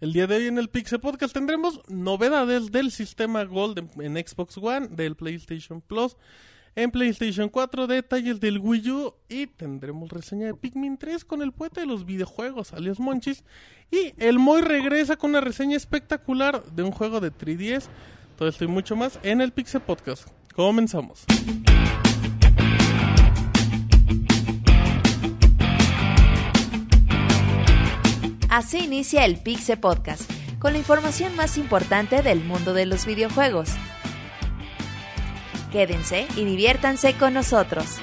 El día de hoy en el Pixel Podcast tendremos novedades del sistema Gold en, Xbox One, del PlayStation Plus, en PlayStation 4, detalles del Wii U y tendremos reseña de Pikmin 3 con el poeta de los videojuegos, alias Monchis. Y el Moy regresa con una reseña espectacular de un juego de 3DS. Todo esto y mucho más en el Pixel Podcast. Comenzamos. Así inicia el Pixel Podcast, con la información más importante del mundo de los videojuegos. Quédense y diviértanse con nosotros.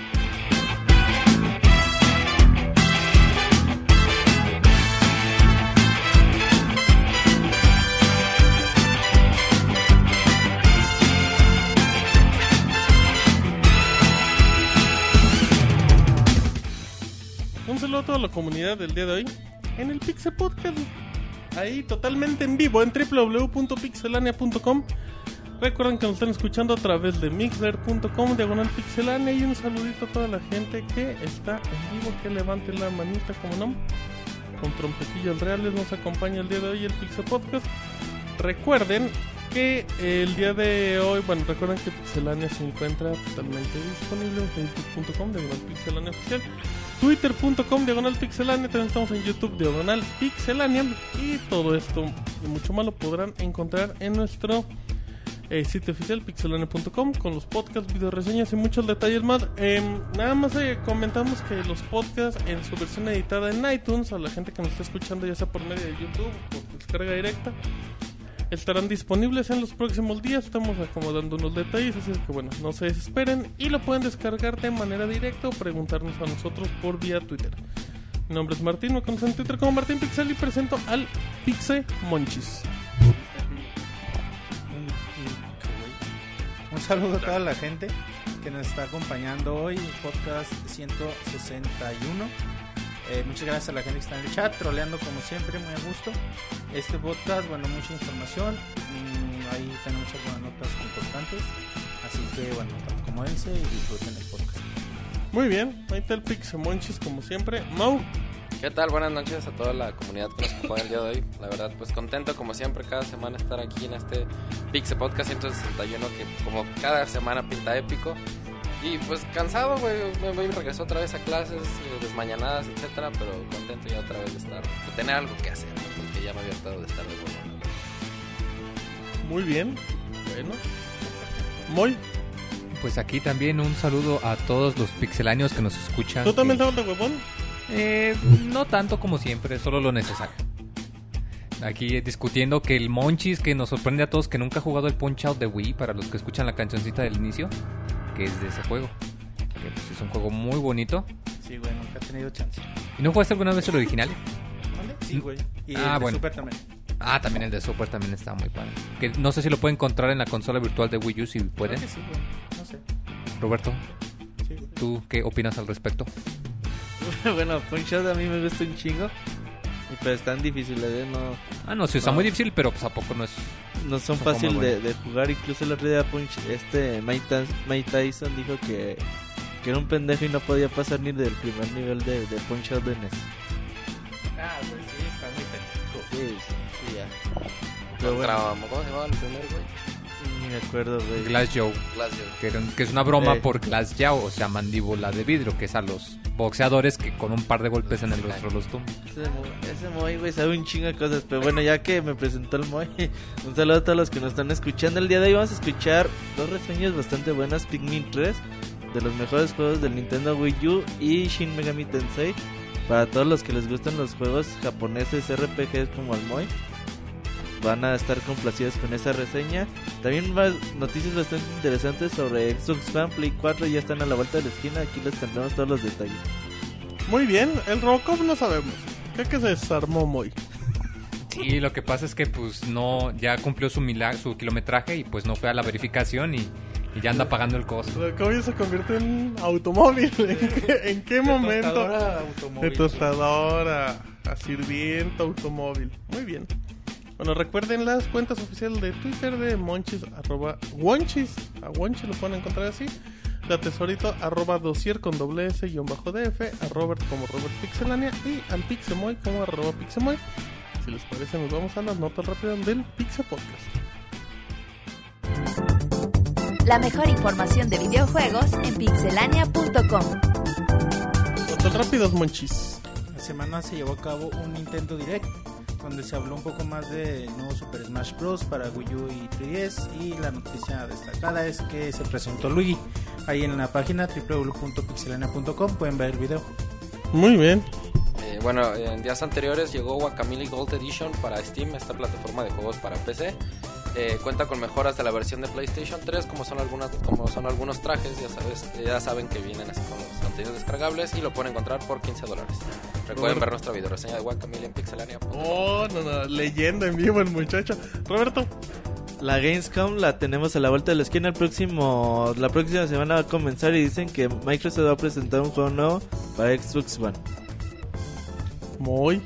Un saludo a toda la comunidad del día de hoy en el Pixel Podcast. Ahí totalmente en vivo en www.pixelania.com. Recuerden que nos están escuchando a través de mixler.com, diagonal pixelania. Y un saludito a toda la gente que está en vivo, que levante la manita, como no. Con trompetillos reales nos acompaña el día de hoy el Pixel Podcast. Recuerden que el día de hoy, bueno, recuerden que Pixelania se encuentra totalmente disponible en facebook.com, diagonal pixelania oficial, twitter.com, diagonal pixelania, también estamos en YouTube, diagonal pixelania, y todo esto y mucho más lo podrán encontrar en nuestro eh, sitio oficial pixelania.com con los podcasts, video reseñas y muchos detalles más. Em, nada más eh, comentamos que los podcasts en su versión editada en iTunes, a la gente que nos está escuchando ya sea por medio de YouTube o por descarga directa, estarán disponibles en los próximos días. Estamos acomodando unos detalles, así que bueno, no se desesperen y lo pueden descargar de manera directa o preguntarnos a nosotros por vía Twitter. Mi nombre es Martín, me conocen en Twitter como Martín Pixel y presento al Pixe Monchis. Un saludo a toda la gente que nos está acompañando hoy podcast 161. Eh, muchas gracias a la gente que está en el chat, troleando como siempre, muy a gusto. Este podcast, bueno, mucha información. mm, ahí tenemos algunas notas importantes. Así que, bueno, acomódense y disfruten el podcast. Muy bien, ahí está el Pixe Monchis como siempre. Mau, ¿Qué tal? Buenas noches a toda la comunidad que nos acompaña el día de hoy. La verdad, pues contento como siempre cada semana estar aquí en este Pixel Podcast 161 que como cada semana pinta épico. Y pues cansado, güey, me voy regreso otra vez a clases eh, desmañanadas, etcétera, pero contento ya otra vez de estar, de tener algo que hacer, ¿no? porque ya me había hartado de estar de huevo. muy bien. Bueno. Moy, Pues aquí también un saludo a todos los pixeláneos que nos escuchan. ¿tú también Eh, estabas de huevón? eh, no tanto como siempre, solo lo necesario. Aquí discutiendo que el Monchis que nos sorprende a todos que nunca ha jugado el Punch Out de Wii, para los que escuchan la cancioncita del inicio, que es de ese juego. Que pues, es un juego muy bonito. Sí, güey, nunca he tenido chance. ¿Y no jugaste alguna vez el original? Sí, güey. Y Ah, el de bueno. Super también. Ah, también el de Super también está muy padre. Que no sé si lo puede encontrar en la consola virtual de Wii U, si pueden. Creo que sí, güey. No sé. Roberto, Sí. ¿tú qué opinas al respecto? bueno, Punch Out a mí me gusta un chingo. Pero están difíciles, ¿eh? No, Ah, no, sí, está No. muy difícil, pero pues a poco no es... no son fáciles de, jugar. Incluso el otro día Punch, este Mike, Tys- Mike Tyson dijo que, que era un pendejo y no podía pasar ni del primer nivel de, de Punch Out de NES. Ah, güey, sí, está muy pendejo. Sí, sí, sí, ya. Pero Contra, bueno, ¿Cómo se llamaba el primer, güey? Ni me acuerdo, güey. Glass Joe. Glass Joe. Que, es una broma por Glass Joe, o sea, mandíbula de vidrio, que es a los boxeadores que con un par de golpes en el rostro los tumban. Ese Moy, güey, sabe un chingo de cosas. Pero bueno, ya que me presentó el Moy, un saludo a todos los que nos están escuchando. El día de hoy vamos a escuchar dos reseñas bastante buenas: Pikmin 3, de los mejores juegos del Nintendo Wii U, y Shin Megami Tensei. Para todos los que les gustan los juegos japoneses RPGs como el Moy, van a estar complacidos con esa reseña. También más noticias bastante interesantes sobre Xbox One, Play 4, ya están a la vuelta de la esquina. Aquí les tendremos todos los detalles. Muy bien, el Robocop no sabemos. Creo que se desarmó muy. Sí, lo que pasa es que pues no, ya cumplió su milagro, su kilometraje y pues no fue a la verificación y, y ya anda pagando el costo. Robocop se convierte en automóvil. ¿En qué, en qué momento? Tostadora, De automóvil. tostadora a sirvienta automóvil. Muy bien. Bueno, recuerden las cuentas oficiales de Twitter de Monchis, arroba Wonchis. A Wonchis lo pueden encontrar así. La tesorito, arroba dosier con doble S guion bajo DF. A Robert como Robert Pixelania. Y al Pixemoy como arroba Pixemoy. Si les parece, nos vamos a las notas rápidas del Pixel Podcast. La mejor información de videojuegos en pixelania.com. Notas rápidas, monchis. La semana se llevó a cabo un Nintendo Direct donde se habló un poco más de nuevo Super Smash Bros. para Wii U y 3DS y la noticia destacada es que se presentó Luigi. Ahí en la página www.pixelania.com pueden ver el video. Muy bien. Eh, bueno, en días anteriores llegó Guacamole Gold Edition para Steam, esta plataforma de juegos para PC. Eh, cuenta con mejoras de la versión de PlayStation 3, como son algunas, como son algunos trajes, ya sabes, ya saben que vienen así con los contenidos descargables y lo pueden encontrar por 15 dólares. Recuerden ver nuestra video reseña de Guacamole en Pixelania. Oh, no, no, leyenda en vivo el muchacho. Roberto, La Gamescom la tenemos a la vuelta de la esquina. El próximo, la próxima semana va a comenzar y dicen que Microsoft va a presentar un juego nuevo para Xbox One. muy.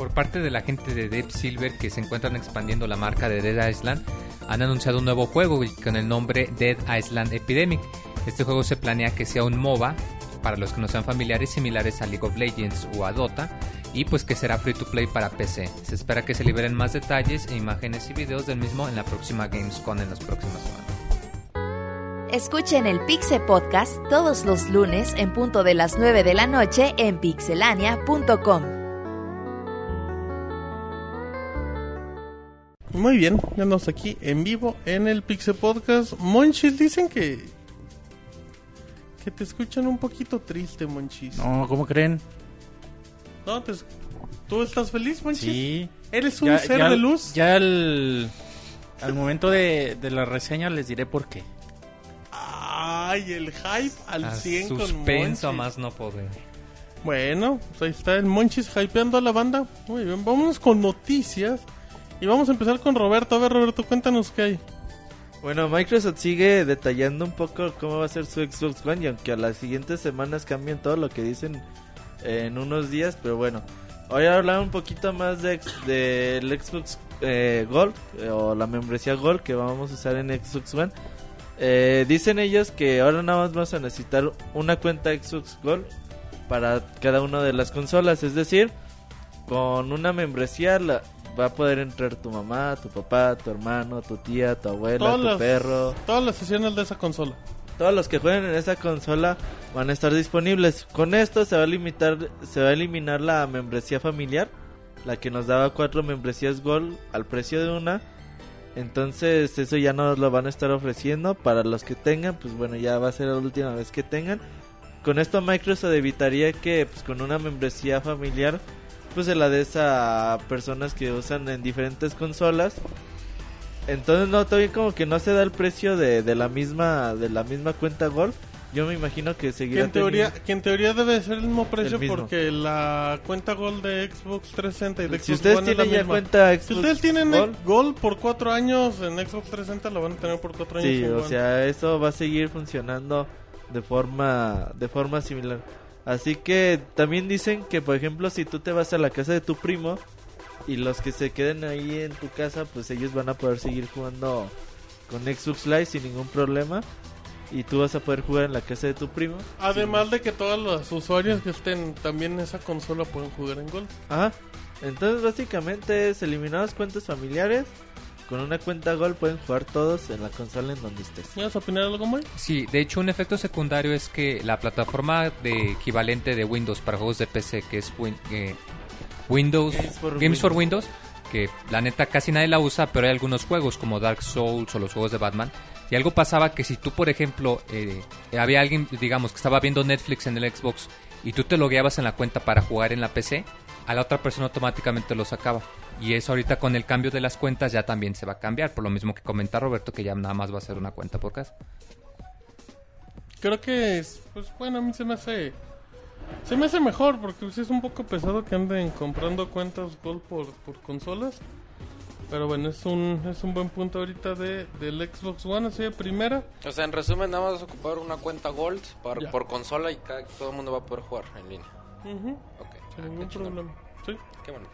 Por parte de la gente de Deep Silver que se encuentran expandiendo la marca de Dead Island, han anunciado un nuevo juego con el nombre Dead Island Epidemic. Este juego se planea que sea un MOBA, para los que no sean familiares, similares a League of Legends o a Dota, y pues que será free to play para PC. Se espera que se liberen más detalles e imágenes y videos del mismo en la próxima Gamescom en las próximas semanas. Escuchen el Pixel Podcast todos los lunes en punto de las 9 de la noche en pixelania.com. Muy bien, ya andamos aquí en vivo en el Pixel Podcast. Monchis, dicen que. que te escuchan un poquito triste, Monchis. No, ¿cómo creen? No, te- ¿Tú estás feliz, Monchis? Sí. ¿Eres un Ya- ser ya- de luz? Ya al, al momento de, de la reseña les diré por qué. Ay, el hype al A 100 con suspenso más no poder. Bueno, pues ahí está el Monchis hypeando a la banda. Muy bien, vámonos con noticias. Y vamos a empezar con Roberto. A ver, Roberto, cuéntanos qué hay. Bueno, Microsoft sigue detallando un poco cómo va a ser su Xbox One y aunque a las siguientes semanas cambien todo lo que dicen en unos días, pero bueno, hoy hablar un poquito más de, ex- del Xbox eh, Gold eh, o la membresía Gold que vamos a usar en Xbox One. Eh, dicen ellos que ahora nada más vamos a necesitar una cuenta Xbox Gold para cada una de las consolas, es decir, con una membresía la- va a poder entrar tu mamá, tu papá, tu hermano, tu tía, tu abuela, Todas tu las- perro. Todas las sesiones de esa consola. Todos los que jueguen en esa consola van a estar disponibles. Con esto se va a limitar, se va a eliminar la membresía familiar, la que nos daba cuatro membresías Gold al precio de una. Entonces eso ya no lo van a estar ofreciendo para los que tengan, pues bueno ya va a ser la última vez que tengan. Con esto Microsoft evitaría que pues con una membresía familiar pues se la des a personas que usan en diferentes consolas. Entonces no, todavía como que no se da el precio de, de la misma de la misma cuenta Gold. Yo me imagino que Que seguirá en, teoría, teniendo- que en teoría debe ser el mismo precio El mismo. porque la cuenta Gold de Xbox 360 y de Xbox Si ustedes One tienen ya cuenta Xbox Si ustedes tienen Gold, Gold por cuatro años en Xbox 360, lo van a tener por cuatro años. sí, o One. sea, eso va a seguir funcionando de forma de forma similar. Así que también dicen que por ejemplo, si tú te vas a la casa de tu primo y los que se queden ahí en tu casa, pues ellos van a poder seguir jugando con Xbox Live sin ningún problema y tú vas a poder jugar en la casa de tu primo. Además de que todos los usuarios que estén también en esa consola pueden jugar en Gold. Ajá. Entonces básicamente es eliminar las cuentas familiares. Con una cuenta Gold pueden jugar todos en la consola en donde estés. ¿Ibas a opinar algo, Moy? Sí, de hecho un efecto secundario es que la plataforma de equivalente de Windows para juegos de PC, que es Win- eh, Windows Games for Games for Windows, que la neta casi nadie la usa, pero hay algunos juegos como Dark Souls o los juegos de Batman. Y algo pasaba que si tú, por ejemplo, eh, había alguien, digamos, que estaba viendo Netflix en el Xbox y tú te logueabas en la cuenta para jugar en la PC, a la otra persona automáticamente lo sacaba. Y eso ahorita con el cambio de las cuentas ya también se va a cambiar, por lo mismo que comenta Roberto, que ya nada más va a ser una cuenta por casa. Creo que es, pues bueno, a mí se me hace se me hace mejor porque sí es un poco pesado que anden comprando cuentas Gold por, por consolas. Pero bueno, es un es un buen punto ahorita de del Xbox One así de primera. O sea, en resumen, nada más ocupar una cuenta Gold por, por consola y cada- todo el mundo va a poder jugar en línea. Ujú, Ok. sin Ah, ningún problema. Sí. Qué bueno.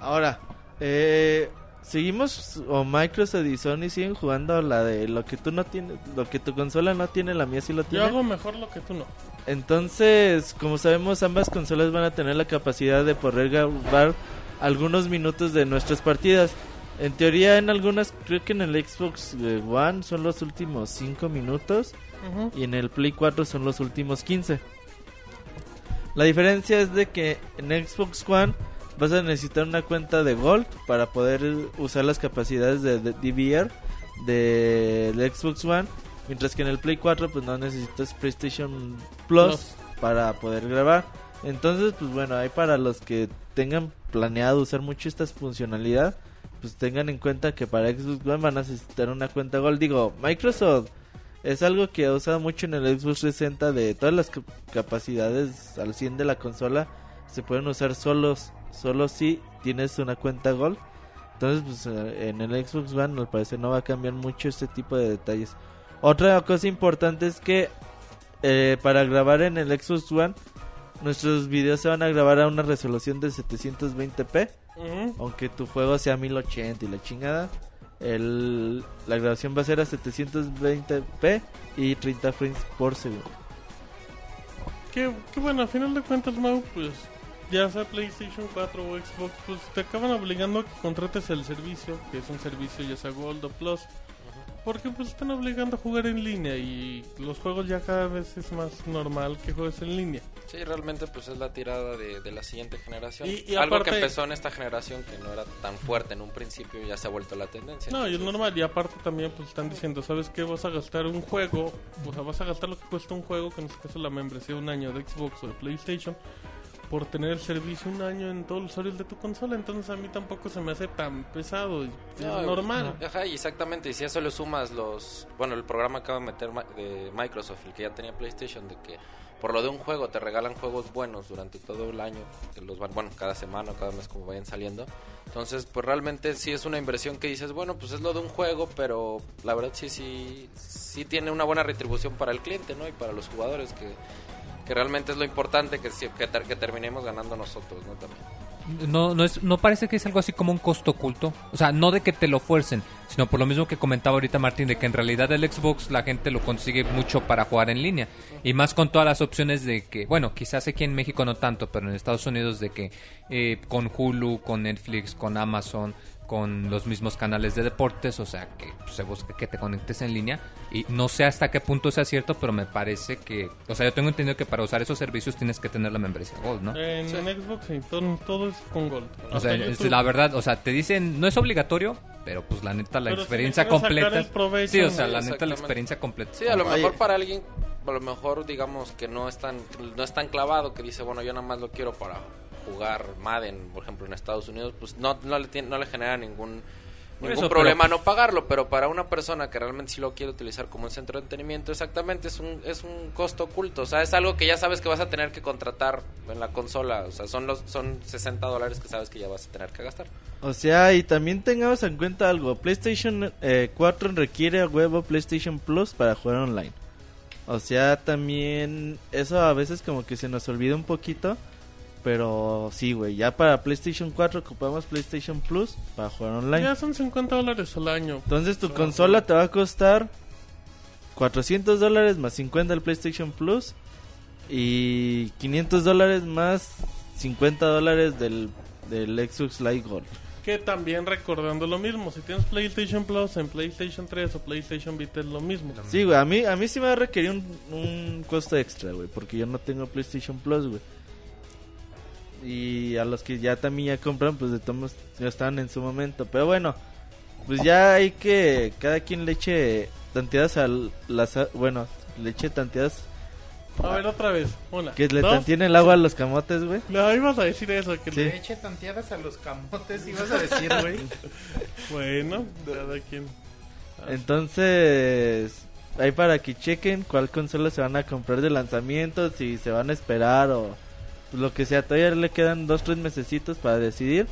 Ahora, eh, seguimos o Microsoft y Sony siguen jugando la de lo que tú no tienes, lo que tu consola no tiene, la mía sí lo Yo tiene. hago mejor lo que tú no. Entonces, como sabemos, ambas consolas van a tener la capacidad de poder grabar algunos minutos de nuestras partidas. En teoría, en algunas, creo que en el Xbox One son los últimos 5 minutos y en el Play 4 son los últimos 15. La diferencia es de que en Xbox One vas a necesitar una cuenta de Gold para poder usar las capacidades de, de DVR de- del Xbox One, mientras que en el Play 4 pues no necesitas PlayStation Plus, Plus. para poder grabar. Entonces, pues bueno, ahí para los que tengan planeado usar mucho esta funcionalidad, pues tengan en cuenta que para Xbox One van a necesitar una cuenta Gold. Digo, Microsoft es algo que ha usado mucho en el Xbox 360 de todas las cap- capacidades al 100 de la consola se pueden usar solos, solo si tienes una cuenta Gold. Entonces, pues eh, en el Xbox One al parecer no va a cambiar mucho este tipo de detalles. Otra cosa importante es que eh, para grabar en el Xbox One nuestros videos se van a grabar a una resolución de 720p, Ujú. aunque tu juego sea 1080 y la chingada. El, la grabación va a ser a 720p y 30 frames por segundo. Que, que bueno, a final de cuentas, Mau, pues ya sea PlayStation 4 o Xbox, pues te acaban obligando a que contrates el servicio, que es un servicio ya sea Gold o Plus. Porque pues están obligando a jugar en línea y los juegos ya cada vez es más normal que juegues en línea. Sí, realmente pues es la tirada de, de la siguiente generación. Y- y Algo aparte- que empezó en esta generación que no era tan fuerte en un principio ya se ha vuelto la tendencia. No, y es normal. Y aparte también pues están diciendo, ¿sabes qué? Vas a gastar un juego, o sea, vas a gastar lo que cuesta un juego, que en este caso la membresía de un año de Xbox o de PlayStation, por tener el servicio un año en todos los usuarios de tu consola. Entonces a mí tampoco se me hace tan pesado. y es No, normal. Ajá, exactamente. Y si a eso le sumas los. Bueno, el programa acaba de meter de Microsoft, el que ya tenía PlayStation, de que por lo de un juego te regalan juegos buenos durante todo el año. Que los van, bueno, cada semana cada mes, como vayan saliendo. Entonces, pues realmente sí es una inversión que dices, bueno, pues es lo de un juego, pero la verdad sí, sí, sí tiene una buena retribución para el cliente, ¿no? Y para los jugadores, que, que realmente es lo importante que, que terminemos ganando nosotros, ¿no? También. No, no, es, no parece que es algo así como un costo oculto. O sea, no de que te lo fuercen, sino por lo mismo que comentaba ahorita Martín, de que en realidad el Xbox la gente lo consigue mucho para jugar en línea. Y más con todas las opciones de que, bueno, quizás aquí en México no tanto, pero en Estados Unidos de que eh, con Hulu, con Netflix, con Amazon, con los mismos canales de deportes, o sea, que pues, se busca que te conectes en línea. Y no sé hasta qué punto sea cierto, pero me parece que, o sea, yo tengo entendido que para usar esos servicios tienes que tener la membresía Gold, ¿no? En Xbox sí, todo, todo es con Gold. O sea, es la verdad, o sea, te dicen, no es obligatorio, pero pues la neta, la Pero experiencia completa. sí, o sea, la neta, la experiencia completa. Sí, a lo mejor para alguien, a lo mejor digamos que no es tan, no es tan clavado, que dice, bueno, yo nada más lo quiero para jugar Madden, por ejemplo, en Estados Unidos, pues no, no, le, tiene- no le genera ningún, ningún eso, problema pero, no pagarlo, pero para una persona que realmente sí lo quiere utilizar como un centro de entretenimiento, exactamente, es un, es un costo oculto, o sea, es algo que ya sabes que vas a tener que contratar en la consola, o sea, son, los, son 60 dólares que sabes que ya vas a tener que gastar. O sea, y también tengamos en cuenta algo. PlayStation eh, 4 requiere a huevo PlayStation Plus para jugar online. O sea, también eso a veces como que se nos olvida un poquito. Pero sí, güey, ya para PlayStation 4 ocupamos PlayStation Plus para jugar online. Ya son 50 dólares al año. Entonces tu consola te va a costar 400 dólares más 50 el PlayStation Plus y 500 dólares más 50 dólares del, del Xbox Live Gold. Que también recordando lo mismo, si tienes PlayStation Plus en PlayStation 3 o PlayStation Vita es lo mismo. Sí, güey, a mí, a mí sí me va a requerir un, un costo extra, güey, porque yo no tengo PlayStation Plus, güey. Y a los que ya también ya compran, pues de todos ya estaban en su momento. Pero bueno, pues ya hay que cada quien le eche tanteadas a las... Bueno, le eche tanteadas... A ver, otra vez. Una. Que le dos. tanteen el agua a los camotes, güey. No, ibas a decir eso. Que Sí. le- Le eche tanteadas a los camotes, ibas a decir, güey. Bueno, cada quien. Entonces, ahí para que chequen cuál consola se van a comprar de lanzamiento, si se van a esperar o lo que sea. Todavía le quedan dos, tres mesecitos para decidir.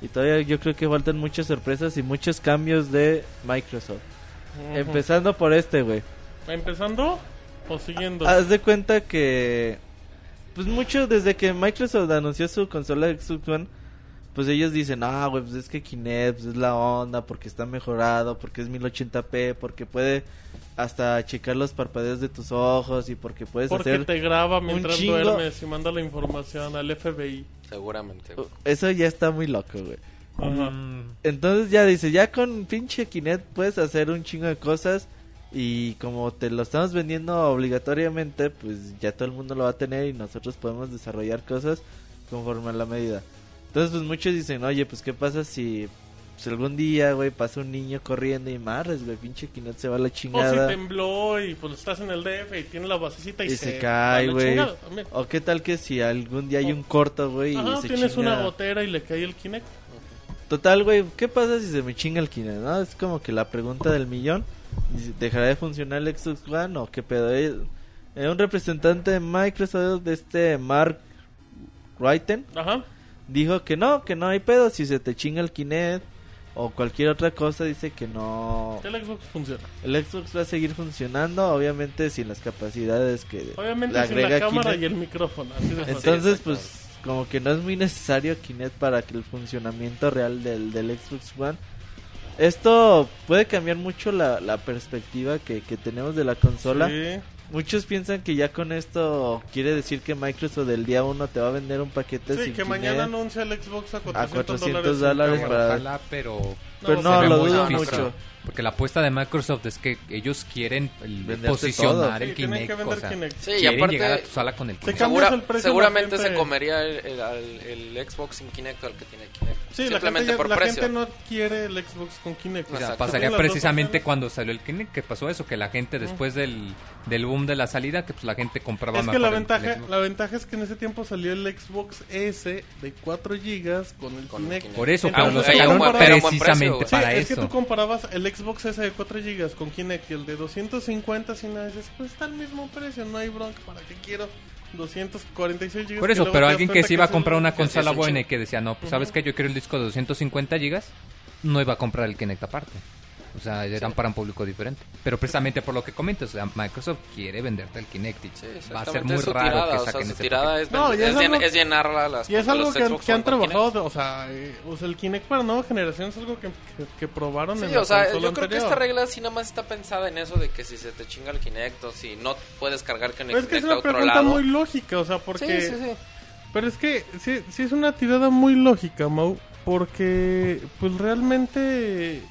Y todavía yo creo que faltan muchas sorpresas y muchos cambios de Microsoft. Empezando por este, güey. ¿Empezando o siguiendo? Haz de cuenta que, pues mucho desde que Microsoft anunció su consola Xbox One, pues ellos dicen, ah, güey, pues es que Kinect pues, es la onda, porque está mejorado, porque es 1080p, porque puede hasta checar los parpadeos de tus ojos y porque puedes Porque hacer... te graba mientras chingo- duermes y manda la información al FBI. Seguramente. Eso ya está muy loco, güey. Ajá. Mm, Entonces ya dice, ya con pinche Kinect puedes hacer un chingo de cosas y como te lo estamos vendiendo obligatoriamente, pues ya todo el mundo lo va a tener y nosotros podemos desarrollar cosas conforme a la medida. Entonces pues muchos dicen, oye, pues qué pasa si pues, algún día, güey, pasa un niño corriendo y marres, güey, pinche Kinect se va a la O si chingada. tembló y pues estás en el DF y tiene la basecita y, Y se cae, güey. chingada. O qué tal que si algún día hay un corto, güey, y se tienes chinga- una gotera y le cae el Kinect. Total, güey, ¿qué pasa si se me chinga el Kinect? ¿no? Es como que la pregunta del millón. ¿Dejará de funcionar el Xbox One o qué pedo? Eh, eh, un representante de Microsoft, de este Mark Wrighten, Ajá. dijo que no, que no hay pedo. Si se te chinga el Kinect o cualquier otra cosa, dice que no. El Xbox funciona. El Xbox va a seguir funcionando, obviamente sin las capacidades que Obviamente le sin la agrega cámara Kinect. y el micrófono. Así de fácil. Entonces, pues, como que no es muy necesario Kinect para que el funcionamiento real del, del Xbox One. Esto puede cambiar mucho la, la perspectiva que, que tenemos de la consola. Sí. Muchos piensan que ya con esto quiere decir que Microsoft del día uno te va a vender un paquete Sí, sin que Kinect. mañana anuncia el Xbox a 400, 400 dólares. dólares para-. Ojalá, pero Pero No, no, lo dudo mucho. Porque la apuesta de Microsoft es que ellos quieren el- Venderte posicionar Sí, el tienen Kinect. que vender o sea, Kinect. Sí, y quieren aparte- llegar a tu sala con el Kinect. Segura- el seguramente la gente- se comería el, el- el Xbox sin Kinect al que tiene Kinect. Sí, la, gente, Simplemente ya- por la precio. gente no quiere el Xbox con Kinect. O sea, pasaría precisamente cuando salió el Kinect que pasó eso, que la gente después del, del boom de la salida, que pues la gente compraba Es que mejor la el- el ventaja, la ventaja es que en ese tiempo salió el Xbox S de 4 GB con el Con el Kinect. Kinect. Por eso, pero lo sacaron precisamente para es que eso. tú comparabas el Xbox S de 4 GB con Kinect y el de 250 sin nada, dices, pues está al mismo precio, no hay bronca, ¿para qué quiero 246 GB? Por eso, pero alguien que se iba a comprar una consola buena y que decía, no, pues sabes que yo quiero el disco de 250 gigas, no iba a comprar el Kinect aparte. O sea, eran para un público diferente. Pero precisamente por lo que comentas, o sea, Microsoft quiere venderte el Kinect y Sí, va a ser muy es raro tirada, que o sea, saquen su tirada es, No, es es, llen- algo- es llenarla las Y es algo que, que han trabajado, Kinect. o sea, eh, o sea, el Kinect para nueva generación es algo que, que, que probaron en Sí, la o sea, yo creo que esta regla sí nada más está pensada en eso de que si se te chinga el Kinect o si no puedes cargar con el Pero es que es Kinect a una pregunta lado. muy lógica, o sea, porque... Sí, sí, sí. Pero es que sí, sí es una tirada muy lógica, Mau, porque pues realmente...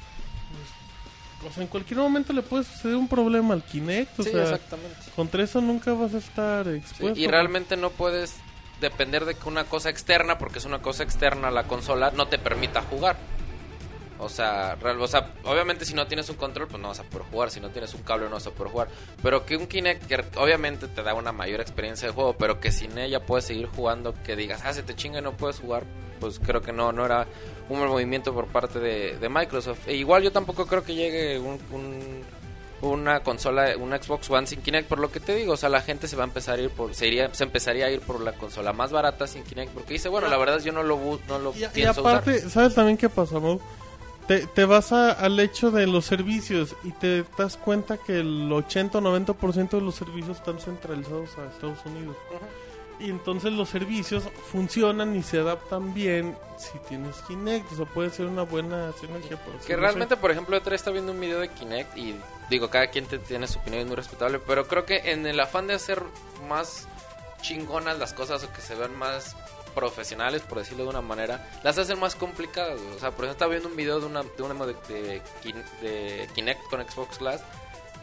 o sea, en cualquier momento le puede suceder un problema al Kinect, o Sí, sea, exactamente. contra eso nunca vas a estar Sí, expuesto. y realmente no puedes depender de que una cosa externa, porque es una cosa externa a la consola, no te permita jugar. O sea, real- o sea, obviamente si no tienes un control, pues no vas a poder jugar. Si no tienes un cable, no vas a poder jugar. Pero que un Kinect, que obviamente te da una mayor experiencia de juego, pero que sin ella puedes seguir jugando, que digas, ah, se te chinga y no puedes jugar, pues creo que no, no era un buen movimiento por parte de, de Microsoft. E igual yo tampoco creo que llegue un, un- una consola, un Xbox One sin Kinect, por lo que te digo, o sea, la gente se va a empezar a ir por, se, iría- se empezaría a ir por la consola más barata sin Kinect, porque dice, bueno, la verdad yo no lo, no lo Y, y pienso aparte, usar. ¿sabes también qué pasa, Mau? Te, te vas a- al hecho de los servicios y te das cuenta que el 80 o 90% de los servicios están centralizados a Estados Unidos. Y entonces los servicios funcionan y se adaptan bien si tienes Kinect. O sea, puede ser una buena sinergia. por Que realmente, por ejemplo, otra está viendo un video de Kinect y digo, cada quien te- tiene su opinión, es muy respetable, pero creo que en el afán de hacer más chingonas las cosas o que se vean más profesionales, por decirlo de una manera, las hacen más complicadas. O sea, por ejemplo, estaba viendo un video de una de una de, de de Kinect con Xbox Glass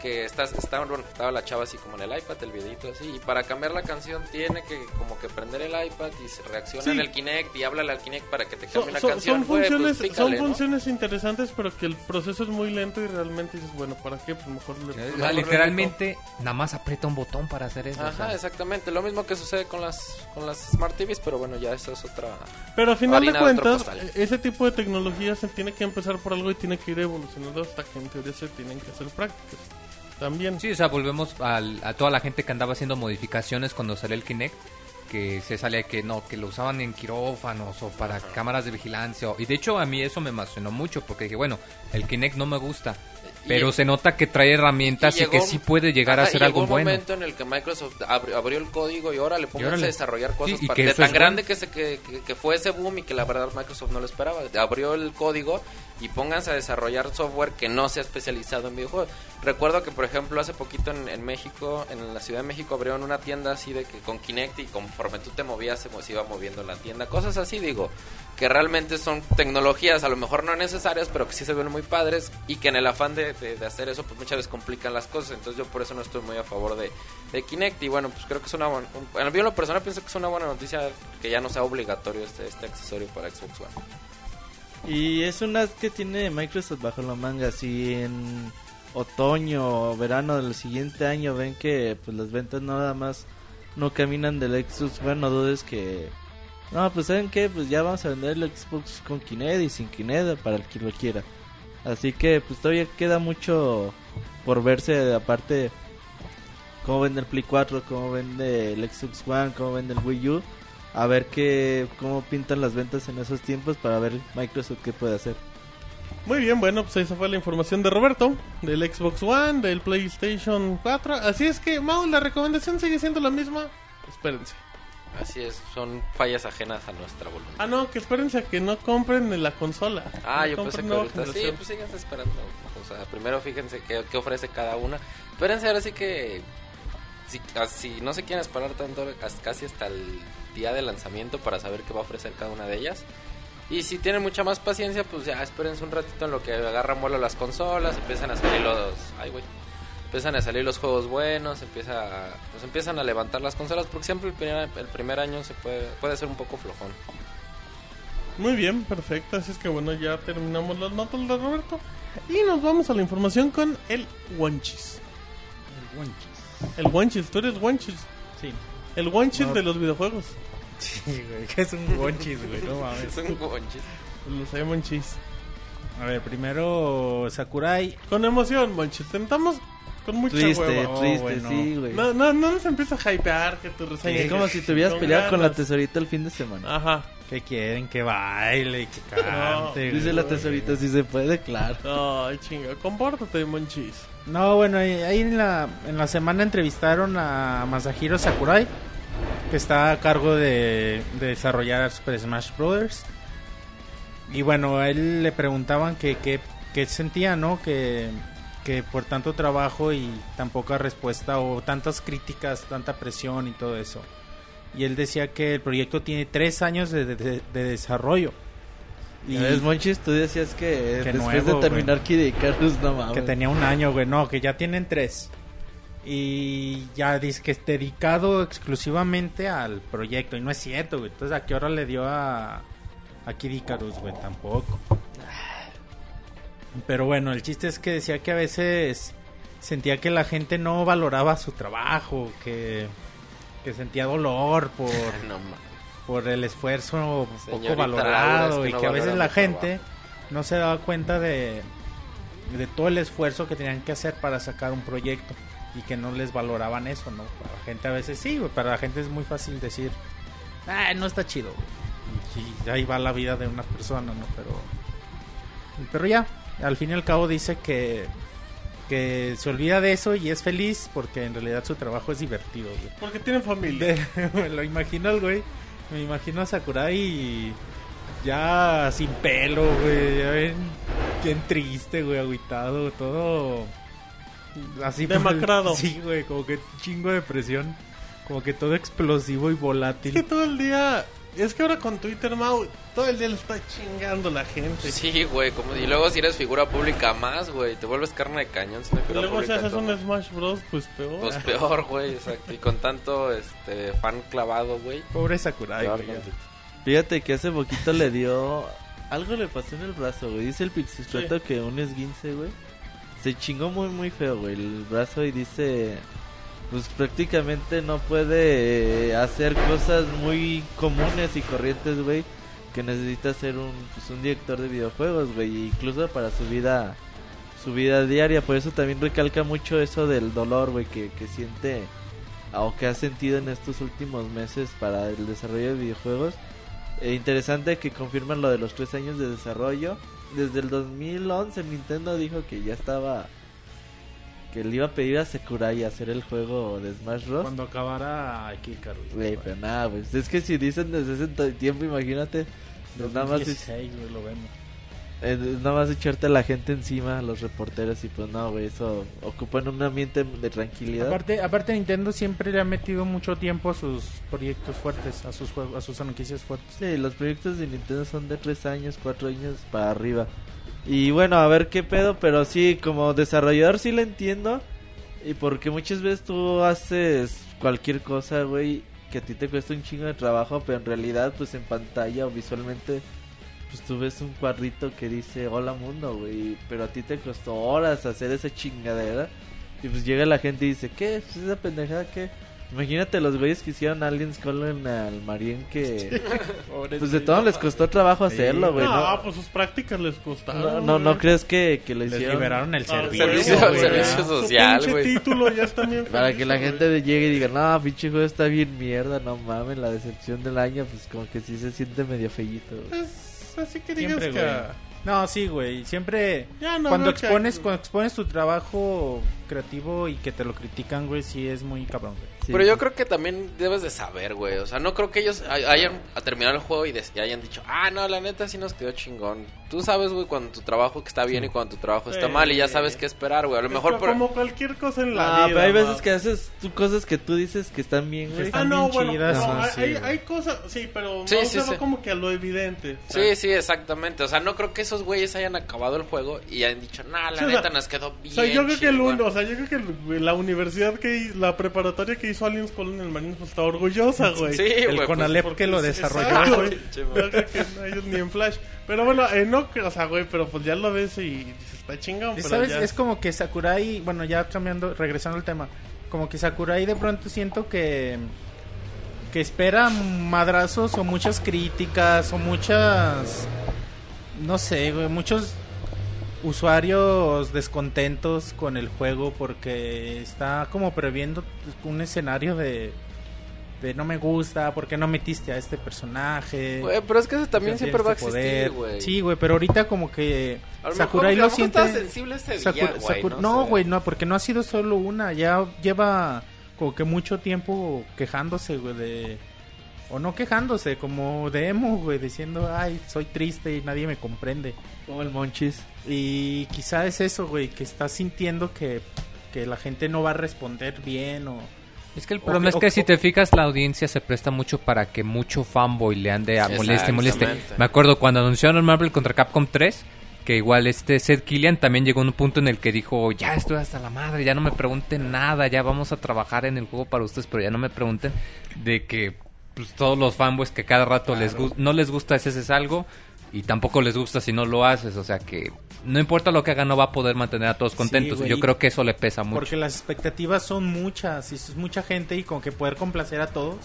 que estás, estaba, bueno, estaba la chava así como en el iPad, el videito así, y para cambiar la canción tiene que como que prender el iPad y se reacciona Sí. en el Kinect y háblale al Kinect para que te cambie la canción. son pues, funciones, pícale, son ¿no? funciones interesantes, pero que el proceso es muy lento y realmente dices, bueno, ¿para qué? Pues mejor le... O sea, mejor literalmente, nada más aprieta un botón para hacer eso. o Ajá, sea. exactamente. Lo mismo que sucede con las con las Smart TVs, pero bueno, ya eso es otra. Pero a final de cuentas, ese tipo de tecnología se tiene que empezar por algo y tiene que ir evolucionando hasta que en teoría se tienen que hacer prácticas. También. Sí, o sea, volvemos al- a toda la gente que andaba haciendo modificaciones cuando salió el Kinect, que se salía que no, que lo usaban en quirófanos o para cámaras de vigilancia. o- y de hecho a mí eso me emocionó mucho porque dije, bueno, el Kinect no me gusta, Pero Y- se nota que trae herramientas y, llegó- que sí puede llegar a y algo llegó un bueno. momento en el que Microsoft abri- abrió el código y ahora le pónganse a desarrollar cosas Sí, y pa- que de tan grande bueno. que, se, que, que- que fue ese boom y que la verdad Microsoft no lo esperaba. Abrió el código y pónganse a desarrollar software que no sea especializado en videojuegos. Recuerdo que, por ejemplo, hace poquito en, México, en la Ciudad de México, abrieron una tienda así de que con Kinect y conforme tú te movías se, iba moviendo la tienda. Cosas así, digo, que realmente son tecnologías a lo mejor no necesarias, pero que sí se ven muy padres y que en el afán de, de- hacer eso, pues muchas veces complican las cosas. Entonces yo por eso no estoy muy a favor de, de Kinect y bueno, pues creo que es una buena... en lo personal pienso que es una buena noticia que ya no sea obligatorio este, este accesorio para Xbox One. Y es un as que tiene Microsoft bajo la manga. Si en otoño o verano del siguiente año ven que pues las ventas nada más no caminan del Xbox One, no dudes que... No, pues saben que pues ya vamos a vender el Xbox con Kinect y sin Kinect para el que lo quiera. Así que pues todavía queda mucho por verse aparte cómo vende el Play 4, cómo vende el Xbox One, cómo vende el Wii U. A ver qué, cómo pintan las ventas en esos tiempos para ver Microsoft qué puede hacer. Muy bien, bueno, pues esa fue la información de Roberto, del Xbox One, del PlayStation 4. Así es que, Mau, la recomendación sigue siendo la misma. Espérense. Así es, son fallas ajenas a nuestra voluntad. Ah, no, que espérense a que no compren en la consola. Ah, No yo pensé que ahorita sí, pues síganse esperando. O sea, primero fíjense qué, qué ofrece cada una. Espérense ahora sí que si, si no se quieren esperar tanto, as- casi hasta el día de lanzamiento para saber qué va a ofrecer cada una de ellas. Y si tienen mucha más paciencia, pues ya espérense un ratito en lo que agarran vuelo las consolas, empiezan a salir los... Ay, güey. Empiezan a salir los juegos buenos, empieza a- pues empiezan a levantar las consolas, porque siempre el primer, el primer año se puede, puede ser un poco flojón. Muy bien, perfecto. Así es que, bueno, ya terminamos las notas de Roberto. Y nos vamos a la información con el Wanchis. El Wanchis, tú eres Wanchis. Sí. El Wanchis No. de los videojuegos. Sí, güey, que es un bonchis, güey, no mames. Es un bonchis. Los hay Wanchis. A ver, primero Sakurai. Con emoción, Wanchis. Tentamos con mucha Triste, hueva. Oh, triste, bueno. sí, güey. No, no, no nos empieza a hypear que tu reseña. Es como si te hubieras Con peleado con la tesorita el fin de semana. Ajá. ¿Qué quieren? Que baile y que cante. Dice güey. la tesorita, si se puede, claro. Ay, chinga. Compórtate, Monchis. No, bueno, ahí en la, en la semana entrevistaron a Masahiro Sakurai, que está a cargo de, de desarrollar Super Smash Bros. Y bueno, a él le preguntaban que qué que sentía, ¿no? Que, que por tanto trabajo y tan poca respuesta o tantas críticas, tanta presión y todo eso. Y él decía que el proyecto tiene tres años de- de desarrollo. Y ves, Monchis, tú decías que, Que después nuevo, de terminar Kid Icarus, no mames. Que tenía un año, güey. No, que ya tienen tres. Y ya dice que es dedicado exclusivamente al proyecto. Y no es cierto, güey. Entonces, ¿a qué hora le dio a, a Kid Icarus, güey? Tampoco. Pero bueno, el chiste es que decía que a veces sentía que la gente no valoraba su trabajo. Que, que sentía dolor por, No mames. Por el esfuerzo poco valorado Laura, es que y no que a veces la gente no se daba cuenta de, de todo el esfuerzo que tenían que hacer para sacar un proyecto y que no les valoraban eso, ¿no? Para la gente a veces sí, güey, para la gente es muy fácil decir, ah, no está chido, güey". y ahí va la vida de una persona, ¿no? Pero, pero ya, al fin y al cabo dice que, que se olvida de eso y es feliz porque en realidad su trabajo es divertido, güey. Porque tienen familia. De- me lo imagino al güey. Me imagino a Sakurai ya sin pelo, güey. Ya ven, bien triste, güey, agüitado, todo así. por Demacrado. Sí, güey, como que chingo de presión. Como que todo explosivo y Es que volátil. todo el día. Es que ahora con Twitter, Mau, todo el día le está chingando la gente. Sí, güey, como y luego si eres figura pública más, güey, te vuelves carne de cañón si no Y luego si haces un. Smash Bros, pues peor. Pues peor, güey, exacto. Y con tanto este fan clavado, güey. Pobre Sakurai, güey. Fíjate que hace poquito le dio... Algo le pasó en el brazo, güey. Dice el Pixisplato que un esguince, güey. Se chingó muy, muy feo, güey, el brazo y dice... Pues prácticamente no puede eh, hacer cosas muy comunes y corrientes, güey. Que necesita ser un, pues, un director de videojuegos, güey. Incluso para su vida su vida diaria. Por eso también recalca mucho eso del dolor, güey, que, que siente o que ha sentido en estos últimos meses para el desarrollo de videojuegos. Eh, interesante que confirman lo de los tres años de desarrollo. desde el 2011 Nintendo dijo que ya estaba que le iba a pedir a Sakurai hacer el juego de Smash Bros. Cuando acabara aquí Icarus. Güey, pero nada, güey. Es que si dicen desde ese tiempo, imagínate. pues nada más, es, 2016, güey, lo vemos. es nada más echarte a la gente encima, a los reporteros. Y pues no, güey, eso ocupan un ambiente de tranquilidad. Aparte, aparte Nintendo siempre le ha metido mucho tiempo a sus proyectos fuertes, a sus juegos, a sus franquicias fuertes. Sí, los proyectos de Nintendo son de 3 años, 4 años para arriba. Y bueno, a ver qué pedo, pero sí, como desarrollador sí lo entiendo. Y porque muchas veces tú haces cualquier cosa, güey, que a ti te cuesta un chingo de trabajo, pero en realidad, pues en pantalla o visualmente, pues tú ves un cuadrito que dice hola mundo, güey. Pero a ti te costó horas hacer esa chingadera. Y pues llega la gente y dice, ¿qué? Esa pendejada, ¿qué? Imagínate los güeyes que hicieron Aliens Colon al Marien que... Pues de todo les costó trabajo hacerlo, güey. no, ¿no? pues sus prácticas les costaron. No, no, crees que, que lo Les hicieron liberaron el Ah, servicio, servicio- güey, servicio ya. Su social, güey. título ya está bien para que la güey. gente llegue y diga, no, pinche juego está bien mierda, no mames, la decepción del año, pues como que sí se siente medio fellito. así que digas Siempre, que... güey. No, sí, güey. Siempre Ya no cuando que- expones, cuando expones tu trabajo creativo y que te lo critican, güey, sí es muy cabrón, güey. Pero yo creo que también debes de saber, güey. O sea, no creo que ellos hay- hayan terminado el juego y, y hayan dicho, ah, no, la neta sí nos quedó chingón. Tú sabes, güey, cuando tu trabajo está bien y cuando tu trabajo está Sí. mal y ya sabes qué esperar, güey. A lo mejor por... como cualquier cosa en la Ah, vida. pero hay veces que haces tú cosas que tú dices que están bien, güey. Ah, no, bien bueno, chidas, no, hay, sí, hay, hay cosas, sí, pero Sí, no sí, sí. como que a lo evidente. o Sí, sea, sí, exactamente. O sea, no creo que esos güeyes hayan acabado el juego y hayan dicho, nah, la Sí, o sea, neta nos quedó O bien. sea, yo creo que el chingón". uno, o sea, yo creo que el- la universidad que la preparatoria que hizo Aliens Colon el Marines pues está orgullosa, güey. Sí, El güey. pues, Conalep Porque que lo sí, desarrolló, güey. creo que no, ellos ni en Flash. Pero bueno, eh, no, o sea, güey, pero pues ya lo ves y dices, está chingón, pero ¿Sabes? ya... Es como que Sakurai, bueno, ya cambiando, regresando al tema, como que Sakurai de pronto siento que que espera madrazos o muchas críticas o muchas no sé, güey, muchos usuarios descontentos con el juego porque está como previendo un escenario de de no me gusta, porque no metiste a este personaje? Güey, pero es que eso también siempre va a tienes existir, güey. Sí, güey, pero ahorita como que A lo Sakurai mejor- lo siente sensible ese Sakur- día, güey, Sakur- no güey, no, porque no ha sido solo una, ya lleva como que mucho tiempo quejándose, güey, de... O no quejándose, como de emo, güey, diciendo, ay, soy triste y nadie me comprende. Como el Monchis. Y quizá es eso, güey, que está sintiendo que, que la gente no va a responder bien o... Es que el problema es que si te fijas la audiencia se presta mucho para que mucho fanboy le ande a moleste, moleste. Me acuerdo cuando anunciaron el Marvel contra Capcom 3, que igual este Seth Killian también llegó a un punto en el que dijo, ya estoy hasta la madre, ya no me pregunten nada, ya vamos a trabajar en el juego para ustedes, pero ya no me pregunten de que pues, todos los fanboys que cada rato les gu- no les gusta si haces algo y tampoco les gusta si no lo haces, o sea que no importa lo que haga no va a poder mantener a todos Sí, contentos. güey. Yo creo que eso le pesa mucho. Porque las expectativas son muchas y es mucha gente y con que poder complacer a todos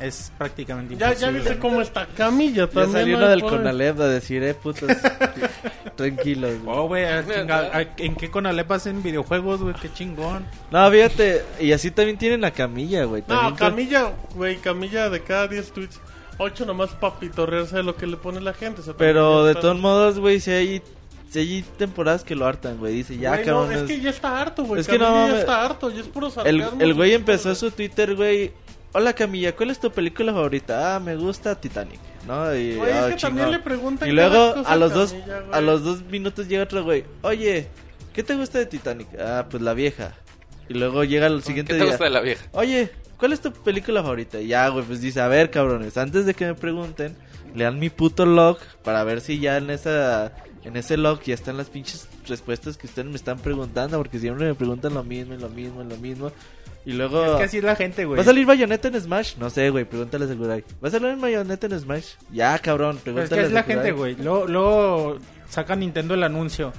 es prácticamente Ya, imposible. ya viste cómo está Camilla Ya también. salió ¿no? uno del. Conalep a decir, eh, putos. Tranquilos. güey. Oh, güey, chinga, ¿en qué Conalep hacen videojuegos, güey? Qué chingón. No, fíjate, y así también tienen a Camilla, güey. No, Camilla, güey, Camilla de cada 10 tweets, 8 nomás para pitorrearse de lo que le pone la gente. o sea, Pero de todos modos, güey, si hay, si hay temporadas que lo hartan, güey. Dice, ya, Güey, no, cabrón. es es- que ya está harto, güey. Es que no ya está harto, ya es puro sarcasmo. el güey empezó su Twitter, güey. Hola Camilla, ¿cuál es tu película favorita? Ah, me gusta Titanic, ¿no? Y, Güey, es ah, que también le preguntan Y luego a los a dos Camilla, a los dos minutos llega otro güey. Oye, ¿qué te gusta de Titanic? Ah, pues la vieja. Y luego llega el siguiente ¿Qué te día. gusta de la vieja? Oye, ¿cuál es tu película favorita? Y ya, güey, pues dice, a ver, cabrones, antes de que me pregunten, lean mi puto log para ver si ya en esa en ese log ya están las pinches respuestas que ustedes me están preguntando, porque siempre me preguntan lo mismo y lo mismo y lo mismo. Y luego Es que así es la gente, güey. ¿Va a salir Bayonetta en Smash? No sé, güey, pregúntale a Sakurai. ¿Va a salir Bayonetta en Smash? Ya, cabrón, Pero es pregúntale que es la gente, güey. Luego, luego saca Nintendo el anuncio.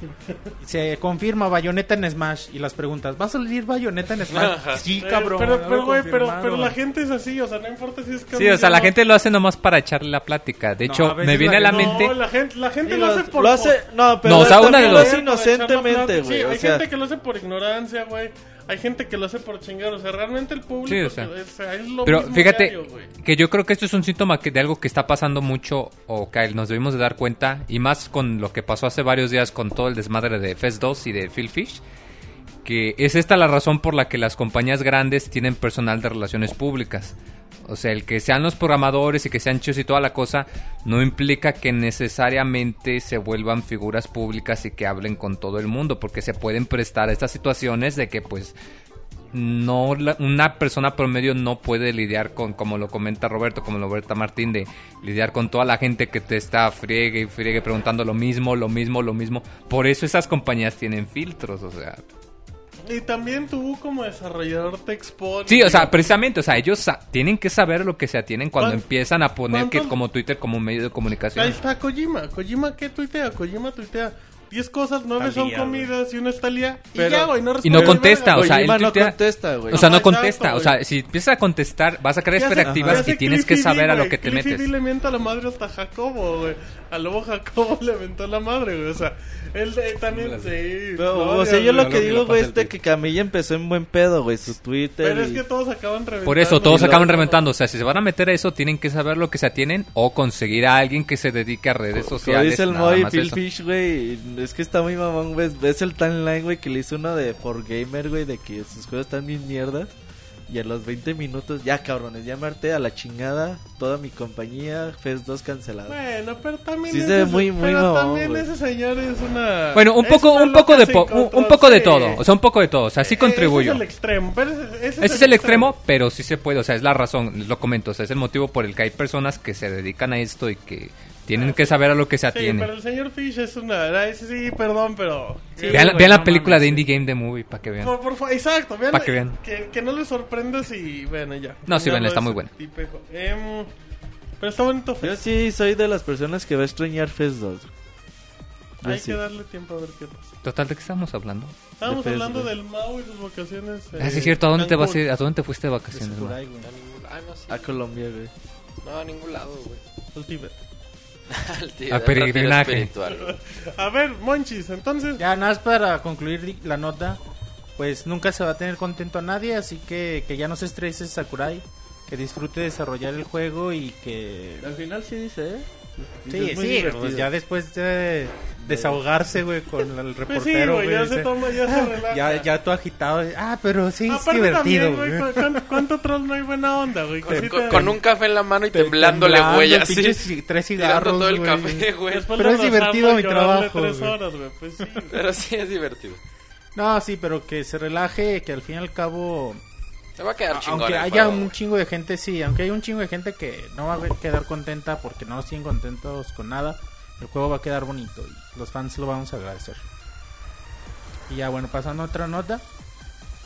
Se confirma Bayonetta en Smash. Y las preguntas, ¿va a salir Bayonetta en Smash? Ajá. Sí, Eh, cabrón. Pero, pero, lo güey, pero, pero la gente es así, o sea, no importa si es Sí, Camilla o sea, la gente lo hace nomás para echarle la plática. De No, hecho, me viene a la mente... No, la gente, la gente Digo, lo hace por... lo hace, no, pero No, o sea, una de lo hace inocentemente, güey. Sí, hay sea, gente que lo hace por ignorancia, güey. Hay gente que lo hace por chingar. O sea, realmente el público Sí, o sea. es, es lo Pero mismo fíjate diario, que yo creo que esto es un síntoma que de algo que está pasando mucho o que nos debimos de dar cuenta y más con lo que pasó hace varios días con todo el desmadre de Fest 2 y de Phil Fish que es esta la razón por la que las compañías grandes tienen personal de relaciones públicas. O sea, el que sean los programadores y que sean chidos y toda la cosa no implica que necesariamente se vuelvan figuras públicas y que hablen con todo el mundo, porque se pueden prestar a estas situaciones de que pues no una persona promedio no puede lidiar con como lo comenta Roberto como lo comenta Martín de lidiar con toda la gente que te está friegue y friegue preguntando lo mismo lo mismo lo mismo. Por eso esas compañías tienen filtros o sea Y también tú como desarrollador te expones. sí o sea precisamente o sea ellos sa- tienen que saber lo que se atienen cuando ¿Cuán- empiezan a poner que como Twitter como un medio de comunicación Ahí está Kojima. Kojima, ¿qué tuitea? Kojima tuitea. 10 cosas, 9 Al son comidas y una está al día. Y Pero- ya, güey, no y responde no contesta o sea él no tuitea- contesta, güey. o sea, no Ajá, contesta. exacto, o sea, si empiezas a contestar, vas a crear ¿Qué hace- expectativas y tienes que saber D, a lo que te Cliffy metes. D le mienta la madre hasta Jacobo, güey. A lobo Jacobo le mentó la madre, güey. O sea, él eh, también, sí. No, o sea, yo lo que que digo, güey, es de que Camilla empezó en buen pedo, güey, su Twitter. Pero es que todos acaban reventando. Por eso, todos acaban reventando. O sea, si se van a meter a eso, tienen que saber lo que se atienen o conseguir a alguien que se dedique a redes sociales. dice el Moy Phil eso. Fish, güey. Es que está muy mamón, güey. Ves el timeline, güey, que le hizo uno de For Gamer, güey, de que sus juegos están bien mierdas. Y a los 20 minutos, ya cabrones, ya a la chingada. Toda mi compañía, Fest 2 cancelado. Bueno, pero también. Sí se ese- ve muy- muy Pero mamón, también ese señor es una. Bueno, un poco, un poco de po- un, poco de todo. O sea, un poco de todo. O sea, sí Eh, contribuyo. Ese es el extremo. Pero ese, ese Ese es el extremo, pero sí se puede. O sea, es la razón. Lo comento. O sea, es el motivo por el que hay personas que se dedican a esto y que tienen que saber a lo que se Sí, pero atienen. el señor Fish es una. ah, ese sí, perdón, pero. Sí, vean güey, vean la película mames, de sí. Indie Game The Movie para que vean. Por, por exacto, vean, Pa' que vean. Que, que no les sorprenda si. Bueno, ya. No, sí, lo está es muy buena. Em, pero está bonito Yo Fest. sí soy de las personas que va a extrañar Fest 2. Yo Hay sí. que darle tiempo a ver qué pasa. Total, ¿de qué estamos hablando? Estábamos De hablando del Mau y sus vacaciones. Ah, sí, eh, es cierto. ¿A dónde te vas a Cancún. ir? ¿A dónde te fuiste de vacaciones? güey. A ningún, ah, no, sí. A Colombia, güey. No, a ningún lado, güey. Al Tíbet. Al tío, A peregrinaje. A ver, Monchis, entonces. Ya, nada más para concluir la nota, pues nunca se va a tener contento a nadie, así que que ya no se estrese Sakurai, que disfrute de desarrollar el juego y que... Al final sí dice, ¿eh? Sí, sí, pues ya después de desahogarse, güey, con el Pues reportero, sí, güey, ya dice, se toma, ya se relaja. ya, ya todo agitado, ah, pero sí, es Aparte divertido, también, güey, güey. cu- ¿cuánto, cuánto troll no hay buena onda, güey? Con, sí con- con un café en la mano y Te- temblándole, temblando, güey, así. tres cigarros, todo el güey. café, güey. Después Pero es divertido mi trabajo, tres horas, güey. Pues sí. Pero sí es divertido. No, sí, pero que se relaje, que al fin y al cabo... Se va a quedar chingón. Aunque haya juego, un güey. chingo de gente, sí, aunque haya un chingo de gente que no va a quedar contenta porque no siguen contentos con nada, el juego va a quedar bonito y los fans lo vamos a agradecer. Y ya, bueno, pasando a otra nota.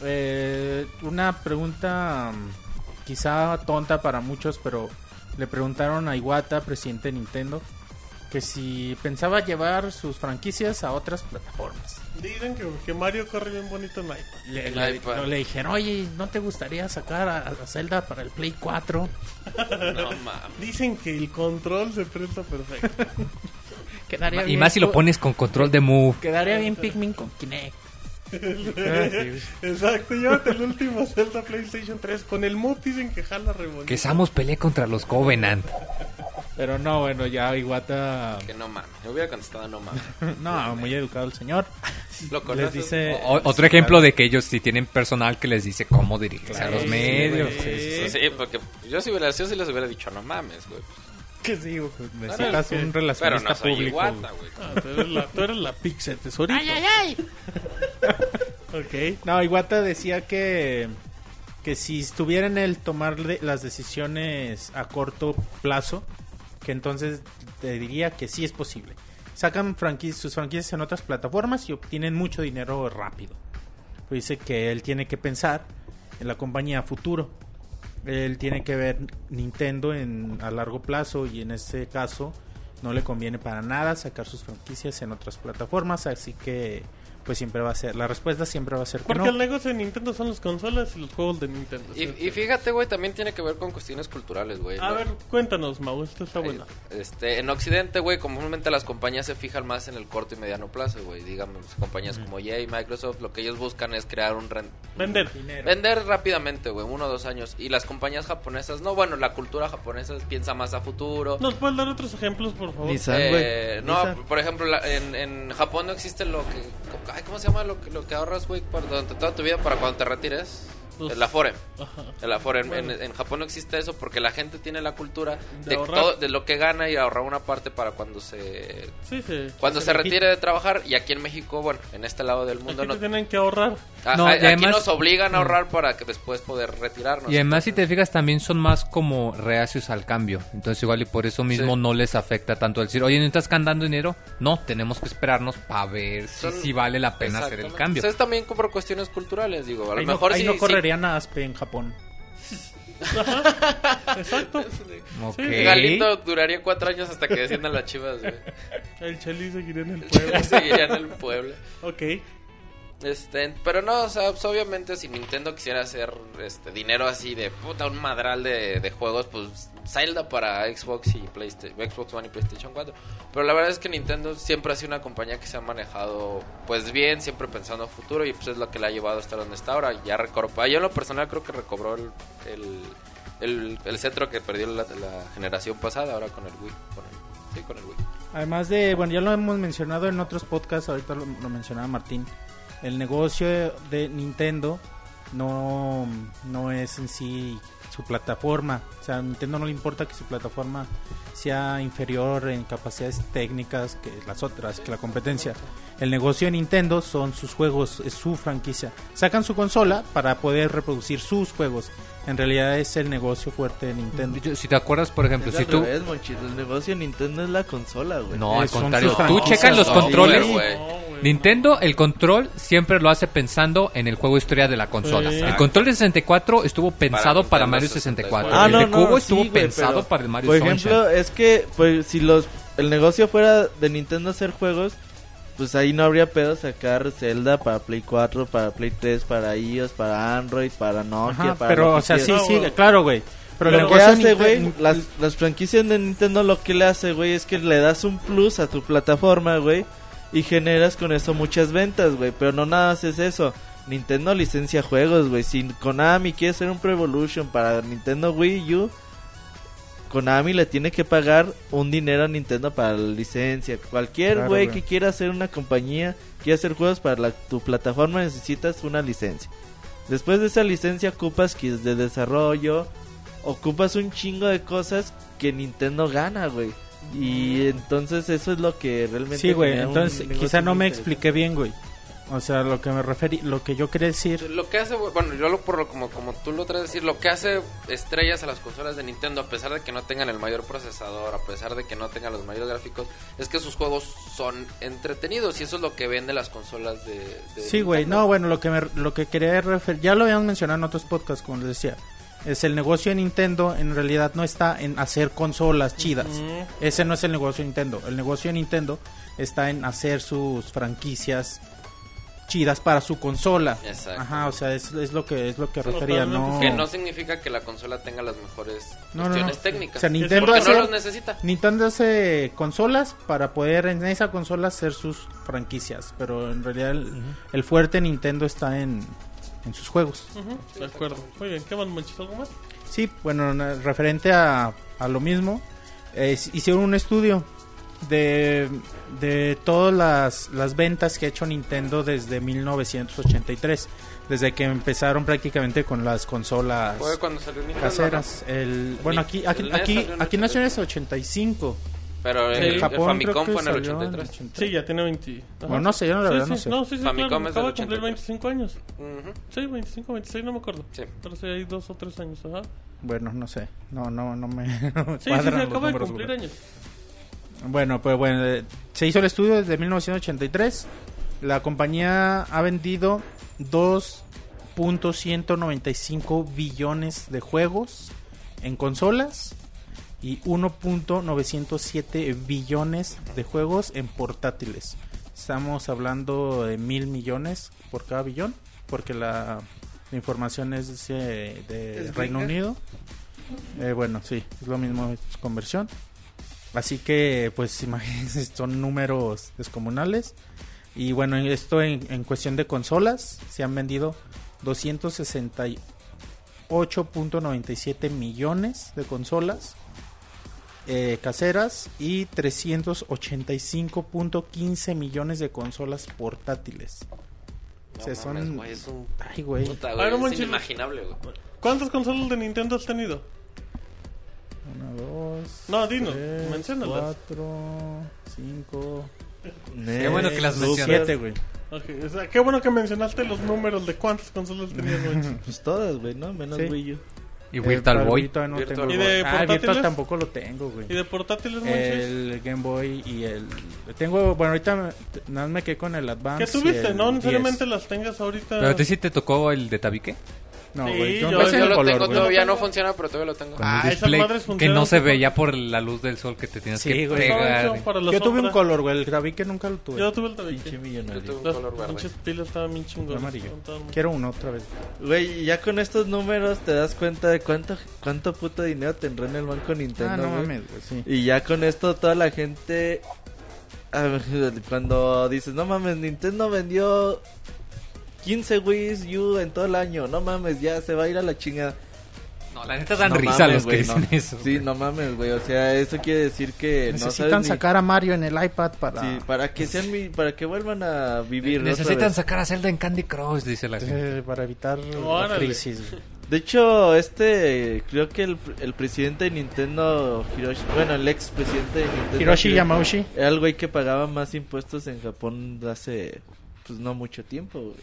Eh, una pregunta mm, quizá tonta para muchos, pero le preguntaron a Iwata, presidente de Nintendo, que si pensaba llevar sus franquicias a otras plataformas. Dicen que, que Mario corre bien bonito en iPad. Le, El le- iPad. le dijeron, oye, ¿no te gustaría sacar a, a Zelda para el Play 4? No mames. Dicen que el control se presta perfecto. Quedaría Y bien más si lo pones con control de move. Quedaría bien Pikmin con Kinect. Exacto, llévate el último Zelda PlayStation 3. Con el mod dicen que jala re bonito. Que Samus pelee contra los Covenant. Pero no, bueno, ya Iwata... Que no mames. Me hubiera contestado no mames. No, muy educado el señor. Lo Les conoces. dice... O- otro ejemplo de que ellos sí tienen personal que les dice cómo dirigirse a los Sí, medios. sí, sí, Sí, porque yo si, hubiera, yo sí les hubiera dicho no mames, güey. Que sí, güey, necesitas un Pero relacionista no soy público. iguata, güey. güey. Ah, tú eres la, tú eres la Pixel tesorito. ¡Ay, ay, ay! Ok. No, Iwata decía que que si estuviera en él tomar de- las decisiones a corto plazo, que entonces te diría que sí es posible. Sacan franquici- sus franquicias en otras plataformas y obtienen mucho dinero rápido. Pues dice que él tiene que pensar en la compañía a futuro. Él tiene que ver Nintendo en, a largo plazo y en este caso no le conviene para nada sacar sus franquicias en otras plataformas, así que pues siempre va a ser, la respuesta siempre va a ser que Porque no. el negocio de Nintendo son las consolas y los juegos de Nintendo. Y, y fíjate, güey, también tiene que ver con cuestiones culturales, güey. A ¿no? ver, cuéntanos, Mau, esto está bueno. Este, en Occidente, güey, comúnmente las compañías se fijan más en el corto y mediano plazo, güey. Digamos, compañías como EA y Microsoft, lo que ellos buscan es crear un ren- Vender. Vender rápidamente, güey, uno o dos años. Y las compañías japonesas, no, bueno, la cultura japonesa piensa más a futuro. ¿Nos puedes dar otros ejemplos, por favor? Nissan, Eh, no, Nissan. por ejemplo, la- en, en Japón no existe lo que... ¿Cómo se llama lo que, lo que ahorras, güey, para- durante toda tu vida para cuando te retires? El Afore. El Afore. En, Bueno. en- en Japón no existe eso porque la gente tiene la cultura De todo- de lo que gana y ahorrar una parte para cuando se... Sí, sí. Cuando Se retire de trabajar y aquí en México, bueno, en este lado del mundo Aquí no, te tienen que ahorrar. Ah, No, a- y aquí además- nos obligan a ahorrar para que después poder retirarnos. Y además, si te Entonces, fijas, también son más como reacios al cambio. Entonces, igual y por eso mismo Sí. no les afecta tanto el decir, oye, ¿no estás ganando dinero? No, tenemos que esperarnos para ver si, Son- si vale la pena hacer el cambio. Entonces, también por cuestiones culturales, digo. A lo Ahí, mejor no, correrían a Aspe en Japón. Exacto. Ok. Galindo duraría cuatro años hasta que desciendan las chivas, güey. El Cheli seguirá en el pueblo. Seguiría en el pueblo. ok. Este, pero no, o sea, pues, obviamente si Nintendo quisiera hacer este dinero así de puta, un madral de, juegos, pues Zelda para Xbox y PlayStation, Xbox One y PlayStation 4. Pero la verdad es que Nintendo siempre ha sido una compañía que se ha manejado pues bien, siempre pensando a futuro y pues es lo que le ha llevado hasta donde está ahora. Ya recobró, yo en lo personal creo que recobró el, el, el, cetro que perdió la, la generación pasada ahora con el Wii. Con el, sí, con el Wii. Además de, bueno, ya lo hemos mencionado en otros podcasts, ahorita lo mencionaba Martín, el negocio de Nintendo no, no es en sí su plataforma, o sea, a Nintendo no le importa que su plataforma sea inferior en capacidades técnicas que las otras, que la competencia. El negocio de Nintendo son sus juegos, es su franquicia. Sacan su consola para poder reproducir sus juegos. En realidad es el negocio fuerte de Nintendo. Yo- Si te acuerdas, por ejemplo, Es si al tú... revés, el negocio de Nintendo es la consola, güey. No, al Eh, son contrario. Tú checas los No, controles. No, güey, Nintendo, el control siempre lo hace pensando en el juego historia de la consola. Sí. El control de 64 estuvo pensado para, Nintendo Mario 64. 64. Ah, el no, de no, Cubo sí, estuvo güey, pensado pero, para el Mario Por Sunshine. ejemplo, es que pues si los el negocio fuera de Nintendo hacer juegos, pues ahí no habría pedo sacar Zelda para Play 4, para Play 3, para iOS, para Android, para Nokia, Ajá, para pero, o sea, sí, sí, claro, güey. Pero el lo que hace, güey, las, las franquicias de Nintendo lo que le hace, güey, es que le das un plus a tu plataforma, güey, y generas con eso muchas ventas, güey, pero no nada más es eso. Nintendo licencia juegos, güey. Si Konami quiere hacer un Pro Evolution para Nintendo Wii U, Konami le tiene que pagar un dinero a Nintendo para la licencia. Cualquier güey que quiera hacer una compañía, quiera hacer juegos para la- tu plataforma, necesitas una licencia. Después de esa licencia ocupas kits de desarrollo, ocupas un chingo de cosas que Nintendo gana, güey. Y entonces eso es lo que realmente... Sí, güey, entonces quizá no me expliqué bien, güey. O sea, lo que me referí, lo que yo quería decir, Lo que hace, bueno, yo lo por lo como, como tú lo traes a decir, lo que hace estrellas a las consolas de Nintendo, a pesar de que no tengan el mayor procesador, a pesar de que no tengan los mayores gráficos, es que sus juegos son entretenidos y eso es lo que vende las consolas de. de Sí, güey, no, bueno, lo que me, lo que quería referir, ya lo habíamos mencionado en otros podcasts, como les decía, es el negocio de Nintendo en realidad no está en hacer consolas chidas. Ese no es el negocio de Nintendo. El negocio de Nintendo está en hacer sus franquicias chidas para su consola. Exacto. Ajá, o sea, es, es lo que es lo que Totalmente refería, no Que no significa que la consola tenga las mejores No, no, cuestiones no. técnicas. O sea, Nintendo hace- no los necesita. Nintendo hace consolas para poder en esa consola hacer sus franquicias, pero en realidad el, el fuerte Nintendo está en, en sus juegos. De acuerdo. Muy bien, ¿qué más, Monchis? ¿Algo más? Sí, bueno, referente a, a lo mismo, eh, hicieron un estudio de, de todas las, las ventas que ha hecho Nintendo desde 1983, desde que empezaron prácticamente con las consolas Fue cuando salió Nintendo. caseras. El, bueno, Ni- aquí aquí el aquí, aquí 83. nació en el 85. ¿no? Pero Sí. el, En el Japón Famicom creo que fue en el salió en 83. 80. Sí, ya tiene 20. ajá. Bueno, no sé, yo la Sí, verdad sí, no sé. No, sí, sí, Famicom claro, es acaba de cumplir 83. 25 años. Ujú. Sí, 25, 26, no me acuerdo. Sí. Pero sí, hay dos o tres años, ajá. Bueno, no sé. No, no, no me Sí, sí, sí, los acaba de cumplir años. Bueno, pues bueno, eh, se hizo el estudio desde 1983. La compañía ha vendido 2.195 billones de juegos en consolas y 1.907 billones de juegos en portátiles. Estamos hablando de mil millones por cada billón, porque la, la información es de Reino. Unido. Eh, bueno, sí, es lo mismo, es conversión. Así que, pues, imagínense, son números descomunales. Y bueno, en esto en, en cuestión de consolas, se han vendido 268.97 millones de consolas eh, caseras y 385.15 millones de consolas portátiles. No O sea, son- mames, güey, es un... Ay, güey. Puta, güey, es inimaginable, güey. ¿Cuántas consolas de Nintendo has tenido? Una, dos. No, dinos, tres, menciónalas. Cuatro, cinco. Qué bueno que las seis, mencionas. Siete, güey. Ok, o sea, qué bueno que mencionaste los números de cuántas consolas tenías, Monchis. Pues todas, güey, ¿no? Menos Sí. Wii U. Y Eh, Virtual para Boy. Wii todavía no Virtual tengo. Boy. ¿Y de ah? Virtual tampoco lo tengo, güey. ¿Y de portátiles, Monchis? El Game Boy y el... Tengo, bueno, ahorita me- nada más me quedé con el Advance. ¿Qué tuviste? el No necesariamente 10. las tengas ahorita. ¿Pero a ti sí te tocó el de Tabique? No, Sí, güey, yo, yo- no Yo, yo lo color, tengo todavía, Yo no funciona, pero todavía lo tengo. Con Ah, esas madres que funcionan no se como- veía por la luz del sol que te Sí, que güey. pegar. La Yo tuve un color, güey. El Gravique nunca lo tuve. Yo tuve el tabique. Pinche Yo millonario. tuve un Las color verde. pinches pilas estaban bien chingonas. Amarillo. Quiero uno otra vez. Güey, ya con estos números te das cuenta de cuánto cuánto puto dinero tendrá en el banco Nintendo, ah, no mames, güey, sí. Y ya con esto toda la gente cuando dices, "No mames, Nintendo vendió 15 Wii U en todo el año. No mames, ya se va a ir a la chingada." No, la neta dan No risa mames, los que dicen no. eso. Sí, no mames, güey, o sea, eso quiere decir que no Necesitan ni- sacar a Mario en el iPad para... Sí, para que sean mi- para que vuelvan a vivir Necesitan vez. sacar a Zelda en Candy Crush, dice la gente. eh, para evitar la crisis. De hecho, este, creo que el, el presidente de Nintendo, Hiroshi, bueno, el ex presidente de Nintendo, Hiroshi Hiro- Yamauchi. era el güey que pagaba más impuestos en Japón hace, pues no mucho tiempo, güey.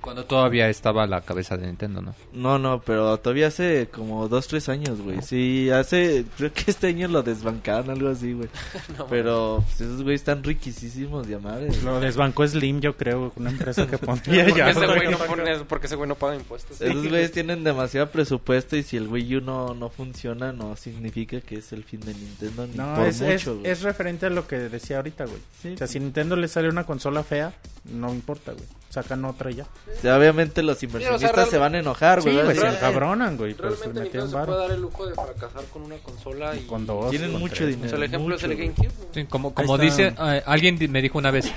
Cuando todavía estaba a la cabeza de Nintendo, ¿no? No, no, pero todavía hace como dos, tres años, güey. Sí, hace, creo que este año lo desbancaron, algo así, güey. pero pues, esos güeyes están riquísimos de. Lo desbancó Slim, yo creo, una empresa que pondría Porque ya. ese güey no pone- porque ese güey no paga impuestos. Esos güeyes tienen demasiado presupuesto y si el Wii U no, no funciona, no significa que es el fin de Nintendo ni No, por es, es, mucho, güey. es referente a lo que decía ahorita, güey. Sí, o sea, si Nintendo le sale una consola fea, no importa, güey. Sacan otra y ya. O sea, obviamente los inversionistas real- se van a enojar, Sí, güey. güey, se encabronan, güey. Pues Realmente Nintendo se puede dar el lujo de fracasar con una consola y... Con dos. Tienen con mucho tres, dinero. O sea, el ejemplo mucho, es el güey. GameCube. güey. Sí, como como dice, eh, alguien me dijo una vez,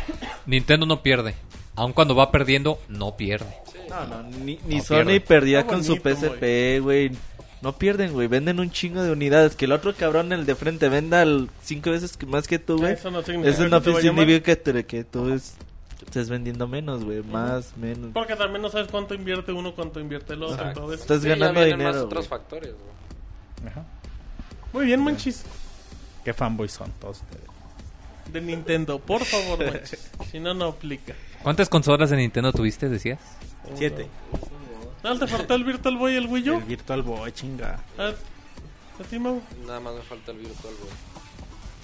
Nintendo no pierde. Aun cuando va perdiendo, no pierde. No, no, ni, ni No Sony pierde. perdía con su PSP, güey. No pierden, güey. Venden un chingo de unidades. Que el otro cabrón, el de frente, venda el cinco veces más que tú, güey. Eso no significa Eso no significa que, te- que tú es- estés vendiendo menos, güey. Más, menos. Porque también no sabes cuánto invierte uno, cuánto invierte el otro. todo eso. Estás Sí, ganando dinero. más otros factores, güey. Ajá. Muy bien, Monchis. Qué fanboys son todos ustedes. De Nintendo, por favor, Monchis. si no, no aplica. ¿Cuántas consolas de Nintendo tuviste, decías? Siete. No, te faltó el Virtual Boy y el Wii U. El Virtual Boy, chinga. ¿A, a ti, Mau? Nada más me falta el Virtual Boy.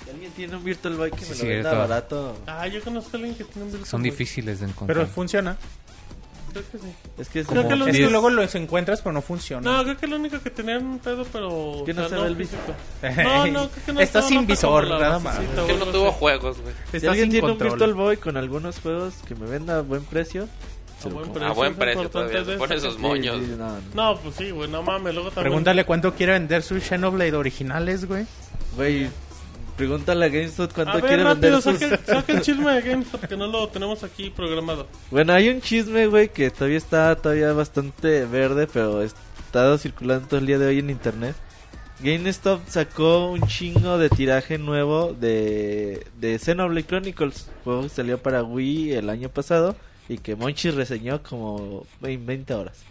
Si alguien tiene un Virtual Boy que Sí, me lo cierto. venda barato. Ah, yo conozco a alguien que tiene un Virtual Son Boy. difíciles de encontrar. Pero funciona. Creo que sí. Es que es Creo como- que lo- Es que luego los encuentras, pero no funciona. No, creo que lo único que tenía era un pedo, pero... Que no o sea, se ve el físico. visor. No, no, creo que no. Está estaba sin visor, nada más. Que no tuvo juegos, güey. Si Está alguien sin tiene control. un Virtual Boy con algunos juegos que me venda a buen precio. se A lo buen compro. precio. A buen es precio importante todavía. Se pone esos moños. Sí, sí, no, no. No, pues sí, güey, no mames, luego también... Pregúntale cuánto quiere vender sus Xenoblade originales, güey. Güey, pregúntale a GameStop cuánto A ver, quiere rápido, vender sus... saca, saca el chisme de GameStop, que no lo tenemos aquí programado. Bueno, hay un chisme, güey, que todavía está todavía bastante verde, pero estado circulando todo el día de hoy en internet. GameStop sacó un chingo de tiraje nuevo de, de Xenoblade Chronicles, juego que salió para Wii el año pasado y que Monchi reseñó como en 20 horas.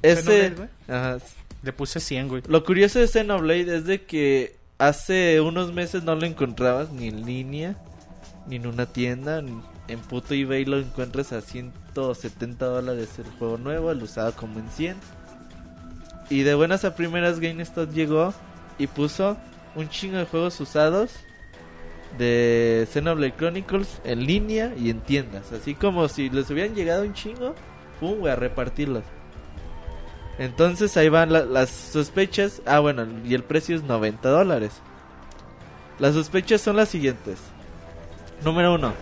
Ese, Xenoblade, ajá, Le puse 100, güey. lo curioso de Xenoblade es de que hace unos meses no lo encontrabas ni en línea, ni en una tienda. En puto eBay lo encuentras a 170 dólares el juego nuevo, el usado como en 100. Y de buenas a primeras GameStop llegó y puso un chingo de juegos usados de Xenoblade Chronicles en línea y en tiendas. Así como si les hubieran llegado un chingo, pum, a repartirlos. Entonces ahí van la- las sospechas. Ah, bueno, y el precio es 90 dólares. Las sospechas son las siguientes. Número uno,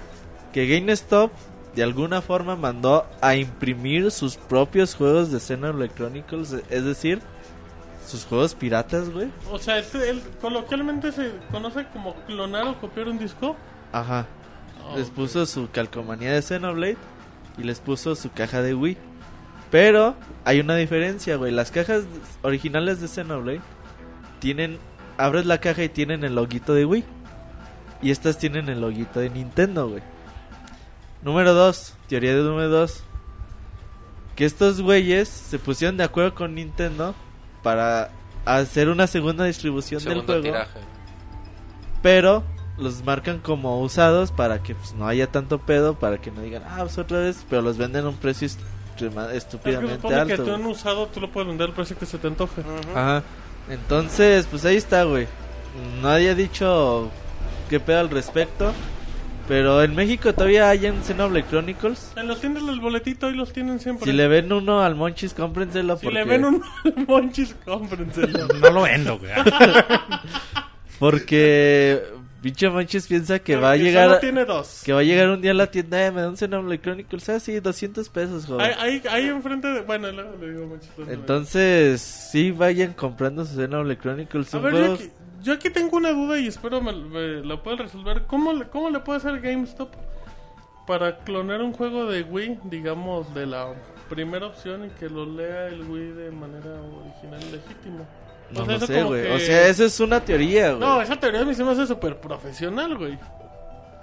que GameStop de alguna forma mandó a imprimir sus propios juegos de Xenoblade Chronicles, es decir, sus juegos piratas, güey. O sea, este, él coloquialmente se conoce como clonar o copiar un disco. Ajá. Oh, Les puso su calcomanía de Xenoblade y les puso su caja de Wii. Pero hay una diferencia, güey. Las cajas originales de Xenoblade tienen. Abres la caja y tienen el loguito de Wii. Y estas tienen el loguito de Nintendo, güey. Número 2. Teoría de número 2. Que estos güeyes se pusieron de acuerdo con Nintendo para hacer una segunda distribución Segundo del juego tiraje. pero los marcan como usados para que pues, no haya tanto pedo, para que no digan, ah, pues otra vez, pero los venden a un precio estúpidamente supone que alto. tú güey. usado tú lo puedes vender al precio que se te antoje. Ajá. Entonces, pues ahí está, güey. Nadie ha dicho qué pedo al respecto. Pero en México todavía hay en Xenoblade Chronicles. En las tiendas del boletito ahí los tienen siempre. Si le ven uno al Monchis, cómprenselo. Si porque, le ven un monchis, cómprenselo. No lo vendo, güey. Porque pinche Monchis piensa que va a llegar... Solo tiene dos. Que va a llegar un día a la tienda, eh, me da un Xenoblade Chronicles. Ah, sí, 200 pesos, joven. Ahí, ahí, enfrente de... Bueno, luego le digo monchis. Entonces, sí vayan comprando su Xenoblade Chronicles. A ver, yo aquí, yo aquí tengo una duda y espero me, me la puedan resolver. ¿Cómo le, ¿Cómo le puede hacer GameStop para clonar un juego de Wii, digamos, de la primera opción y que lo lea el Wii de manera original y legítima? No O sea, sé, güey. que- O sea, eso es una teoría, güey. No, esa teoría a mí se me hace súper profesional, güey.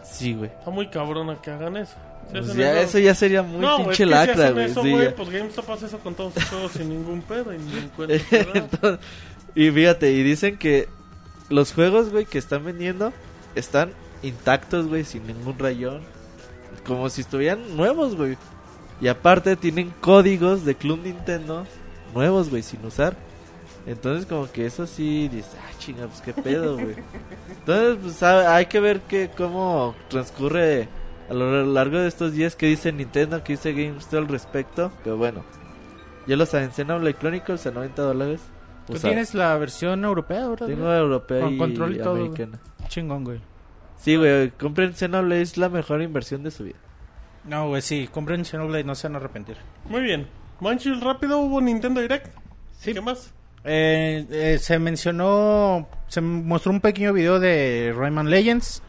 Sí, güey. Está muy cabrona que hagan eso. Si Pues ya, eso ya sería muy no, güey, pinche es que si lacra, güey. eso, sí, güey, ya. pues GameStop hace eso con todos sus juegos sin ningún pedo y. Entonces, y fíjate, y dicen que los juegos, güey, que están vendiendo están intactos, güey, sin ningún rayón. Como si estuvieran nuevos, güey. Y aparte tienen códigos de Club Nintendo nuevos, güey, sin usar. Entonces como que eso sí dice, ah, chinga, pues qué pedo, güey. Entonces, pues ha- hay que ver que cómo transcurre a lo largo de estos días que dice Nintendo, que dice GameStop al respecto. Pero bueno, ya lo saben, Xenoblade Chronicles a 90 dólares. Tú tienes la versión europea, ¿verdad? Tengo europea Con y control y todo, americana. Chingón, güey. Sí, güey, compren Xenoblade, es la mejor inversión de su vida. No, güey, sí. Compren Xenoblade, no se van a arrepentir. Muy bien. Monchis, rápido, hubo Nintendo Direct. Sí. ¿Qué más? Eh, eh, se mencionó, se mostró un pequeño video de Rayman Legends,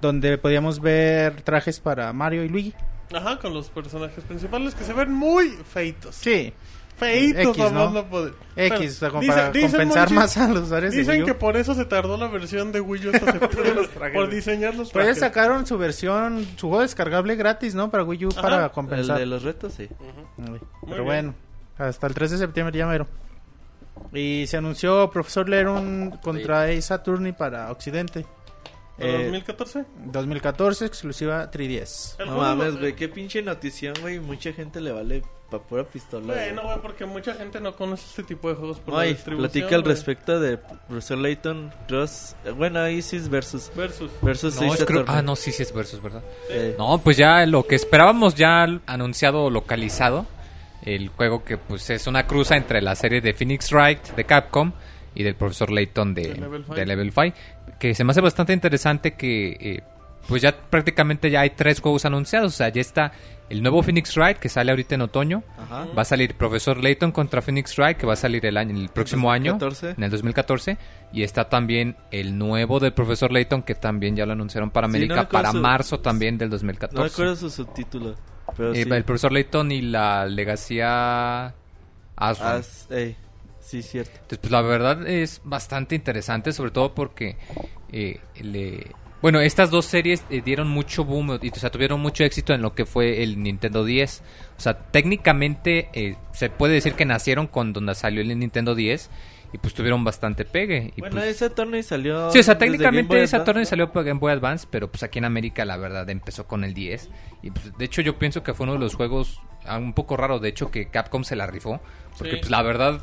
donde podíamos ver trajes para Mario y Luigi. Ajá, con los personajes principales que se ven muy feitos. Sí, Feitos, X, ¿no? no poder. X, Bueno, como dice- para dicen, compensar más a los usuarios de Dicen Wii U. que por eso se tardó la versión de Wii U hasta septiembre, por diseñar los Pero ellos trajes. sacaron su versión, su juego descargable gratis, ¿no? Para Wii U, Ajá. para El compensar. de los retos, sí. Pero bien. bueno, hasta el 3 de septiembre ya mero. Y se anunció Profesor Lerun contra Ace Attorney para Occidente. ¿Para Eh, 2014? 2014, exclusiva 3DS. El No juego mames, güey, qué pinche notición, güey. Mucha gente le vale pa' pura pistola. güey. Bueno, güey, porque mucha gente no conoce este tipo de juegos por la Ay, distribución. platica al güey. respecto de Profesor Layton Cross. eh, Bueno, Isis versus. Versus. Versus No, Ace creo- Attorney. ah, no, sí, sí es versus, ¿verdad? Eh, No, pues ya lo que esperábamos ya anunciado localizado. El juego que pues es una cruza entre la serie de Phoenix Wright de Capcom y del profesor Layton de, De Level Five. de Level 5. Que se me hace bastante interesante que eh, pues ya prácticamente ya hay tres juegos anunciados. O sea, ya está el nuevo Phoenix Wright que sale ahorita en otoño. Ajá. Va a salir Profesor Layton contra Phoenix Wright que va a salir el año el próximo año 2014. en el 2014 y está también el nuevo del Profesor Layton que también ya lo anunciaron para Sí, no América para su- marzo también del No 2014. recuerdo su subtítulo. Pero Eh, sí. El profesor Layton y la legacía Asron. As- ey, sí, cierto. Entonces, pues la verdad es bastante interesante, sobre todo porque, eh, le- bueno, estas dos series eh, dieron mucho boom, y, o sea, tuvieron mucho éxito en lo que fue el Nintendo 10. O sea, técnicamente eh, se puede decir que nacieron con donde salió el Nintendo 10 y pues tuvieron bastante pegue. Y, bueno, pues, ese Attorney salió. Sí, o sea, técnicamente ese Advance, torneo ¿no? salió para Game Boy Advance, pero pues aquí en América la verdad empezó con el 10. Y pues de hecho yo pienso que fue uno de los juegos ah, un poco raro, de hecho que Capcom se la rifó, porque Sí. pues la verdad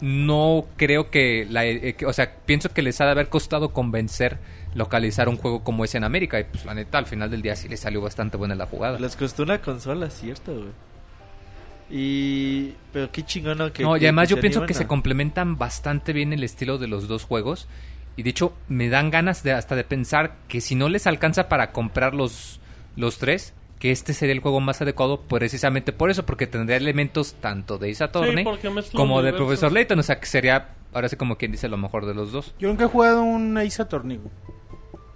no creo que, la, eh, que- o sea, pienso que les ha de haber costado convencer localizar un juego como ese en América y pues la neta al final del día sí les salió bastante buena la jugada. Les costó una consola, cierto, güey. Y. Pero qué chingón, ¿no? Que, No, y además yo pienso que se complementan bastante bien el estilo de los dos juegos. Y de hecho, me dan ganas de hasta de pensar que si no les alcanza para comprar los, los tres, que este sería el juego más adecuado precisamente por eso, porque tendría elementos tanto de mezcla como de. Profesor Layton. O sea, que sería, ahora sí como quien dice, lo mejor de los dos. Yo nunca he jugado un güey.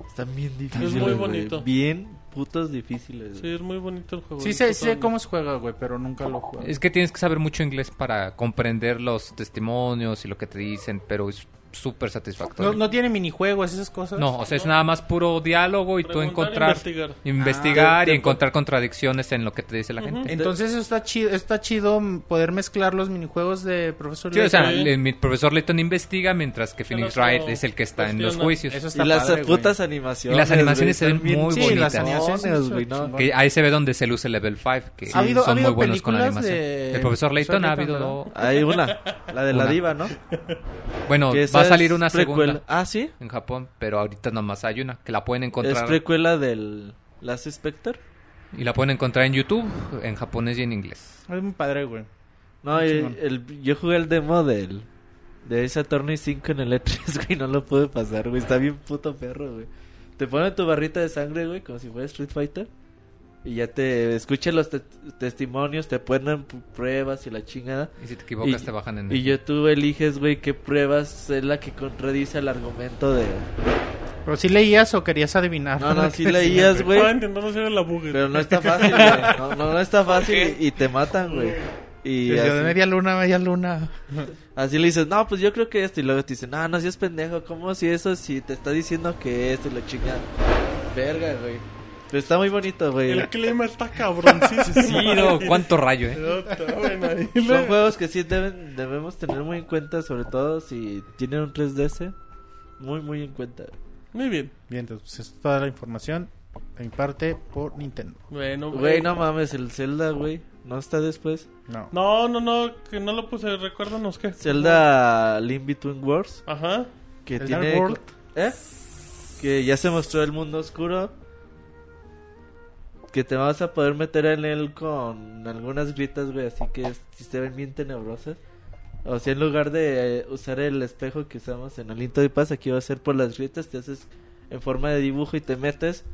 Están bien difíciles. muy güey. bonito. Bien putos difíciles. Sí, es muy bonito el juego. Sí sé, sé cómo se juega, güey, pero nunca lo he jugado. Es que tienes que saber mucho inglés para comprender los testimonios y lo que te dicen, pero es súper satisfactorio. No, no tiene minijuegos, esas cosas. No, o sea, es nada más puro diálogo y tú encontrar, investigar. investigar Ah, y encontrar contradicciones en lo que te dice la gente. Entonces eso está chido, está chido poder mezclar los minijuegos de Profesor Sí, o sea, Layton. Sí. el- mi profesor Layton investiga mientras que Phoenix Wright es el que está en los juicios. Eso está Y las padre, putas güey. animaciones. Y las animaciones se ven muy Sí, bonitas. las animaciones son güey, ¿no? Que ahí se ve donde se luce Level 5, que ¿Ha habido- ha son muy buenos con la animación. de El profesor Layton ha Layton, habido... Hay una, la de la diva, ¿no? Bueno, Que va esa a salir es una precuela. segunda Ah, sí. en Japón, pero ahorita nomás hay una, que la pueden Es encontrar... precuela del Last Spectre. Y la pueden encontrar en YouTube, en japonés y en inglés. Es muy padre, güey. No, y- chingón. el, yo jugué el demo del de Ace Attorney 5 en el E3, güey, no lo pude pasar, güey, está bien puto perro, güey. Te ponen tu barrita de sangre, güey, como si fuera Street Fighter. Y ya te escuchan los te- testimonios, te ponen pruebas y la chingada. Y si te equivocas Y- te bajan en Y yo tú eliges, güey, qué pruebas es la que contradice el argumento de... Pero si leías o querías adivinar. No, no, sí leías, güey. Estaba intentando hacer la bugger. Pero no está fácil, güey. No, no, no está fácil y, y te matan, güey. Y Desde así- media luna, media luna. Así le dices, no, pues yo creo que esto. Y luego te dicen, no, no seas pendejo. ¿Cómo si eso? Si te está diciendo que esto y la chingada. Verga, güey. Pero está muy bonito, güey. El clima está cabroncísimo. Sí, no, cuánto rayo, eh. Está bueno. Son juegos que sí deben, debemos tener muy en cuenta, sobre todo si tienen un 3DS. Muy, muy en cuenta. Muy bien. Bien, entonces es toda la información de mi parte por Nintendo. Bueno, Güey, no mames, el Zelda, güey. ¿No está después? No. No, no, no, que no lo puse. Recuérdanos qué. Zelda Link Between Worlds. Ajá. Que ¿El tiene... Dark World? ¿Eh? Que ya se mostró el mundo oscuro. Que te vas a poder meter en él con algunas gritas, güey. Así que si se ven bien tenebrosas. O sea, en lugar de eh, usar el espejo que usamos en el Into de Paz, aquí va a ser por las grietas. Te haces en forma de dibujo y te metes.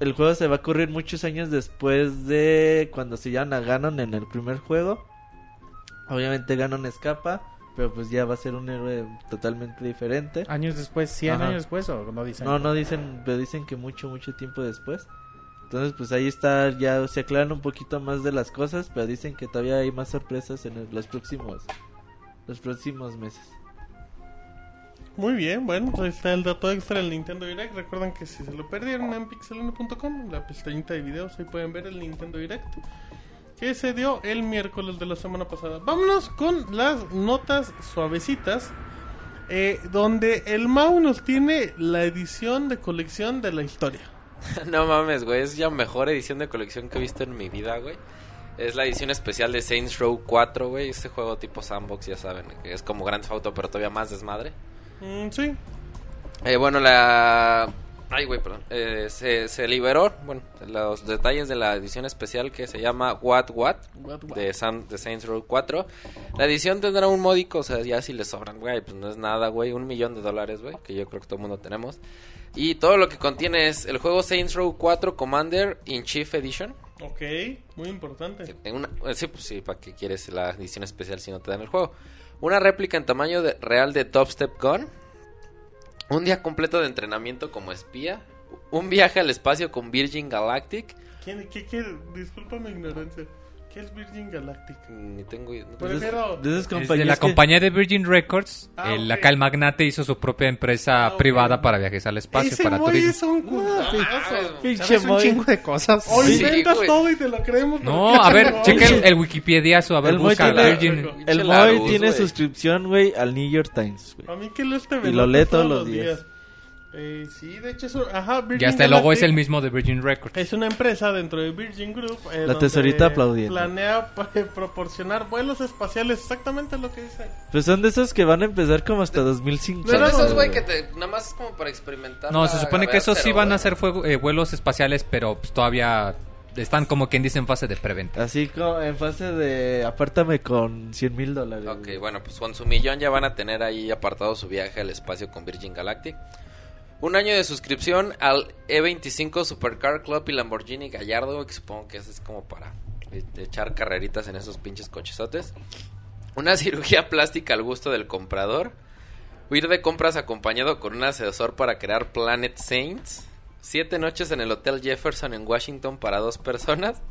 El juego se va a ocurrir muchos años después de cuando se llaman a Ganon en el primer juego. Obviamente Ganon escapa, pero pues ya va a ser un héroe totalmente diferente. ¿Años después? ¿100 Ajá. años después o no dicen? No, no dicen, pero dicen que mucho, mucho tiempo después. Entonces, pues ahí está, ya se aclaran un poquito más de las cosas, pero dicen que todavía hay más sorpresas en el- los próximos, los próximos meses. Muy bien, bueno, pues ahí está el dato extra del Nintendo Direct. Recuerden que si se lo perdieron en pixelano.com, en la pestañita de videos, ahí pueden ver el Nintendo Direct. Que se dio el miércoles de la semana pasada. Vámonos con las notas suavecitas. eh, donde el Mau nos tiene la edición de colección de la historia. No mames, güey, es la mejor edición de colección que he visto en mi vida, güey. Es la edición especial de Saints Row 4, güey. Este juego tipo sandbox, ya saben, que es como Grand Theft Auto, pero todavía más desmadre. Mm, sí, Eh, bueno, la... Ay, güey, perdón. Eh, se, se liberó, bueno, los detalles de la edición especial que se llama What What, What What. De, San- de Saints Row 4. La edición tendrá un módico, o sea, ya si le sobran, güey, pues no es nada, güey. Un millón de dólares, güey, que yo creo que todo el mundo tenemos. Y todo lo que contiene es el juego Saints Row 4 Commander in Chief Edition. ok, muy importante. Una- eh, sí, pues sí, ¿para qué quieres la edición especial si no te dan el juego? Una réplica en tamaño de- real de Top Step Gun. Un día completo de entrenamiento como espía. Un viaje al espacio con Virgin Galactic. ¿Quién, qué, qué, disculpa mi ignorancia. ¿Qué es Virgin Galactic? Ni tengo idea. Prefiero- tengo- De esas Es de compañías la que- compañía de Virgin Records. Ah, el, ok. Acá el magnate hizo su propia empresa Ah, ok. privada para viajes al espacio, Ese para turismo. es un cultazo. Pinche ¿Sabes un chingo de cosas? O Sí, inventas güey. todo y te lo creemos. No, a ver, checa el, el Wikipediazo, a ver, El busca tiene- Virgin. El Larus, tiene güey. suscripción, güey, al New York Times, güey. A mí que lo este Y lo lee todos los días. Eh, sí, de hecho, eso, ajá, Virgin Ya hasta el logo es el mismo de Virgin Records. Es una empresa dentro de Virgin Group. eh, La donde tesorita aplaudiendo. Planea eh, proporcionar vuelos espaciales, exactamente lo que dice. Pues son de esos que van a empezar como hasta 2005. Son Pero- esos, güey, que te, nada más es como para experimentar. No, la- se supone que esos sí van a güey. ser fuego- eh, vuelos espaciales, pero pues, todavía están como quien dice en fase de preventa. Así como en fase de apártame con 100 mil dólares. Ok, güey. bueno, pues con su millón ya van a tener ahí apartado su viaje al espacio con Virgin Galactic. Un año de suscripción al E25 Supercar Club y Lamborghini Gallardo, que supongo que es como para eh, echar carreritas en esos pinches cochesotes. Una cirugía plástica al gusto del comprador. Ir de compras acompañado con un asesor para crear Planet Saints. Siete noches en el Hotel Jefferson en Washington para dos personas.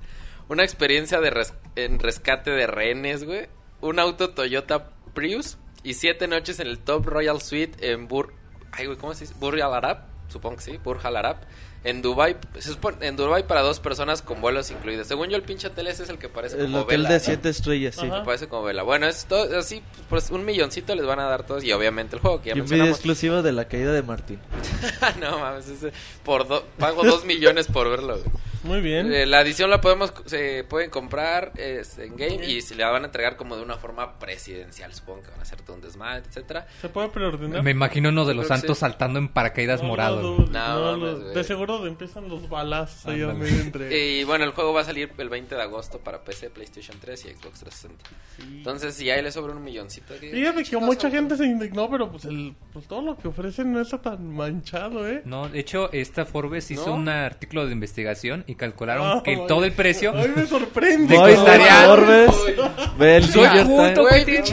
Una experiencia de en rescate de rehenes, güey. Un auto Toyota Prius. Y siete noches en el Top Royal Suite en Bur... Ay, güey, ¿cómo se dice? Burj Al Arab. Supongo que sí, Burj Al Arab. En Dubai, se supone- en Dubai para dos personas con vuelos incluidos. Según yo, el pinche hotel ese es el que parece El como hotel vela, de ¿no? 7 estrellas, sí. Ajá. Parece como vela. Bueno, es todo así, pues un milloncito les van a dar todos y obviamente el juego que ya Y un video exclusivo de la caída de Martín. no mames, ese- por do- pago dos millones por verlo. güey. Muy bien. Eh, la edición la podemos se pueden comprar es, en game y se la van a entregar como de una forma presidencial. Supongo que van a hacer todo un desmadre, etcétera. ¿Se puede preordenar? Me imagino uno de los santos sí. saltando en paracaídas No, morado. no, No, no, de seguro empiezan los balazos ahí medio entre... Y bueno, el juego va a salir el 20 de agosto para PC, PlayStation 3 y Xbox 360. Entonces, si ahí le sobra un milloncito. ¿qué- Fíjate que mucha gente se indignó, pero pues, el, pues todo lo que ofrecen no está tan manchado, ¿eh? No, de hecho, esta Forbes hizo ¿No? un artículo de investigación y calcularon Ah, que todo el precio... Ay, me sorprende. Voy costaría- Forbes,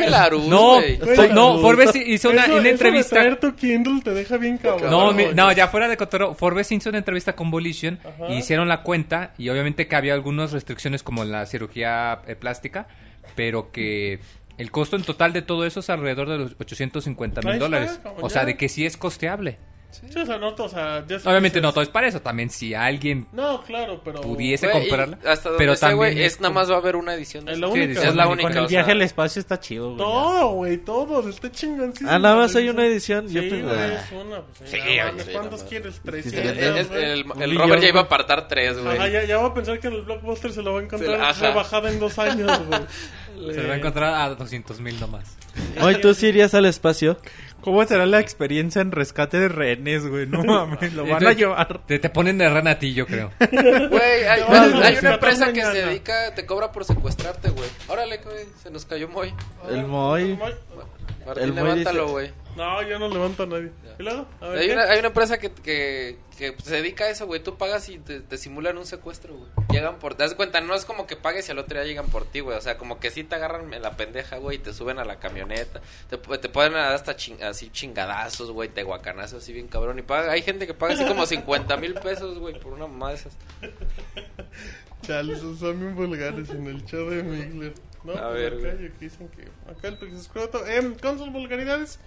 Larus, No, no, Forbes hizo una, Eso- una eso de entrevista... traer tu Kindle te deja bien cabrón. No, mi- no, ya fuera de cotorreo, Forbes hizo una entrevista con Volition Ajá. y hicieron la cuenta y obviamente que había algunas restricciones como la cirugía eh, plástica, pero que el costo en total de todo eso es alrededor de los 850 Ahí mil dólares. O sea, de que sí es costeable. Sí, o sea, no, o sea, Obviamente dices- no todo es para eso, también si alguien No, claro, pero... pudiese Güey, y comprarla. Hasta donde pero sé, también güey, es es nada más va a haber una edición de Es la Sí, única. es la única. Con el o viaje sea, al espacio está chido, güey. Todo, güey, todo. Está chingoncísimo. Ah, nada más hay una edición. Yo Sí, pensé- güey, ah. es una. Pues, Sí, sí, sí, ¿Cuántos quieres? sí, ¿300? sí, El, Robert ya iba a apartar tres, güey. Ya, ya va a pensar que en el Blockbuster se lo va a encontrar rebajada en dos años, güey. Se lo va a encontrar a 200 mil nomás. Hoy tú sí irías al espacio. ¿Cómo será la experiencia en rescate de rehenes, güey? No mames, lo van a llevar. Te, te ponen de rana a ti, yo creo. Güey, hay, hay una empresa que se dedica, te cobra por secuestrarte, güey. Órale, güey, se nos cayó Moy. El Moy. Martín, El levántalo, güey. No, yo no levanto a nadie. ¿Y luego? A ver, Hay una, hay una empresa que, que, que se dedica a eso, güey. Tú pagas y te, te simulan un secuestro, güey. Llegan por... Te das cuenta, no es como que pagues y al otro día llegan por ti, güey. O sea, como que sí te agarran en la pendeja, güey, y te suben a la camioneta. Te, te pueden dar hasta ching- así chingadazos, güey, te guacanazos así bien cabrón. Y paga, hay gente que paga así como 50 mil pesos, güey, por una mamá de esas. Chale, esos son bien vulgares en el show de Migler. No, A ver, acá, aquí dicen que acá el Pix Escroto. Eh, con sus vulgaridades.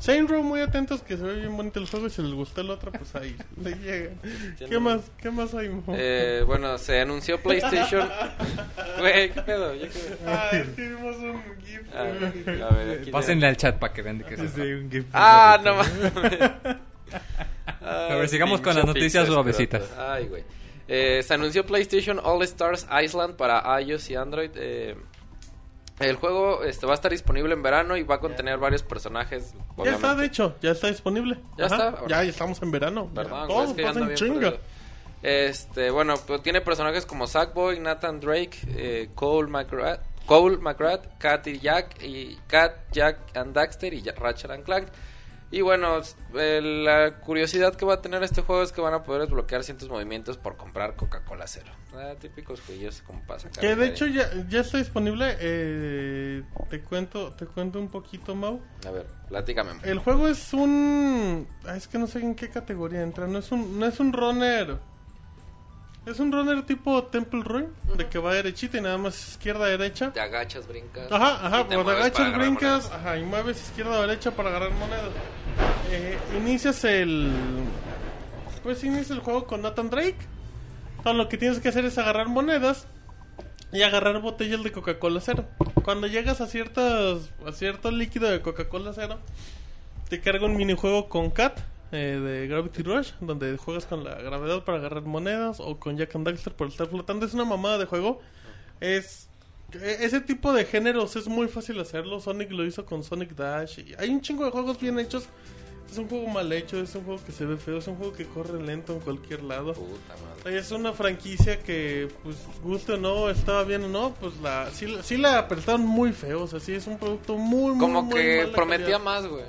Saint Row, muy atentos que se ve bien bonito el juego y si les gustó el otro, pues ahí le llegan. ¿Qué más? ¿Qué más hay? mo? Eh, bueno, se anunció PlayStation. Güey, ¿qué pedo? Ya que- Ah, es que vimos un GIF. Ah, a ver, aquí Pásenle al chat para que vean de qué se Sí, un gif. Ah, no mames. A ver, sigamos con las noticias suavecitas. Ay, güey. Eh, se anunció PlayStation All Stars Island para iOS y Android. eh, el juego este, va a estar disponible en verano y va a contener varios personajes. Ya está, obviamente. de hecho, ya está disponible. Ya está. Ya, ya estamos en verano. Perdón, todo es que pasa en chinga. Este, bueno, pues tiene personajes como Sackboy, Nathan Drake, eh, Cole McGrath, Cole McGrath, Kat y Jack, y Kat, Jack and Daxter y Ratchet and Clank. Y bueno, eh, la curiosidad que va a tener este juego es que van a poder desbloquear ciertos movimientos por comprar Coca-Cola cero. Ah, típicos juegos como pasa. Que de hecho ya, ya está disponible. Eh, te cuento te cuento un poquito, Mau. A ver, platícame. El juego es un. ah, Es que no sé en qué categoría entra. No es un, no es un runner. Es un runner tipo Temple Run. De que va derechita y nada más izquierda derecha. Te agachas, brincas. Ajá, ajá, te pues agachas, brincas, ajá, y mueves izquierda o derecha para agarrar monedas. Eh, inicias el. Pues inicias el juego con Nathan Drake. Todo lo que tienes que hacer es agarrar monedas y agarrar botellas de Coca-Cola cero. Cuando llegas a ciertas a cierto líquido de Coca-Cola cero, te carga un minijuego con Cat eh, de Gravity Rush, donde juegas con la gravedad para agarrar monedas o con Jack and Daxter por estar flotando. Es una mamada de juego. Es e- ese tipo de géneros es muy fácil hacerlo. Sonic lo hizo con Sonic Dash. Y hay un chingo de juegos bien hechos Es un juego mal hecho, es un juego que se ve feo, es un juego que corre lento en cualquier lado. Puta madre. Es una franquicia que, pues, guste o no, estaba bien o no, pues la sí, sí la apretaron muy feo. O sea, sí es un producto muy, muy, Como muy que prometía calidad. más, güey.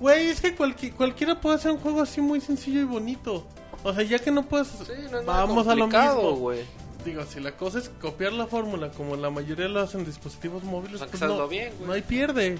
Güey, es que cualqui- cualquiera puede hacer un juego así muy sencillo y bonito. O sea, ya que no puedes. Sí, no vamos a lo mismo. güey. Digo, si la cosa es copiar la fórmula como la mayoría lo hacen en dispositivos móviles, pues no, bien, no hay pierde.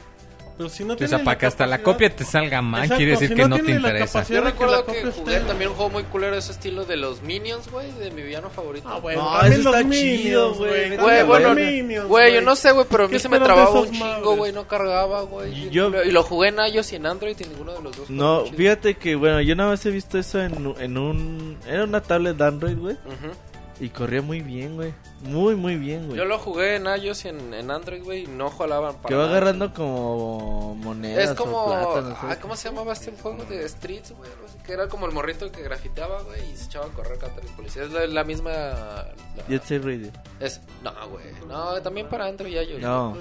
Pero si no O tienes sea, para que hasta la copia te salga mal, Exacto, quiere decir si que no no te interesa. Yo que recuerdo que copia jugué también un juego muy culero de ese estilo de los Minions, güey, de mi villano favorito. Ah, bueno, No, también eso los está Minions, chido, güey. güey. Güey, Güey, bueno, güey, yo no sé, güey, pero a mí ¿Qué se me trababa un chingo, güey, no cargaba, güey. Yo- lo- y lo jugué en iOS y en Android y ninguno de los dos. No, fíjate que, bueno, yo nada más he visto eso en, en un... Era una tablet de Android, güey. Ujú. Y corría muy bien, güey. Muy, muy bien, güey. Yo lo jugué en iOS y en, en Android, güey, y no jalaban para Que va nada. agarrando como monedas Es como. o plata, no sé. ah, ¿Cómo se llamaba este juego de Streets, güey? Que era como el morrito que grafiteaba, güey, y se echaba a correr contra los policías. Es la, la misma. la- Jet Set Radio. es, no, güey. No, también para Android y iOS. No.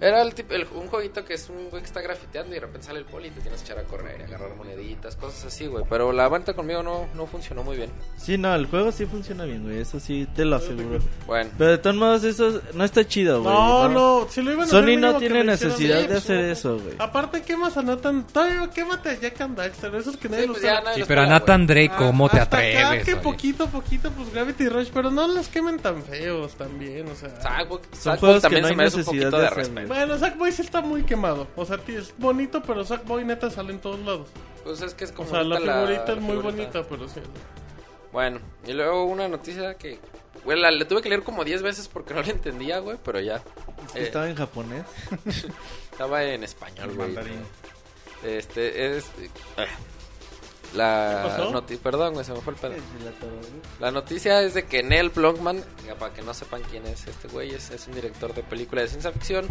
Era el tip- el- un jueguito que es un güey que está grafiteando y de repente sale el poli y te tienes que echar a correr y agarrar moneditas, cosas así, güey. Pero la venta conmigo no, no funcionó muy bien. Sí, no, el juego sí funciona bien, güey. Eso sí, te lo aseguro. Bueno, Pero de todos modos, eso no está chido, güey. No, no, si lo iban a hacer, Sony no tiene necesidad bien, de hacer no. eso, güey. Aparte, quemas a Nathan. Todavía quémate a Jack and Daxter. Esos que nadie sí, los pues sabe. Sí, pero a Nathan. Drake, ¿cómo te Hasta acá atreves? que oye? poquito, poquito, pues Gravity Rush. Pero no los quemen tan feos también, o sea. Son juegos que también no hay necesidad de de, hacer, Bueno, Sackboy sí está muy quemado. O sea, es bonito, pero Sackboy neta sale en todos lados. Pues es que es O como sea, la figurita es la muy figurita. bonita, pero sí. Bueno, y luego una noticia que, güey, la, le tuve que leer como 10 veces porque no la entendía, güey, pero ya. Eh, Estaba en japonés. estaba en español, güey. Mandarín. Este es eh, la ¿Qué pasó? noti- perdón, güey, se me fue el pedo. La noticia es de que Neil Blomkamp, para que no sepan quién es este güey, es, es un director de películas de ciencia ficción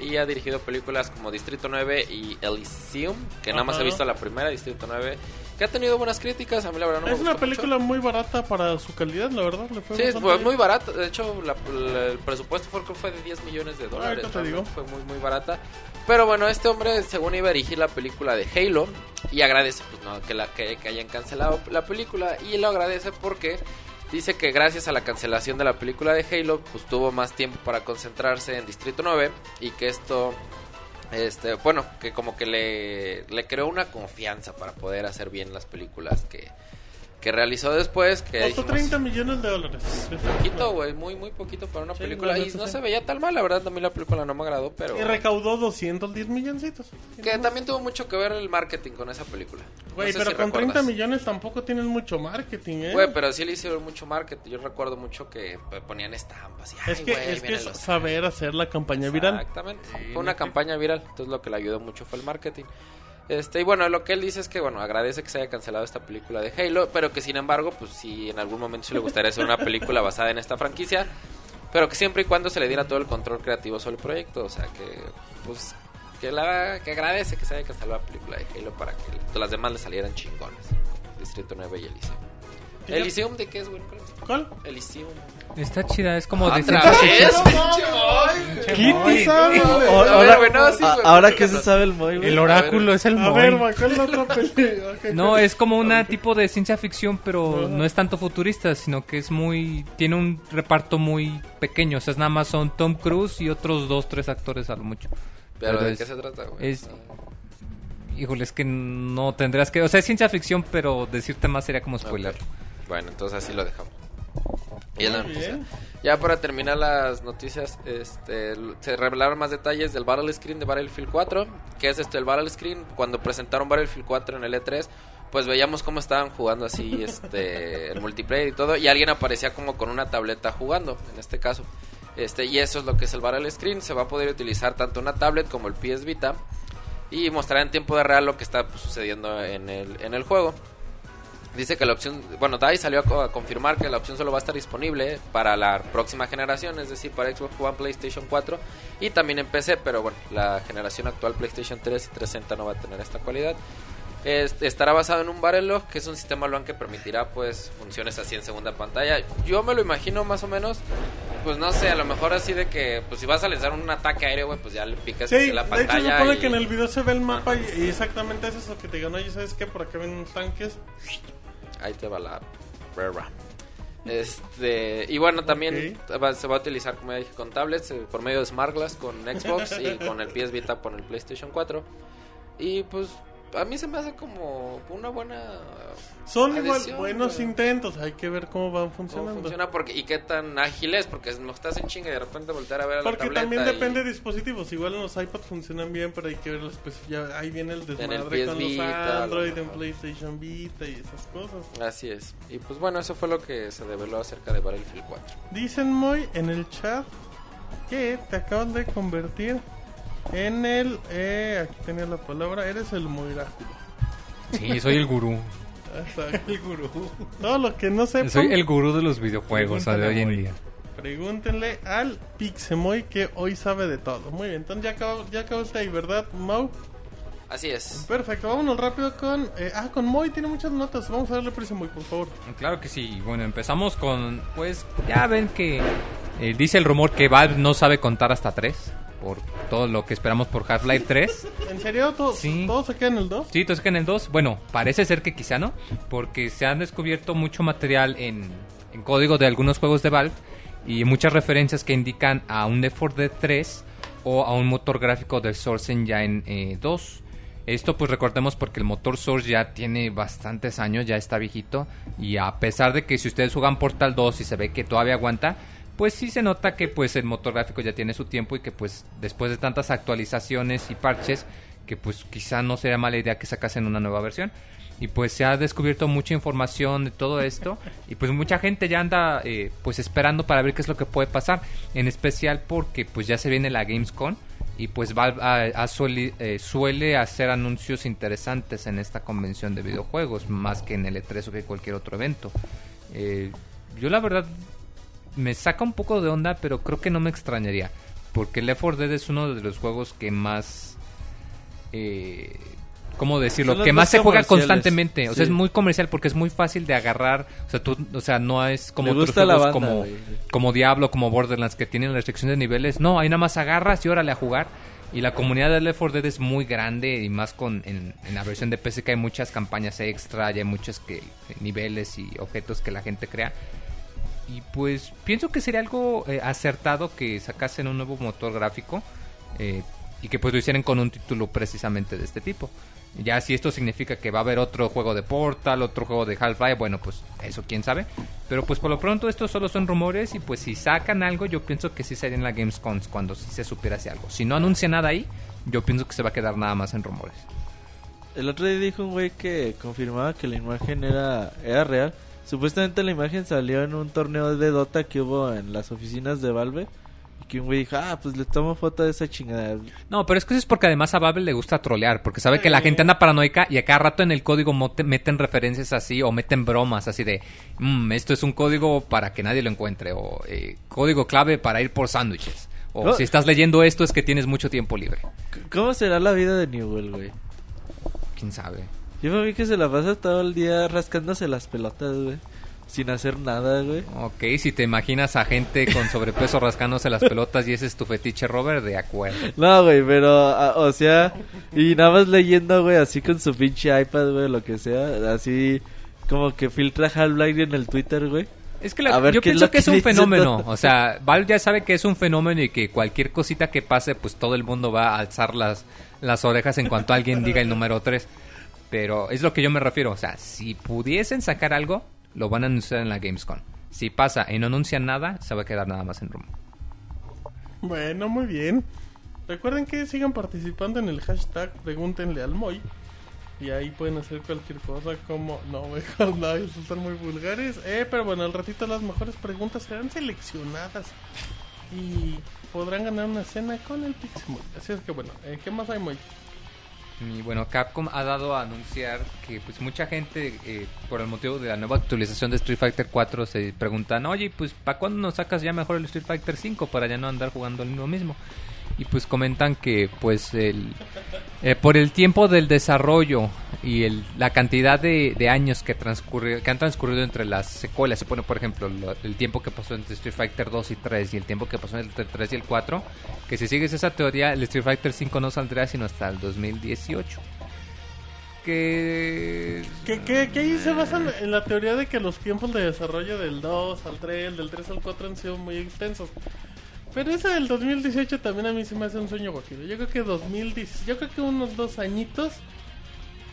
y ha dirigido películas como Distrito 9 y Elysium, que nada más Ajá. he visto la primera, Distrito 9, que ha tenido buenas críticas, a mí la verdad no me es una gustó mucho. película muy barata para su calidad, la verdad. Le fue Sí, bien. muy barata. De hecho, la- la- el presupuesto fue, fue de 10 millones de dólares. ahorita te digo. Fue muy, muy barata. Pero bueno, este hombre, según iba a dirigir la película de Halo, y agradece pues, no, que, la, que, hayan cancelado la película. Y lo agradece porque dice que gracias a la cancelación de la película de Halo, pues tuvo más tiempo para concentrarse en Distrito 9. Y que esto. Este, bueno, que como que le, le creó una confianza para poder hacer bien las películas que, que realizó después. Que Costó dijimos, 30 millones de dólares. poquito, güey, muy, muy poquito para una Sí, película. la Y no sí. se veía tan mal, la verdad, también la película no me agradó, pero... Y recaudó 210 milloncitos. Que también tuvo mucho que ver el marketing con esa película. Güey, No sé pero si con 30 recuerdas. millones tampoco tienes mucho marketing, ¿eh? Güey, pero sí le hicieron mucho marketing. Yo recuerdo mucho que ponían estampas y... es "Ay, que, güey, es, que es los-". saber hacer la campaña viral. Exactamente. Fue una campaña viral. Entonces lo que le ayudó mucho fue el marketing. Este, y bueno, lo que él dice es que, bueno, agradece que se haya cancelado esta película de Halo, pero que sin embargo, pues si en algún momento sí le gustaría hacer una película basada en esta franquicia, pero que siempre y cuando se le diera todo el control creativo sobre el proyecto, o sea, que, pues, que, la, que agradece que se haya cancelado la película de Halo para que las demás le salieran chingones. Distrito 9 y Elysium. ¿Elysium de qué es, güey? ¿Cuál. Elysium. Está chida, es como de ¿Otra ciencia ficción. ahora, güey, no, sí, a- güey, ahora mucho que se sabe el Moy. El oráculo es el A ver, Moy. ¿cuál es la otra película? No, es como una tipo de ciencia ficción, pero no es tanto futurista, sino que es muy... Tiene un reparto muy pequeño, o sea, es nada más son Tom Cruise y otros dos, tres actores a lo mucho. ¿Pero Pero de es- qué se trata, güey? es- Híjole, es que no tendrías que... O sea, es ciencia ficción, pero decirte más sería como spoiler. Bueno, entonces así lo dejamos. Y es la noticia. Ya para terminar las noticias, este, se revelaron más detalles del Battle Screen de Battlefield 4. Que es esto, el Battle Screen. Cuando presentaron Battlefield 4 en el E3, pues veíamos cómo estaban jugando así este, el multiplayer y todo. Y alguien aparecía como con una tableta jugando, en este caso. Este, y eso es lo que es el Battle Screen. Se va a poder utilizar tanto una tablet como el PS Vita. Y mostrar en tiempo de real lo que está pues, sucediendo en el, en el juego. Dice que la opción, bueno, DICE salió a, co- a confirmar que la opción solo va a estar disponible para la próxima generación, es decir, para Xbox One, PlayStation 4 y también en PC, pero bueno, la generación actual PlayStation 3 y 360 no va a tener esta cualidad. Es- estará basado en un Battlelog, que es un sistema LON que permitirá pues funciones así en segunda pantalla. Yo me lo imagino más o menos, pues no sé, a lo mejor así de que pues si vas a lanzar un ataque aéreo, pues ya le picas Sí, la de hecho pantalla. supone y- que en el video se ve el mapa y, y exactamente es eso que te digan, oye, ¿sabes qué? Por acá ven unos tanques. Ahí te va la prueba. Este, y bueno, también se va a utilizar, como ya dije, con tablets, eh, por medio de Smart Glass con Xbox y con el PS Vita por el PlayStation 4. Y pues a mí se me hace como una buena... Son igual buenos intentos, hay que ver cómo van ¿Cómo funcionando. funciona? Porque, y qué tan ágil es, porque no estás en chinga y de repente voltear a ver a la Porque también y- depende de dispositivos. Igual en los iPads funcionan bien, pero hay que ver las pues, ya ahí viene el desmadre con los Android, en. PlayStation Vita y esas cosas. Así es. Y pues bueno, eso fue lo que se develó acerca de Battlefield 4. Dicen muy en el chat que te acabas de convertir en el eh, aquí tenía la palabra, eres el Moiráculo. Sí, soy el gurú. Exacto, el gurú. Todo lo que no sepan, Soy el gurú de los videojuegos o sea, de hoy en día. pregúntenle al Pixemoy que hoy sabe de todo. Muy bien, entonces ya acabó, ya ahí, ¿verdad, Mau? Así es. Perfecto, vámonos rápido con... eh, ah, con Moy tiene muchas notas. Vamos a darle prisa, Moy, por favor. Claro que sí. Bueno, empezamos con, pues, ya ven que eh, dice el rumor que Valve no sabe contar hasta 3 por todo lo que esperamos por Half-Life 3. ¿En serio? ¿Todo, Sí. ¿todo se queda en el 2? Sí, entonces que en el 2, bueno, parece ser que quizá no, porque se han descubierto mucho material en, en código de algunos juegos de Valve y muchas referencias que indican a un Left 4 Dead 3 o a un motor gráfico del Source Engine eh, 2. Esto pues recordemos porque el motor Source ya tiene bastantes años, ya está viejito. Y a pesar de que si ustedes juegan Portal 2 y se ve que todavía aguanta, pues sí se nota que pues el motor gráfico ya tiene su tiempo y que pues después de tantas actualizaciones y parches que pues quizá no sería mala idea que sacasen una nueva versión. Y pues se ha descubierto mucha información de todo esto. Y pues mucha gente ya anda eh, pues esperando para ver qué es lo que puede pasar. En especial porque pues ya se viene la Gamescom y pues Valve suele, eh, suele hacer anuncios interesantes en esta convención de videojuegos más que en el E3 o que cualquier otro evento Eh, yo la verdad me saca un poco de onda, pero creo que no me extrañaría. Porque Left 4 Dead es uno de los juegos que más. Eh, ¿Cómo decirlo? Que más se juega constantemente. O sea, Sí. es muy comercial porque es muy fácil de agarrar. O sea, tú, o sea no es como otros juegos banda, como, güey. como Diablo, como Borderlands, que tienen restricción de niveles. No, ahí nada más agarras y órale a jugar. Y la comunidad de Left 4 Dead es muy grande y más con en, en la versión de PC que hay muchas campañas extra, y hay muchos que, niveles y objetos que la gente crea. Y pues pienso que sería algo eh, acertado que sacasen un nuevo motor gráfico eh, y que pues lo hicieran con un título precisamente de este tipo. Ya si esto significa que va a haber otro juego de Portal, otro juego de Half-Life, bueno, pues eso quién sabe. Pero pues por lo pronto estos solo son rumores y pues si sacan algo yo pienso que sí sería en la Gamescom cuando sí se supiera si algo. Si no anuncia nada ahí, yo pienso que se va a quedar nada más en rumores. El otro día dijo un güey que confirmaba que la imagen era, era real. Supuestamente la imagen salió en un torneo de Dota que hubo en las oficinas de Valve. Que un güey dijo, ah, pues le tomo foto de esa chingada. No, pero es que eso es porque además a Babel le gusta trolear, porque sabe que la gente anda paranoica y a cada rato en el código meten referencias así o meten bromas así de, "Mm, esto es un código para que nadie lo encuentre o eh, código clave para ir por sándwiches. O si estás leyendo esto es que tienes mucho tiempo libre. ¿Cómo será la vida de Newell, güey? ¿Quién sabe? Yo me vi que se la pasa todo el día rascándose las pelotas, güey. Sin hacer nada, güey. Ok, si te imaginas a gente con sobrepeso rascándose las pelotas y ese es tu fetiche, Robert, de acuerdo. No, güey, pero, a- o sea, y nada más leyendo, güey, así con su pinche iPad, güey, lo que sea, así como que filtra Half-Life en el Twitter, güey. Es que la- ver yo es pienso lo que es un fenómeno. O sea, Valve ya sabe que es un fenómeno y que cualquier cosita que pase, pues todo el mundo va a alzar las, las orejas en cuanto alguien diga el número 3. Pero es lo que yo me refiero. O sea, si pudiesen sacar algo, lo van a anunciar en la Gamescom. Si pasa y no anuncian nada, se va a quedar nada más en rumbo. Bueno, muy bien. Recuerden que sigan participando en el hashtag Pregúntenle al Moy. Y ahí pueden hacer cualquier cosa como... No, mejor no, esos están muy vulgares. Eh, pero bueno, al ratito las mejores preguntas serán seleccionadas. Y podrán ganar una cena con el Pixemoy. Así es que bueno, eh, ¿qué más hay, Moy? Y bueno, Capcom ha dado a anunciar que pues mucha gente, eh, por el motivo de la nueva actualización de Street Fighter 4, se preguntan, oye, pues ¿para cuándo nos sacas ya mejor el Street Fighter 5 para ya no andar jugando lo mismo? Y pues comentan que pues el eh, por el tiempo del desarrollo y el, la cantidad de, de años que transcurre, que han transcurrido entre las secuelas, se pone por ejemplo lo- el tiempo que pasó entre Street Fighter 2 y 3 y el tiempo que pasó entre el 3 y el 4, que si sigues esa teoría el Street Fighter 5 no saldrá sino hasta el 2018. Que Que, que, que ahí se basan en la teoría de que los tiempos de desarrollo del 2 al 3, del 3 al 4 han sido muy extensos. Pero esa del 2018 también a mí se me hace un sueño guajiro. Yo creo que 2010, yo creo que unos dos añitos.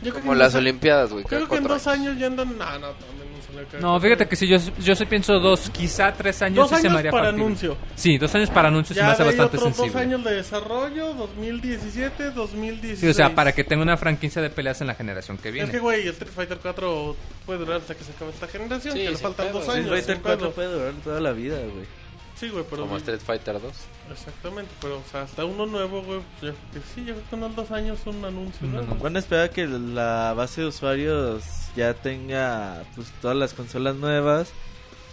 Yo creo que Como en las dos Olimpiadas, güey. Creo que en dos años ya andan. No, no, también no se le cae. No, fíjate que si yo, yo sí pienso dos, quizá tres años, Dos sí se me años haría para factible. anuncio. Sí, dos años para anuncios se me hace de ahí bastante otros dos sensible. años de desarrollo, 2017, 2016. Sí, o sea, para que tenga una franquicia de peleas en la generación que viene. Es que, güey, Street Fighter 4 puede durar hasta que se acabe esta generación, Sí, que le sin faltan dos Street años. Fighter sin 4 pedo. puede durar toda la vida, güey. Sí, güey, pero... Como Street Fighter 2. Exactamente, pero o sea, hasta uno nuevo, güey, yo creo que sí, yo creo que unos dos años un anuncio, Un ¿no? Van a esperar que la base de usuarios ya tenga pues todas las consolas nuevas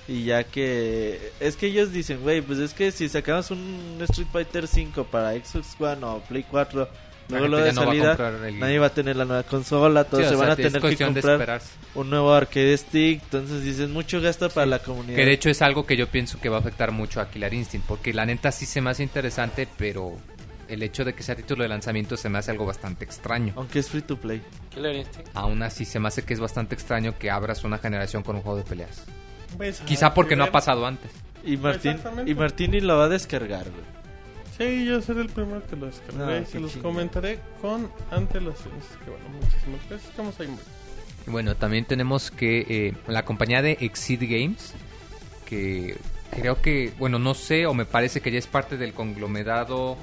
y ya que es que ellos dicen, güey, pues es que si sacamos un Street Fighter 5 para Xbox One o Play 4, La luego lo de no va salida, el- nadie va a tener la nueva consola, todos Sí, se sea, van a tener que cuestión de comprar esperarse. un nuevo arcade stick, entonces dicen mucho gasto para la comunidad. Que de hecho es algo que yo pienso que va a afectar mucho a Killer Instinct, porque la neta sí se me hace interesante, pero el hecho de que sea título de lanzamiento se me hace algo bastante extraño. aunque es free to play. Killer Instinct. Aún así se me hace que es bastante extraño que abras una generación con un juego de peleas. Pues, Quizá ah, porque que no ha pasado antes. Y Martín y Martini lo va a descargar, güey. Sí, yo seré el primero que lo descargaré Ah, y que los comentaré con antelaciones. Que bueno, muchísimas gracias, estamos ahí Bueno, también tenemos que eh, la compañía de Exceed Games, que creo que, bueno, no sé, o me parece que ya es parte del conglomerado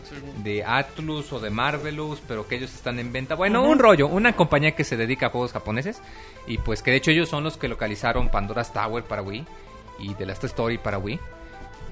de Atlus o de Marvelous, pero que ellos están en venta. Bueno, un rollo, una compañía que se dedica a juegos japoneses, y pues que de hecho ellos son los que localizaron Pandora's Tower para Wii y The Last Story para Wii.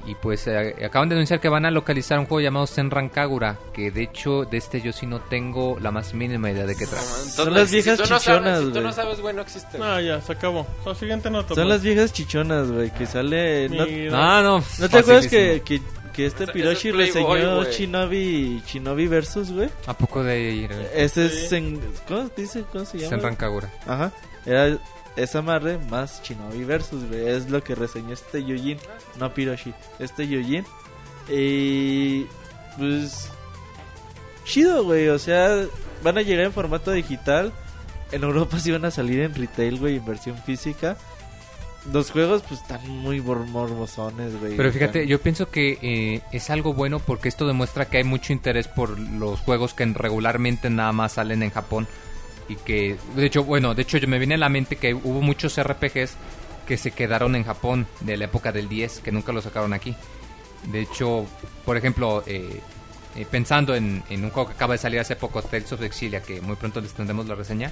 Y pues eh, acaban de anunciar que van a localizar un juego llamado Senran Kagura, que de hecho de este yo sí no tengo la más mínima idea de qué trata. Entonces, las si viejas tú no chichonas, sabes- Si tú no sabes, güey, no existe. Ah, ya, se acabó. La siguiente nota. Son pues. las viejas chichonas, güey, que sale... ¿no-. Ah, no. ¿No te acuerdas que, que, que este Piroshi es reseñó. Shinobi, Shinobi Versus, güey? ¿A poco de ir? Ese es en... ¿Cómo dice? ¿Cómo se llama? Senran Kagura. Ajá. Era esa madre más Shinobi Versus, güey. Es lo que reseñó este Yujin. No Piroshi. Este Yujin. Y... Pues... Chido, güey. O sea, van a llegar en formato digital. En Europa sí van a salir en retail, güey, en versión física. Los juegos, pues, están muy morbosones, güey. Pero fíjate, Están- yo pienso que eh, es algo bueno porque esto demuestra que hay mucho interés por los juegos que regularmente nada más salen en Japón y que, de hecho, bueno, de hecho yo me viene a la mente que hubo muchos RPGs que se quedaron en Japón de la época del 10 que nunca los sacaron aquí. De hecho, por ejemplo, eh, eh, pensando en, en un juego que acaba de salir hace poco, Tales of Exilia, que muy pronto les tendremos la reseña.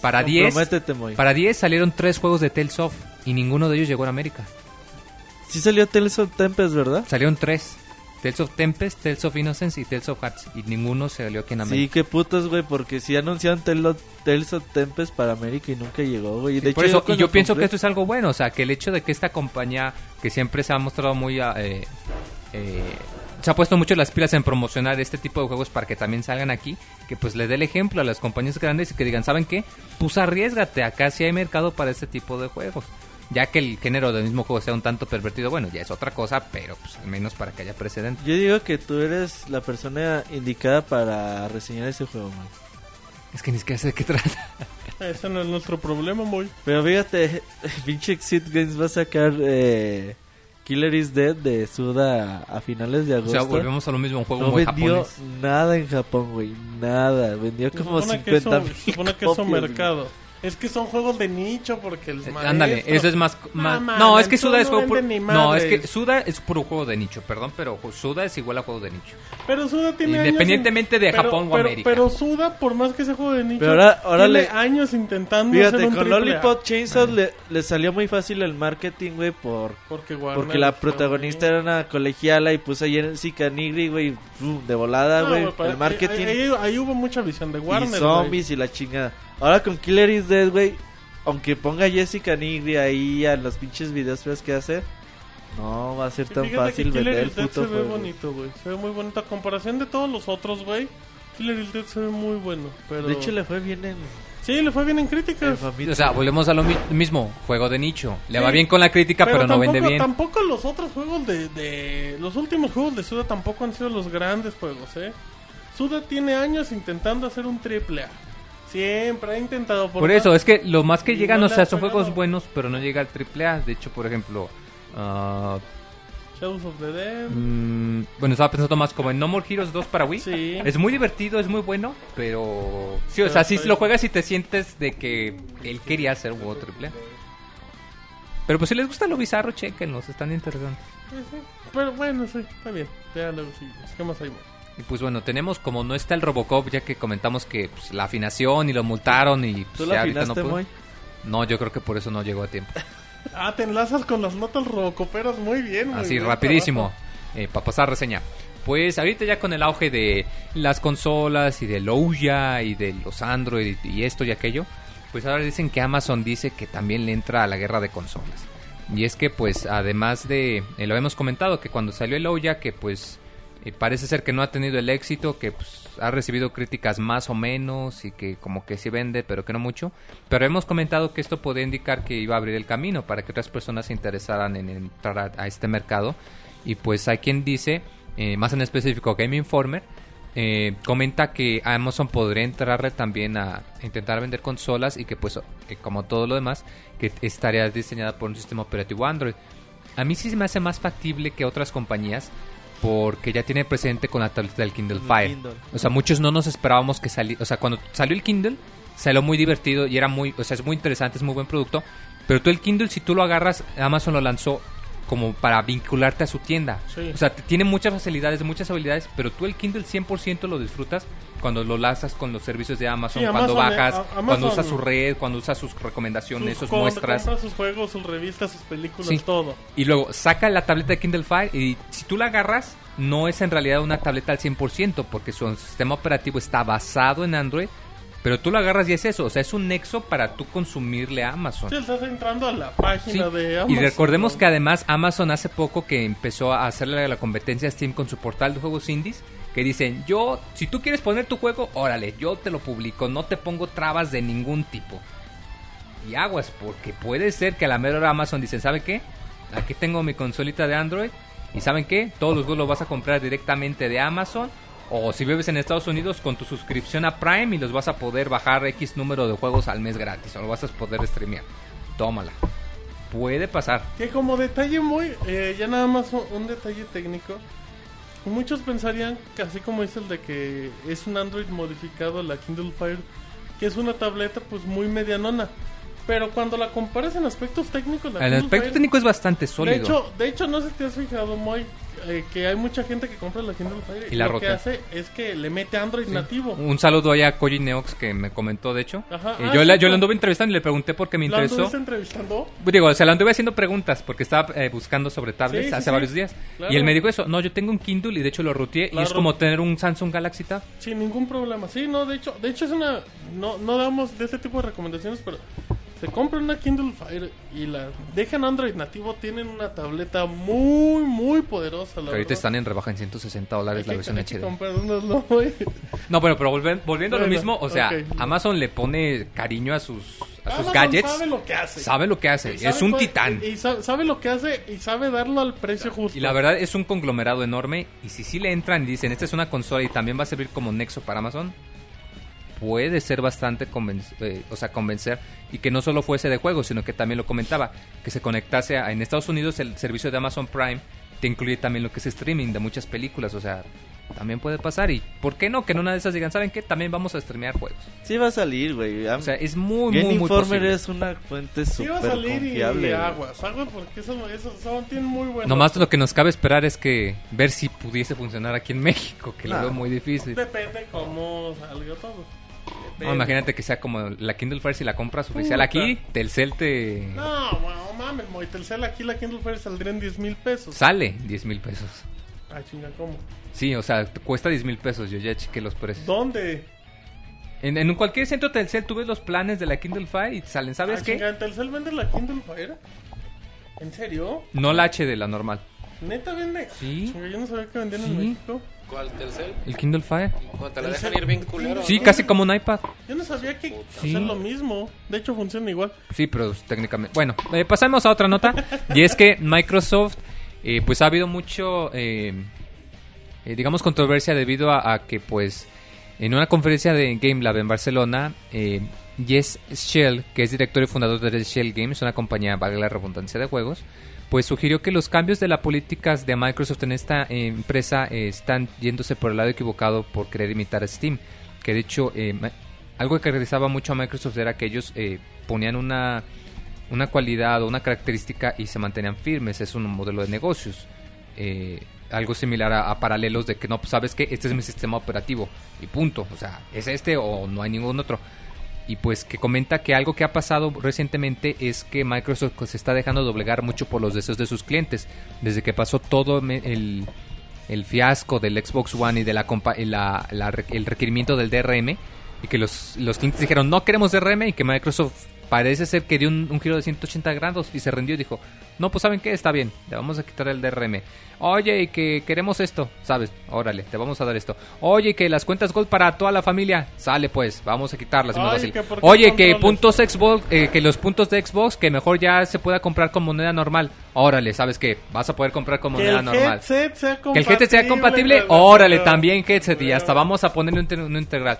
Para 10 Comprométete, Moy. para 10 salieron tres juegos de Tales of y ninguno de ellos llegó a América. Sí salió Tales of Tempest, ¿verdad? Salieron tres. Tales of Tempest, Tales of Innocence y Tales of Hearts. Y ninguno se salió aquí en Sí, América. qué putos, güey, porque sí anunciaron Tales of- Tempest para América y nunca llegó, güey. De Por hecho, eso, y cuando yo pienso compré- que esto es algo bueno. O sea, que el hecho de que esta compañía, que siempre se ha mostrado muy... ah, eh, eh, se ha puesto mucho las pilas en promocionar este tipo de juegos para que también salgan aquí, que pues le dé el ejemplo a las compañías grandes y que digan, ¿saben qué? Pues arriesgate, acá sí hay mercado para este tipo de juegos. Ya que el género del mismo juego sea un tanto pervertido, bueno, ya es otra cosa, pero pues al menos para que haya precedente. Yo digo que tú eres la persona indicada para reseñar ese juego, man. Es que ni siquiera sé de qué trata. Ese no es nuestro problema, muy. Pero fíjate, pinche Exit Games va a sacar eh, Killer is Dead de Suda a finales de O agosto. sea, volvemos a lo mismo, un juego no muy vendió japonés. nada en Japón, güey. Nada. Vendió como supone que 50 eso- se supone que es un copias, güey. Es que son juegos de nicho porque el Eh, maestro... Ándale, eso es más... más- mames, no, es que Suda es no juego... puro- vende ni No, es que Suda es puro juego de nicho, perdón, pero Suda es igual a juego de nicho. Pero Suda tiene años Independientemente de pero- Japón o pero- América. Pero Suda, por más que ese juego de nicho, Pero ahora- ahora tiene le- años intentando Fíjate, hacer un con. Lollipop Chainsaw le, le salió muy fácil el marketing, güey, por... Porque, Warner Porque la protagonista era una colegiala y puso ahí en Sicanigri, güey, de volada, No, güey, pero el marketing Ahí, ahí- ahí hubo mucha visión de Warner. y güey. zombies y la chingada. Ahora con Killer is Dead, güey, aunque ponga Jessica Nigri ahí a los pinches videos feos que hace, No va a ser Y tan fácil que Killer vender el puto se ve juego. bonito, güey. Se ve muy bonito. A comparación de todos los otros, güey. Killer Instinct se ve muy bueno. Pero... De hecho, le fue bien en, Sí, le fue bien en críticas. O sea, volvemos a lo mi- mismo, juego de nicho. Le Sí. va bien con la crítica, pero, no tampoco, vende bien. Tampoco los otros juegos de, de... Los últimos juegos de Suda tampoco han sido los grandes juegos, ¿eh? Suda tiene años intentando hacer un triple A. Siempre ha intentado. Por eso, es que lo más que llegan, no o sea, son juegos buenos, pero no llega al triple A. De hecho, por ejemplo, ah, Shadows of the Dead. mm, bueno, estaba pensando más como en No More Heroes 2 para Wii. Sí. Es muy divertido, es muy bueno, pero... Sí, o sea, si lo juegas y te sientes de que él quería hacer un juego triple A. Pero pues si les gusta lo bizarro, chequenlos, están interesantes. Sí, sí. Pero bueno, sí, está bien. Ya luego sí. ¿Qué más hay? Y pues bueno, tenemos como no está el Robocop, ya que comentamos que pues, la afinación y lo multaron y pues, ¿Tú ya la ahorita no. Moy? No, yo creo que por eso no llegó a tiempo. Ah, te enlazas con las notas robocoperas muy bien. muy Así, bien, rapidísimo, trabajo. para pasar reseña. Pues ahorita ya con el auge de las consolas y del Ouya y de los Android y esto y aquello, pues ahora dicen que Amazon dice que también le entra a la guerra de consolas. Y es que pues además de, eh, lo hemos comentado, que cuando salió el Ouya, que pues eh, parece ser que no ha tenido el éxito, que pues, ha recibido críticas más o menos y que como que sí vende, pero que no mucho. Pero hemos comentado que esto podría indicar que iba a abrir el camino para que otras personas se interesaran en entrar a, a este mercado. Y pues hay quien dice, eh, más en específico Game Informer, eh, comenta que Amazon podría entrarle también a intentar vender consolas y que pues eh, como todo lo demás, que estaría diseñada por un sistema operativo Android. A mí sí se me hace más factible que otras compañías porque ya tiene precedente con la tableta del Kindle Fire. Kindle. O sea, muchos no nos esperábamos que saliera. O sea, cuando salió el Kindle, salió muy divertido y era muy. O sea, es muy interesante, es muy buen producto. Pero tú el Kindle, si tú lo agarras, Amazon lo lanzó como para vincularte a su tienda. Sí. O sea, tiene muchas facilidades, muchas habilidades, pero tú el Kindle 100% lo disfrutas cuando lo lanzas con los servicios de Amazon, Sí, cuando eh, bajas, cuando usas su red, cuando usas sus recomendaciones, Sus sus muestras. sus juegos, sus revistas, sus películas, Sí. todo. Y luego saca la tableta de Kindle Fire y si tú la agarras, no es en realidad una tableta al 100% porque su sistema operativo está basado en Android, pero tú la agarras y es eso, o sea, es un nexo para tú consumirle a Amazon. Sí, estás entrando a la Sí, página de Amazon. Y recordemos que además Amazon hace poco que empezó a hacerle la competencia a Steam con su portal de juegos indies, que dicen, yo, si tú quieres poner tu juego, órale, yo te lo publico, no te pongo trabas de ningún tipo. Y aguas, porque puede ser que a la mera hora Amazon dicen, ¿sabe qué? Aquí tengo mi consolita de Android, y ¿saben qué? Todos los juegos los vas a comprar directamente de Amazon, o si vives en Estados Unidos con tu suscripción a Prime y los vas a poder bajar X número de juegos al mes gratis, o lo vas a poder streamear. Tómala. Puede pasar. Que como detalle muy, eh, ya nada más un, un detalle técnico. Muchos pensarían que así como dice el de que es un Android modificado la Kindle Fire, que es una tableta pues muy medianona. Pero cuando la comparas en aspectos técnicos, la El Kindle aspecto Fire- técnico es bastante de sólido. hecho, de hecho no sé si te has fijado, Moy, eh, que hay mucha gente que compra la Kindle Fire Y la lo que hace es que le mete Android nativo. Un saludo ahí a Koji Neox que me comentó, de hecho. Ajá. Eh, Ah, yo, sí, la, yo lo anduve entrevistando y le pregunté por qué me ¿La interesó. entrevistando? Digo, o sea, le anduve haciendo preguntas porque estaba eh, buscando sobre tablets Sí, hace varios días. Claro. Y él me dijo eso. No, yo tengo un Kindle y de hecho lo ruteé. Y es como tener un Samsung Galaxy Tab. Sin ningún problema. Sí, no, de hecho, de hecho es una no no damos de este tipo de recomendaciones, pero se compra una Kindle Fire y la dejan Android nativo, tienen una tableta muy muy poderosa, la Que ahorita están en rebaja en 160 Hay dólares la versión que HD. no, bueno, pero volven- volviendo a lo Bueno, mismo, o sea. Amazon le pone cariño a sus, a sus Amazon gadgets. sabe lo que hace. Sabe lo que hace. Y sabe Es un cuál- titán. Y, y sa- sabe lo que hace y sabe darlo al precio justo. Y la verdad es un conglomerado enorme. Y si sí le entran y dicen, esta es una consola y también va a servir como nexo para Amazon, puede ser bastante eh, o sea, convencer. Y que no solo fuese de juegos, sino que también lo comentaba, que se conectase a, en Estados Unidos el servicio de Amazon Prime, te incluye también lo que es streaming de muchas películas. O sea, también puede pasar. Y ¿por qué no? Que en una de esas digan, ¿saben qué? También vamos a streamear juegos. Sí va a salir, güey. O sea, es muy, Game muy, muy Informer posible. es una fuente Sí va a súper salir y, confiable. güey. aguas, aguas porque eso, eso, eso tiene muy bueno. Nomás lo que nos cabe esperar es que ver si pudiese funcionar aquí en México, que lo No. veo muy difícil. Depende cómo salga todo. No, imagínate que sea como la Kindle Fire si la compras oficial Puta. aquí, Telcel te No, bueno, mames, Moy, Telcel aquí la Kindle Fire saldría en 10 mil pesos. sale 10 mil pesos. Ah, chinga, ¿cómo? Sí, o sea, te cuesta 10 mil pesos, yo ya chequé los precios. ¿Dónde? En, en cualquier centro Telcel tú ves los planes de la Kindle Fire y salen, ¿sabes Ah, qué? chinga, ¿en Telcel vende la Kindle Fire? ¿En serio? No la HD, la normal. ¿Neta vende? Sí. Chinga, Yo no sabía que vendían en Sí. México. ¿Cuál? ¿Telcel? El Kindle Fire. Cuando te la ¿El dejan ir bien culero. Sí, ¿no? casi como un iPad. Yo no sabía que Sí. hacer lo mismo. De hecho, funciona igual. Sí, pero técnicamente. Bueno, eh, pasamos a otra nota. y es que Microsoft, eh, pues ha habido mucho, eh, eh, digamos, controversia debido a, a que, pues, en una conferencia de Game Lab en Barcelona, eh, Jess Shell, que es director y fundador de Shell Games, una compañía, valga la redundancia de juegos, pues sugirió que los cambios de las políticas de Microsoft en esta empresa eh, están yéndose por el lado equivocado por querer imitar a Steam. Que de hecho, eh, algo que caracterizaba mucho a Microsoft era que ellos eh, ponían una, una cualidad o una característica y se mantenían firmes. Es un modelo de negocios. Eh, algo similar a, a paralelos de que no, pues, sabes que este es mi sistema operativo y punto. O sea, es este o no hay ningún otro. Y pues que comenta que algo que ha pasado recientemente es que Microsoft pues, se está dejando doblegar mucho por los deseos de sus clientes. Desde que pasó todo el, el fiasco del Xbox One y de la, la- la el requerimiento del DRM y que los, los clientes dijeron no queremos DRM y que Microsoft parece ser que dio un, un giro de 180 grados y se rindió y dijo no pues saben qué está bien le vamos a quitar el DRM oye y que queremos esto sabes órale te vamos a dar esto. Oye que las cuentas Gold para toda la familia sale pues vamos a quitarlas Ay, fácil. que qué oye que puntos Xbox eh, que los puntos de Xbox que mejor ya se pueda comprar con moneda normal. Órale sabes que vas a poder comprar con Que moneda el normal. headset sea que el headset sea compatible, órale, también headset. Y hasta vamos a ponerle un, un integral.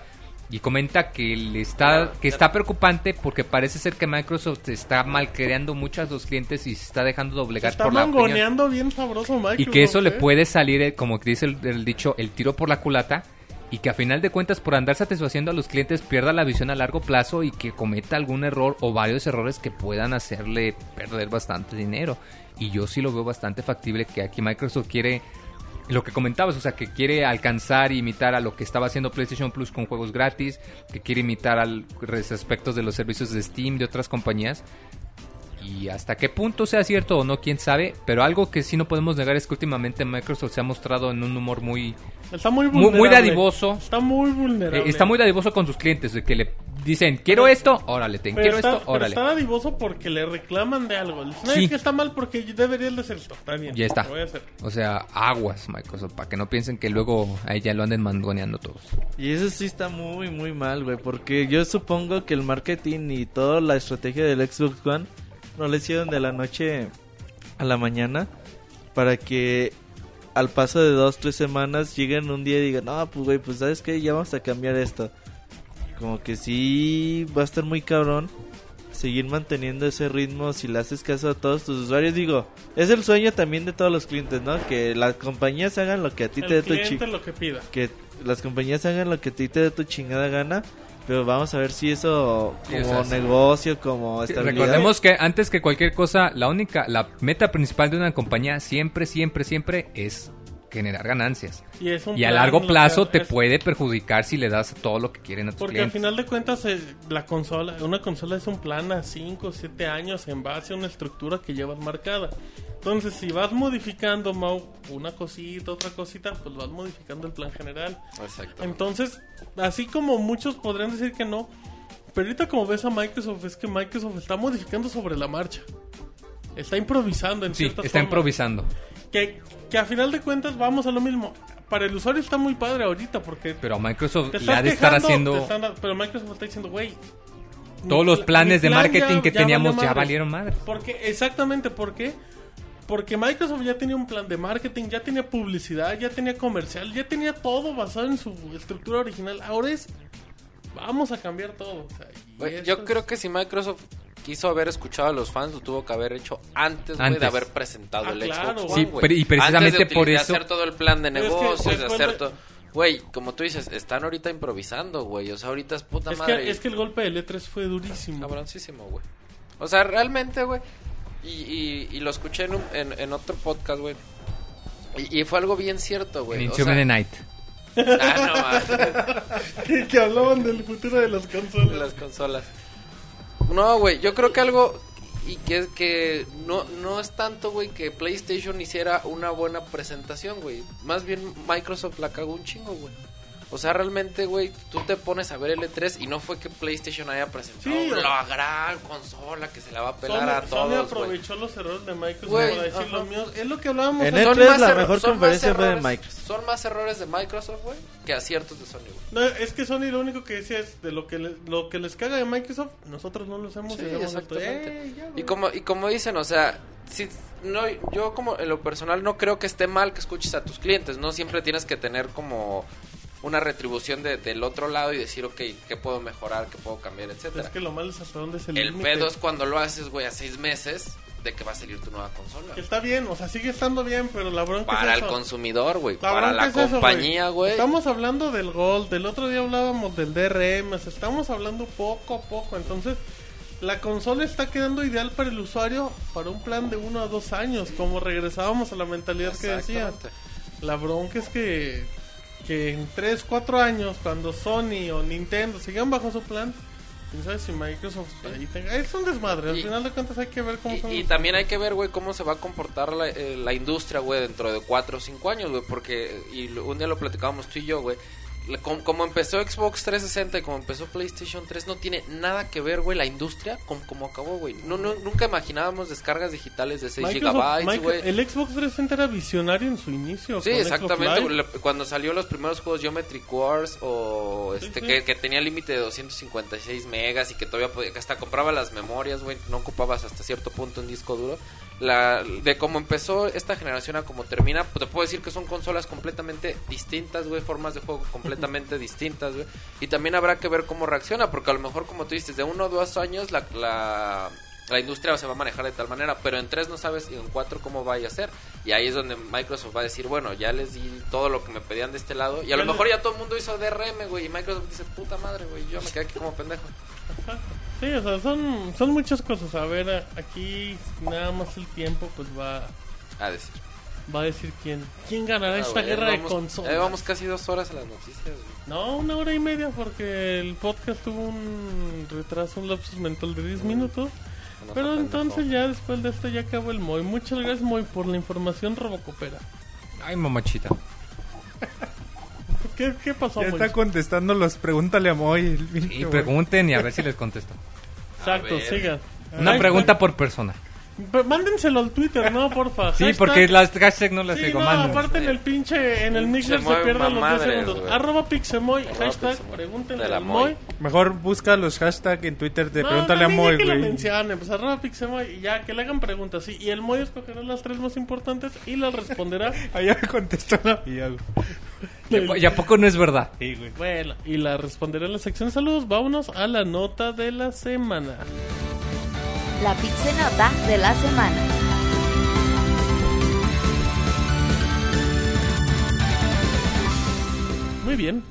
Y comenta que le está que está preocupante porque parece ser que Microsoft está malcreando mucho a los clientes y se está dejando Se doblegar está por la opinión. mangoneando bien sabroso Microsoft. Y que eso le ¿eh? puede salir, eh, como dice el, el dicho, el tiro por la culata. Y que a final de cuentas, por andar satisfaciendo a los clientes, pierda la visión a largo plazo y que cometa algún error o varios errores que puedan hacerle perder bastante dinero. Y yo sí lo veo bastante factible que aquí Microsoft quiere lo que comentabas, o sea, que quiere alcanzar e imitar a lo que estaba haciendo PlayStation Plus con juegos gratis, que quiere imitar al res- aspectos de los servicios de Steam de otras compañías. Y hasta qué punto sea cierto o no, quién sabe. Pero algo que sí no podemos negar es que últimamente Microsoft se ha mostrado en un humor muy, Está muy muy, vulnerable. muy dadivoso. Está muy Eh, vulnerable. está muy dadivoso con sus clientes, de que le dicen, quiero esto, órale, ten, Pero quiero está, esto, pero órale. está dadivoso porque le reclaman de algo. Le dicen, "Ay, Sí. es que está mal porque deberías de hacer esto. Está bien. Ya está. lo voy a hacer. O sea, aguas, Microsoft, para que no piensen que luego ahí ya lo anden mangoneando todos. Y eso sí está muy, muy mal, güey. Porque yo supongo que el marketing y toda la estrategia del Xbox One no le hicieron de la noche a la mañana para que al paso de dos, tres semanas lleguen un día y digan, no, pues güey, pues sabes que ya vamos a cambiar esto. Como que sí va a estar muy cabrón seguir manteniendo ese ritmo si le haces caso a todos tus usuarios. Digo, es el sueño también de todos los clientes, ¿no? Que las compañías hagan lo que a ti te dé tu chi- cliente lo que pida. que las compañías hagan lo que a ti te dé tu chingada gana, pero vamos a ver si eso Sí, como o sea, sí. negocio, como estabilidad. Recordemos que antes que cualquier cosa, la única, la meta principal de una compañía siempre, siempre, siempre es generar ganancias. Y, es un Y a largo plazo te es- puede perjudicar si le das todo lo que quieren a tus Porque al final de cuentas eh, la consola, una consola es un plan a 5 o 7 años en base a una estructura que llevas marcada. Entonces, si vas modificando Mau, una cosita, otra cosita, pues vas modificando el plan general. Exacto. Entonces, así como muchos podrían decir que no, pero ahorita como ves a Microsoft, es que Microsoft está modificando sobre la marcha. Está improvisando en Sí, ciertas está improvisando. Que, que a final de cuentas vamos a lo mismo. Para el usuario está muy padre ahorita porque Pero a Microsoft te le ha de estar quejando, haciendo están- pero Microsoft está diciendo, güey. todos mi los pla- planes de plan marketing ya- que ya teníamos valió ya valieron madre. Porque, exactamente, ¿por qué? Porque Microsoft ya tenía un plan de marketing, ya tenía publicidad, ya tenía comercial, ya tenía todo basado en su estructura original. Ahora es, vamos a cambiar todo. o sea, y Güey, eso yo es- creo que si Microsoft quiso haber escuchado a los fans, lo tuvo que haber hecho antes, de haber presentado Ah, el claro, Xbox. One, Sí, pero- y precisamente Antes de por eso- hacer todo el plan de Pero es que negocios, de hacer todo... Güey, como tú dices, están ahorita improvisando, güey. O sea, ahorita es puta Es madre. que, es que el golpe del E3 fue durísimo. Cabroncísimo, güey. O sea, realmente, güey. Y, y, y lo escuché en, un- en, en otro podcast, güey. Y, y fue algo bien cierto, güey. En O Inhuman sea- Night. Ah, no, que, que hablaban del futuro de las consolas. de las consolas. No, güey, yo creo que algo y que es que no no es tanto, güey, que PlayStation hiciera una buena presentación, güey. Más bien Microsoft la cagó un chingo, güey. O sea, realmente, güey, tú te pones a ver el E3 y no fue que PlayStation haya presentado Sí, la gran consola que se la va a pelar Sony, a Sony todos, güey. aprovechó los errores de Microsoft para decir ajá. lo mío. Es lo que hablábamos En hace- E3 Son más la mejor son más conferencia fue de errores- Microsoft. Son más errores de Microsoft, güey, que aciertos de Sony, güey. No, es que Sony lo único que decía es de lo que, le- lo que les caga de Microsoft, nosotros no lo hacemos. Sí, exactamente. Eh, ya, Y como, y como dicen, o sea, si, no, yo como en lo personal no creo que esté mal que escuches a tus clientes, no siempre tienes que tener como una retribución de- del otro lado y decir, ok, ¿qué puedo mejorar? ¿Qué puedo cambiar? Etcétera. Es que lo malo es hasta dónde es el El pedo es cuando lo haces, güey, a seis meses de que va a salir tu nueva consola. Que está bien, o sea, sigue estando bien, pero la bronca Para es el consumidor, güey, para la es compañía, güey. Estamos hablando del Gold, del otro día hablábamos del DRM, o sea, estamos hablando poco a poco, entonces la consola está quedando ideal para el usuario para un plan de uno a dos años, como regresábamos a la mentalidad que decía. La bronca es que, que en 3, 4 años, cuando Sony o Nintendo sigan bajo su plan, quién sabe si Microsoft ahí tenga... Es un desmadre, al Y- final de cuentas hay que ver cómo son Y, y los- también hay que ver, güey, cómo se va a comportar la, eh, la industria, güey, dentro de 4 o 5 años, güey, porque, y un día lo platicábamos tú y yo, güey, como, empezó Xbox 360 y como empezó PlayStation 3, no tiene nada que ver, güey, la industria con cómo acabó, güey. No, no, nunca imaginábamos descargas digitales de 6 Microsoft- gigabytes, Micro- güey. el Xbox 360 era visionario en su inicio. Sí, exactamente. Le- Cuando salió los primeros juegos Geometry Wars o este sí. Que, que tenía límite de 256 megas y que todavía podía, hasta compraba las memorias, güey, no ocupabas hasta cierto punto un disco duro. La de cómo empezó esta generación a cómo termina, pues te puedo decir que son consolas completamente distintas, güey, formas de juego completamente distintas, güey. Y también habrá que ver cómo reacciona, porque a lo mejor como tú dices, de uno o dos años la, la la industria se va a manejar de tal manera, pero en tres no sabes y en cuatro cómo vaya a ser. Y ahí es donde Microsoft va a decir, bueno, ya les di todo lo que me pedían de este lado. Y a lo mejor ya todo el mundo hizo DRM, güey. Y Microsoft dice, puta madre, güey, yo me quedé aquí como pendejo. Sí, o sea, son, son muchas cosas. A ver, a- aquí nada más el tiempo pues va, A decir. va a decir quién, quién ganará Ah, esta guerra de consolas. Ya vamos casi dos horas en las noticias, güey. No, una hora y media porque el podcast tuvo un retraso, un lapsus mental de 10 minutos. No Pero entonces ya después de esto ya acabó el Moy. Muchas gracias Moy por la información robocopera. Ay, mamachita. ¿Qué, qué pasó Ya Moy? está contestando los pregúntale a Moy. el pinche Y Moy. pregunten y a ver si les contesto. Exacto, A ver. sigan. Una pregunta por persona. Pero mándenselo al Twitter, no, porfa. Sí, Hashtag- porque las hashtags no las Sí, sigo, no, mando. aparte en el pinche, en el mixer se Pixemoy, pierden los 10 mamadres, segundos. güey. Arroba Pixemoy, Arroba hashtag, Pixemoy. pregúntenle De la al Moy. Moy. Mejor busca los hashtags en Twitter de No, pregúntale no, a Moy, que lo güey. mencionen, pues arroba Pixemoy y ya, que le hagan preguntas, sí. Y el Moy escogerá las tres más importantes y las responderá. Allá me contestó la mía, güey. ¿Y a po- ¿Y a poco no es verdad? Sí, güey. bueno, y la responderá en la sección de saludos. Vámonos a la nota de la semana. La Pixenota de la semana. Muy bien.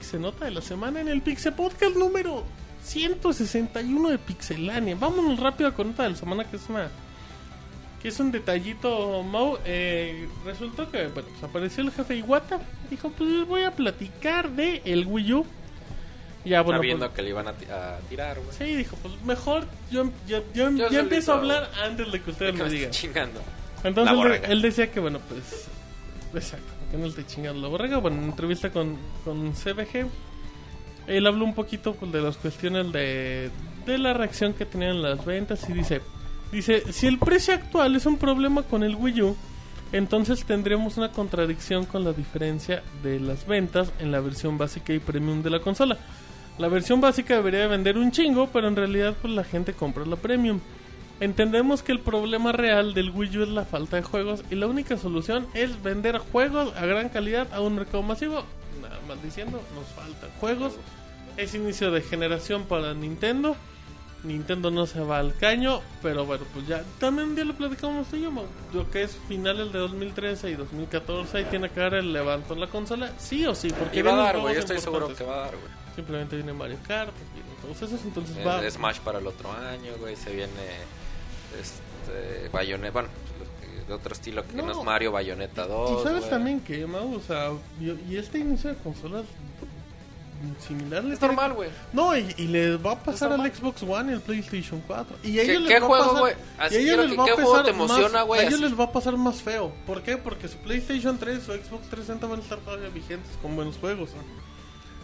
Se nota de la semana en el Pixel Podcast número 161 de Pixelania. Vámonos rápido con nota de la semana que es una que es un detallito Mau. Eh, resultó que bueno, pues apareció el jefe Iwata. Dijo, pues voy a platicar de el Wii U. Ya bueno, Sabiendo pues, que le iban a, ti- a tirar, güey. sí, dijo, pues mejor yo, yo, yo, empiezo a hablar antes de que ustedes me me digan. estoy chingando. Entonces él, decía que, bueno, pues. Exacto, que no esté chingando la borrega. Bueno, en entrevista con, con CBG, él habló un poquito pues, de las cuestiones de, de la reacción que tenían las ventas y dice: Dice, si el precio actual es un problema con el Wii U, entonces tendremos una contradicción con la diferencia de las ventas en la versión básica y premium de la consola. La versión básica debería de vender un chingo, pero en realidad pues la gente compra la premium. Entendemos que el problema real del Wii U es la falta de juegos y la única solución es vender juegos a gran calidad a un mercado masivo. Nada más diciendo, nos faltan juegos. Es inicio de generación para Nintendo. Nintendo no se va al caño, pero bueno, pues ya también un día lo platicamos tú y yo, lo que es finales de 2013 y 2014 ahí tiene que dar el levanto en la consola, sí o sí, porque Y va a dar, güey. Estoy seguro que va a dar, güey. Simplemente viene Mario Kart, vienen todos esos, entonces Eh, va. Smash para el otro año, güey. Se viene este Bayonetta, bueno, de otro estilo que no, No. es Mario, Bayonetta 2. Y sabes güey. también que, Mau, o sea, y, y este inicio de consolas similar le Es tiene- normal, güey. No, y, y les va a pasar al. Xbox One y al PlayStation 4. Y a ¿Qué- ellos les qué va juego, güey? y Así a ellos quiero les que- va a ¿qué juego te emociona, güey? A ellos Así. les va a pasar más feo. ¿Por qué? Porque su PlayStation 3 o Xbox 360 van a estar todavía vigentes con buenos juegos. ¿no?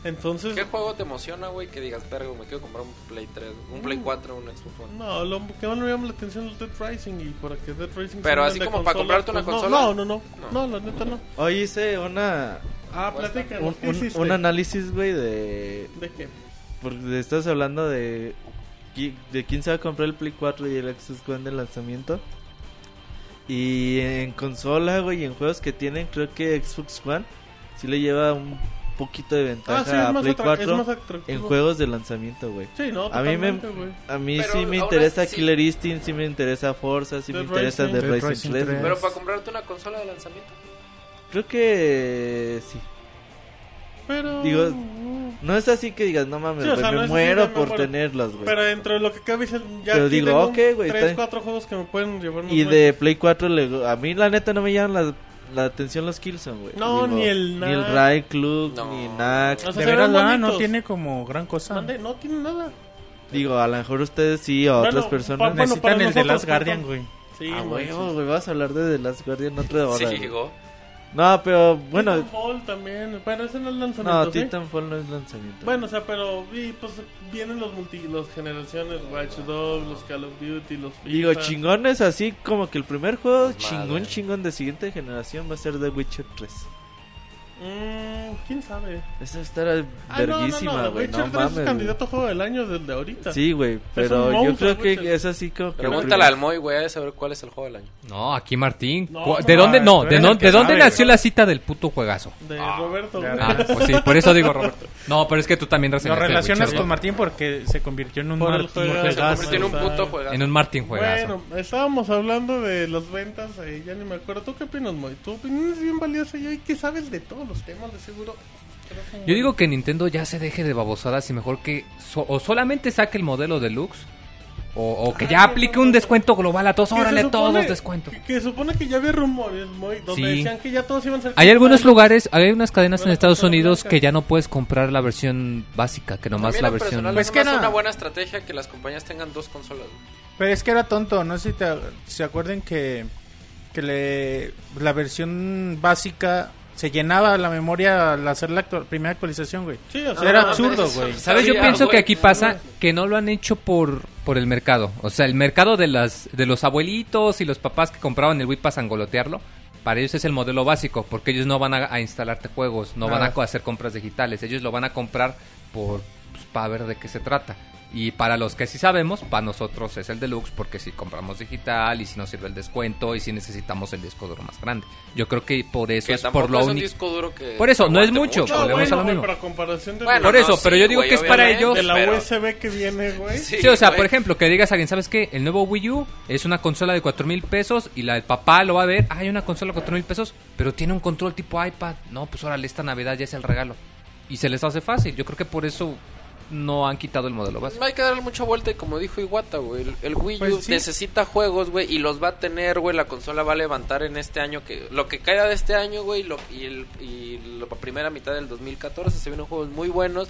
Entonces, ¿Qué juego te emociona, güey? Que digas, verga, me quiero comprar un Play 3, un Play Mm. 4, un Xbox One. no, lo que más me llama la atención es el Dead Rising y para que Dead Rising Pero así como para comprarte una pues, consola. No, no, no, no, la neta no. Hoy hice una, Ah, platica, un, ¿qué un- análisis, güey, de... ¿De qué? Porque estás hablando de... De quién se va a comprar el Play 4 y el Xbox One de lanzamiento. Y en consola, güey, y en juegos que tienen, creo que Xbox One sí le lleva un poquito de ventaja Ah, sí, es a Play atra- 4 es más atractivo. en juegos de lanzamiento, güey. Sí, no, A mí me- güey. A mí Pero sí me interesa sí. Killer Instinct, sí me interesa Forza, sí me interesa Rising. Dead Rising Rising 3. güey. 3. Pero para comprarte una consola de lanzamiento. Creo que sí. Pero... Digo, No es así que digas, no mames, Sí, o sea, no me así muero me por muero. tenerlas, güey. Pero dentro de lo que cabe, ya Pero digo, tengo ok, güey, Tres, está- cuatro juegos que me pueden llevar Y de Play 4, le- a mí la neta no me llaman la, la atención los Killzone, güey. No, ni el Ni el. Ray Club, No. ni Knack. O sea, De veras, ¿verdad? no tiene como gran cosa. Mande, no tiene nada. Digo, a lo mejor ustedes sí, o Bueno, otras pa- personas. bueno, Necesitan el de nosotros, Last para- Guardian, güey. Sí, Ah, huevo, güey, vas a hablar de The Last Guardian otra hora. Sí, llegó. No, pero bueno. Titanfall también. Bueno, ese no es No, lanzamiento, ¿sí? Titanfall no es lanzamiento. Bueno, o sea, pero y, pues vienen los multi, los generaciones, Watch Dogs, los Call of Duty, los Digo, FIFA. chingones así como que el primer juego Pues chingón, madre. chingón de siguiente generación va a ser The Witcher 3. Mm, ¿Quién sabe? Esa está Ah, no, no, verguísima, no, güey. No, 3 mames. es candidato a juego del año desde ahorita. Sí, güey, pero yo monstruo, creo que es así como que... Pregúntale al Moy, güey, a saber cuál es el juego del año. No, aquí Martín. No, no, ¿De dónde? no, No, ¿de, dónde- el que ¿de dónde sabe, nació la cita del puto juegazo? De Ah, Roberto. Ah, pues sí, por eso digo Roberto. No, pero es que tú también Lo relacionas Witcher, con ¿no? Martín porque se convirtió en un Por Martín. juegazo. Se convirtió en un puto juegazo. En un Martín juegazo. Bueno, estábamos hablando de las ventas, ya ni me acuerdo. ¿Tú qué opinas, Moy? Tu opinión es bien valiosa y que sabes de todos los temas, de seguro. Yo digo que Nintendo ya se deje de babosadas y mejor que so- o solamente saque el modelo deluxe o, o que ya aplique no, un descuento global a todos. Órale, supone- todos descuento. Que, que supone que ya había rumores, donde Sí. decían que ya todos iban a ser. Hay algunos lugares, hay unas cadenas en Estados Unidos que ya no puedes comprar la versión básica, que nomás También la versión... personal Pues es que era- una buena estrategia que las compañías tengan dos consolas. Pero es que era tonto, no sé si te, se acuerden que, que le, la versión básica se llenaba la memoria al hacer la actu- primera actualización, güey. Sí, o sea, era no, absurdo, güey. ¿Sabes? Yo pienso que aquí pasa que no lo han hecho por, por el mercado. O sea, el mercado de las de los abuelitos y los papás que compraban el Wii para sangolotearlo, para ellos es el modelo básico, porque ellos no van a, a instalarte juegos, no van a hacer compras digitales, ellos lo van a comprar por para ver de qué se trata. Y para los que sí sabemos, para nosotros es el deluxe, porque si compramos digital y si nos sirve el descuento y si necesitamos el disco duro más grande. Yo creo que por eso Que es por lo único. Por eso, no es aguante mucho, No, bueno, a lo güey, mismo. pero a comparación de, Bueno, Por no, eso, sí, pero yo digo güey, que es para ellos- de la pero- USB que viene, güey. Sí, Sí, o sea, güey. por ejemplo, que digas a alguien, ¿sabes qué? El nuevo Wii U es una consola de cuatro mil pesos y la del papá lo va a ver. Ah, hay una consola de cuatro mil pesos, pero tiene un control tipo iPad. No, pues órale, esta Navidad ya es el regalo. Y se les hace fácil. Yo creo que por eso no han quitado el modelo básico. Hay que darle mucha vuelta y como dijo Iwata, güey, el, el Wii U Pues sí. necesita juegos, güey, y los va a tener, güey, la consola va a levantar en este año, que lo que caiga de este año, güey, lo- y, el, y la primera mitad del 2014 se vienen juegos muy buenos,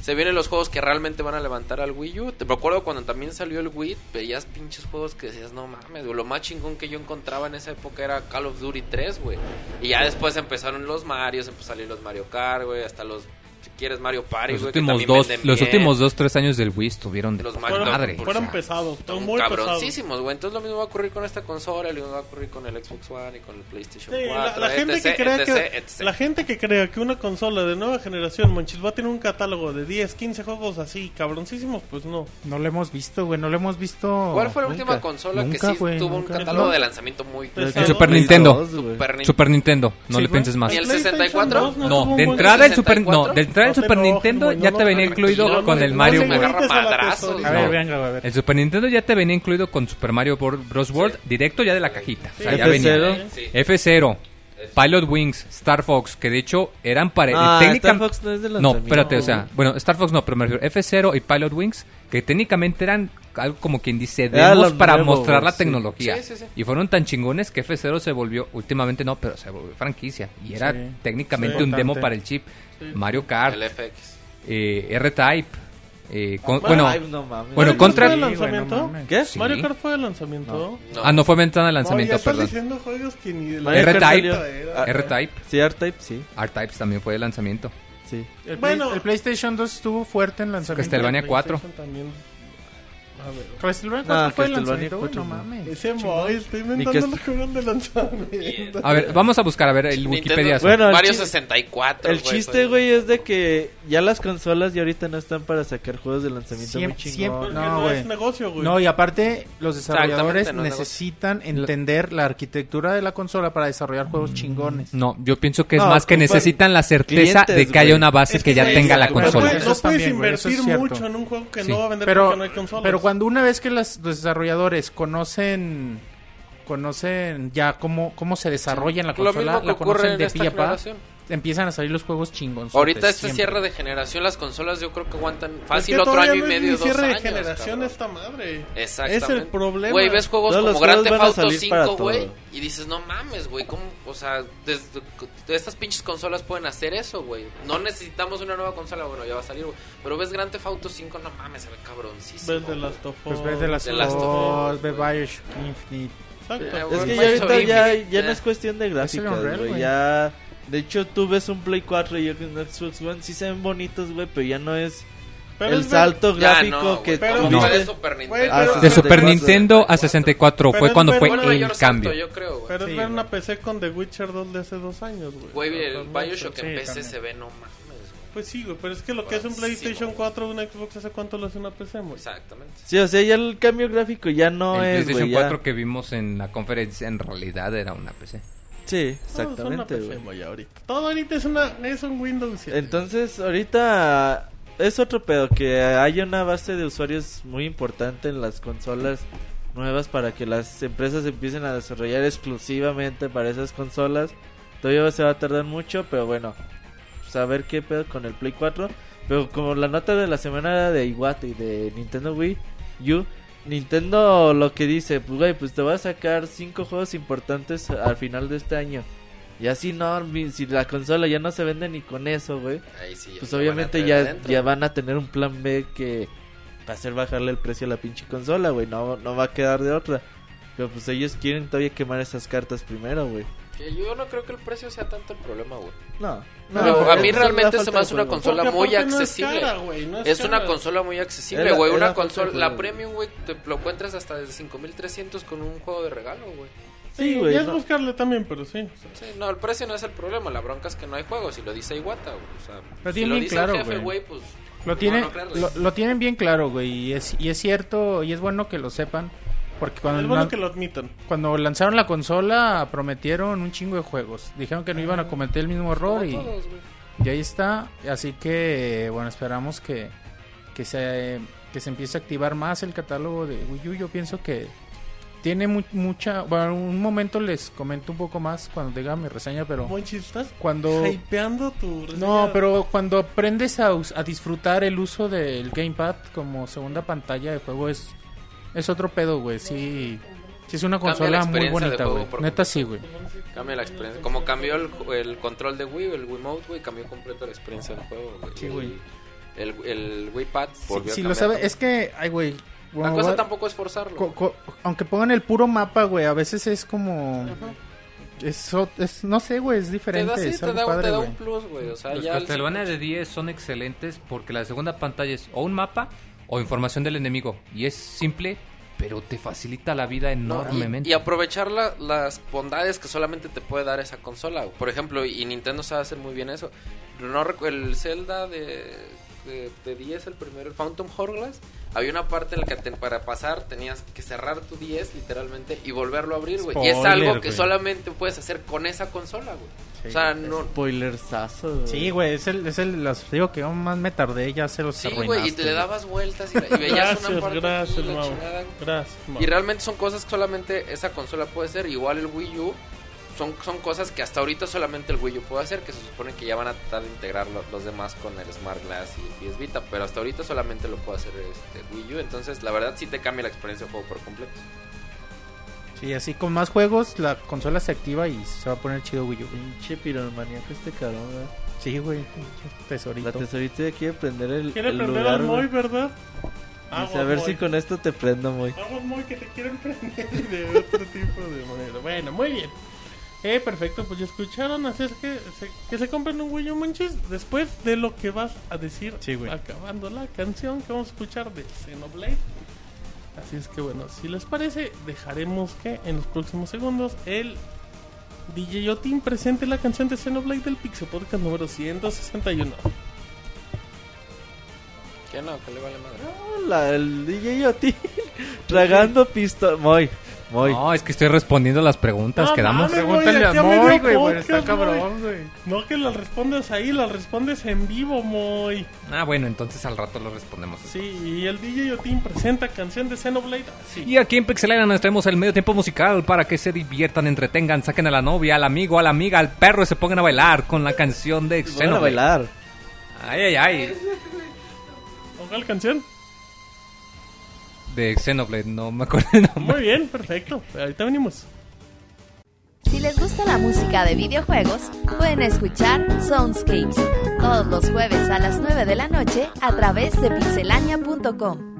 se vienen los juegos que realmente van a levantar al Wii U. Te recuerdo cuando también salió el Wii, veías pinches juegos que decías, no mames, güey, lo más chingón que yo encontraba en esa época era Call of Duty 3, güey. Y ya después empezaron los Marios, empezó a salir los Mario Kart, güey, hasta los, quieres, Mario Party, Los que últimos, dos, los bien. últimos dos, tres años del Wii estuvieron de Los Mario- madre. Fueron O sea, pesados, Están están muy pesados. cabroncísimos, güey. Entonces lo mismo va a ocurrir con esta consola, lo mismo va a ocurrir con el Xbox One y con el PlayStation Sí, la, 4. la gente etc, que crea etc, que etc. la gente que crea que una consola de nueva generación, manches, va a tener un catálogo de 10, 15 juegos así cabroncísimos, pues no. No lo hemos visto, güey, no lo hemos visto. ¿Cuál fue la nunca, última consola nunca, que sí güey, tuvo nunca. un catálogo No. de lanzamiento muy Pues, El El Super Nintendo. Dos. Super Nin- Super Nintendo, no Sí, le pienses más. ¿Y el PlayStation 64? 2 tuvo No, de entrada el Super, 64? no, de entrada el No Super enojes, Nintendo güey, ya no, te no, venía incluido no, con no, el no Mario grites a ver, No. venga, ver. El Super Nintendo ya te venía incluido con Super Mario Bros. Bros. World directo ya de la cajita. O sea, ya F0. venía. Sí. F0, Pilot Wings, Star Fox, que de hecho eran para Ah, técnica- Star Fox no es de No, lanzamiento. espérate, o sea, bueno, Star Fox no, pero me refiero F0 y Pilot Wings, que técnicamente eran algo como quien dice demos para nuevo, mostrar la sí. tecnología. Sí, sí, sí. Y fueron tan chingones que F0 se volvió, últimamente no, pero se volvió franquicia. Y era Sí. técnicamente Sí, un demo para el chip. Mario Kart, El FX. eh, R-Type, eh, con- Bueno, bueno, Ay, no mames. bueno, Mario contra- fue Sí, no lanzamiento. mames. ¿Qué? Sí. Mario Kart fue de lanzamiento. No. ah, no fue ventana de No, lanzamiento, estás perdón. diciendo juegos que ni R-Type. Ah, R-Type, Sí, R-Type, sí. R-Type también fue de lanzamiento. Sí. El, Bueno. Play- el PlayStation 2 estuvo fuerte en lanzamiento. Castlevania 4. PlayStation también. A ver. Castlevania Ah, 4 fue el lanzamiento, güey, 4, no mames. Ese. Moy, estoy inventando que los juegos de lanzamiento. A ver, vamos a buscar, a ver, el Wikipedia. Bueno, el Mario chi- 64. El chiste, güey, es de que ya las consolas ya ahorita no están para sacar juegos de lanzamiento muy Siempre- chingón. Porque No, no, es negocio, güey. No, y aparte, los desarrolladores no es necesitan entender la arquitectura de la consola para desarrollar juegos chingones. No, yo pienso que es No, más que ocupan necesitan la certeza clientes, de que haya una base Es que, ya güey, tenga la consola. No es puedes invertir mucho en un juego que no va a vender porque no hay consolas. pero cuando una vez que los desarrolladores conocen conocen ya cómo, cómo se desarrolla en la Lo consola, la conocen en de esta empiezan a salir los juegos chingones. Ahorita este cierre de generación, las consolas yo creo que aguantan Es fácil que otro año y no medio, dos cierre años. de generación cabrón. esta madre. Exactamente. Es el problema. Güey, ves juegos Todos como Grand Theft Auto salir para 5, güey, y dices, no mames, güey, ¿cómo? O sea, desde, de estas pinches consolas pueden hacer eso, güey. No necesitamos una nueva consola, bueno, ya va a salir, güey. Pero ves Grand Theft Auto 5, no mames, se ve cabroncísimo. Ves de Last of Pues ves de las The Last of of Us, ve güey. Bioshock Infinite. Exacto. Eh, Es que ya ahorita ya, ya no ya. es cuestión de gráficas, güey. Ya, de hecho, tú ves un Play 4 y un Xbox One, sí se ven bonitos, güey, pero ya no es Pero el es ver- salto Ya gráfico no, que pero no. fue de tuviste. Super Nintendo. Ah, pero- De 64. Super Nintendo a 64 Pero fue cuando ver fue un el mayor cambio. salto, yo creo, güey. Pero Sí, es ver una PC con The Witcher 2 de hace dos años, güey. Güey, el. Bioshock en Sí, PC también. se ve, no mames. Pues sí, güey, pero es que lo que es un. PlayStation 4 o un Xbox, ¿hace cuánto lo hace una PC, güey? Exactamente. Sí, o sea, ya el cambio gráfico ya no el es, PlayStation ya- 4 que vimos en la conferencia en realidad era una PC. Sí, Todo es una exactamente, PC, ahorita. Todo ahorita es, una, es un Windows 7. Entonces, ahorita es otro pedo que haya una base de usuarios muy importante en las consolas nuevas para que las empresas empiecen a desarrollar exclusivamente para esas consolas. Todavía se va a tardar mucho, pero bueno, saber qué pedo con el Play 4. Pero como la nota de la semana era de Iwata y de Nintendo Wii U, Nintendo lo que dice, pues güey, pues te voy a sacar cinco juegos importantes al final de este año. Y así no, si la consola ya no se vende ni con eso, güey. Ahí sí. Pues ya obviamente ya, adentro. ya van a tener un plan B que va a hacer bajarle el precio a la pinche consola, güey. No, no va a quedar de otra. Pero pues ellos quieren todavía quemar esas cartas primero, güey. Que yo no creo que el precio sea tanto el problema, güey. No. Pero a mí realmente se me hace una consola muy no es accesible. cara, güey, no es Es una cara. consola muy accesible, la- güey. Una consola, la premium, güey, te lo encuentras hasta desde 5300 con un juego de regalo, güey. Sí, Sí, güey. Y es no. buscarle también, pero sí. Sí, no, el precio no es el problema, la bronca es que no hay juegos, y lo dice Iwata, güey. O sea, Lo si tienen lo bien dice claro, el jefe, güey. güey, pues Lo, no, tienen, no lo, lo tienen bien claro, güey. Y es, y es cierto, y es bueno que lo sepan. Porque cuando, Es bueno lan- que lo admitan. cuando lanzaron la consola, prometieron un chingo de juegos. Dijeron que no iban a cometer el mismo error y, todos, y ahí está. Así que, bueno, esperamos que, que, se, que se empiece a activar más el catálogo de Wii U. Yo pienso que tiene mu- mucha. Bueno, un momento les comento un poco más cuando diga mi reseña, pero estás cuando. hypeando tu reseña? No, pero cuando aprendes a, a disfrutar el uso del gamepad como segunda pantalla de juego es, es otro pedo, güey. Sí, sí es una consola muy bonita, güey. Neta sí, güey. Cambia la experiencia. Como cambió el, el control de Wii, el Wiimote, güey, cambió completo la experiencia del juego, güey. Sí, güey. El, el Wii Pad volvió Si a lo sabe, también. es que, ay, güey. La cosa va- tampoco es forzarlo. co- co- aunque pongan el puro mapa, güey, a veces es como... Es, es- no sé, güey, es te diferente. da, sí, es te da, un- padre, te da un plus, güey. O sea, Los ya el Castlevania de 10 son excelentes porque la segunda pantalla es o un mapa o información del enemigo. Y es simple, pero te facilita la vida y- enormemente. y, aprovechar la- las bondades que solamente te puede dar esa consola. Por ejemplo, y Nintendo sabe hacer muy bien eso. No el Zelda de, de, de 10, el primero, el Phantom Hourglass, había una parte en la que te- para pasar tenías que cerrar tu 10 literalmente y volverlo a abrir, güey. Y es algo que güey. solamente puedes hacer con esa consola, güey. o sea, no... Spoilersazo, güey. Sí, güey, es el, es el, los digo que yo más me tardé, ya se los Sí, güey, y te le dabas vueltas y, y veías una Gracias, parte gracias, chingada. Gracias. Y realmente son cosas que solamente esa consola puede hacer. Igual el Wii U. Son, son cosas que hasta ahorita solamente el Wii U puede hacer. Que se supone que ya van a tratar de integrar lo- los demás con el Smart Glass y el PS Vita. Pero hasta ahorita solamente lo puede hacer este Wii U. Entonces, la verdad, sí te cambia la experiencia de juego por completo. Sí, así con más juegos, la consola se activa y se va a poner chido Wii U. Pinche piromaníaco este cabrón, güey. Sí, güey, pinche tesorito. La tesorita quiere prender el, Quiere el prender lugar, al Moy. ¿verdad? Dice, a ver si con esto te prendo, muy. Vamos, Moy, que te quieren prender de otro tipo de manera. Bueno, muy bien. Eh, perfecto, pues ya escucharon, así es que se, que se compren un Wii U Monchis después de lo que vas a decir Sí, güey. acabando la canción que vamos a escuchar de Xenoblade. Así es que bueno, si les parece, dejaremos que en los próximos segundos el DJ Yotin presente la canción de Xenoblade del Pixel Podcast número 161. Que no, que le vale madre. Hola, el DJ Yoti tragando pistola. Muy, muy. No, es que estoy respondiendo las preguntas No que damos. mames, Pregúntale a Moy, güey, güey, está cabrón, güey. No que las respondas ahí, las respondes en vivo, Moy. Ah, bueno, entonces al rato lo respondemos. Sí, y el DJ Yotin presenta canción de Xenoblade. Sí. Y aquí en Pixelania nos traemos el medio tiempo musical para que se diviertan, entretengan, saquen a la novia, al amigo, a la amiga, al perro y se pongan a bailar con la canción de Van a Xenoblade. bailar. Ay, ay, ay. ¿Con cuál canción? De Xenoblade, no me acuerdo el nombre. Muy bien, perfecto. Ahorita venimos. Si les gusta la música de videojuegos, pueden escuchar Soundscapes todos los jueves a las 9 de la noche a través de pixelania.com.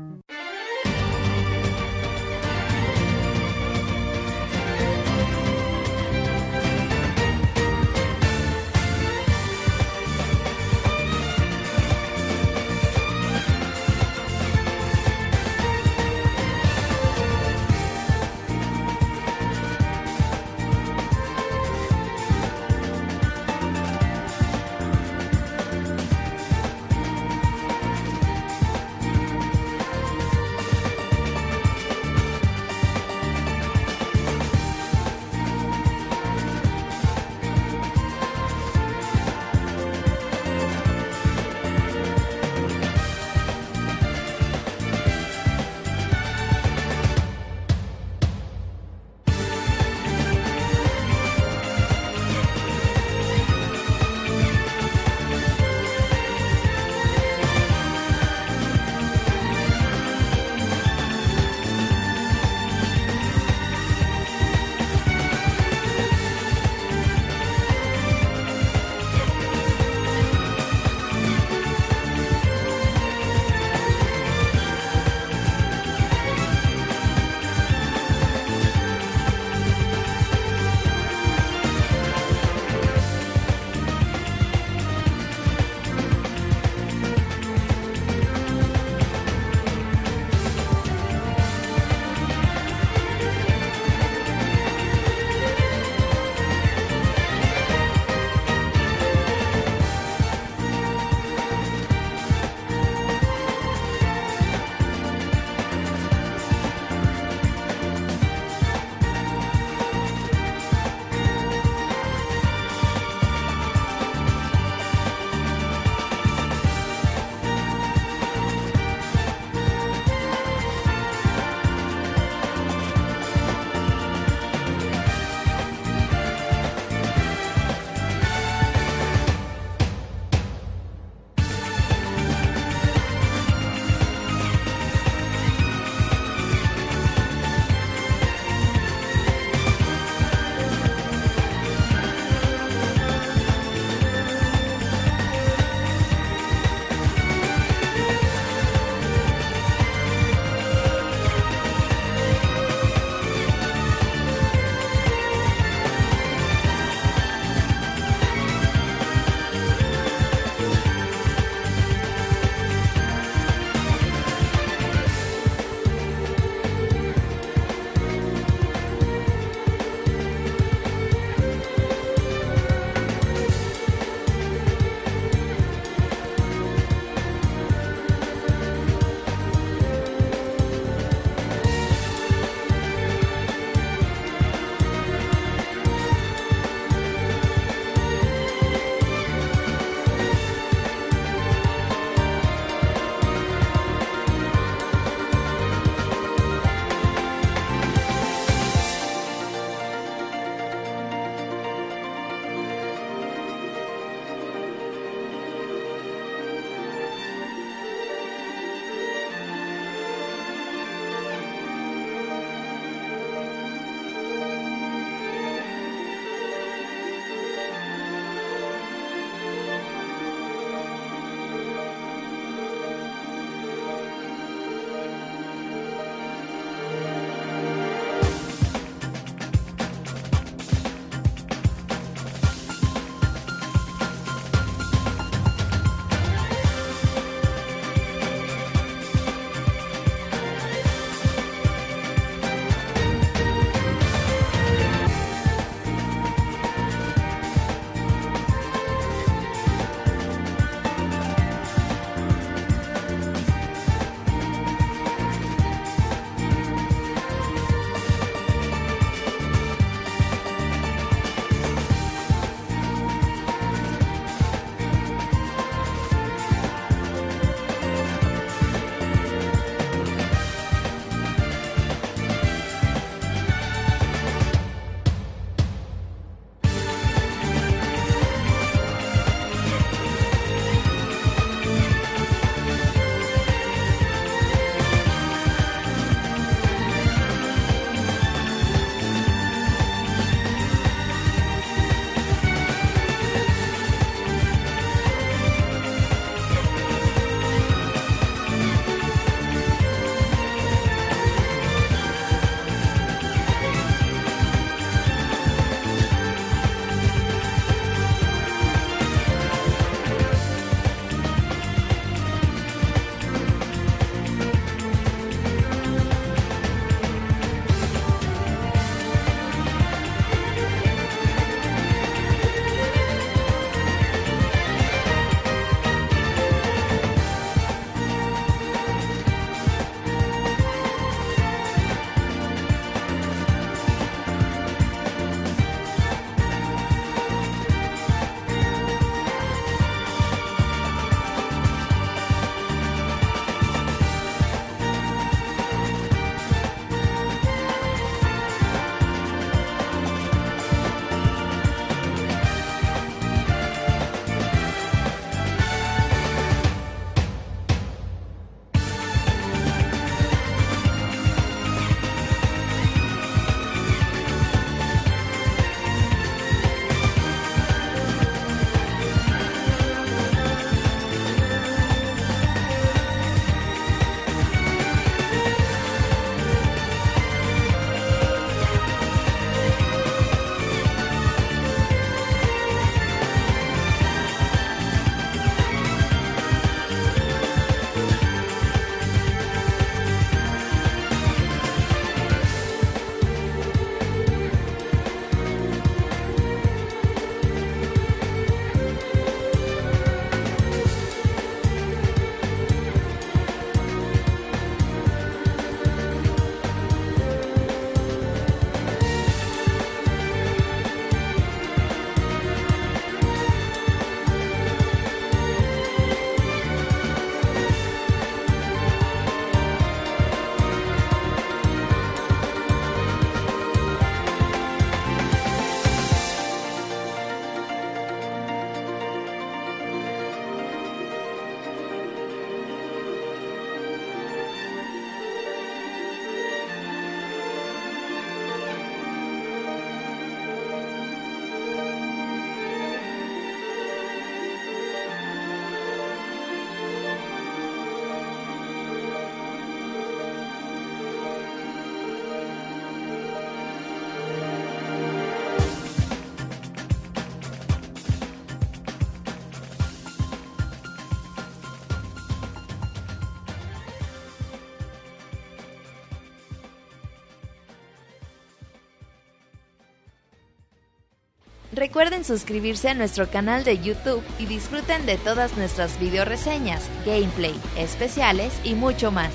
Recuerden suscribirse a nuestro canal de YouTube y disfruten de todas nuestras video reseñas, gameplay, especiales y mucho más.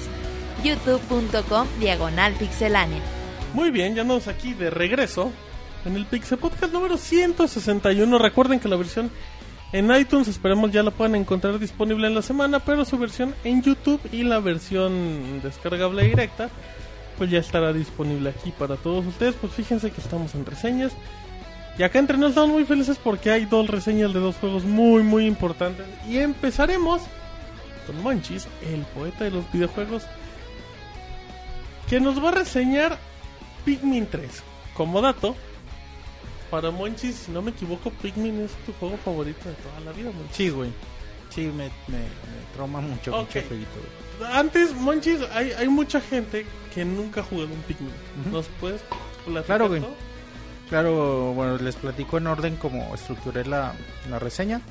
youtube.com diagonal pixelánea. Muy bien, ya andamos aquí de regreso en el Pixel Podcast número 161. Recuerden que la versión en iTunes, esperemos ya la puedan encontrar disponible en la semana, pero su versión en YouTube y la versión descargable directa, pues ya estará disponible aquí para todos ustedes. Pues fíjense que estamos en reseñas. Y acá entre nos estamos muy felices porque hay dos reseñas de dos juegos muy muy importantes. Y empezaremos con Monchis, el poeta de los videojuegos, que nos va a reseñar Pikmin 3. Como dato, para Monchis, si no me equivoco, Pikmin es tu juego favorito de toda la vida, Monchis. Sí, güey. Sí, me, me, me trauma mucho, Ok. mucho jueguito, güey. Antes, Monchis, hay, hay mucha gente que nunca ha jugado un Pikmin. ¿Nos puedes platicar Claro, güey. todo? Claro, bueno, les platico en orden como estructuré la, la reseña.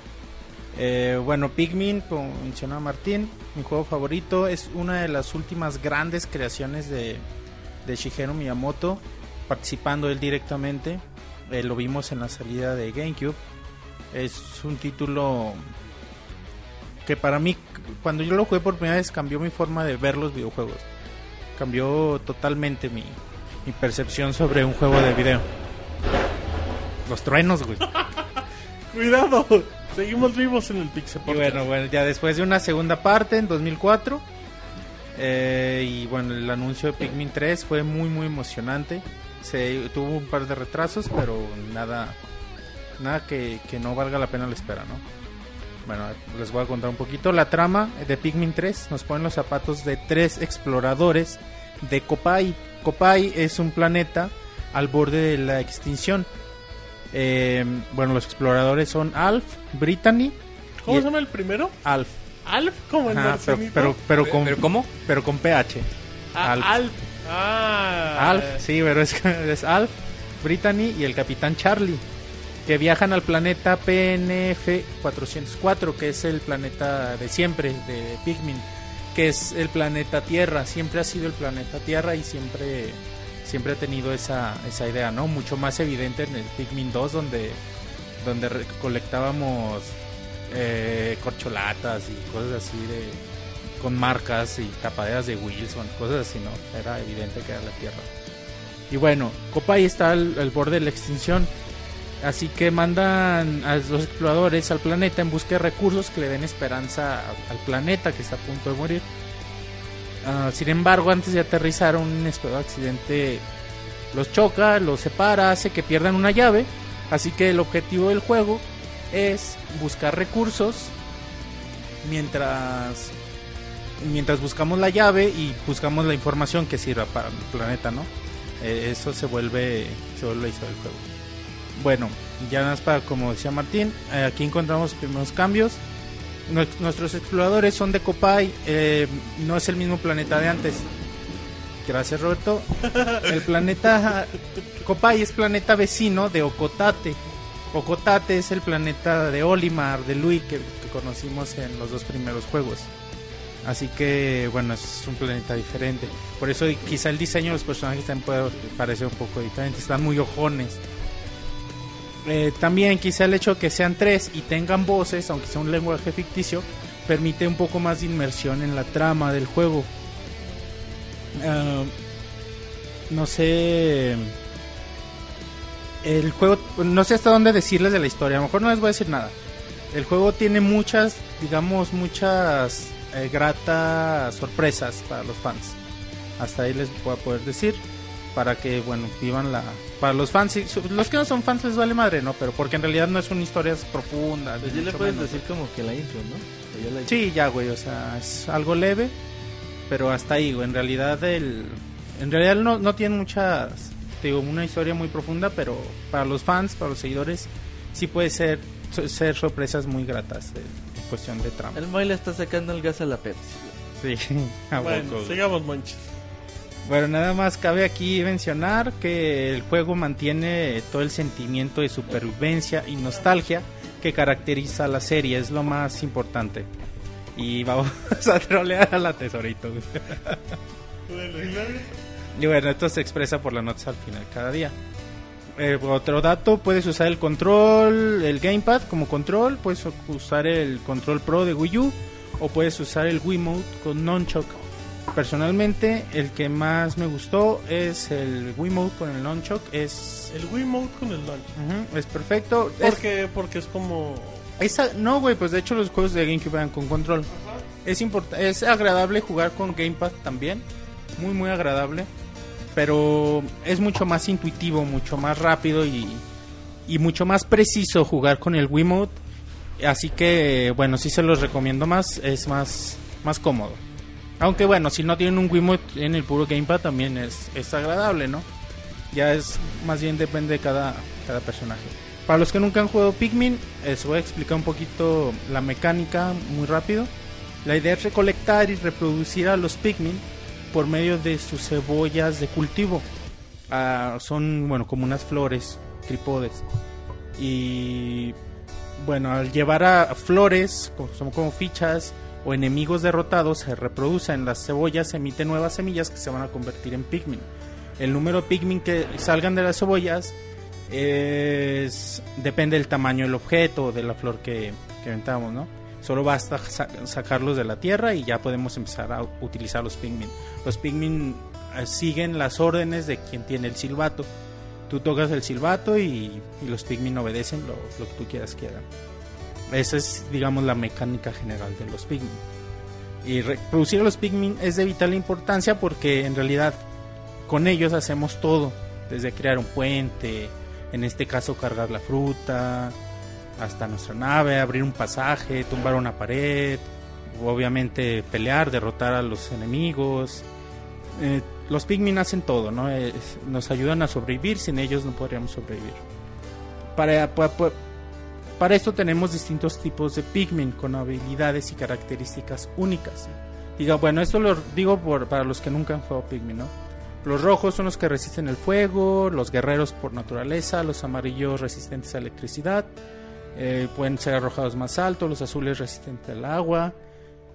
Eh, bueno, Pikmin, como menciona Martín, mi juego favorito, es una de las últimas grandes creaciones de, de Shigeru Miyamoto, participando él directamente. Eh, lo vimos en la salida de GameCube. Es un título que para mí, cuando yo lo jugué por primera vez, cambió mi forma de ver los videojuegos. Cambió totalmente mi, mi percepción sobre un juego de video. Los truenos, güey. Cuidado, seguimos vivos en el Pixel Y bueno, bueno, ya después de una segunda parte en 2004. eh, y bueno, el anuncio de Pikmin 3 fue muy, muy emocionante. Se tuvo un par de retrasos, pero nada nada que, que no valga la pena la espera, ¿no? Bueno, les voy a contar un poquito. La trama de Pikmin 3 nos pone los zapatos de tres exploradores de Kopai. Kopai es un planeta al borde de la extinción. Eh, bueno, los exploradores son Alf, Brittany, ¿Cómo y- se llama el primero? Alf. Alf, como el Ajá, pero, pero, pero con, ¿Pero cómo? pero con PH. Ah, Alf. Alf. Ah, Alf, sí, pero es, es Alf, Brittany y el capitán Charlie, que viajan al planeta PNF 404, que es el planeta de siempre, de Pikmin, que es el planeta Tierra, siempre ha sido el planeta Tierra y siempre, siempre ha tenido esa, esa idea, ¿no? Mucho más evidente en el Pikmin 2, donde, donde recolectábamos eh, corcholatas y cosas así de con marcas y tapaderas de Wilson, cosas así, ¿no? Era evidente que era la Tierra. Y bueno, Copai está al, borde de la extinción, así que mandan a los exploradores al planeta en busca de recursos que le den esperanza al planeta que está a punto de morir. Ah, sin embargo, antes de aterrizar, un inesperado accidente los choca, los separa, hace que pierdan una llave. Así que el objetivo del juego es buscar recursos mientras mientras buscamos la llave y buscamos la información que sirva para el planeta, ¿no? Eh, eso se vuelve se vuelve historia del juego. Bueno, ya nada más para como decía Martín, eh, aquí encontramos los primeros cambios. Nue- Nuestros exploradores son de Copai, eh, no es el mismo planeta de antes. Gracias Roberto. El planeta Copai es planeta vecino de Ocotate. Ocotate es el planeta de Olimar, de Lui, que, que conocimos en los dos primeros juegos. Así que, bueno, es un planeta diferente. Por eso quizá el diseño de los personajes también puede parecer un poco diferente. Están muy ojones. Eh, también quizá el hecho de que sean tres y tengan voces, aunque sea un lenguaje ficticio, permite un poco más de inmersión en la trama del juego. Ah, no sé... El juego, no sé hasta dónde decirles de la historia, a lo mejor no les voy a decir nada. El juego tiene muchas, digamos, muchas eh, gratas sorpresas para los fans. Hasta ahí les voy a poder decir. Para que, bueno, vivan la. Para los fans, sí, los que no son fans les vale madre, ¿no? Pero porque en realidad no son historias profundas. Pues ya le puedes menos. decir como que la intro, ¿no? Ya la Sí, ya, güey, o sea, es algo leve, pero hasta ahí, güey. En realidad, el, en realidad no, no tiene muchas, digo, una historia muy profunda, pero para los fans, para los seguidores, sí puede ser, ser sorpresas muy gratas eh, en cuestión de trama. El Moy le está sacando el gas a la Pepsi. Sí, a Bueno, sigamos, Monchis. Bueno, nada más cabe aquí mencionar que el juego mantiene todo el sentimiento de supervivencia y nostalgia que caracteriza a la serie, es lo más importante. Y vamos a trolear a la tesorito. y bueno, esto se expresa por las notas al final cada día. eh, otro dato, puedes usar el control, el gamepad como control, puedes usar el control pro de Wii U o puedes usar el Wiimote con nunchuck. Personalmente, el que más me gustó es el Wiimote con el nunchuck, es El Wiimote con el launch. ujú, es perfecto. Es- Porque, porque es como... esa- no, güey, pues de hecho los juegos de GameCube eran con control. Es import- es agradable jugar con gamepad también, muy muy agradable, pero es mucho más intuitivo, mucho más rápido y, y mucho más preciso jugar con el Wiimote. Así que bueno, sí se los recomiendo más, es más más cómodo. Aunque bueno, si no tienen un Wiimote en el puro gamepad también es, es agradable, ¿no? Ya es más bien depende de cada, cada personaje. Para los que nunca han jugado Pikmin, les voy a explicar un poquito la mecánica muy rápido. La idea es recolectar y reproducir a los Pikmin por medio de sus cebollas de cultivo. Ah, son, bueno, como unas flores, tripodes. Y bueno, al llevar a flores, son como fichas o enemigos derrotados, se reproducen las cebollas, emiten nuevas semillas que se van a convertir en Pikmin. El número de Pikmin que salgan de las cebollas depende del tamaño del objeto o de la flor que, que ¿no? Solo basta sa- sacarlos de la tierra y ya podemos empezar a utilizar los Pikmin. Los Pikmin eh, siguen las órdenes de quien tiene el silbato. Tú tocas el silbato y, y los Pikmin obedecen lo, lo que tú quieras que hagan. Esa es, digamos, la mecánica general de los Pikmin. Y reproducir a los Pikmin es de vital importancia porque en realidad con ellos hacemos todo. Desde crear un puente, en este caso cargar la fruta, hasta nuestra nave, abrir un pasaje, tumbar una pared, obviamente pelear, derrotar a los enemigos. Eh, los Pikmin hacen todo, ¿no? Es- nos ayudan a sobrevivir, sin ellos no podríamos sobrevivir. Para, pa- pa- para esto tenemos distintos tipos de Pikmin con habilidades y características únicas. Diga, bueno, esto lo digo por, para los que nunca han jugado Pikmin, ¿no? Los rojos son los que resisten el fuego, los guerreros por naturaleza, los amarillos resistentes a electricidad, eh, pueden ser arrojados más alto, los azules resistentes al agua.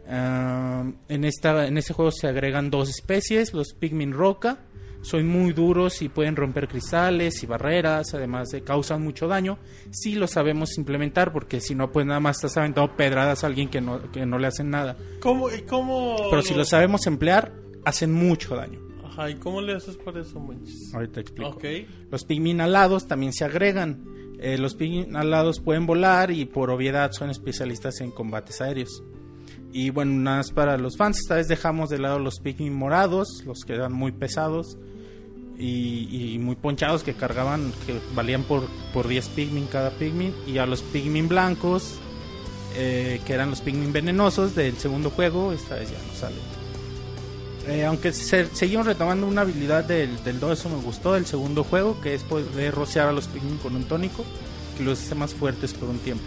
Ah, en, esta, en este juego se agregan dos especies, los Pikmin roca, son muy duros y pueden romper cristales y barreras, además de causan mucho daño. Si lo sabemos implementar, porque si no, pues nada más estás aventando pedradas a alguien que no, que no le hacen nada. ¿Cómo, y cómo Pero si lo sabemos emplear, hacen mucho daño. Ajá, ¿y cómo le haces para eso, manches? Ahorita explico. Ok. Los pigmin alados también se agregan. Eh, los pigmin alados pueden volar y por obviedad son especialistas en combates aéreos. Y bueno, nada más para los fans, esta vez dejamos de lado los pigmin morados, los que eran muy pesados y, muy ponchados que cargaban, que valían por, por 10 pigmin cada pigmin. Y a los pigmin blancos, eh, que eran los pigmin venenosos del segundo juego, esta vez ya no salen. Eh, aunque se, seguimos retomando una habilidad del, del 2, eso me gustó, del segundo juego, que es poder rociar a los Pikmin con un tónico, que los hace más fuertes por un tiempo.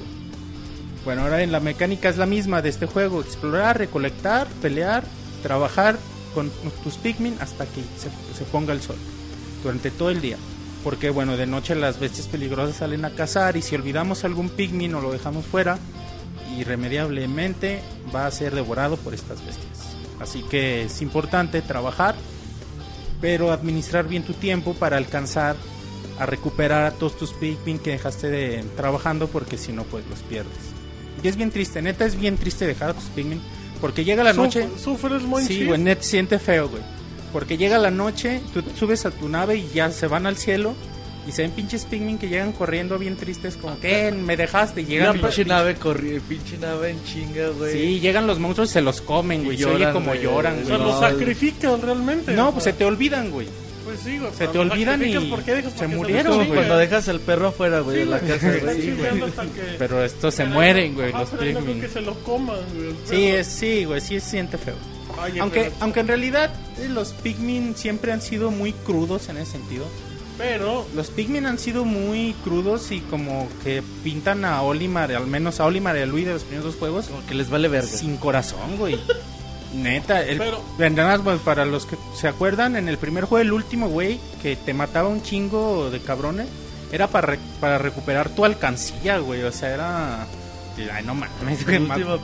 Bueno, ahora en la mecánica es la misma de este juego, explorar, recolectar, pelear, trabajar con tus Pikmin hasta que se, ponga el sol, durante todo el día. Porque bueno, de noche las bestias peligrosas salen a cazar y si olvidamos algún Pikmin o lo dejamos fuera, irremediablemente va a ser devorado por estas bestias. Así que es importante trabajar, pero administrar bien tu tiempo para alcanzar a recuperar a todos tus Pikmin que dejaste de trabajando porque si no pues los pierdes. Y es bien triste, neta es bien triste dejar a tus Pikmin porque llega la Suf- noche... ¿Sufres, Monchis? Sí, güey, net siente feo, güey. Porque llega la noche, tú subes a tu nave y ya se van al cielo y se ven pinches Pikmin que llegan corriendo bien tristes como que me dejaste y llegan Una pinche nave corrió, pinche nave en chinga, güey. Sí, llegan los monstruos y se los comen, Y güey. Se oye lloran, como güey. lloran, O sea, güey. lo sacrifican realmente. No, pues se te olvidan, güey. Pues sí, güey. se te olvidan y sacrificas, ¿por qué dejas se murieron, güey. cuando dejas al perro afuera, güey, de la casa, güey. Pero estos se mueren, güey, los que se lo coman, güey. el Sí, es, sí, güey, sí se siente feo. Aunque, pero- aunque en realidad eh, los Pikmin siempre han sido muy crudos en ese sentido. Pero, Los Pikmin han sido muy crudos y como que pintan a Olimar, al menos a Olimar y a Luis de los primeros dos juegos, Como que les vale verga. sin corazón, güey. Neta, el, Pero- pues, para los que se acuerdan, en el primer juego, el último, güey, que te mataba un chingo de cabrones, era para, re- para recuperar tu alcancía, güey. O sea, era Ay, no mames, güey. El último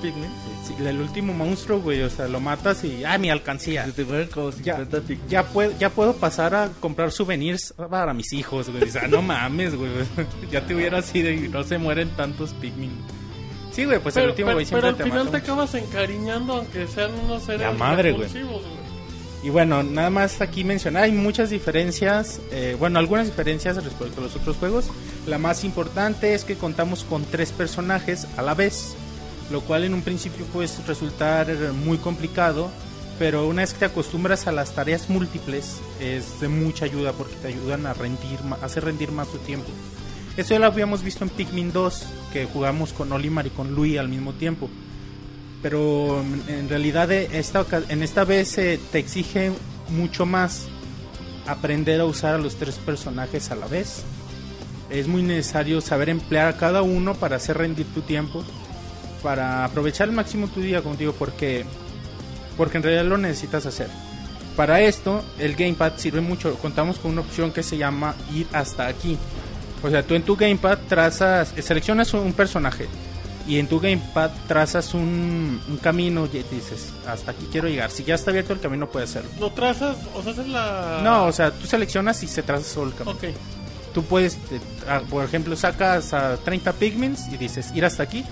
sí, el último monstruo, güey. O sea, lo matas y. Ah, mi alcancía. Se te fueron como Ya, 50 Pikmin. ya, puedo, ya puedo pasar a comprar souvenirs para mis hijos, güey. O sea, no mames, güey. Ya te hubieras ido y no se mueren tantos Pikmin. Sí, güey, pues el Pero, último, pero- güey, pero siempre al te final te acabas encariñando aunque sean unos seres La madre, güey. Y bueno, nada más aquí mencionar, hay muchas diferencias, eh, bueno, algunas diferencias respecto a los otros juegos. La más importante es que contamos con tres personajes a la vez, lo cual en un principio puede resultar muy complicado, pero una vez que te acostumbras a las tareas múltiples es de mucha ayuda porque te ayudan a rendir, hacer rendir más tu tiempo. Eso ya lo habíamos visto en Pikmin 2, que jugamos con Olimar y con Louis al mismo tiempo pero en realidad esta, en esta vez eh, te exige mucho más aprender a usar a los tres personajes a la vez. Es muy necesario saber emplear a cada uno para hacer rendir tu tiempo, para aprovechar al máximo tu día contigo, porque, porque en realidad lo necesitas hacer. Para esto, el Gamepad sirve mucho. Contamos con una opción que se llama ir hasta aquí. O sea, tú en tu Gamepad trazas, seleccionas un personaje y en tu Gamepad trazas un, un camino y dices, hasta aquí quiero llegar. Si ya está abierto el camino, puedes hacerlo. Lo trazas, o sea, haces la... No, o sea, tú seleccionas y se traza solo el camino. Ok. Tú puedes, eh, ah, por ejemplo, sacas a 30 pigments y dices ir hasta aquí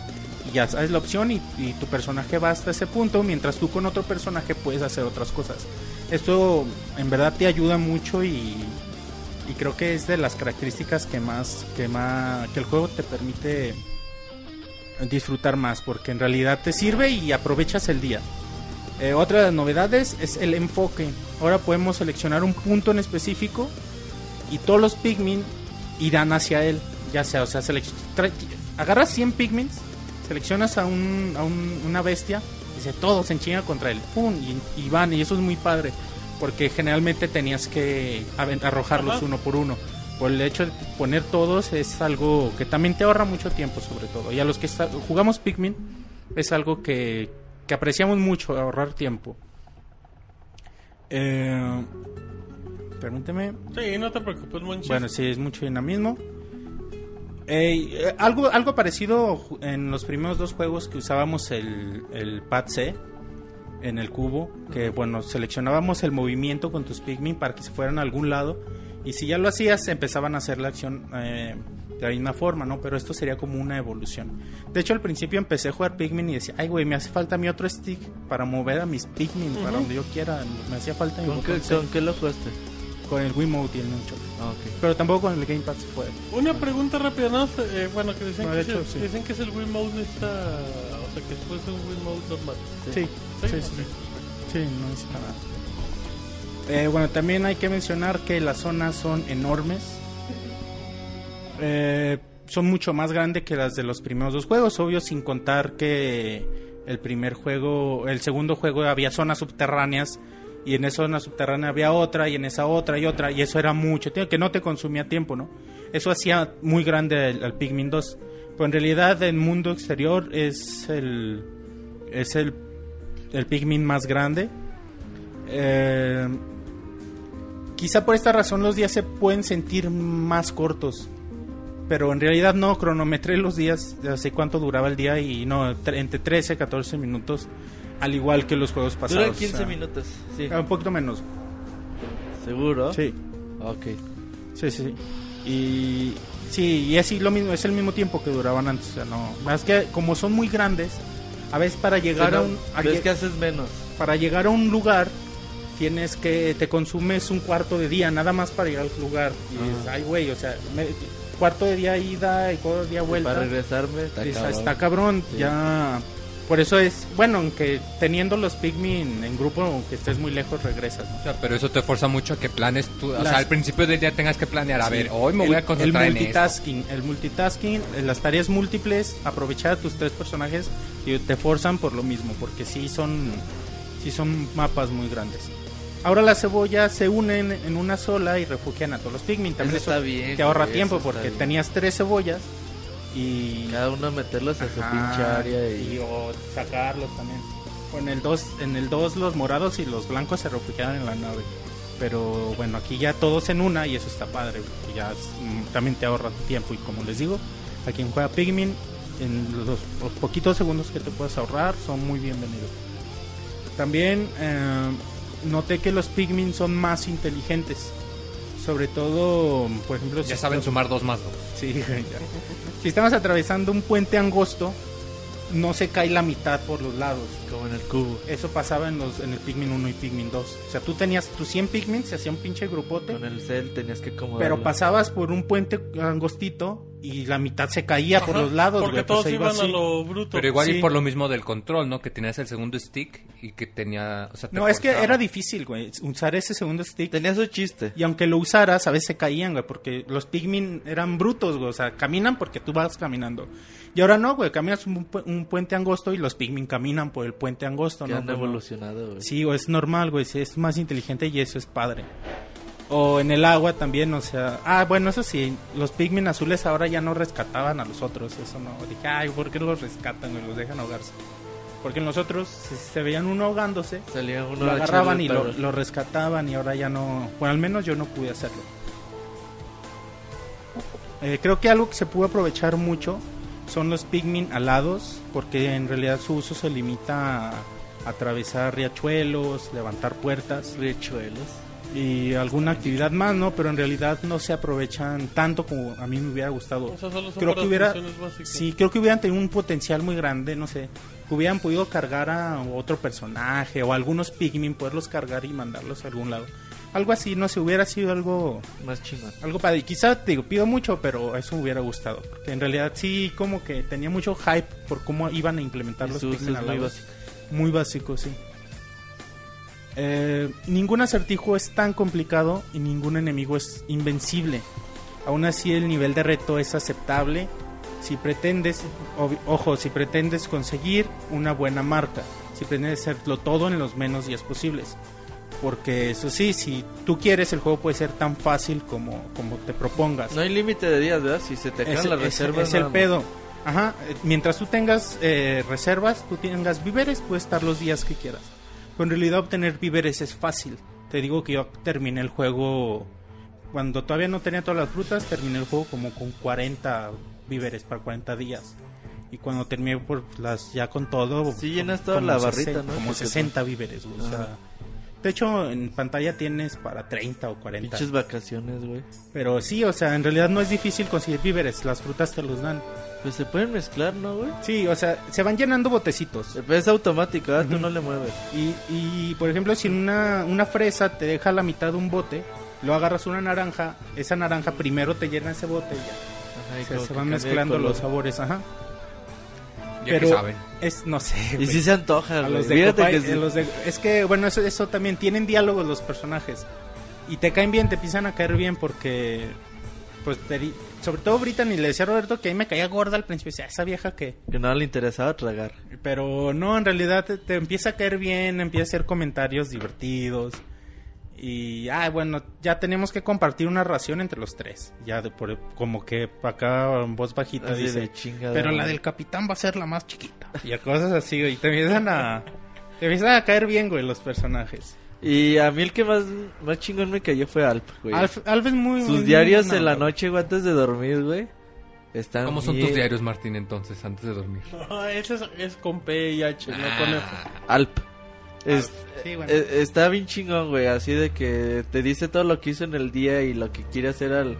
y ya sabes la opción y, y tu personaje va hasta ese punto mientras tú con otro personaje puedes hacer otras cosas. Esto en verdad te ayuda mucho y, y creo que es de las características que más, que más, que el juego te permite disfrutar más porque en realidad te sirve y aprovechas el día. Eh, otra de las novedades es el enfoque. Ahora podemos seleccionar un punto en específico y todos los Pikmin irán hacia él. Ya sea, o sea, agarras 100 Pikmins, seleccionas a, un, a un- una bestia, dice todos se enchingan contra él, ¡pum! Y van, y eso es muy padre, porque generalmente tenías que arrojarlos Ajá. uno por uno. Por el hecho de poner todos es algo que también te ahorra mucho tiempo, sobre todo. Y a los que jugamos Pikmin, es algo que, que apreciamos mucho, ahorrar tiempo. Eh, permíteme. Sí, no te preocupes, Monchis. Bueno, sí, es mucho dinamismo. Eh, eh, algo, algo parecido en los primeros dos juegos que usábamos el, el pad C en el cubo, que bueno, seleccionábamos el movimiento con tus Pikmin para que se fueran a algún lado y si ya lo hacías empezaban a hacer la acción eh, de la misma forma, ¿no? Pero esto sería como una evolución. De hecho al principio empecé a jugar Pikmin y decía, ay güey, me hace falta mi otro stick para mover a mis Pikmin para donde yo quiera, me hacía falta mi ¿Con qué, botón C". ¿Con qué lo jugaste? Con el Wiimote y el Nunchuk. Ah, ok. Pero tampoco con el Gamepad se puede. Una pregunta rápida, ¿no? Eh, bueno, que dicen, No, que, de es hecho, sí. dicen que es el Wiimote está... O sea, que puede ser un Wiimote normal. Sí, sí, sí. Sí, no necesita nada. Eh, bueno, también hay que mencionar que las zonas son enormes. Eh, son mucho más grandes que las de los primeros dos juegos, obvio, sin contar que el primer juego, el segundo juego había zonas subterráneas y en esa zona subterránea había otra y en esa otra y otra y eso era mucho, tiempo, que no te consumía tiempo, ¿no? Eso hacía muy grande al, Pikmin 2. Pero en realidad el mundo exterior es el es el, el Pikmin más grande. Eh, quizá por esta razón los días se pueden sentir más cortos. Pero en realidad no, cronometré los días, sé cuánto duraba el día y no, tre- entre 13 y 14 minutos, al igual que los juegos pasados. Dura 15 o sea, minutos. Sí. Un poquito menos. ¿Seguro? Sí, Ok. sí, sí. Y sí, y así lo mismo, es el mismo tiempo que duraban antes. O sea, no, más que como son muy grandes, a veces para llegar a un a lle- que haces menos. para llegar a un lugar tienes que te consumes un cuarto de día nada más para llegar al lugar y dices, ay güey, o sea, me- cuarto de día ida y cuarto de día vuelta. Para regresarme. Dices, cabrón. está cabrón, Sí. ya por eso es, bueno, aunque teniendo los Pikmin en grupo, aunque estés muy lejos, regresas. ¿no? O sea, pero eso te fuerza mucho a que planes tú. O sea, al principio del día tengas que planear. A Sí. ver, hoy me El- voy a concentrar el en esto. multitasking, el multitasking, eh, las tareas múltiples, aprovechar a tus tres personajes y te forzan por lo mismo, porque sí son, sí son mapas muy grandes. Ahora las cebollas se unen en una sola y refugian a todos los Pikmin. También Eso eso está bien, te ahorra tiempo porque tenías tres cebollas y Cada uno meterlos a su pinche área y... y o sacarlos también. En el 2 en el 2 los morados y los blancos se refugiaban en la nave. Pero bueno, aquí ya todos en una y eso está padre, porque ya es- mm, también te ahorra tiempo y como les digo, a quien juega Pikmin en los, los poquitos segundos que te puedes ahorrar son muy bienvenidos. También eh, noté que los Pikmin son más inteligentes. Sobre todo, por ejemplo, Ya si saben sumar dos más dos. Sí, ya. Si estamos atravesando un puente angosto, no se cae la mitad por los lados. Como en el cubo. Eso pasaba en los en el Pikmin 1 y Pikmin 2. O sea, tú tenías tus 100 Pikmin, se hacía un pinche grupote, Con el cel tenías que acomodar. pero pasabas por un puente angostito y la mitad se caía por los lados, Porque güey, pues todos iba iban a así. lo bruto. Pero igual Sí. y por lo mismo del control, ¿no? Que tenías el segundo stick y que tenía... O sea, te No, es que era difícil, güey, usar ese segundo stick. Tenía su chiste. Y aunque lo usaras, a veces se caían, güey, porque los Pikmin eran brutos, güey. O sea, caminan porque tú vas caminando. Y ahora no, güey, caminas un, pu- un puente angosto y los Pikmin caminan por el puente angosto, Que ¿no? han Pues evolucionado, güey. Sí, o es normal, güey, es más inteligente y eso es padre. O en el agua también, o sea... Ah, bueno, eso sí, los Pikmin azules ahora ya no rescataban a los otros, eso no. Dije, ay, ¿por qué los rescatan, güey? Los dejan ahogarse. Porque en los otros, si se veían uno ahogándose, Salía uno lo agarraban y lo rescataban y ahora ya no... Bueno, al menos yo no pude hacerlo. Eh, creo que algo que se pudo aprovechar mucho son los Pikmin alados, porque en realidad su uso se limita a atravesar riachuelos, levantar puertas Riachuelos. y alguna actividad más, ¿no? Pero en realidad no se aprovechan tanto como a mí me hubiera gustado. O sea, solo son Creo que hubiera, sí, creo que hubieran tenido un potencial muy grande, no sé, que hubieran podido cargar a otro personaje o algunos Pikmin, poderlos cargar y mandarlos a algún lado. Algo así, no sé, hubiera sido algo Más chingón. algo padre. Quizá te digo, pido mucho, pero eso me hubiera gustado. Porque en realidad sí, como que tenía mucho hype por cómo iban a implementar los Pikmin es muy básico. Muy básico, sí. Eh, ningún acertijo es tan complicado y ningún enemigo es invencible. Aún así el nivel de reto es aceptable si pretendes, ojo, si pretendes conseguir una buena marca, si pretendes hacerlo todo en los menos días posibles. Porque eso sí, si tú quieres el juego puede ser tan fácil como, como te propongas. No hay límite de días, ¿verdad? Si se te Ese- las ese- reservas. Es el pedo. Ajá. eh, Mientras tú tengas eh, reservas, tú tengas víveres, puedes estar los días que quieras. Pero en realidad obtener víveres es fácil. Te digo que yo terminé el juego cuando todavía no tenía todas las frutas, terminé el juego como con 40 víveres para 40 días. Y cuando terminé por las ya con todo, Sí, llenas toda la 60 barrita, ¿no? Como Porque 60 víveres, o sea, de hecho, en pantalla tienes para 30 o 40. Pinches vacaciones, güey. Pero sí, o sea, en realidad no es difícil conseguir víveres, las frutas te los dan. Pues se pueden mezclar, ¿no, güey? Sí, o sea, se van llenando botecitos. Es automático, ¿verdad? Tú no le mueves. Y, y por ejemplo, si una, una fresa te deja la mitad de un bote, lo agarras una naranja, esa naranja primero te llena ese bote y ya. Ajá, y O sea, como se van mezclando los sabores, ajá. Ya Pero que saben. es, no sé. Y güey. sí se antoja, A los de Fíjate Copay- que sí. los de- es que, bueno, eso, eso también, tienen diálogos los personajes. Y te caen bien, te empiezan a caer bien porque, pues, te di- sobre todo Brittany, le decía a Roberto que a mí me caía gorda al principio, decía, esa vieja que... Que no le interesaba tragar. Pero no, en realidad te, te empieza a caer bien, empieza a hacer comentarios divertidos. Y, ah, bueno, ya tenemos que compartir una ración entre los tres. Ya, de por, como que acá en voz bajita Así dice, de chingada. pero la del capitán va a ser la más chiquita. Y a cosas así, güey. Y te empiezan a, te empiezan a caer bien, güey, los personajes. Y a mí el que más, más chingón me cayó fue Alp, güey. Alf, Alf es muy... Sus muy diarios buena en la noche, güey, antes de dormir, güey. Están ¿Cómo son bien- tus diarios, Martín, entonces, antes de dormir? No, ese es, es con P y H, no con F. Alp. Es- Sí, bueno. eh, está bien chingón, güey. Así de que te dice todo lo que hizo en el día y lo que quiere hacer al,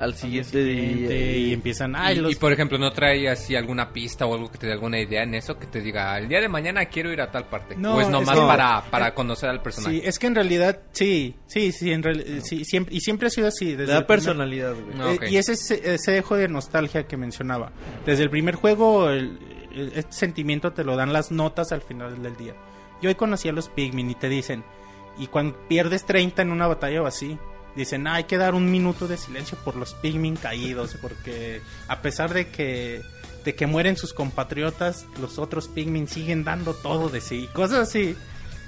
al siguiente día. Gente, y empiezan, ay, y, los... y, por ejemplo, ¿no trae así alguna pista o algo que te dé alguna idea en eso? Que te diga, el día de mañana quiero ir a tal parte. No, o es es nomás que- para, para conocer al personaje. Sí, es que en realidad, sí, sí, sí, en real- sí, siempre, y siempre ha sido así. Desde primer- personalidad, güey. Ah, Eh, ok. y ese, ese dejo de nostalgia que mencionaba. Desde el primer juego, el- el- este sentimiento te lo dan las notas al final del día. Yo hoy conocí a los Pikmin y te dicen, y cuando pierdes 30 en una batalla o así, dicen, "Ah, hay que dar un minuto de silencio por los Pikmin caídos, porque a pesar de que, de que mueren sus compatriotas, los otros Pikmin siguen dando todo de sí, cosas así.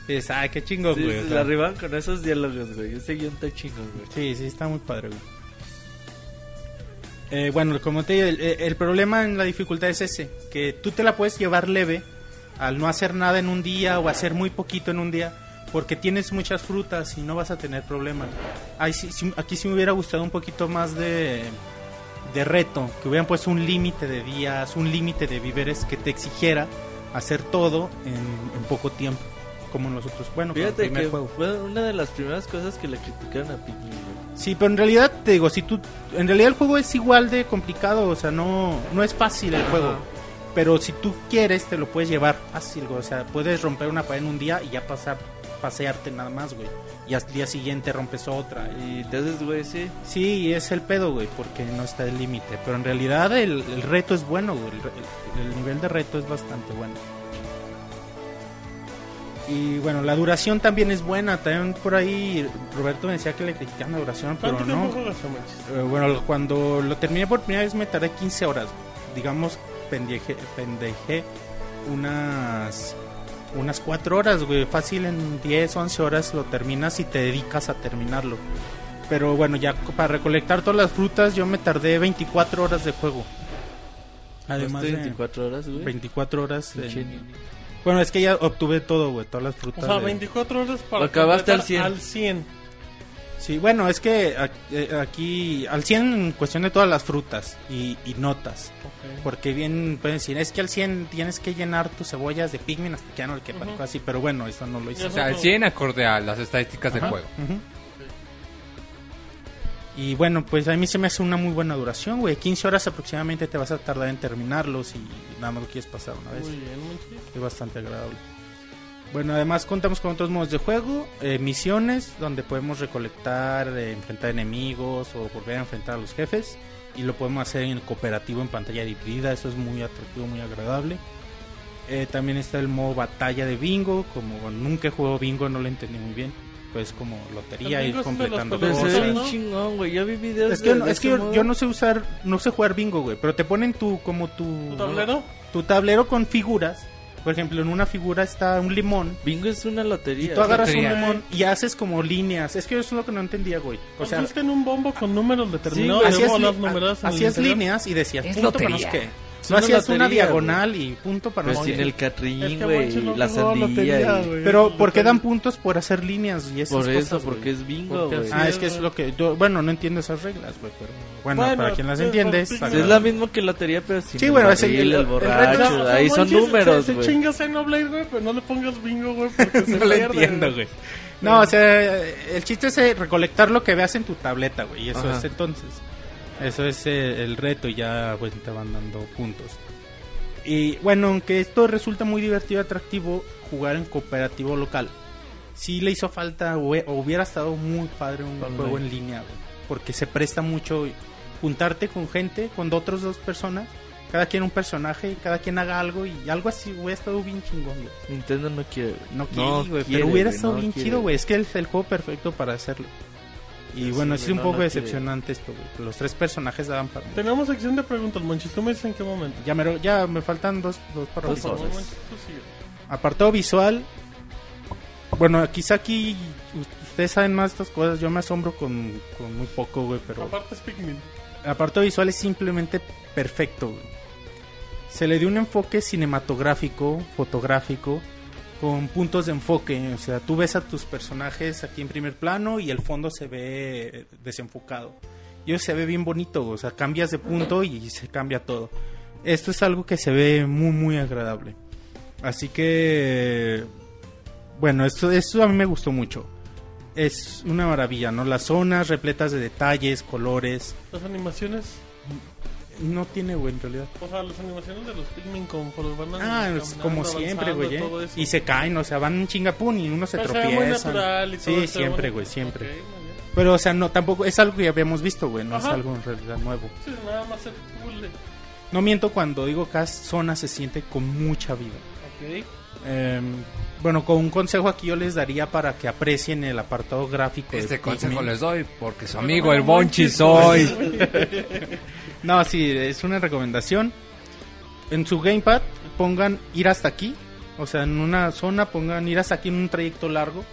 Dices, ay, qué chingón, Sí, güey. se la arriban con esos diálogos, güey. Ese guion está chingón, güey. Sí, sí, está muy padre, güey. Eh, bueno, como te digo, el, el problema en la dificultad es ese, que tú te la puedes llevar leve al no hacer nada en un día o hacer muy poquito en un día, porque tienes muchas frutas y no vas a tener problemas. Ay, sí, sí, aquí sí me hubiera gustado un poquito más de, de reto, que hubieran puesto un límite de días, un límite de víveres que te exigiera hacer todo en, en poco tiempo, como nosotros. Bueno, Fíjate primer que juego. fue una de las primeras cosas que le criticaron a Pikmin. Sí, pero en realidad te digo, si tú, en realidad el juego es igual de complicado, o sea, no, no es fácil el juego. Pero si tú quieres, te lo puedes llevar fácil, güey. O sea, puedes romper una pared en un día y ya pasar, pasearte nada más, güey. Y al día siguiente rompes otra. Y haces, güey, sí. Sí, es el pedo, güey, porque no está el límite. Pero en realidad el, el reto es bueno, güey. El, re- el- el nivel de reto es bastante bueno. Y bueno, la duración también es buena. También por ahí Roberto me decía que le criticaban la duración, pero ¿Cuánto no. juegas? Eh, bueno, cuando lo terminé por primera vez me tardé 15 horas. Digamos, pendeje, pendejé unas unas 4 horas, güey. Fácil en 10, 11 horas lo terminas y te dedicas a terminarlo. Pero bueno, ya para recolectar todas las frutas yo me tardé 24 horas de juego. Además de 24 horas, güey. 24 horas. de- Pinche- Bueno, es que ya obtuve todo, güey, todas las frutas. O sea, de- 24 horas para Lo acabaste al completar 100. Al 100. Sí, bueno, es que eh, aquí al 100 en cuestión de todas las frutas y, y notas. Porque bien pueden decir, es que al 100 tienes que llenar tus cebollas de pigmen hasta que ya no le quepan, Ujú. así, pero bueno, eso no lo hice. O sea, al 100 acorde a las estadísticas del juego. Y bueno, pues a mí se me hace una muy buena duración, güey. 15 horas aproximadamente te vas a tardar en terminarlos y nada más lo quieres pasar una vez. Muy bien, muy chido. Es bastante agradable. Bueno, además contamos con otros modos de juego, eh, misiones donde podemos recolectar, eh, enfrentar enemigos o volver a enfrentar a los jefes y lo podemos hacer en cooperativo en pantalla dividida, eso es muy atractivo, muy agradable. Eh, también está el modo batalla de bingo, como nunca he jugado bingo, no lo entendí muy bien, pues como lotería ir completando Pero se Cosas, ve bien ¿no? chingón, güey. Yo vi videos Es que, de- no- de es que yo, yo no sé usar, no sé jugar bingo, güey, pero te ponen tu como tu ¿Tu tablero? tu tablero con figuras. Por ejemplo, en una figura está un limón Bingo es una y lotería. tú agarras un Lotería. limón y haces como líneas. Es que eso es lo que no entendía, güey. O sea, en un bombo con números determinados y hacías, li- hacías líneas y decías Es punto lotería. qué. Es No una hacías una lotería, diagonal y punto para no Pues sé tiene el Catrín, Es que güey. Monchi nunca La sandía. y- güey. Pero ¿por qué dan puntos por hacer líneas y esas Por eso, cosas, porque es bingo, Porque Ah, es que es lo que yo, bueno, no entiendo esas reglas, güey, pero bueno, Bueno, para quien las es entiende, saca- Sí, es la misma que lotería, pero sin Sí, el bueno, es el- el- el, el borracho. sea, ahí son números, Se, se güey. chinga Xenoblade, güey, pero no le pongas bingo, güey, porque se no lo entiendo, güey. No, o sea, el chiste es eh, recolectar lo que veas en tu tableta, güey. Y eso es entonces. Eso es eh, el reto y ya pues te van dando puntos. Y bueno, aunque esto resulta muy divertido y atractivo, jugar en cooperativo local. Sí le hizo falta, o hubiera estado muy padre un Online. juego en línea, güey. Porque se presta mucho juntarte con gente, con otras dos personas. Cada quien un personaje, cada quien haga algo y algo así hubiera estado bien chingón, güey. Nintendo no quiere. güey. No quiere, güey, pero hubiera güey, estado no bien quiere. chido, güey. Es que es el juego perfecto para hacerlo. Y Sí, bueno, sí, es un no, poco no decepcionante esto, güey. Los tres personajes daban para... Tenemos sección de preguntas, Monchis. ¿Tú me dices en qué momento? Ya me, ya me faltan dos, dos párrafos. Monchis, tú sigue. Apartado visual. Bueno, quizá aquí ustedes saben más de estas cosas. Yo me asombro con, con muy poco, güey. Pero Aparte es Pikmin. apartado visual es simplemente perfecto, güey. Se le dio un enfoque cinematográfico, fotográfico, con puntos de enfoque. O sea, tú ves a tus personajes aquí en primer plano y el fondo se ve desenfocado. Y eso se ve bien bonito, o sea, cambias de punto y se cambia todo. Esto es algo que se ve muy, muy agradable. Así que, bueno, esto, esto a mí me gustó mucho. Es una maravilla, ¿no? Las zonas repletas de detalles, colores. Las animaciones. No tiene, güey, en realidad. O sea, las animaciones de los Pikmin conforme van Ah, es como siempre, güey. ¿eh? Y se caen, o sea, van un chingapún y uno se Pero se tropieza. muy natural y todo Sí, siempre, güey, siempre. Pero, o sea, no, tampoco, es algo que ya habíamos visto, güey, no es algo en realidad nuevo. Sí, nada más el puzzle. No miento cuando digo que cada zona se siente con mucha vida. Ok. Eh, bueno, con un consejo aquí yo les daría para que aprecien el apartado gráfico. de Este consejo Pikmin. les doy porque su amigo no, el Bonchi soy. No, sí, es una recomendación. En su gamepad pongan ir hasta aquí. O sea, en una zona pongan ir hasta aquí en un trayecto largo.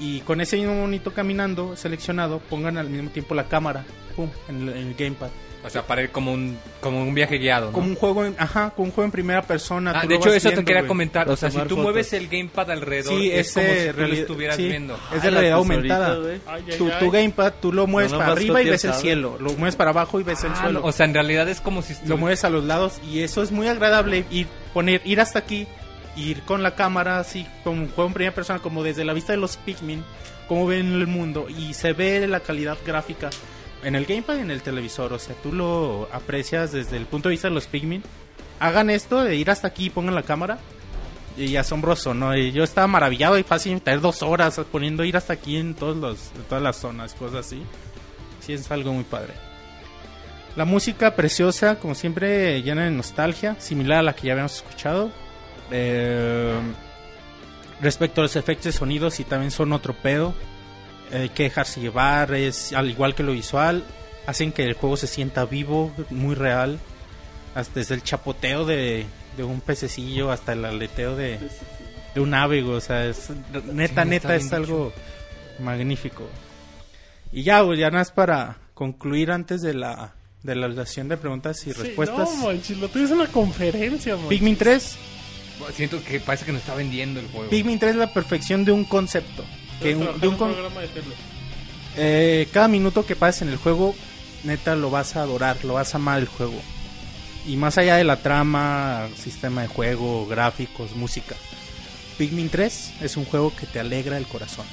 Y con ese mismo monito caminando, seleccionado, pongan al mismo tiempo la cámara, pum, en el, en el gamepad. O sea, para ir como un, como un viaje guiado, ¿no? Como un juego, en, ajá, como un juego en primera persona. Ah, de hecho, eso te quería comentar. O sea, si tú fotos. mueves el gamepad alrededor, Sí, es como si tú lo estuvieras sí, viendo. Es de Ah, la realidad aumentada. güey. Ay, ay, Tu, tu gamepad, tú lo mueves No, para arriba y ves el cielo. Lo mueves para abajo y ves el Ah, suelo. no, o sea, en realidad es como si... lo mueves a los lados y eso es muy agradable ir poner ir hasta aquí ir con la cámara así como un juego en primera persona como desde la vista de los Pikmin como ven el mundo y se ve la calidad gráfica en el gamepad y en el televisor o sea tú lo aprecias desde el punto de vista de los Pikmin hagan esto de ir hasta aquí y pongan la cámara y asombroso no y yo estaba maravillado y fácil tener dos horas poniendo ir hasta aquí en todos los todas las zonas cosas así sí es algo muy padre la música preciosa, como siempre, llena de nostalgia, similar a la que ya habíamos escuchado. Eh, respecto a los efectos de sonido, sí también son otro pedo. Eh, Hay que dejarse llevar, es al igual que lo visual, hacen que el juego se sienta vivo, muy real. Hasta desde el chapoteo de, de un pececillo hasta el aleteo de, de un ave, o sea, es, neta, Sí, neta, es algo magnífico. Y ya, güey, ya nada más para concluir antes de la, de la sesión de preguntas y Sí, respuestas. no, manches, lo tuyo es una conferencia. Pikmin 3, Siento que parece que nos está vendiendo el juego. Pikmin 3 es la perfección de un concepto. Que un- de un con- eh, cada minuto que pases en el juego, neta lo vas a adorar, lo vas a amar el juego. Y más allá de la trama, sistema de juego, gráficos, música. Pikmin 3 es un juego que te alegra el corazón.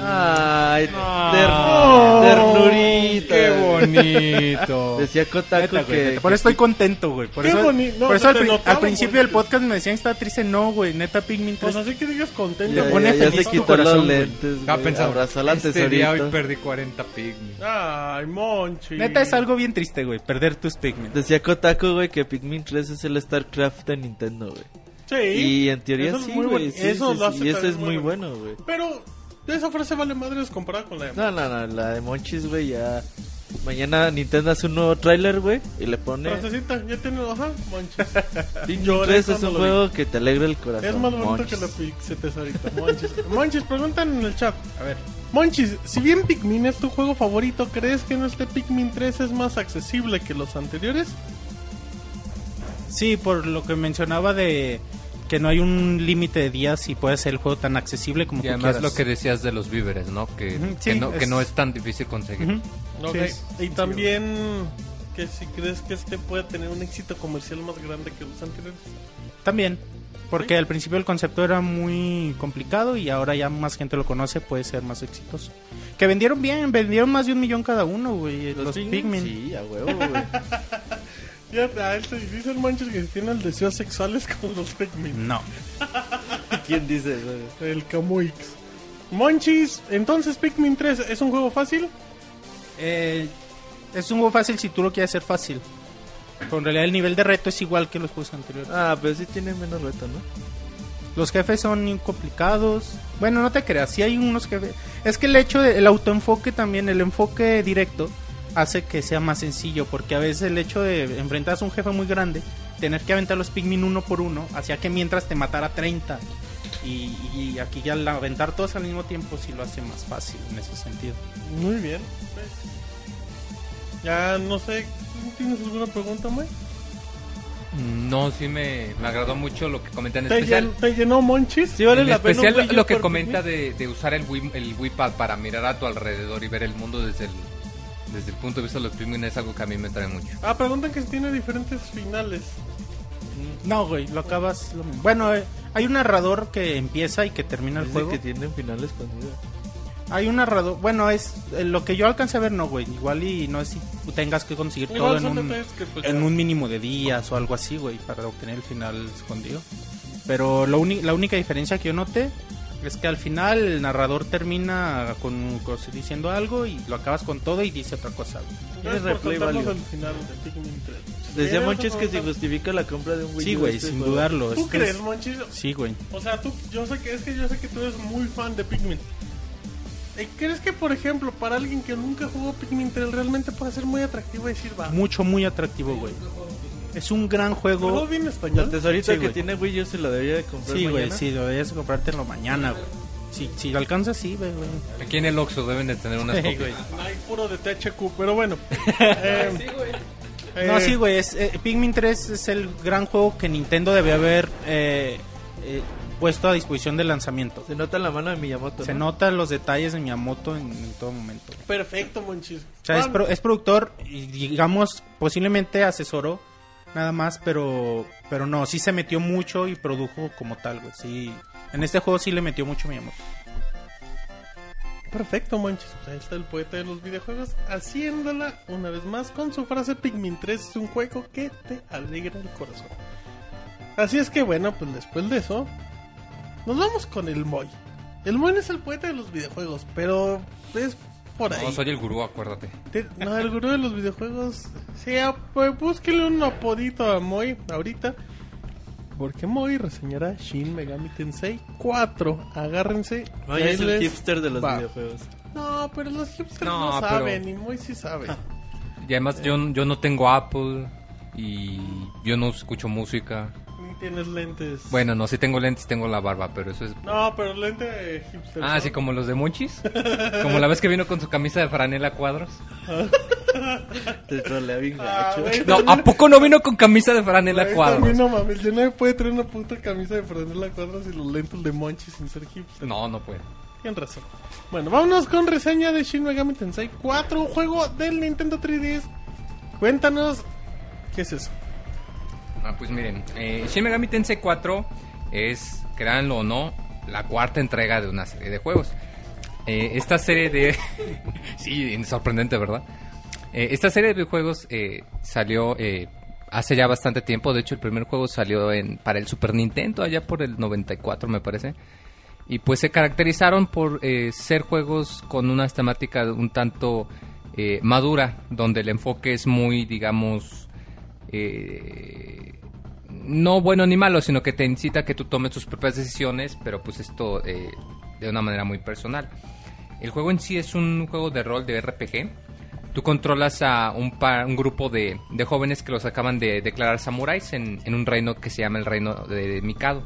Ay, No. ter- ternurita. ¡Qué bonito! Decía Kotaku Neta, güey, que... Por eso estoy contento, güey. Por Qué eso, boni- no, por eso se al, pri- principio del podcast me decían que estaba triste. No, güey. Neta, Pikmin 3. Pues así que digas contento. Ya, pone ya- ya feliz se quitó corazón, los lentes, pensando, abrazó la este día hoy perdí 40 Pikmin. Ay, Monchi. Neta es algo bien triste, güey. Perder tus Pikmin. Decía Kotaku, güey, que Pikmin 3 es el StarCraft de Nintendo, güey. Sí. Y en teoría Eso es sí, muy güey. bueno. sí, Eso sí, lo sí, hace Y eso es muy bueno, güey. Pero esa frase vale madres comparada con la de... No, no, no, la de Monchis, güey, ya... Mañana Nintendo hace un nuevo tráiler, güey, y le pone... Frasecita, ya tiene... Ajá, Monchis. Pikmin Lloré 3 es un juego que te alegra el corazón. Es más bonito Monchis. que la Pixetes ahorita. Monchis. Monchis, preguntan en el chat. A ver. Monchis, si bien Pikmin es tu juego favorito, ¿crees que en este Pikmin 3 es más accesible que los anteriores? Sí, por lo que mencionaba de que no hay un límite de días y puede ser el juego tan accesible como Y tú además quieras. lo que decías de los víveres, ¿no? Que, Ujú, que, sí, no, que es- no es tan difícil conseguir. Ujú. Ok. Sí, y también que si crees que este puede tener un éxito comercial más grande que los anteriores. También. Porque Sí. al principio el concepto era muy complicado y ahora ya más gente lo conoce, puede ser más exitoso. Que vendieron bien, vendieron más de un millón cada uno, güey. Los, Pikmin. Sí, a huevo, güey. Ya, él se dice el que tiene el deseos sexuales con los Pikmin. No. ¿Quién dice eso? El Camuix. Monchis, entonces Pikmin 3 es un juego fácil. Eh, es un juego fácil si tú lo quieres hacer fácil. Pero en realidad el nivel de reto es igual que los juegos anteriores. Ah, pero sí tiene menos reto, ¿no? Los jefes son muy complicados. Bueno, no te creas, sí hay unos jefes. Es que el hecho del autoenfoque también, el enfoque directo, hace que sea más sencillo. Porque a veces el hecho de enfrentarse a un jefe muy grande, tener que aventar los Pikmin uno por uno, hacía que mientras te matara 30. Y, y aquí ya al aventar todos al mismo tiempo, sí lo hace más fácil en ese sentido. Muy bien. Ya no sé, ¿tienes alguna pregunta, güey? No, sí me, me agradó mucho lo que comenta en ¿Te, especial. llen- ¿Te llenó Monchis? Sí vale en la pena un especial lo que comenta de, de usar el Wii, el Wii Pad para mirar a tu alrededor y ver el mundo desde el, desde el punto de vista de los Pikmin es algo que a mí me trae mucho. Ah, preguntan que si tiene diferentes finales. No, güey, lo acabas. lo mismo. Bueno, eh, hay un narrador que empieza y que termina el Dice juego. que tienen finales escondidos. Hay un narrador. Bueno, es eh, lo que yo alcancé a ver, no, güey. Igual y no es si tengas que conseguir todo Igual en son un, detalles que pues, en ya- un mínimo de días o algo así, güey, para obtener el final escondido. Pero lo uni- la única diferencia que yo noté es que al final el narrador termina con, con- diciendo algo y lo acabas con todo y dice otra cosa. por replay value. el final de Pikmin 3. Decía ¿Tienes Monchis otra que se pregunta? justifica la compra de un Wii Sí, güey, este sin juego. dudarlo. ¿Tú crees, es- Monchis? Sí, güey. O sea, tú, yo sé que es que yo sé que tú eres muy fan de Pikmin. ¿Crees que, por ejemplo, para alguien que nunca jugó Pikmin 3 realmente puede ser muy atractivo decir, va? Mucho, muy atractivo, güey. Es un gran ¿Juego juego. bien en La español? tesorita Sí, que güey. tiene Wii U se la debía de comprar Sí, güey, sí, deberías comprártelo mañana, güey. Si, si alcanza, sí, güey. güey. Aquí en el Oxxo deben de tener unas Sí, copias. güey. Hay puro de THQ, pero bueno. Eh, No, eh, sí, güey. Es, eh, Pikmin 3 es el gran juego que Nintendo debió haber eh, eh, puesto a disposición de lanzamiento. Se nota la mano de Miyamoto. Se ¿no? notan los detalles de Miyamoto en, en todo momento. Perfecto, Monchis. O sea, es, pro- es productor y digamos, posiblemente asesoró nada más, pero pero no, sí se metió mucho y produjo como tal, güey. Sí, en este juego sí le metió mucho Miyamoto. Perfecto, Monchis. Pues ahí está el poeta de los videojuegos haciéndola una vez más con su frase Pikmin 3 es un juego que te alegra el corazón. Así es que bueno, pues después de eso, nos vamos con el Moy. El Moy es el poeta de los videojuegos, pero es por ahí. No, soy el gurú, acuérdate. Te- No, el gurú de los videojuegos. Sí, ah, pues búsquele un apodito a Moy ahorita. Porque Moy reseñará Shin Megami Tensei 4. Agárrense. Oye, que es ahí el les hipster de los va. videojuegos. No, pero los hipsters no, No, pero- saben. Y Moy sí sabe. Y además yo, yo no tengo Apple y yo no escucho música. Tienes lentes. Bueno, no, sí tengo lentes, tengo la barba, pero eso es... No, pero lente de hipster. Ah, ¿no? sí, como los de Monchis. Como la vez que vino con su camisa de franela a cuadros. Te trolea bien Ah, gacho. No, ¿a poco no vino con camisa de franela a güey, cuadros? también no mames, yo no me puede traer una puta camisa de franela cuadros y los lentes de Monchi sin ser hipster. No, no puede. Tienes razón. Bueno, vámonos con reseña de Shin Megami Tensei 4, un juego del Nintendo 3DS. Cuéntanos, ¿qué es eso? Ah, pues miren, eh, Shin Megami Tensei 4 es, créanlo o no, la cuarta entrega de una serie de juegos. Eh, esta serie de... sí, sorprendente, ¿verdad? Eh, esta serie de juegos eh, salió eh, hace ya bastante tiempo. De hecho, el primer juego salió para el Super Nintendo, allá por el 94, me parece. Y pues se caracterizaron por ser juegos con una temática un tanto madura, donde el enfoque es muy, digamos, eh, no bueno ni malo, sino que te incita a que tú tomes tus propias decisiones, pero pues esto eh, de una manera muy personal. El juego en sí es un juego de rol de RPG. Tú controlas a un, pa- un grupo de, de jóvenes que los acaban de declarar samuráis en, en un reino que se llama el reino de Mikado.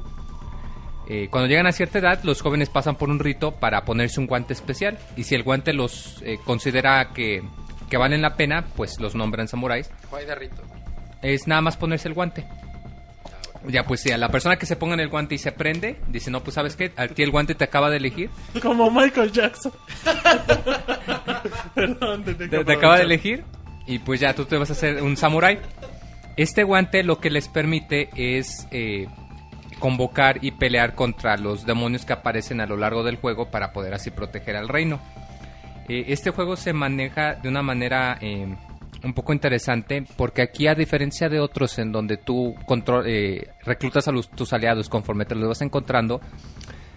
Eh, cuando llegan a cierta edad, los jóvenes pasan por un rito para ponerse un guante especial. Y si el guante los eh, considera que, que valen la pena, pues los nombran samuráis. Rito. Es nada más ponerse el guante. Ya, pues si a la persona que se ponga en el guante y se prende, dice, no, pues sabes qué, a ti el guante te acaba de elegir. Como Michael Jackson. Perdón, Te, te aprovechar. acaba de elegir y pues ya tú te vas a hacer un samurái. Este guante lo que les permite es eh, convocar y pelear contra los demonios que aparecen a lo largo del juego para poder así proteger al reino. Eh, este juego se maneja de una manera eh, un poco interesante porque aquí a diferencia de otros en donde tú control, eh, reclutas a los- tus aliados conforme te los vas encontrando,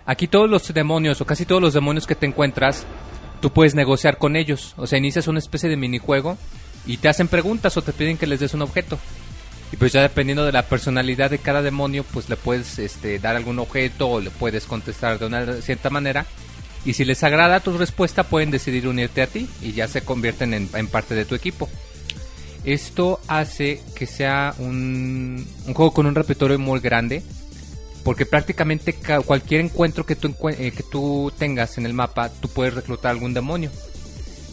aquí todos los demonios o casi todos los demonios que te encuentras tú puedes negociar con ellos. O sea, inicias una especie de minijuego y te hacen preguntas o te piden que les des un objeto. Y pues ya dependiendo de la personalidad de cada demonio, pues le puedes este, dar algún objeto o le puedes contestar de una cierta manera. Y si les agrada tu respuesta, pueden decidir unirte a ti y ya se convierten en, en parte de tu equipo. Esto hace que sea un, juego con un repertorio muy grande porque prácticamente ca- cualquier encuentro que tú, eh, que tú tengas en el mapa, tú puedes reclutar algún demonio.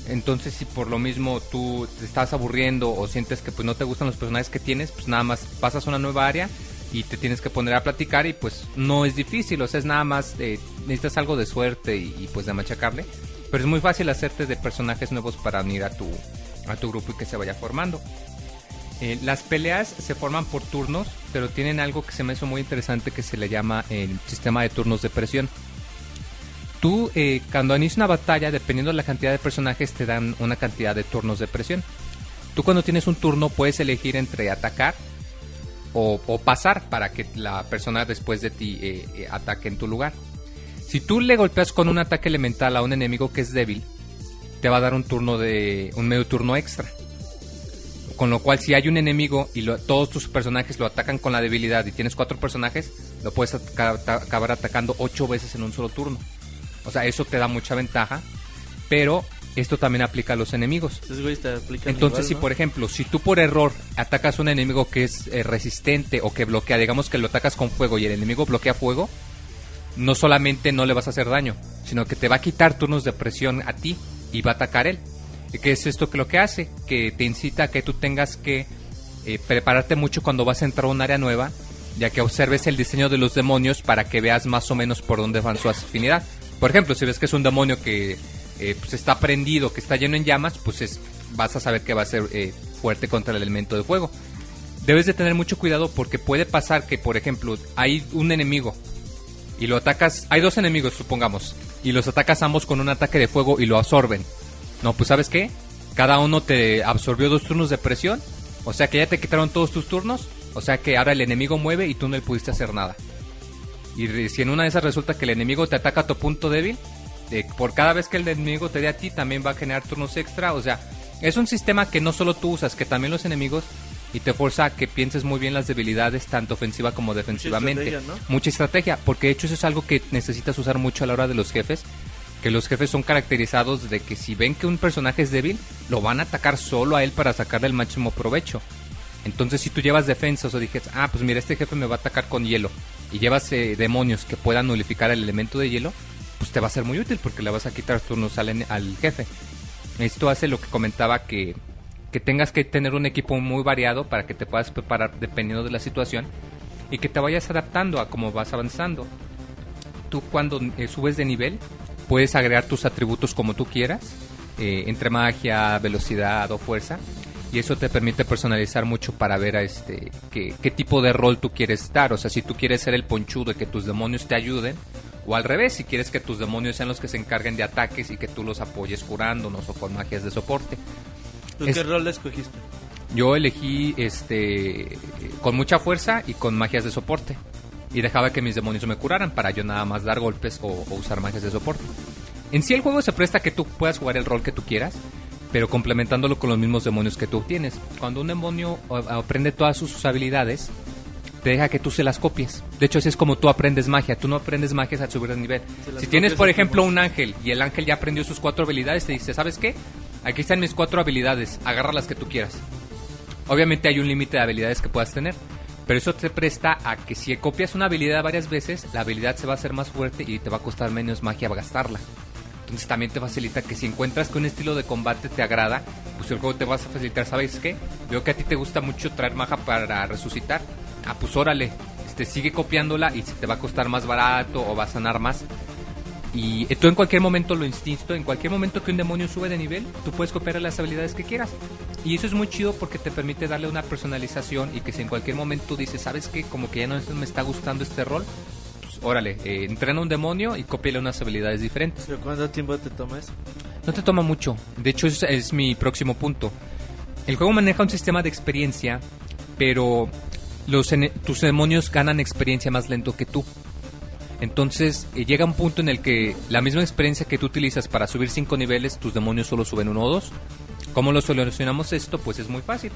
Entonces, si por lo mismo tú te estás aburriendo o sientes que pues no te gustan los personajes que tienes, pues nada más pasas a una nueva área y te tienes que poner a platicar y pues no es difícil, o sea, es nada más eh, necesitas algo de suerte y, y, pues de machacarle, pero es muy fácil hacerte de personajes nuevos para unir a tu a tu grupo y que se vaya formando. Eh, las peleas se forman por turnos, pero tienen algo que se me hizo muy interesante que se le llama el sistema de turnos de presión. Tú, eh, cuando inicia una batalla, dependiendo de la cantidad de personajes, te dan una cantidad de turnos de presión. Tú cuando tienes un turno puedes elegir entre atacar o, pasar para que la persona después de ti eh, ataque en tu lugar. Si tú le golpeas con un ataque elemental a un enemigo que es débil, te va a dar un turno de un medio turno extra. Con lo cual, si hay un enemigo y lo- todos tus personajes lo atacan con la debilidad y tienes cuatro personajes, lo puedes ataca- acabar atacando ocho veces en un solo turno. O sea, eso te da mucha ventaja, pero esto también aplica a los enemigos. Entonces, igual, si ¿no? por ejemplo, si tú por error atacas a un enemigo que es eh, resistente o que bloquea, digamos que lo atacas con fuego y el enemigo bloquea fuego, no solamente no le vas a hacer daño, sino que te va a quitar turnos de presión a ti y va a atacar él. ¿Y ¿Qué es esto que lo que hace? Que te incita a que tú tengas que eh, prepararte mucho cuando vas a entrar a un área nueva, ya que observes el diseño de los demonios para que veas más o menos por dónde van su afinidad. Por ejemplo, si ves que es un demonio que eh, pues está prendido, que está lleno en llamas, pues es, vas a saber que va a ser eh, fuerte contra el elemento de fuego. Debes de tener mucho cuidado porque puede pasar que, por ejemplo, hay un enemigo y lo atacas, hay dos enemigos, supongamos, y los atacas ambos con un ataque de fuego y lo absorben. No, pues ¿sabes qué? Cada uno te absorbió dos turnos de presión, o sea que ya te quitaron todos tus turnos, o sea que ahora el enemigo mueve y tú no le pudiste hacer nada. Y si en una de esas resulta que el enemigo te ataca a tu punto débil, por cada vez que el enemigo te dé a ti también va a generar turnos extra, o sea, es un sistema que no solo tú usas, que también los enemigos y te fuerza a que pienses muy bien las debilidades tanto ofensiva como defensivamente. estrategia, ¿no? Mucha estrategia, porque de hecho eso es algo que necesitas usar mucho a la hora de los jefes, que los jefes son caracterizados de que si ven que un personaje es débil, lo van a atacar solo a él para sacarle el máximo provecho. Entonces si tú llevas defensas o dices, ah, pues mira, este jefe me va a atacar con hielo, y llevas eh, demonios que puedan nulificar el elemento de hielo, pues te va a ser muy útil porque le vas a quitar turnos al, al jefe. Esto hace lo que comentaba que, que tengas que tener un equipo muy variado para que te puedas preparar dependiendo de la situación y que te vayas adaptando a cómo vas avanzando. Tú cuando eh, subes de nivel puedes agregar tus atributos como tú quieras, eh, entre magia, velocidad o fuerza. Y eso te permite personalizar mucho para ver a este qué, tipo de rol tú quieres dar. O sea, si tú quieres ser el ponchudo y que tus demonios te ayuden, o al revés, si quieres que tus demonios sean los que se encarguen de ataques y que tú los apoyes curándonos o con magias de soporte. ¿Tú Es- qué rol escogiste? Yo elegí este con mucha fuerza y con magias de soporte. Y dejaba que mis demonios me curaran para yo nada más dar golpes o, o usar magias de soporte. En sí el juego se presta a que tú puedas jugar el rol que tú quieras, pero complementándolo con los mismos demonios que tú obtienes. Cuando un demonio aprende todas sus, habilidades, te deja que tú se las copies. De hecho, así es como tú aprendes magia. Tú no aprendes magias al subir de nivel. Si tienes, por ejemplo, un ángel y el ángel ya aprendió sus cuatro habilidades, te dice, ¿sabes qué? Aquí están mis cuatro habilidades, agarra las que tú quieras. Obviamente hay un límite de habilidades que puedas tener, pero eso te presta a que si copias una habilidad varias veces, la habilidad se va a hacer más fuerte y te va a costar menos magia gastarla. Entonces también te facilita que si encuentras que un estilo de combate te agrada, pues el juego te va a facilitar, ¿sabes qué? Veo que a ti te gusta mucho traer magia para resucitar. Ah, pues órale, este, sigue copiándola y se te va a costar más barato o va a sanar más. Y eh, tú en cualquier momento lo insisto, en cualquier momento que un demonio sube de nivel, tú puedes copiar las habilidades que quieras. Y eso es muy chido porque te permite darle una personalización y que si en cualquier momento dices, ¿sabes qué? Como que ya no me está gustando este rol, pues órale, eh, entrena un demonio y cópiale unas habilidades diferentes. ¿Pero cuánto tiempo te toma eso? No te toma mucho. De hecho, es, es mi próximo punto. El juego maneja un sistema de experiencia, pero los tus demonios ganan experiencia más lento que tú. Entonces eh, llega un punto en el que la misma experiencia que tú utilizas para subir 5 niveles, tus demonios solo suben uno o dos. ¿Cómo lo solucionamos esto? Pues es muy fácil.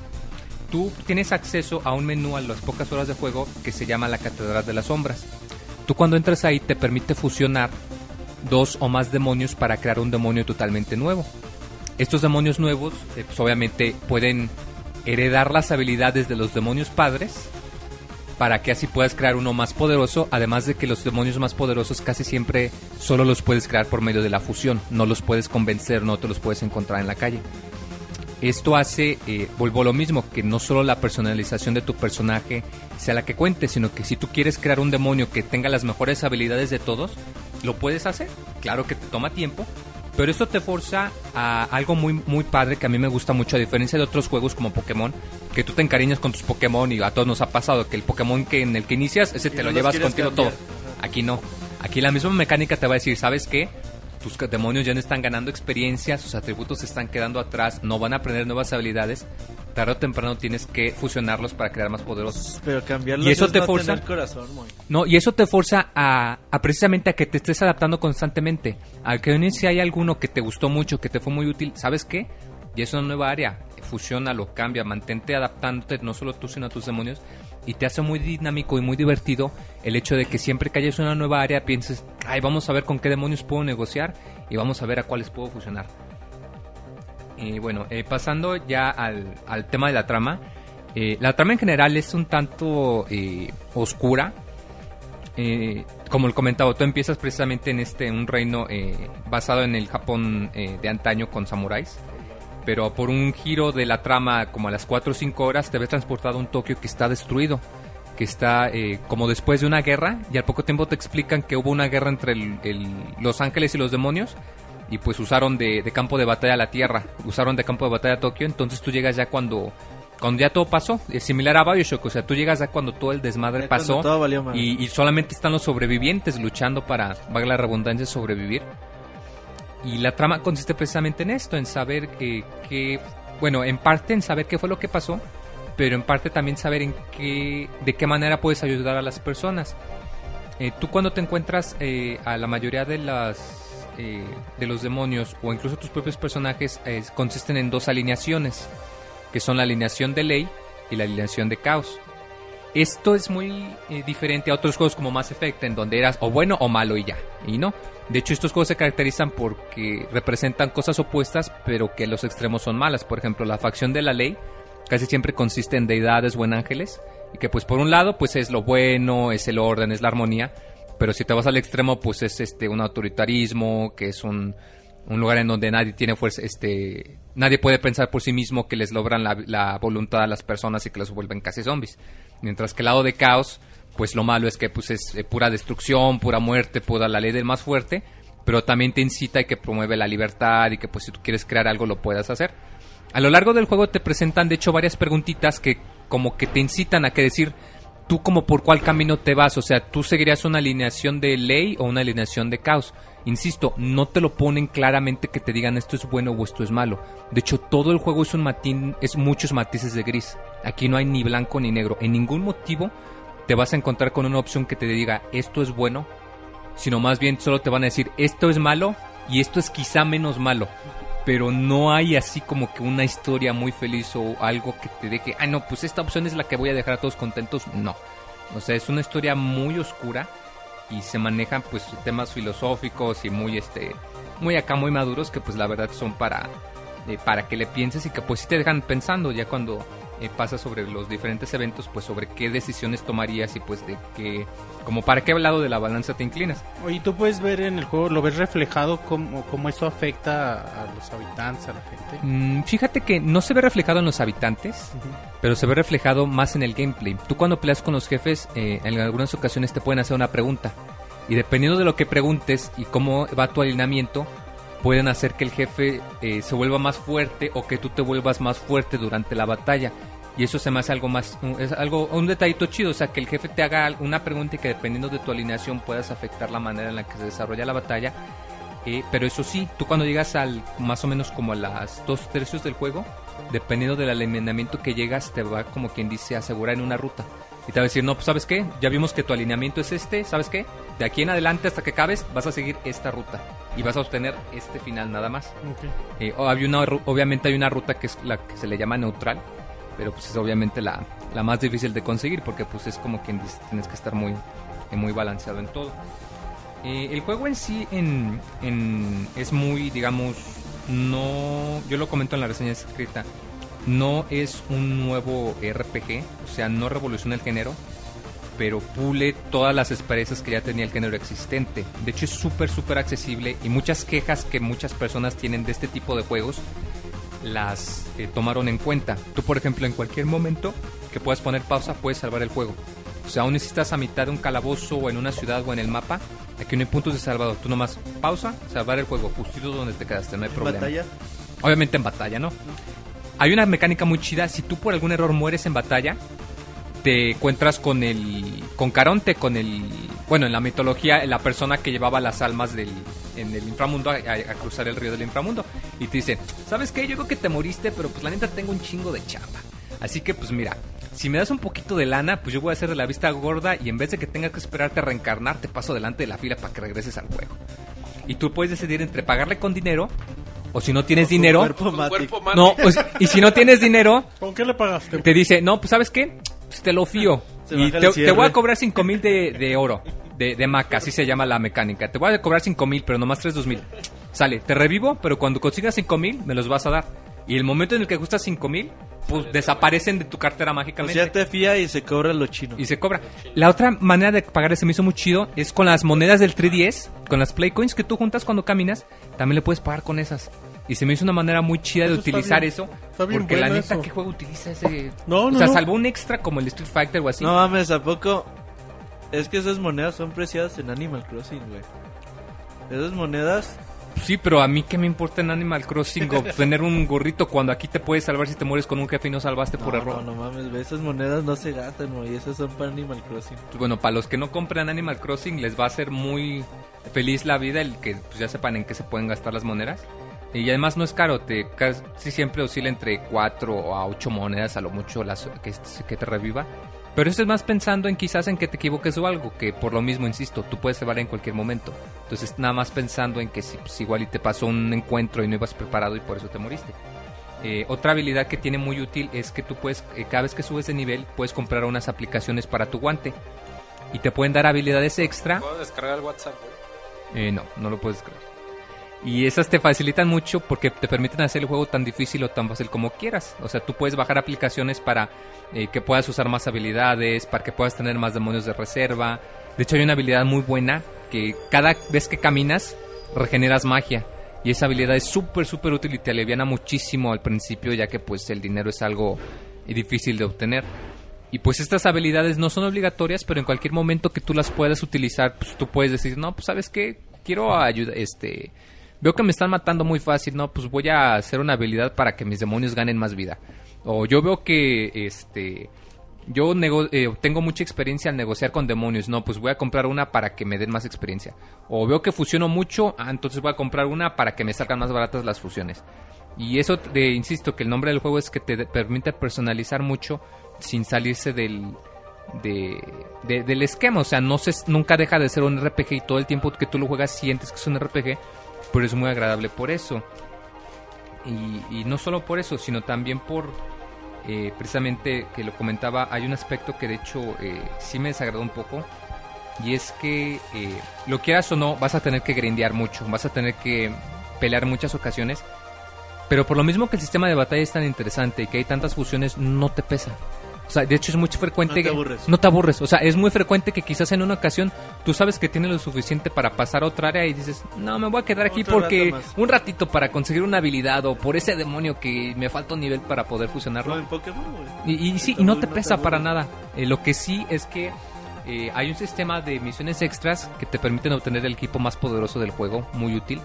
Tú tienes acceso a un menú a las pocas horas de juego que se llama la Catedral de las Sombras. Tú cuando entras ahí te permite fusionar dos o más demonios para crear un demonio totalmente nuevo. Estos demonios nuevos, eh, pues obviamente pueden heredar las habilidades de los demonios padres para que así puedas crear uno más poderoso, además de que los demonios más poderosos casi siempre solo los puedes crear por medio de la fusión, no los puedes convencer, no te los puedes encontrar en la calle. Esto hace, eh, vuelvo a lo mismo, que no solo la personalización de tu personaje sea la que cuente, sino que si tú quieres crear un demonio que tenga las mejores habilidades de todos, lo puedes hacer. Claro que te toma tiempo, pero esto te forza a algo muy, muy padre que a mí me gusta mucho, a diferencia de otros juegos como Pokémon, que tú te encariñas con tus Pokémon y a todos nos ha pasado que el Pokémon que en el que inicias, ese te no lo llevas contigo cambiar. todo. Aquí no. Aquí la misma mecánica te va a decir, ¿sabes qué? Tus demonios ya no están ganando experiencia, sus atributos se están quedando atrás, no van a aprender nuevas habilidades. Tarde o temprano tienes que fusionarlos para crear más poderosos. Pero cambiarlo ¿Y eso es te no forza? tener corazón, muy. No, y eso te forza a, a precisamente a que te estés adaptando constantemente. Al que si hay alguno que te gustó mucho, que te fue muy útil, ¿sabes qué? Y es una nueva área. Fusiónalo, cambia, mantente adaptándote, no solo tú, sino a tus demonios. Y te hace muy dinámico y muy divertido el hecho de que siempre que hayas una nueva área pienses, ay, vamos a ver con qué demonios puedo negociar y vamos a ver a cuáles puedo fusionar. Y bueno, eh, pasando ya al, al tema de la trama. eh, la trama en general es un tanto eh, oscura. Eh, como lo comentaba, tú empiezas precisamente en este un reino eh, basado en el Japón eh, de antaño con samuráis. Pero por un giro de la trama, como a las 4 o 5 horas, te ves transportado a un Tokio que está destruido. Que está eh, como después de una guerra. Y al poco tiempo te explican que hubo una guerra entre el- el- los ángeles y los demonios. Y pues usaron de, de campo de batalla la tierra. Usaron de campo de batalla Tokio. Entonces tú llegas ya cuando. Cuando ya todo pasó, es similar a Bioshock, o sea, tú llegas ya cuando todo el desmadre Ya pasó valió y, y solamente están los sobrevivientes luchando para, valga la redundancia, sobrevivir. Y la trama consiste precisamente en esto, en saber eh, qué, bueno, en parte en saber qué fue lo que pasó, pero en parte también saber en qué, de qué manera puedes ayudar a las personas. Eh, tú cuando te encuentras eh, a la mayoría de las eh, de los demonios o incluso tus propios personajes consisten en dos alineaciones, que son la alineación de ley y la alineación de caos. Esto es muy eh, diferente a otros juegos como Mass Effect, en donde eras o bueno o malo y ya. Y no. De hecho, estos juegos se caracterizan porque representan cosas opuestas, pero que los extremos son malas. Por ejemplo, la facción de la ley casi siempre consiste en deidades o ángeles. Y que pues por un lado, pues es lo bueno, es el orden, es la armonía. Pero si te vas al extremo, pues es este un autoritarismo, que es un, un lugar en donde nadie tiene fuerza, este, nadie puede pensar por sí mismo que les logran la, voluntad a las personas y que los vuelven casi zombies. Mientras que el lado de caos, pues lo malo es que pues es eh, pura destrucción, pura muerte, pura la ley del más fuerte, pero también te incita y que promueve la libertad y que pues si tú quieres crear algo lo puedas hacer. A lo largo del juego te presentan de hecho varias preguntitas que como que te incitan a que decir tú como por cuál camino te vas, o sea, tú seguirías una alineación de ley o una alineación de caos. Insisto, no te lo ponen claramente que te digan esto es bueno o esto es malo. De hecho, todo el juego es un matín, es muchos matices de gris. Aquí no hay ni blanco ni negro. En ningún motivo te vas a encontrar con una opción que te diga esto es bueno, sino más bien solo te van a decir esto es malo y esto es quizá menos malo. Pero no hay así como que una historia muy feliz o algo que te deje, ah, no, pues esta opción es la que voy a dejar a todos contentos. No. O sea, es una historia muy oscura y se manejan pues temas filosóficos y muy este muy acá muy maduros que pues la verdad son para eh, para que le pienses y que pues sí te dejan pensando ya cuando eh, pasa sobre los diferentes eventos pues sobre qué decisiones tomarías y pues de qué como para qué lado de la balanza te inclinas. Oye, tú puedes ver en el juego, lo ves reflejado cómo, cómo esto afecta a los habitantes, a la gente. Mm, fíjate que no se ve reflejado en los habitantes pero se ve reflejado más en el gameplay. Tú cuando peleas con los jefes eh, en algunas ocasiones te pueden hacer una pregunta y dependiendo de lo que preguntes y cómo va tu alineamiento pueden hacer que el jefe eh, se vuelva más fuerte o que tú te vuelvas más fuerte durante la batalla. Y eso se me hace algo más, es algo, un detallito chido, o sea, que el jefe te haga una pregunta y que dependiendo de tu alineación puedas afectar la manera en la que se desarrolla la batalla. Eh, pero eso sí, tú cuando llegas al más o menos como a las dos tercios del juego, dependiendo del alineamiento que llegas, te va como quien dice asegurar en una ruta. Y te va a decir, no, pues sabes qué, ya vimos que tu alineamiento es este, ¿sabes qué? De aquí en adelante hasta que acabes vas a seguir esta ruta y vas a obtener este final nada más. Eh, o había una, obviamente hay una ruta que es la que se le llama neutral, pero pues es obviamente la, la más difícil de conseguir porque pues es como quien dice, tienes que estar muy, eh, muy balanceado en todo. Eh, el juego en sí en, en- es muy, digamos, no, yo lo comento en la reseña escrita, no es un nuevo RPG, o sea, no revoluciona el género, pero pule todas las experiencias que ya tenía el género existente. De hecho, es súper, súper accesible y muchas quejas que muchas personas tienen de este tipo de juegos las eh, tomaron en cuenta. Tú, por ejemplo, en cualquier momento que puedas poner pausa, puedes salvar el juego. O sea, aún si estás a mitad de un calabozo o en una ciudad o en el mapa, aquí no hay puntos de salvado. Tú nomás pausa, salvar el juego, justito donde te quedaste, no hay problema. Batalla. Obviamente en batalla, ¿no? Hay una mecánica muy chida. Si tú por algún error mueres en batalla, te encuentras con el. con Caronte, con el. Bueno, en la mitología, la persona que llevaba las almas del. en el inframundo a, a- cruzar el río del inframundo. Y te dice: ¿Sabes qué? Yo creo que te moriste, pero pues la neta tengo un chingo de chamba. Así que pues mira, si me das un poquito de lana, pues yo voy a hacer de la vista gorda y en vez de que tengas que esperarte a reencarnar, te paso delante de la fila para que regreses al juego. Y tú puedes decidir entre pagarle con dinero o si no tienes dinero. Cuerpo cuerpo mate. No, o si- y si no tienes dinero, ¿Con qué le pagaste? te dice, no, pues ¿sabes qué? Pues te lo fío. Y te, voy a cobrar cinco mil de, de oro, de, de maca, así se llama la mecánica. Te voy a cobrar cinco mil, pero nomás tres dos mil. Sale, te revivo, pero cuando consigas cinco mil, me los vas a dar. Y el momento en el que ajustas 5000, pues desaparecen de tu cartera Pues mágicamente. ya te fía y se cobra lo chino. Y se cobra. La otra manera de pagar ese me hizo muy chido es con las monedas del 3DS, con las Playcoins que tú juntas cuando caminas, también le puedes pagar con esas. Y se me hizo una manera muy chida de Eso está utilizar bien- eso. está bien porque la neta, eso. ¿qué juego utiliza ese? No, o no, sea, no. salvo un extra como el Street Fighter o así. No mames, ¿a poco? Es que esas monedas son preciadas en Animal Crossing, güey. Esas monedas... Sí, pero a mí qué me importa en Animal Crossing o tener un gorrito cuando aquí te puedes salvar si te mueres con un jefe y no salvaste por error. no, no mames. Esas monedas no se gastan, güey. Esas son para Animal Crossing. Pues bueno, para los que no compran Animal Crossing les va a hacer muy feliz la vida el que pues, ya sepan en qué se pueden gastar las monedas. Y además no es caro, te casi siempre oscila entre 4 a 8 monedas a lo mucho las, que, que te reviva. Pero eso es más pensando en quizás en que te equivoques o algo, que por lo mismo, insisto, tú puedes salvar en cualquier momento. Entonces nada más pensando en que si pues, igual y te pasó un encuentro y no ibas preparado y por eso te moriste. Eh, otra habilidad que tiene muy útil es que tú puedes, eh, cada vez que subes de nivel, puedes comprar unas aplicaciones para tu guante. Y te pueden dar habilidades extra. ¿Puedo descargar el WhatsApp? Eh, no, no lo puedes creer. Y esas te facilitan mucho porque te permiten hacer el juego tan difícil o tan fácil como quieras. O sea, tú puedes bajar aplicaciones para eh, que puedas usar más habilidades, para que puedas tener más demonios de reserva. De hecho, hay una habilidad muy buena que cada vez que caminas regeneras magia. Y esa habilidad es súper, súper útil y te aliviana muchísimo al principio, ya que pues el dinero es algo difícil de obtener. Y pues estas habilidades no son obligatorias, pero en cualquier momento que tú las puedas utilizar, pues tú puedes decir, no, pues sabes qué, quiero ayuda, este, veo que me están matando muy fácil, no, pues voy a hacer una habilidad para que mis demonios ganen más vida. O yo veo que, este, yo eh, tengo mucha experiencia al negociar con demonios, no, pues voy a comprar una para que me den más experiencia. O veo que fusiono mucho, ah, entonces voy a comprar una para que me salgan más baratas las fusiones. Y eso, te insisto, que el nombre del juego es que te permite personalizar mucho sin salirse del, de, de- del esquema. O sea, no se, nunca deja de ser un RPG y todo el tiempo que tú lo juegas sientes que es un RPG, pero es muy agradable por eso. Y, no solo por eso, sino también por, eh, precisamente que lo comentaba, hay un aspecto que de hecho eh, sí me desagradó un poco. Y es que, eh, lo quieras o no, vas a tener que grindear mucho, vas a tener que pelear muchas ocasiones. Pero por lo mismo que el sistema de batalla es tan interesante y que hay tantas fusiones, no te pesa. O sea, de hecho es muy frecuente No te que- aburres. no te aburres. O sea, es muy frecuente que quizás en una ocasión tú sabes que tienes lo suficiente para pasar a otra área y dices, no, me voy a quedar aquí Otro porque rato un ratito para conseguir una habilidad o por ese demonio que me falta un nivel para poder fusionarlo. No, en Pokémon. Y, y sí, y no te pesa para nada. Eh, lo que sí es que eh, hay un sistema de misiones extras que te permiten obtener el equipo más poderoso del juego, muy útil.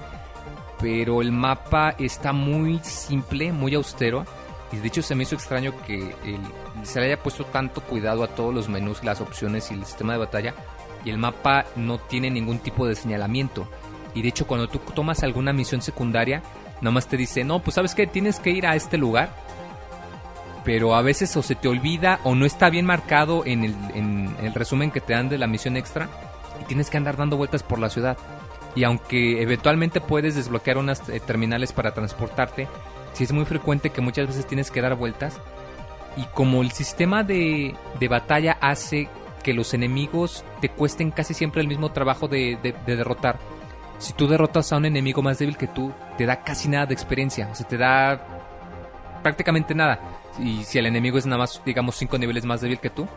Pero el mapa está muy simple, muy austero. Y de hecho se me hizo extraño que el- se le haya puesto tanto cuidado a todos los menús, las opciones y el sistema de batalla. Y el mapa no tiene ningún tipo de señalamiento. Y de hecho cuando tú tomas alguna misión secundaria, nada más te dice, no, pues sabes que tienes que ir a este lugar pero a veces o se te olvida o no está bien marcado en el, en el resumen que te dan de la misión extra y tienes que andar dando vueltas por la ciudad. Y aunque eventualmente puedes desbloquear unas eh, terminales para transportarte, sí es muy frecuente que muchas veces tienes que dar vueltas. Y como el sistema de, de batalla hace que los enemigos te cuesten casi siempre el mismo trabajo de, de- de derrotar, si tú derrotas a un enemigo más débil que tú, te da casi nada de experiencia. O sea, te da prácticamente nada. Y si el enemigo es nada más, digamos, cinco niveles más débil que tú,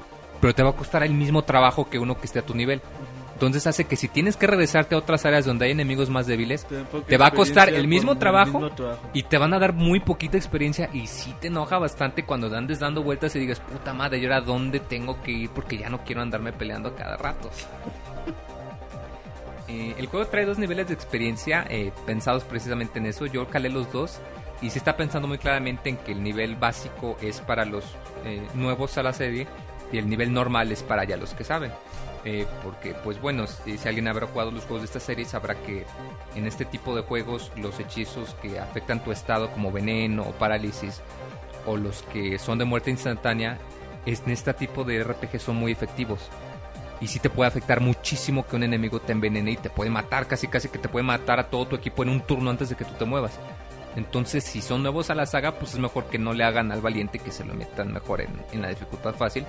pero te va a costar el mismo trabajo que uno que esté a tu nivel. Entonces hace que si tienes que regresarte a otras áreas donde hay enemigos más débiles, Te, va a costar el mismo trabajo mismo trabajo. y te van a dar muy poquita experiencia y sí te enoja bastante cuando andes dando vueltas y digas, puta madre, ¿y ahora dónde tengo que ir? Porque ya no quiero andarme peleando a cada rato. Eh, el juego trae dos niveles de experiencia eh, pensados precisamente en eso. Yo calé los dos y se está pensando muy claramente en que el nivel básico es para los eh, nuevos a la serie y el nivel normal es para ya los que saben. Eh, porque, pues bueno, si, si alguien habrá jugado los juegos de esta serie, sabrá que en este tipo de juegos los hechizos que afectan tu estado, como veneno o parálisis, o los que son de muerte instantánea, en este tipo de RPG son muy efectivos. Y sí te puede afectar muchísimo que un enemigo te envenene y te puede matar, casi casi que te puede matar a todo tu equipo en un turno antes de que tú te muevas. Entonces, si son nuevos a la saga, pues es mejor que no le hagan al valiente, que se lo metan mejor en, en la dificultad fácil.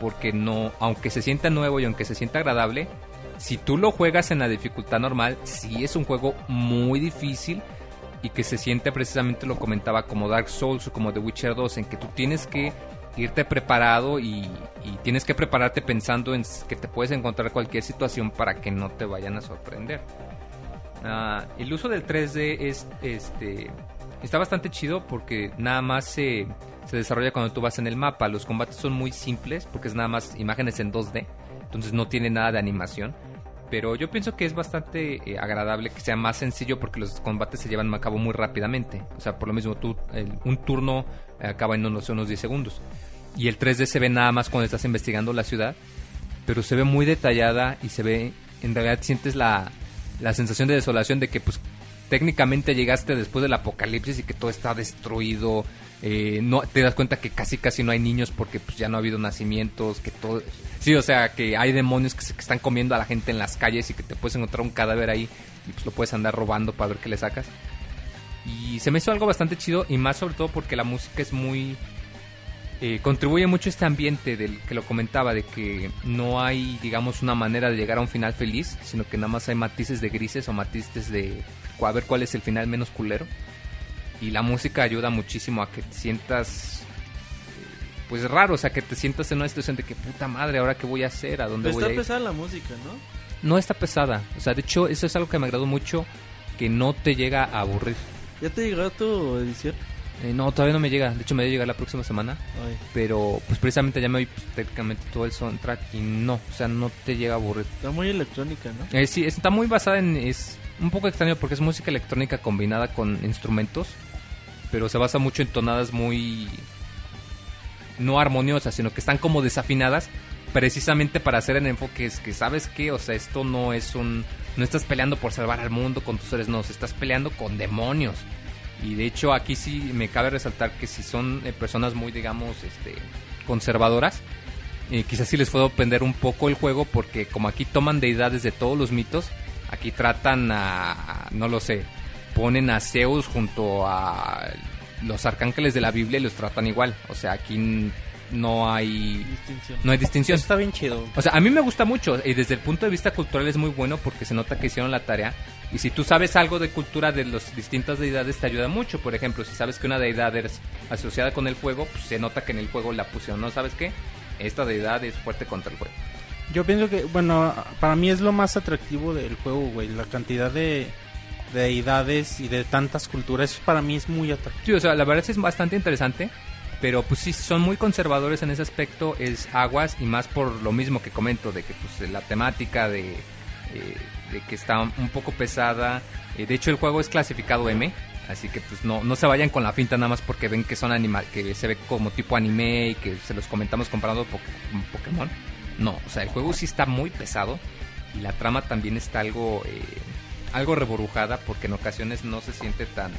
Porque no, aunque se sienta nuevo y aunque se sienta agradable, si tú lo juegas en la dificultad normal, sí es un juego muy difícil. y que se siente precisamente, lo comentaba, como Dark Souls o como The Witcher 2, en que tú tienes que irte preparado y, tienes que prepararte pensando en que te puedes encontrar cualquier situación para que no te vayan a sorprender. Ah, el uso del 3D es este está bastante chido porque nada más se, se desarrolla cuando tú vas en el mapa. Los combates son muy simples porque es nada más imágenes en 2D, entonces no tiene nada de animación. Pero yo pienso que es bastante eh, agradable que sea más sencillo porque los combates se llevan a cabo muy rápidamente. O sea, por lo mismo, tú, el- un turno eh, acaba en unos, unos 10 segundos. Y el 3D se ve nada más cuando estás investigando la ciudad, pero se ve muy detallada y se ve, en realidad sientes la, la sensación de desolación de que pues técnicamente llegaste después del apocalipsis y que todo está destruido. eh, no te das cuenta que casi casi no hay niños porque pues ya no ha habido nacimientos, que todo sí, o sea, que hay demonios que, se, están comiendo a la gente en las calles y que te puedes encontrar un cadáver ahí y pues lo puedes andar robando para ver qué le sacas. Y se me hizo algo bastante chido y más sobre todo porque la música es muy eh, contribuye mucho este ambiente del que lo comentaba, de que no hay, digamos, una manera de llegar a un final feliz, sino que nada más hay matices de grises o matices de a ver cuál es el final menos culero. Y la música ayuda muchísimo a que te sientas, eh, pues raro, o sea, que te sientas en una situación de que puta madre, ahora qué voy a hacer, a dónde Pero voy está a ir. pesada la música, ¿no? No está pesada, o sea, de hecho, eso es algo que me agradó mucho, que no te llega a aburrir. ¿Ya te llegó tu edición? Eh, no, todavía no me llega, de hecho me debe llegar la próxima semana. Ay. pero pues precisamente ya me oí pues, técnicamente todo el soundtrack y no, o sea, no te llega a aburrir. Está muy electrónica, ¿no? Eh, sí, está muy basada en, es un poco extraño porque es música electrónica combinada con instrumentos, pero se basa mucho en tonadas muy no armoniosas, sino que están como desafinadas precisamente para hacer en enfoque que sabes que, o sea, esto no es un no estás peleando por salvar al mundo con tus seres, no, estás peleando con demonios. Y de hecho aquí sí me cabe resaltar que si son eh, personas muy, digamos, este, conservadoras, eh, quizás sí les puedo aprender un poco el juego porque como aquí toman deidades de todos los mitos, aquí tratan a, no lo sé, ponen a Zeus junto a los arcángeles de la Biblia y los tratan igual. O sea, aquí no hay, Distinción. no hay distinción. Está bien chido. O sea, a mí me gusta mucho y desde el punto de vista cultural es muy bueno porque se nota que hicieron la tarea. Y si tú sabes algo de cultura de las distintas deidades te ayuda mucho. Por ejemplo, si sabes que una deidad es asociada con el fuego, pues se nota que en el juego la pusieron. ¿No sabes qué? Esta deidad es fuerte contra el fuego. Yo pienso que, bueno, para mí es lo más atractivo del juego, güey. La cantidad de, de deidades y de tantas culturas, eso para mí es muy atractivo. Sí, o sea, la verdad sí es bastante interesante. Pero pues sí, son muy conservadores en ese aspecto. Es aguas y más por lo mismo que comento, de que pues la temática de, eh, de que está un poco pesada. Eh, de hecho, el juego es clasificado M. Así que pues no, no se vayan con la finta nada más porque ven que son animal, que se ve como tipo anime y que se los comentamos comparando con Pokémon. No, o sea, el juego sí está muy pesado y la trama también está algo, eh, algo reborujada porque en ocasiones no se siente tan,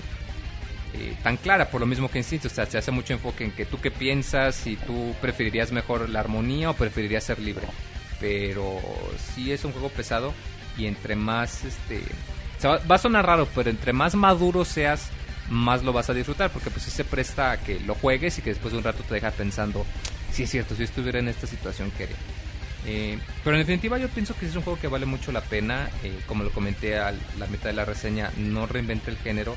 eh, tan clara por lo mismo que insisto, o sea, se hace mucho enfoque en que tú qué piensas, si tú preferirías mejor la armonía o preferirías ser libre. Pero sí es un juego pesado y entre más, este, o sea, va- a sonar raro, pero entre más maduro seas, más lo vas a disfrutar, porque pues sí se presta a que lo juegues y que después de un rato te deja pensando, sí es cierto, si estuviera en esta situación, ¿qué haría? Eh, pero en definitiva yo pienso que es un juego que vale mucho la pena, eh, como lo comenté a la mitad de la reseña, no reinventa el género,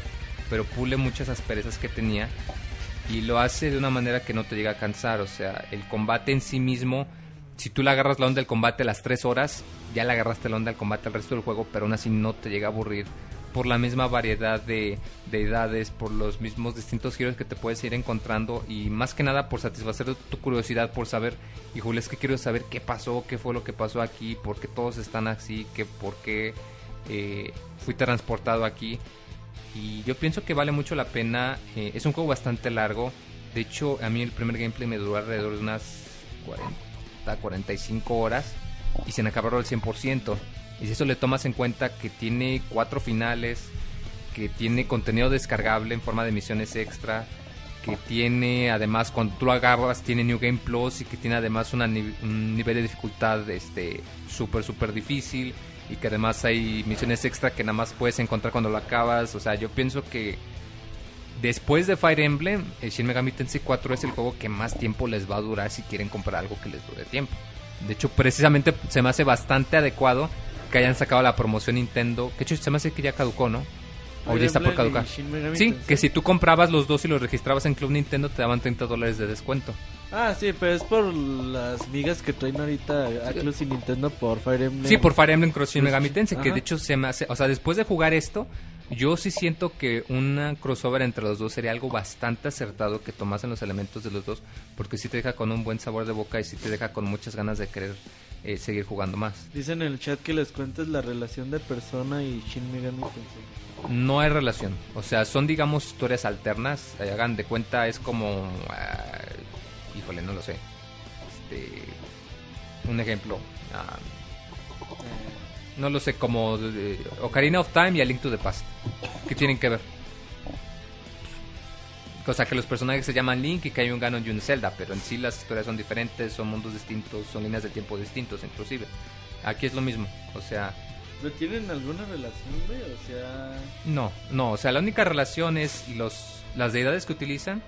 pero pule muchas asperezas que tenía. Y lo hace de una manera que no te llega a cansar, o sea, el combate en sí mismo, si tú le agarras la onda del combate a las 3 horas, ya le agarraste la onda del combate al resto del juego, pero aún así no te llega a aburrir por la misma variedad de, de edades, por los mismos distintos giros que te puedes ir encontrando y más que nada por satisfacer tu curiosidad por saber, híjole, es que quiero saber qué pasó, qué fue lo que pasó aquí, por qué todos están así, que por qué eh, fui transportado aquí. Y yo pienso que vale mucho la pena. eh, es un juego bastante largo. De hecho, a mí el primer gameplay me duró alrededor de unas 40, 45 horas. Y se me acabaron el 100%. Y si eso le tomas en cuenta que tiene cuatro finales, que tiene contenido descargable en forma de misiones extra, que tiene además cuando tú lo agarras tiene New Game Plus y que tiene además una un nivel de dificultad este súper súper difícil y que además hay misiones extra que nada más puedes encontrar cuando lo acabas, o sea, yo pienso que después de Fire Emblem, el Shin Megami Tensei 4 es el juego que más tiempo les va a durar si quieren comprar algo que les dure tiempo. De hecho, precisamente se me hace bastante adecuado que hayan sacado la promoción Nintendo, que hecho se me hace que ya caducó, ¿no? O ya está por caducar. Sí, que si tú comprabas los dos y los registrabas en Club Nintendo te daban 30 dólares de descuento. Ah, sí, pero es por las migas que traen ahorita Atlus y Nintendo por Fire Emblem. Sí, por Fire Emblem Cross Shin Megami Tensei, que de hecho se me hace, o sea, después de jugar esto, yo sí siento que una crossover entre los dos sería algo bastante acertado que tomasen los elementos de los dos, porque sí te deja con un buen sabor de boca y sí te deja con muchas ganas de querer eh, seguir jugando más. Dicen en el chat que les cuentes la relación de Persona y Shin Megami Tensei. No hay relación, o sea, son digamos historias alternas, eh, hagan de cuenta es como, ah, híjole, no lo sé, este, un ejemplo, ah, no lo sé, como eh, Ocarina of Time y A Link to the Past. ¿Qué tienen que ver? Cosa que los personajes se llaman Link y que hay un Ganon y un Zelda, pero en sí las historias son diferentes, son mundos distintos, son líneas de tiempo distintos inclusive. Aquí es lo mismo, o sea, ¿Pero tienen alguna relación, güey? O sea... no, no, o sea, la única relación es los las deidades que utilizan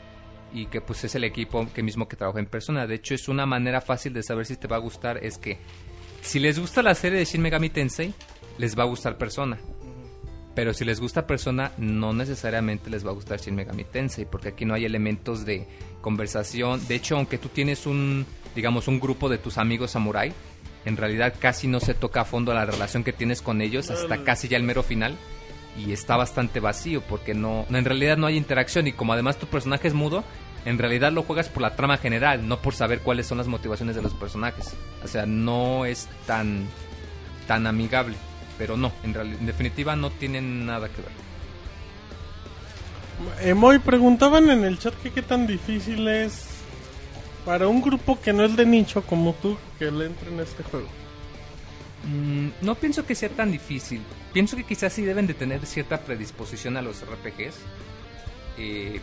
y que pues es el equipo que mismo que trabaja en persona. De hecho, es una manera fácil de saber si te va a gustar es que si les gusta la serie de Shin Megami Tensei, les va a gustar Persona. Pero si les gusta Persona, no necesariamente les va a gustar Shin Megami Tensei, porque aquí no hay elementos de conversación. De hecho, aunque tú tienes un, digamos, un grupo de tus amigos samurai, en realidad casi no se toca a fondo la relación que tienes con ellos hasta casi ya el mero final. Y está bastante vacío, porque no, no- en realidad no hay interacción. Y como además tu personaje es mudo, en realidad lo juegas por la trama general, no por saber cuáles son las motivaciones de los personajes. O sea, no es tan, tan amigable. Pero no, en, en definitiva no tienen nada que ver. Emoy, preguntaban en el chat que qué tan difícil es para un grupo que no es de nicho como tú que le entre en este juego. Mm, no pienso que sea tan difícil. Pienso que quizás sí deben de tener cierta predisposición a los RPGs. Eh,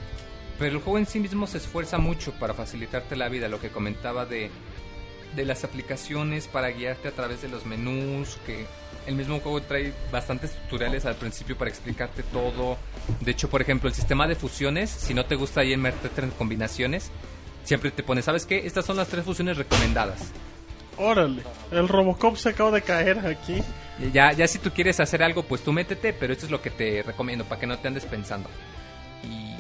pero el juego en sí mismo se esfuerza mucho para facilitarte la vida. Lo que comentaba de, de las aplicaciones para guiarte a través de los menús. Que el mismo juego trae bastantes tutoriales al principio para explicarte todo. De hecho, por ejemplo, el sistema de fusiones, si no te gusta ahí en meterte en combinaciones, siempre te pone, ¿sabes qué? Estas son las tres fusiones recomendadas. Órale, el Robocop se acaba de caer aquí. Ya, ya si tú quieres hacer algo, pues tú métete, pero esto es lo que te recomiendo para que no te andes pensando. Y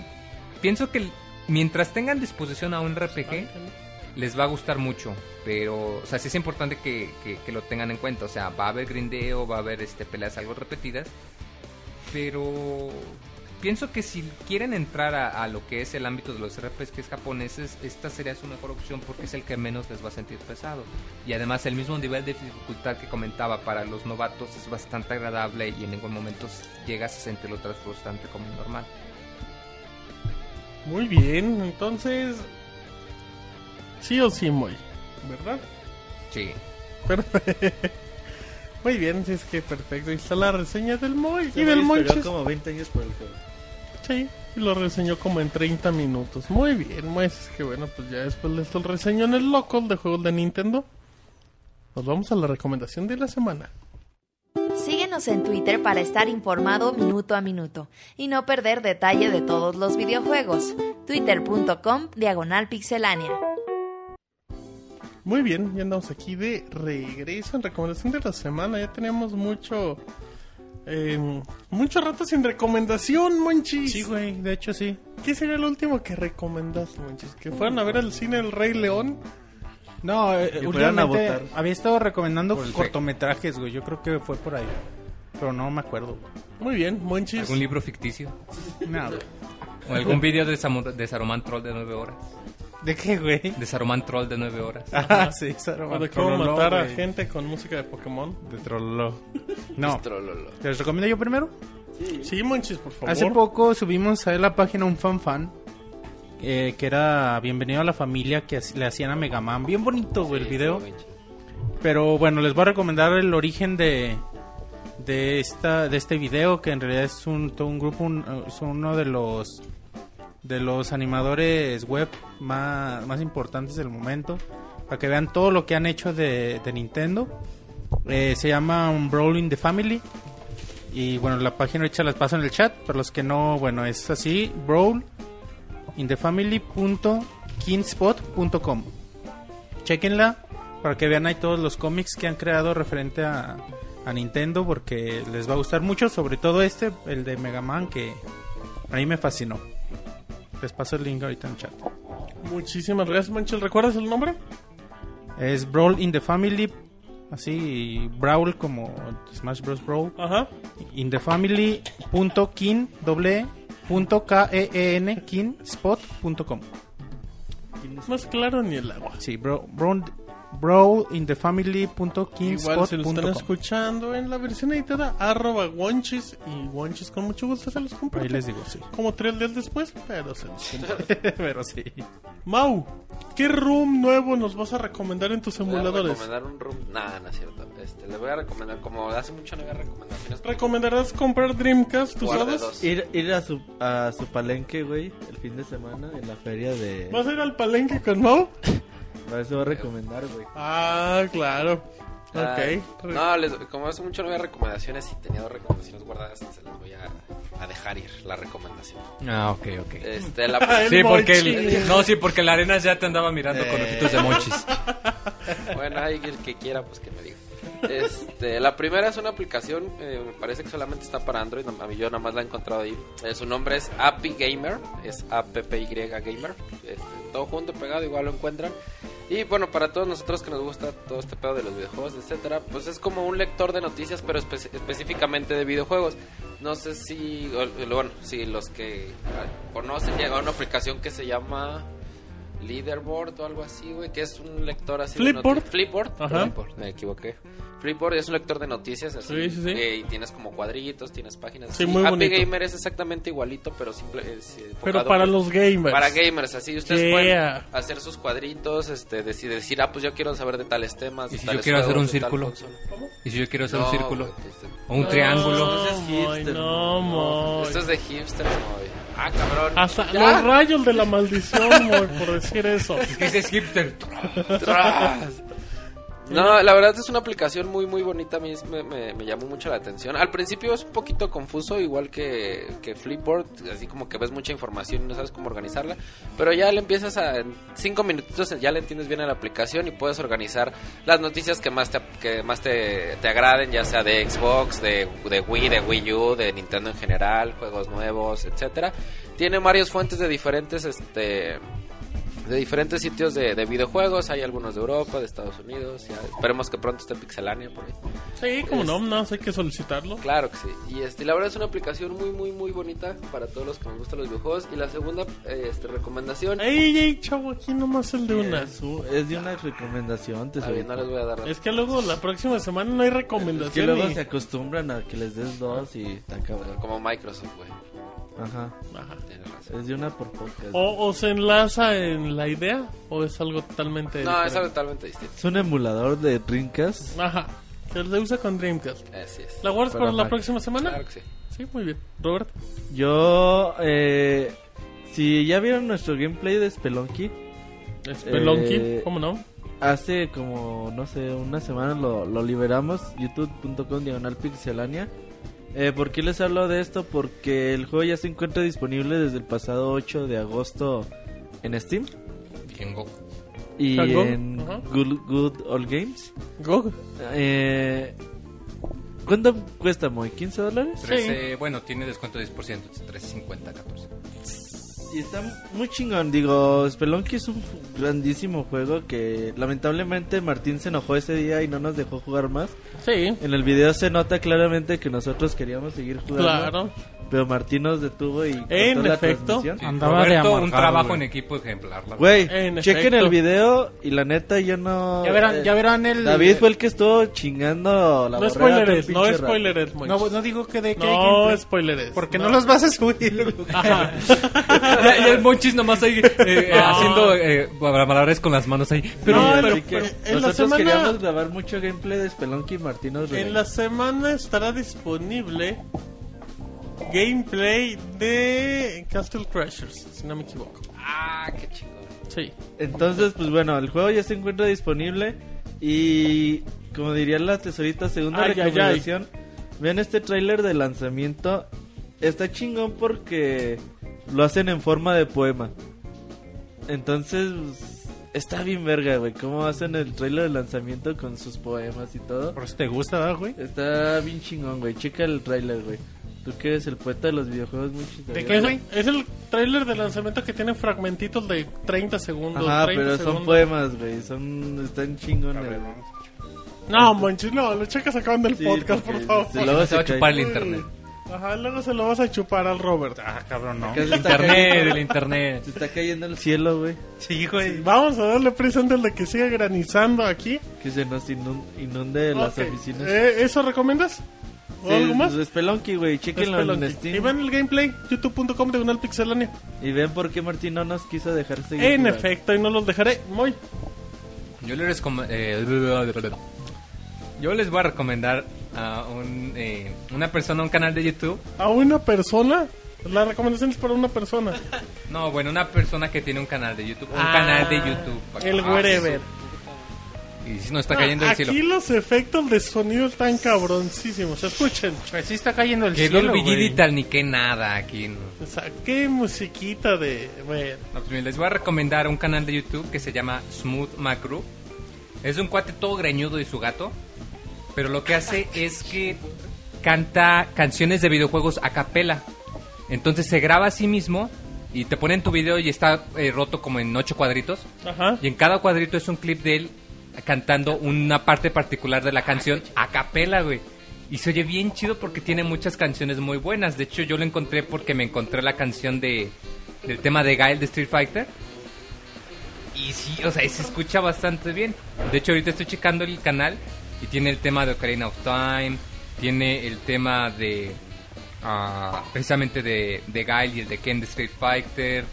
pienso que mientras tengan disposición a un RPG, les va a gustar mucho. Pero, o sea, sí es importante que, lo tengan en cuenta. O sea, va a haber grindeo, va a haber este, peleas algo repetidas. Pero pienso que si quieren entrar a, lo que es el ámbito de los RPGs japoneses, esta sería su mejor opción porque es el que menos les va a sentir pesado. Y además el mismo nivel de dificultad que comentaba para los novatos es bastante agradable y en ningún momento llegas a sentirlo tan frustrante como normal. Muy bien, entonces. Sí o sí, Moy. ¿Verdad? Sí. Pero- Muy bien, sí, es que perfecto. Ahí está la reseña del Moy. Este y del Monchis. como 20 años por el juego. Sí, y lo reseñó como en 30 minutos. Muy bien, Moy. Es que bueno, pues ya después de esto el reseño en el local de juegos de Nintendo. Nos vamos a la recomendación de la semana. Síguenos en Twitter para estar informado minuto a minuto y no perder detalle de todos los videojuegos. Twitter.com Diagonal Pixelánea. Muy bien, ya andamos aquí de regreso en recomendación de la semana. Ya tenemos mucho. eh, mucho rato sin recomendación, Monchis. Sí, güey, de hecho sí. ¿Qué sería el último que recomendaste, Monchis? ¿Que fueran a ver al cine El Rey León? No, eh, a últimamente votar. había estado recomendando cortometrajes, güey. Yo creo que fue por ahí. Pero no me acuerdo. güey. Muy bien, Monchis. ¿Algún libro ficticio? No. ¿O algún video de, Samu- de Saruman Troll de 9 horas? ¿De qué, güey? De Saruman Troll de 9 horas. Ah, sí, O de cómo matar a gente con música de Pokémon. De Trololo. No, Trololo. ¿te los recomiendo yo primero? Sí, Monchis, por favor. Hace poco subimos a la página un fan fan. eh, que era Bienvenido a la familia que le hacían a Megaman. Bien bonito, güey, el video. Pero bueno, les voy a recomendar el origen de de esta de este video que en realidad es un todo un grupo un- son uno de los de los animadores web más, más importantes del momento para que vean todo lo que han hecho de, Nintendo. Eh, se llama un Brawl in the Family. Y bueno la página ahorita las paso en el chat para los que no bueno es así Brawl in the Family.kingspot.com chequenla para que vean ahí todos los cómics que han creado referente a, a Nintendo porque les va a gustar mucho, sobre todo este, el de Mega Man, que a mí me fascinó. Les paso el link ahorita en el chat. Muchísimas gracias, Manchel. ¿Recuerdas el nombre? Es Brawl in the Family, así, Brawl como Smash Bros. Brawl. Ajá. In the Family punto kin, doble E, punto K E E N kin spot punto com. Más claro ni el agua. Sí, bro, brawl, brawl in the family punto kin Igual si lo están escuchando en la versión editada, arroba Wonchis y Wonchis con mucho gusto se los compra. Ahí les digo, sí. Como tres días después, pero se los compra. Pero sí. Mau, ¿qué room nuevo nos vas a recomendar en tus Le voy a emuladores? recomendar un room. Nah, no es cierto. Este, le voy a recomendar, como hace mucho no había recomendaciones. ¿Recomendarás comprar Dreamcast usados? dos. Ir, ir a, su, a su palenque, güey, el fin de semana en la feria de... ¿Vas a ir al palenque con Mau? Para eso va a recomendar, güey. Ah, claro. Ah, Ok. No, les- como hace mucho no había recomendaciones y tenía dos recomendaciones guardadas, se las voy a, a dejar ir, la recomendación. Ah, ok, ok. Este, la, Sí, porque el- no, sí, porque la arena ya te andaba mirando con ojitos de monchis. Bueno, hay el que quiera, pues que me diga. Este, la primera es una aplicación, eh, me parece que solamente está para Android, a mí yo nada más la he encontrado ahí. Eh, su nombre es Appy Gamer, es A-P-P-Y Gamer, este, todo junto, pegado, igual lo encuentran. Y bueno, para todos nosotros que nos gusta todo este pedo de los videojuegos, etcétera, pues es como un lector de noticias, pero espe- específicamente de videojuegos. No sé si, o- bueno, si los que ah, conocen, llega una aplicación que se llama Leaderboard o algo así, güey, que es un lector así de Flipboard. Flipboard, Ajá. me equivoqué. Flipboard es un lector de noticias así, Sí, sí, sí. eh, y tienes como cuadritos, tienes páginas. Sí, así. muy Happy bonito. Gamer es exactamente igualito, pero simple es, eh, Pero para por- los gamers. para gamers, así ustedes Yeah. pueden hacer sus cuadritos, este, decir, decir, ah, pues yo quiero saber de tales temas. ¿Y si yo quiero hacer un círculo? consola. Y si yo quiero hacer No, un círculo este- o un triángulo. No, hipster. no. Esto es de hipsters, güey. Ah, cabrón. Hasta Ya. los rayos de la maldición, Moy, por decir eso. Es que dices hipster. Tras. No, la verdad es una aplicación muy muy bonita, a mí me, me- llamó mucho la atención. Al principio es un poquito confuso, igual que, que Flipboard, así como que ves mucha información y no sabes cómo organizarla, pero ya le empiezas a, en cinco minutitos ya le entiendes bien a la aplicación y puedes organizar las noticias que más te, que más te, te agraden, ya sea de Xbox, de, de Wii, de Wii U, de Nintendo en general, juegos nuevos, etcétera. Tiene varias fuentes de diferentes, este de diferentes sitios de, de videojuegos. Hay algunos de Europa, de Estados Unidos. ya esperemos que pronto esté Pixelania por ahí. Sí, como no, no hay que solicitarlo. Claro que sí. Y este, la verdad es una aplicación muy, muy, muy bonita para todos los que nos gustan los videojuegos. Y la segunda eh, este, recomendación. Ey, ey, chavo, aquí nomás el de una. Es, es de una recomendación, bien, no les voy a dar. Es que luego la próxima semana no hay Es que recomendación. luego ni- se acostumbran a que les des dos y está cabrón. Como Microsoft, güey. Ajá. Ajá. Tienes razón. Es de una por podcast. O, o se enlaza en la idea, o es algo totalmente. No, es diferente? algo totalmente distinto. Es un emulador de Dreamcast. Ajá. Se usa con Dreamcast. Así es. ¿La guardas Para para la Mac. próxima semana? Claro que sí. Sí, muy bien. Robert. Yo, eh, si ya vieron nuestro gameplay de Spelunky, Spelunky, Eh, ¿cómo no? hace como, no sé, una semana lo, lo liberamos, youtube.com diagonal pixelania. Eh, ¿Por qué les hablo de esto? Porque el juego ya se encuentra disponible desde el pasado 8 de agosto en Steam Tengo. y ¿Tango? en Ajá. Good, Good Old Games. Gog. Eh, ¿Cuánto cuesta, Moy? ¿15 dólares? 13, bueno, tiene descuento de 10%, 350, 14. Y está muy chingón, digo, Spelunky es un grandísimo juego que lamentablemente Martín se enojó ese día y no nos dejó jugar más. Sí, En el video se nota claramente que nosotros queríamos seguir jugando. claro. Pero Martín nos detuvo y En la efecto. Sí, Andaba de Roberto, un amargado, trabajo güey. en equipo ejemplar. la Güey, En chequen efecto. el video y la neta yo no... Ya verán, eh, ya verán el. David fue el que estuvo chingando la No spoileres, no spoileres. No, no digo que de que. No spoileres. Porque no. los vas a subir. Ajá. ya, ya el monchis nomás ahí eh, No. haciendo eh, malabares con las manos ahí. Pero, No, pero- que pero en la nosotros semana- queríamos grabar mucho gameplay de Spelunky y Martín nos En la semana estará disponible gameplay de Castle Crashers, si no me equivoco. Ah, qué chingón. Sí. Entonces, pues bueno, el juego ya se encuentra disponible y como diría la tesorita, segunda Ay, ay, ay. recomendación, vean este tráiler de lanzamiento. Está chingón porque lo hacen en forma de poema. Entonces, pues, está bien verga, güey. Cómo hacen el trailer de lanzamiento con sus poemas y todo. Por eso te gusta, ¿verdad, güey? Está bien chingón, güey. Checa el trailer, güey. Tú que eres el poeta de los videojuegos, muy chido. ¿De qué, güey? Es el tráiler de lanzamiento que tiene fragmentitos de 30 segundos. Ajá, 30 pero son segundos. poemas, güey. Son... Están chingones. No, manches, no, lo checas acabando el Sí, podcast, por favor. se lo- Se, se va a chupar el internet. Ajá, luego se lo vas a chupar al Robert. Ah, cabrón, no. Está Internet, cayendo- el internet. Se está cayendo el cielo, güey. Sí, güey. Vamos a darle prisa antes de que siga granizando aquí. Que se nos inun- inunde las oficinas. Eh, ¿Eso recomiendas? ¿O Sí, algo más? es Spelunky, güey. Chequenlo Spelunky. en Y Steam. ven el gameplay, youtube.com de Unal Pixelania. Y ven por qué Martín no nos quiso dejar seguir. En jugando. efecto, y no los dejaré. Muy. Yo les, eh, yo les voy a recomendar a un, eh, una persona, un canal de YouTube. A una persona. La recomendación es para una persona. No, bueno, una persona que tiene un canal de YouTube. Un Ah, canal de YouTube. El Ah, wherever. Y si no está cayendo Ah, el cielo. Aquí los efectos de sonido están cabroncísimos. Escuchen. Pues sí está cayendo el Que cielo, güey. Digital ni que nada aquí. No. O sea, qué musiquita de. Bueno. No, pues les voy a recomendar un canal de YouTube que se llama Smooth Macro. Es un cuate todo greñudo y su gato. Pero lo que hace es que canta canciones de videojuegos a capela. Entonces se graba a sí mismo y te pone en tu video y está eh, roto como en ocho cuadritos. Ajá. Y en cada cuadrito es un clip de él cantando una parte particular de la canción a capela, güey. Y se oye bien chido porque tiene muchas canciones muy buenas. De hecho, yo lo encontré porque me encontré la canción de del tema de Guile de Street Fighter. Y sí, o sea, se escucha bastante bien. De hecho, ahorita estoy checando el canal y tiene el tema de Ocarina of Time, tiene el tema de ah, precisamente de, de Guile y el de Ken de Street Fighter,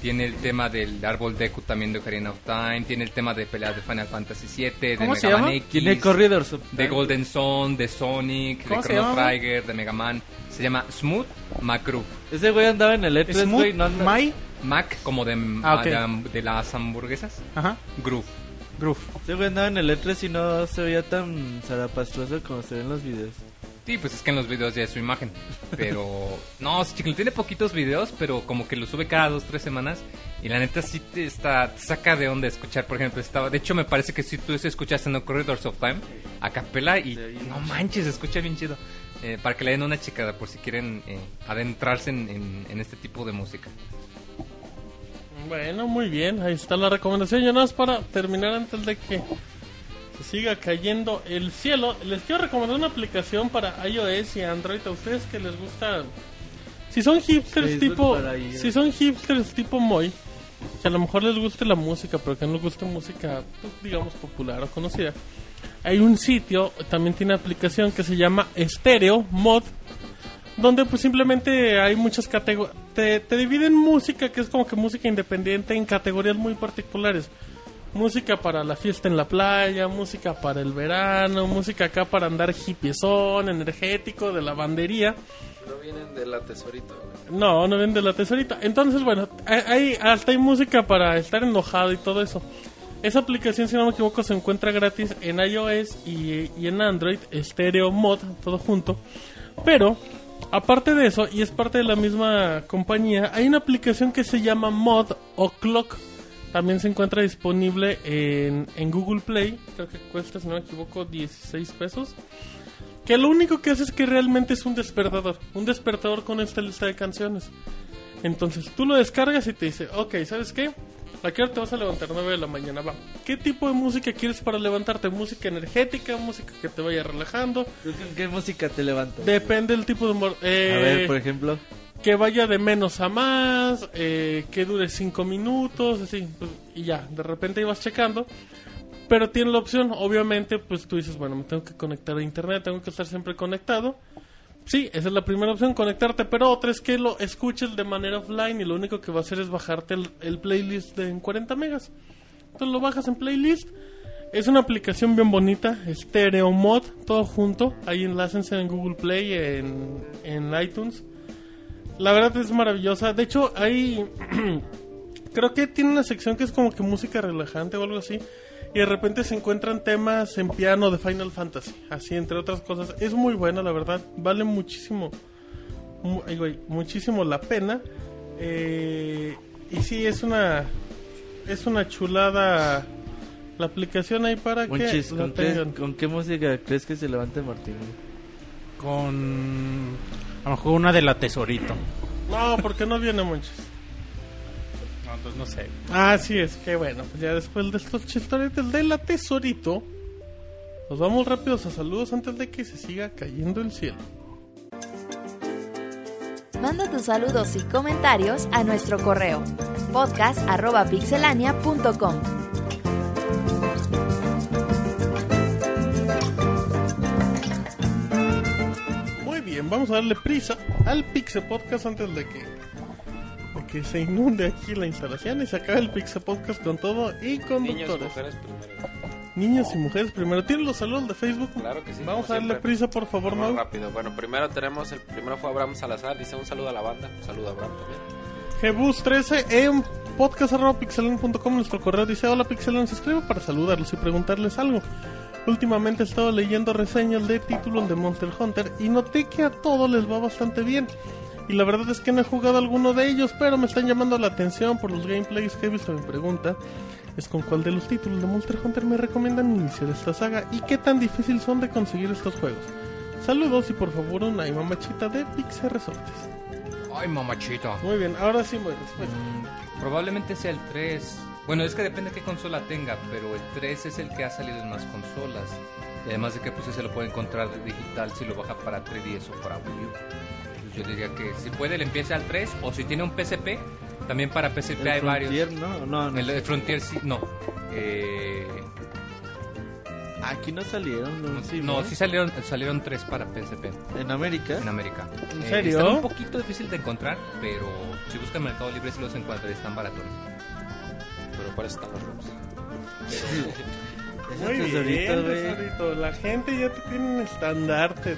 tiene el tema del árbol Deku también de Ocarina of Time, tiene el tema de peleas de Final Fantasy VII, de ¿Cómo se Mega Man? X, de Time. Golden Sun, de Sonic, de ¿Cómo se Chrono? Trigger, de Mega Man. Se llama Smooth Macro. Ese güey andaba en el E3, Smooth güey. No anda... My. Mac como de, Ah, ok. de, de las hamburguesas. Ajá. Groove. Groove. Ese güey andaba en el E3 y no se veía tan zarapastroso como se ve en los videos. Sí, pues es que en los videos ya es su imagen. Pero, no, chico, tiene poquitos videos, pero como que lo sube cada dos, tres semanas. Y la neta sí te, está, te saca de onda escuchar, por ejemplo, estaba... De hecho, me parece que si tú escuchaste No Corridors of Time, a capela y no manches, se escucha bien chido. Eh, para que le den una checada por si quieren eh, adentrarse en, en- en este tipo de música. Bueno, muy bien. Ahí está la recomendación. Ya nada más para terminar antes de que siga cayendo el cielo. Les quiero recomendar una aplicación para iOS y Android. A ustedes que les gusta. Si son hipsters Facebook tipo. Si son hipsters tipo Moy. Que a lo mejor les guste la música, pero que no les guste música, pues, digamos, popular o conocida. Hay un sitio, también tiene aplicación que se llama Stereo Mod, donde pues simplemente hay muchas categorías. Te, te dividen música, que es como que música independiente, en categorías muy particulares. Música para la fiesta en la playa, música para el verano, música acá para andar hippiezón, energético, de lavandería. No vienen de la tesorito. güey. No, no vienen de la tesorita. Entonces, bueno, hay- hasta hay música para estar enojado y todo eso. Esa aplicación, si no me equivoco, se encuentra gratis en iOS y, y en Android, Stereo Mod, todo junto. Pero, aparte de eso, y es parte de la misma compañía, hay una aplicación que se llama Mod o Clock. También se encuentra disponible en, en Google Play. Creo que cuesta, si no me equivoco, 16 pesos. Que lo único que hace es que realmente es un despertador. Un despertador con esta lista de canciones. Entonces tú lo descargas y te dice, ok, ¿sabes qué? ¿A qué hora te vas a levantar? 9 de la mañana, va. ¿Qué tipo de música quieres para levantarte? ¿Música energética? ¿Música que te vaya relajando? ¿Tú con qué música te levantas? Depende del tipo de humor. Eh, A ver, por ejemplo. Que vaya de menos a más, eh, que dure 5 minutos, así, pues, y ya, de repente ibas checando. Pero tiene la opción, obviamente, pues tú dices, bueno, me tengo que conectar a internet, tengo que estar siempre conectado. Sí, esa es la primera opción, conectarte, pero otra es que lo escuches de manera offline y lo único que va a hacer es bajarte el, el playlist de en 40 megas. Entonces lo bajas en playlist. Es una aplicación bien bonita, Stereo Mod, todo junto. Ahí enlácense en Google Play, en, en iTunes. La verdad es maravillosa. De hecho, hay. creo que tiene una sección que es como que música relajante o algo así. Y de repente se encuentran temas en piano de Final Fantasy. Así, entre otras cosas. Es muy buena, la verdad. Vale muchísimo. mu- muchísimo la pena. Eh, y sí, es una. es una chulada la aplicación ahí para Monchis, que ¿con qué. ¿con qué música crees que se levante Martín? Con. A lo mejor una de la Tesorito. No, porque no viene Monchis. No, pues no sé. Ah, sí es, que bueno, pues ya después de estos chistoritos de la tesorito, nos vamos rápidos a saludos antes de que se siga cayendo el cielo. Manda tus saludos y comentarios a nuestro correo podcast.pixelania.com. bien, vamos a darle prisa al Pixel Podcast antes de que, de que se inunde aquí la instalación y se acabe el Pixel Podcast con todo y con Niños, doctores. mujeres primero. Niños y mujeres primero. ¿Tienen los saludos de Facebook? Claro que sí. Vamos a darle siempre. prisa, por favor, Mau. rápido. Bueno, primero tenemos, el primero fue Abraham Salazar, dice un saludo a la banda. Un saludo a Abraham también. Gbus13 en podcast.pixelan.com nuestro correo dice hola Pixelan, se escribe para saludarlos y preguntarles algo. Últimamente he estado leyendo reseñas de títulos de Monster Hunter y noté que a todos les va bastante bien. Y la verdad es que no he jugado alguno de ellos, pero me están llamando la atención por los gameplays que he visto. Mi pregunta es con cuál de los títulos de Monster Hunter me recomiendan iniciar esta saga y qué tan difícil son de conseguir estos juegos. Saludos y por favor una y mamachita de Pixel Resortes. Ay, mamachito. Muy bien, ahora sí muy respuesta. Mm, probablemente sea el 3. Bueno, es que depende de qué consola tenga, pero el 3 es el que ha salido en más consolas. Y además de que pues se lo puede encontrar digital si lo baja para 3DS o para Wii U. Entonces yo diría que si puede le empiece al 3 o si tiene un PSP, también para PSP hay Frontier, varios. ¿no? No, no. El, el Frontier sí, no. Eh, Aquí no salieron, ¿no? Sí, no, ¿no? sí salieron, salieron 3 para PSP En América. en América. ¿En Eh, serio? Están un poquito difícil de encontrar, pero si buscan Mercado Libre sí los encuentran, están baratos. Pero para eso están los rooms. Muy bien, tesorito. La gente ya te tiene un estandarte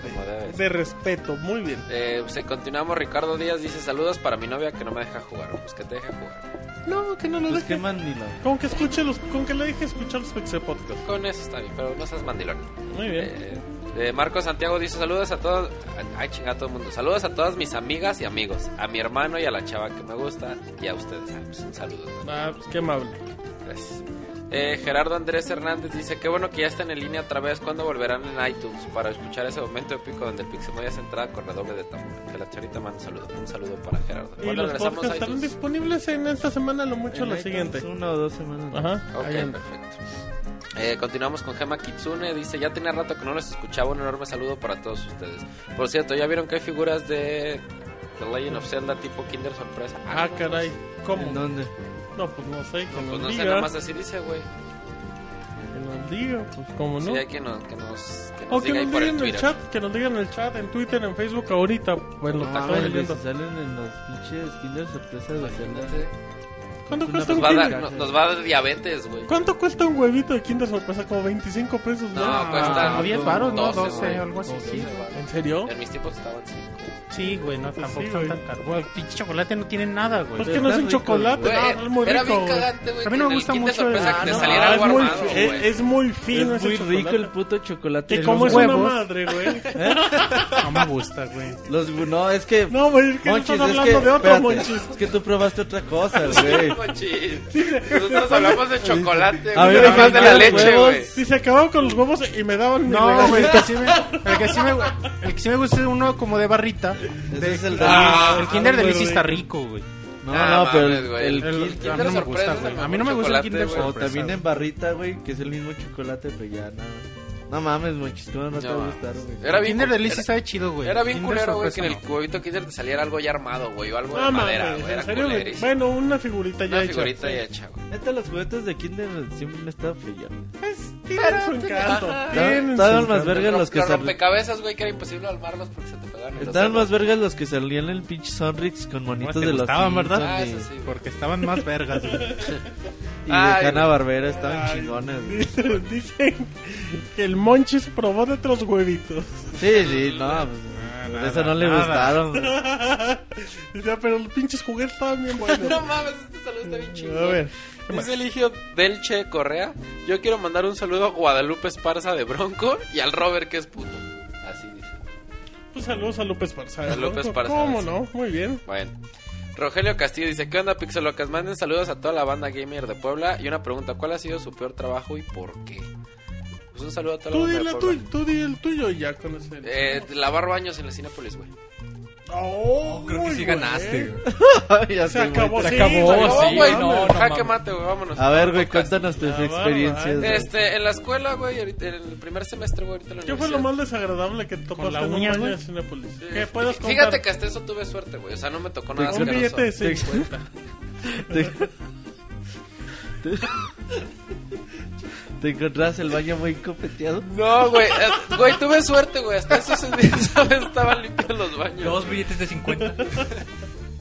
de, respeto. Muy bien. Eh, pues, eh, continuamos. Ricardo Díaz dice saludos para mi novia que no me deja jugar. Pues que te deje jugar. No, que no lo Pues deje. qué mandilo. Con que escuche los, con que le deje escuchar los Pixel Podcast. Con eso está bien, pero no seas mandilón. Muy bien. Eh, eh, Marco Santiago dice saludos a todos. Ay, chinga, a todo el mundo. Saludos a todas mis amigas y amigos. A mi hermano y a la chava que me gusta. Y a ustedes. Ah, pues, un saludo. Ah, pues qué amable. Gracias. Eh, Gerardo Andrés Hernández dice qué bueno que ya están en línea otra vez. ¿Cuándo volverán en iTunes para escuchar ese momento épico donde el Pixemoy hace entrada con redoble de tambor? Que la charita manda un saludo. Un saludo para Gerardo. Y ¿Cuándo los regresamos podcasts iTunes? disponibles en esta semana, lo mucho En la iTunes, siguiente. Una o dos semanas. Ajá. Ok, perfecto. Eh, continuamos con Gema Kitsune. Dice: Ya tenía rato que no los escuchaba. Un enorme saludo para todos ustedes. Por cierto, ¿ya vieron que hay figuras de The Legend of Zelda tipo Kinder Sorpresa? Ah, no, caray. ¿En ¿Cómo? dónde? No, pues no sé. Que No, nos pues no sé, diga. nada más así dice, güey. Que nos diga. Pues cómo no. Sí, hay que nos, que nos, que nos O que diga ahí nos por digan el en el chat, que nos digan en el chat, en Twitter, en Facebook, ahorita. Bueno, No viendo. si salen en los pinches Kinder sorpresa de Zelda. ¿Cuánto Una cuesta un Nos va, a Kinder? dar, no- nos va a dar diabetes, güey. ¿Cuánto cuesta un huevito de Kinder sorpresa? Como 25 pesos, ¿no? No, cuesta Ah, 10 varos, ¿no? 12, 12, güey. algo así. 12, Sí, güey. ¿En serio? En mis tiempos estaban 5. Sí, güey, no, tampoco sí, güey. tan caros. Güey, pinche chocolate no tiene nada, güey. Pues que no es un rico, chocolate, güey. no, es muy era rico, bien güey. cagante, güey. A mí no me gusta mucho el- Ah, no, Ah, es, muy, armado, es, es muy fino Es muy ese rico chocolate. el puto chocolate. Y de como los es una huevos. madre, güey. No me gusta, güey. Los, no, es que. No, güey, es que Monchis, estás es hablando que- de otro, espérate, Monchis. Es que tú probaste otra cosa, güey. Mochis. Nosotros hablamos de chocolate, A güey. más de la leche, güey. Si se acababa con los huevos y me daban No, güey, el que sí me gusta es uno como de barrita. Ese es el de- Ah, el Kinder de está rico. güey. No, Ah, no, pero mames, el, güey. el El- Kinder- a mí no me sorpresa gusta, es el güey. A mí no me gusta el Kinder. O sorpresa. también en barrita, güey, que es el mismo chocolate, pero ya nada. No mames, monchis, ¿cómo no te No, va a gustar, güey? Era bien, Kinder de era- Lizzy sabe chido, güey. Era bien Kinder culero, güey, que en sorpresa el huevito Kinder te saliera algo ya armado, güey, o algo No de madera, mames, güey. en Era serio, güey. culerísimo. Bueno, una figurita ya Una hecha. figurita sí. ya hecha, güey. Neta, los juguetes de Kinder siempre me estaban feo. Pues, tienen su encanto. Ajá. tienen Estaban más encanto. vergas los que Los sal- rompecabezas, güey, que era imposible armarlos porque se te pegaban. en los Estaban dedos. más vergas los que salían en el pinche Sonrix con monitos te de los gustaban, ¿verdad? Ah, eso sí, güey. Porque estaban más vergas, güey. Y Ay, de Hanna. Barbera estaban Ay, chingones. Dicen, dicen que el Monchis probó de otros huevitos. Sí, sí, no, pues, por nada, eso no le nada. gustaron. Ya, pero los pinches juguetes estaban bien buenos. No mames, este saludo está bien chingón. A ver. Dice Eligio Delche Correa. Yo quiero mandar un saludo a Guadalupe Esparza de Bronco y al Robert que es puto. Así dice. Pues saludos a López Esparza. A López Esparza, ¿Cómo no? Muy bien. Bueno. Rogelio Castillo dice, ¿qué onda Pixelocas? Manden saludos a toda la banda gamer de Puebla y una pregunta, ¿cuál ha sido su peor trabajo y por qué? Pues un saludo a toda la Tú banda de la Puebla. tú di el tuyo y ya con ese. Eh, lavar baños en el Cinépolis, güey. Oh, Creo que sí ganaste. Ya Se acabó, Se sí, acabó, se acabó, sí, güey. no, no Jaque mate, güey, vámonos. A ver, güey, cuéntanos tus experiencias. Este, en la escuela, güey, ahorita, en el primer semestre, güey, ahorita en la ¿Qué fue lo más desagradable que topaste Con la en uña, Cinépolis? Sí. ¿Qué puedes contar? Fíjate que hasta eso tuve suerte, güey. O sea, no me tocó nada Un billete de 50. Te... te- ¿Te encontrabas el baño muy copeteado? No, güey. eh, Güey, tuve suerte, güey. Hasta esos días, ¿sabes? Estaban limpios los baños. Dos billetes de 50.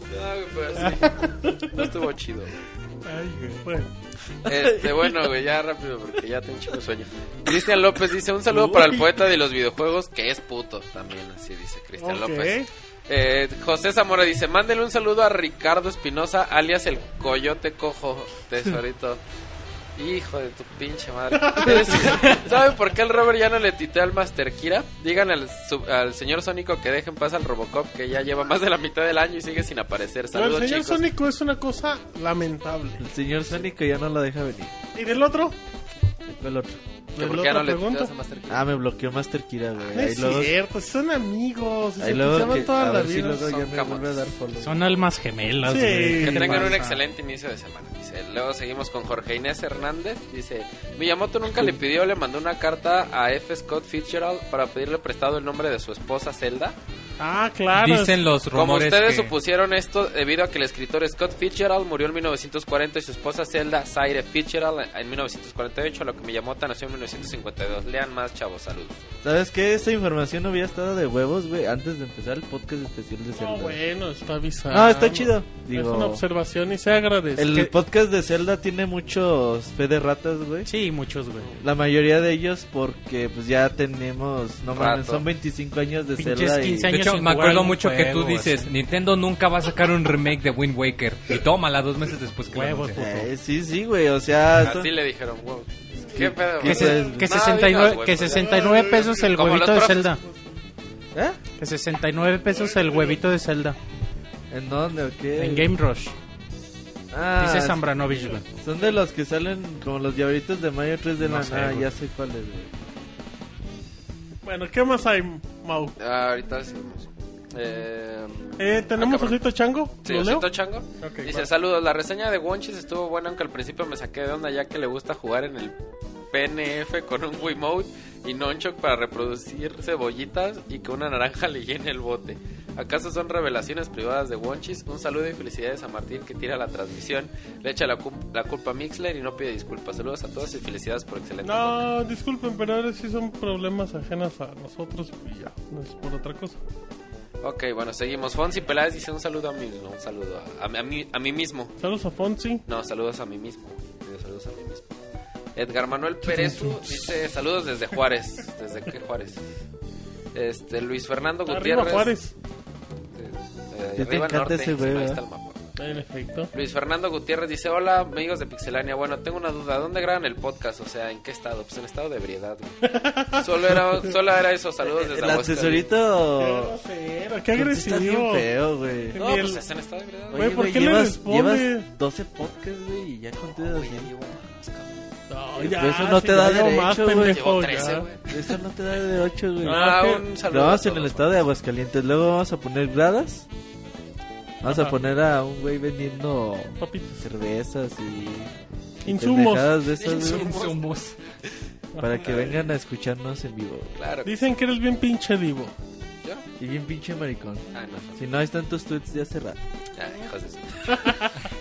No, güey, pues así. No estuvo chido. güey. Ay, güey. Bueno. Este, bueno, güey, ya rápido porque ya tengo un chico de sueño. Cristian López dice, un saludo para el poeta de los videojuegos, que es puto también, así dice Cristian Ok. López. Eh, José Zamora dice, mándele un saludo a Ricardo Espinosa, alias el Coyote Cojo, tesorito. Hijo de tu pinche madre. ¿Saben por qué el Robert ya no le titea al Master Kira? Digan al, sub- al señor Sónico que deje en paz al Robocop, que ya lleva más de la mitad del año y sigue sin aparecer. No, el Saludos, señor chicos. Sónico es una cosa lamentable. El señor Sónico ya no lo deja venir. ¿Y del otro? El otro. Que ¿Del por qué ya no pregunta? titeas a Master Kira. Ah, me bloqueó Master Kira, güey. No Ahí es luego, cierto, son amigos. ahí Se llaman que- toda a la si vida. ya son me camas. vuelve a dar follow. Son almas gemelas, Sí. güey. Que ¿Qué tengan un excelente inicio de semana, dice. Luego seguimos con Jorge Inés Hernández. Dice, Miyamoto nunca le pidió, le mandó una carta a F. Scott Fitzgerald para pedirle prestado el nombre de su esposa Zelda. Ah, claro. Dicen los Como rumores ustedes que... supusieron esto debido a que el escritor Scott Fitzgerald murió en 1940 y su esposa Zelda Zaire Fitzgerald en 1948, a lo que Miyamoto nació en 1952. Lean más, chavos, saludos. ¿Sabes qué? Esta información hubiera estado de huevos, güey, antes de empezar el podcast especial de Zelda. No, bueno, está avisado. No, está chido. es Digo, una observación y se agradece. el Que- podcast de Zelda tiene muchos fe de ratas, güey. Sí, muchos, güey. La mayoría de ellos porque pues ya tenemos, no mames, son 25 años de Pinches Zelda 15 y... De años hecho, me acuerdo mucho que tú dices, así. Nintendo nunca va a sacar un remake de Wind Waker. Y tómala dos meses después que lo Huevos. Eh, sí, sí, güey, o sea... son- Así le dijeron, wow. ¿Qué pedo? Que Que, güey? se- pues, que no, 69, digas, güey, que pues, 69 pesos el Como huevito los de profes. Zelda. ¿Eh? Que 69 pesos el huevito de Zelda. ¿En dónde o qué? En Game Rush. Ah, Dice Zambranovich, güey. Son de los que salen como los llaveritos de Mario 3 de No la sé, nada, güey. ya sé cuáles, güey. Bueno, ¿qué más hay, Mau? Ah, ahorita seguimos. Eh, Eh, ¿Tenemos Ah, cabrón. Osito Chango? Sí, ¿Lo leo? Osito Chango. Ok, Dice, va. saludos, la reseña de Wonchis estuvo buena, aunque al principio me saqué de onda ya que le gusta jugar en el PNF con un Wiimote y Nonchok para reproducir cebollitas y que una naranja le llene el bote. ¿Acaso son revelaciones privadas de Wonchis? Un saludo y felicidades a Martín que tira la transmisión, le echa la, cu- la culpa a Mixler y no pide disculpas. Saludos a todos y felicidades por excelente. No, disculpen, pero ahora sí son problemas ajenos a nosotros y ya, no es por otra cosa. Ok, bueno, seguimos. Fonsi Peláez dice un saludo a mí mismo. Un saludo a, a, mí- a mí, a mí mismo. Saludos a Fonsi. No, saludos a mí mismo. Saludos a mí mismo. Edgar Manuel Perezu dice saludos desde Juárez. ¿Desde qué Juárez? Este, Luis Fernando Gutiérrez. Arriba Juárez. De, de arriba norte. Ese bebé, ahí está el mapa. En efecto. Luis Fernando Gutiérrez dice, hola amigos de Pixelania, bueno, tengo una duda, ¿dónde graban el podcast? O sea, ¿en qué estado? Pues en estado de ebriedad. solo, era, solo era eso, saludos desde El asesorito... Qué, qué agresivo. feo, güey. No, pues es en estado de ebriedad. Güey, ¿por qué llevas, le? Llevas 12 podcasts, güey, y ya conté 200. No, ya, eso no te da derecho, más, pendejo, 13, Eso no te da de derecho, güey. No, ah, en el estado de Aguascalientes. Luego vamos a poner gradas. Vamos a poner a un güey vendiendo cervezas y... Insumos. Insumos. Para que vengan a escucharnos en vivo. Claro. Dicen que eres bien pinche vivo ¿Yo? Y bien pinche maricón. Ah, si no, hay tantos tweets de hace rato. Ah, hijos de...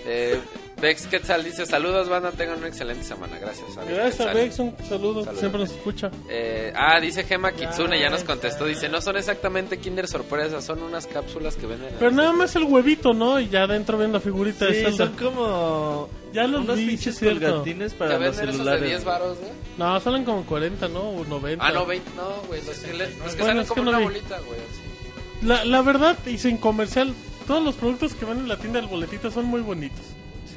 eh... Bex Quetzal dice: Saludos, banda. Tengan una excelente semana. Gracias. a Gracias a. Bex, un saludo, Saludos. siempre nos escucha. Eh, ah, dice Gema Kitsune, ya nos contestó. Dice: No son exactamente Kinder sorpresas, son unas cápsulas que venden. en Pero nada tiendas". más el huevito, ¿no? Y ya adentro ven la figurita de Sí, Zelda. son como. Ya los unos vi, pinches es cierto. colgantines Que para los esos de celulares. 10 varos, güey. No, salen como 40, ¿no? O 90. Ah, no, 20, no, güey. Los que, los que Bueno, salen es que como no una vi. bolita, güey. así. La, la verdad, y sin comercial, todos los productos que van en la tienda del boletito son muy bonitos.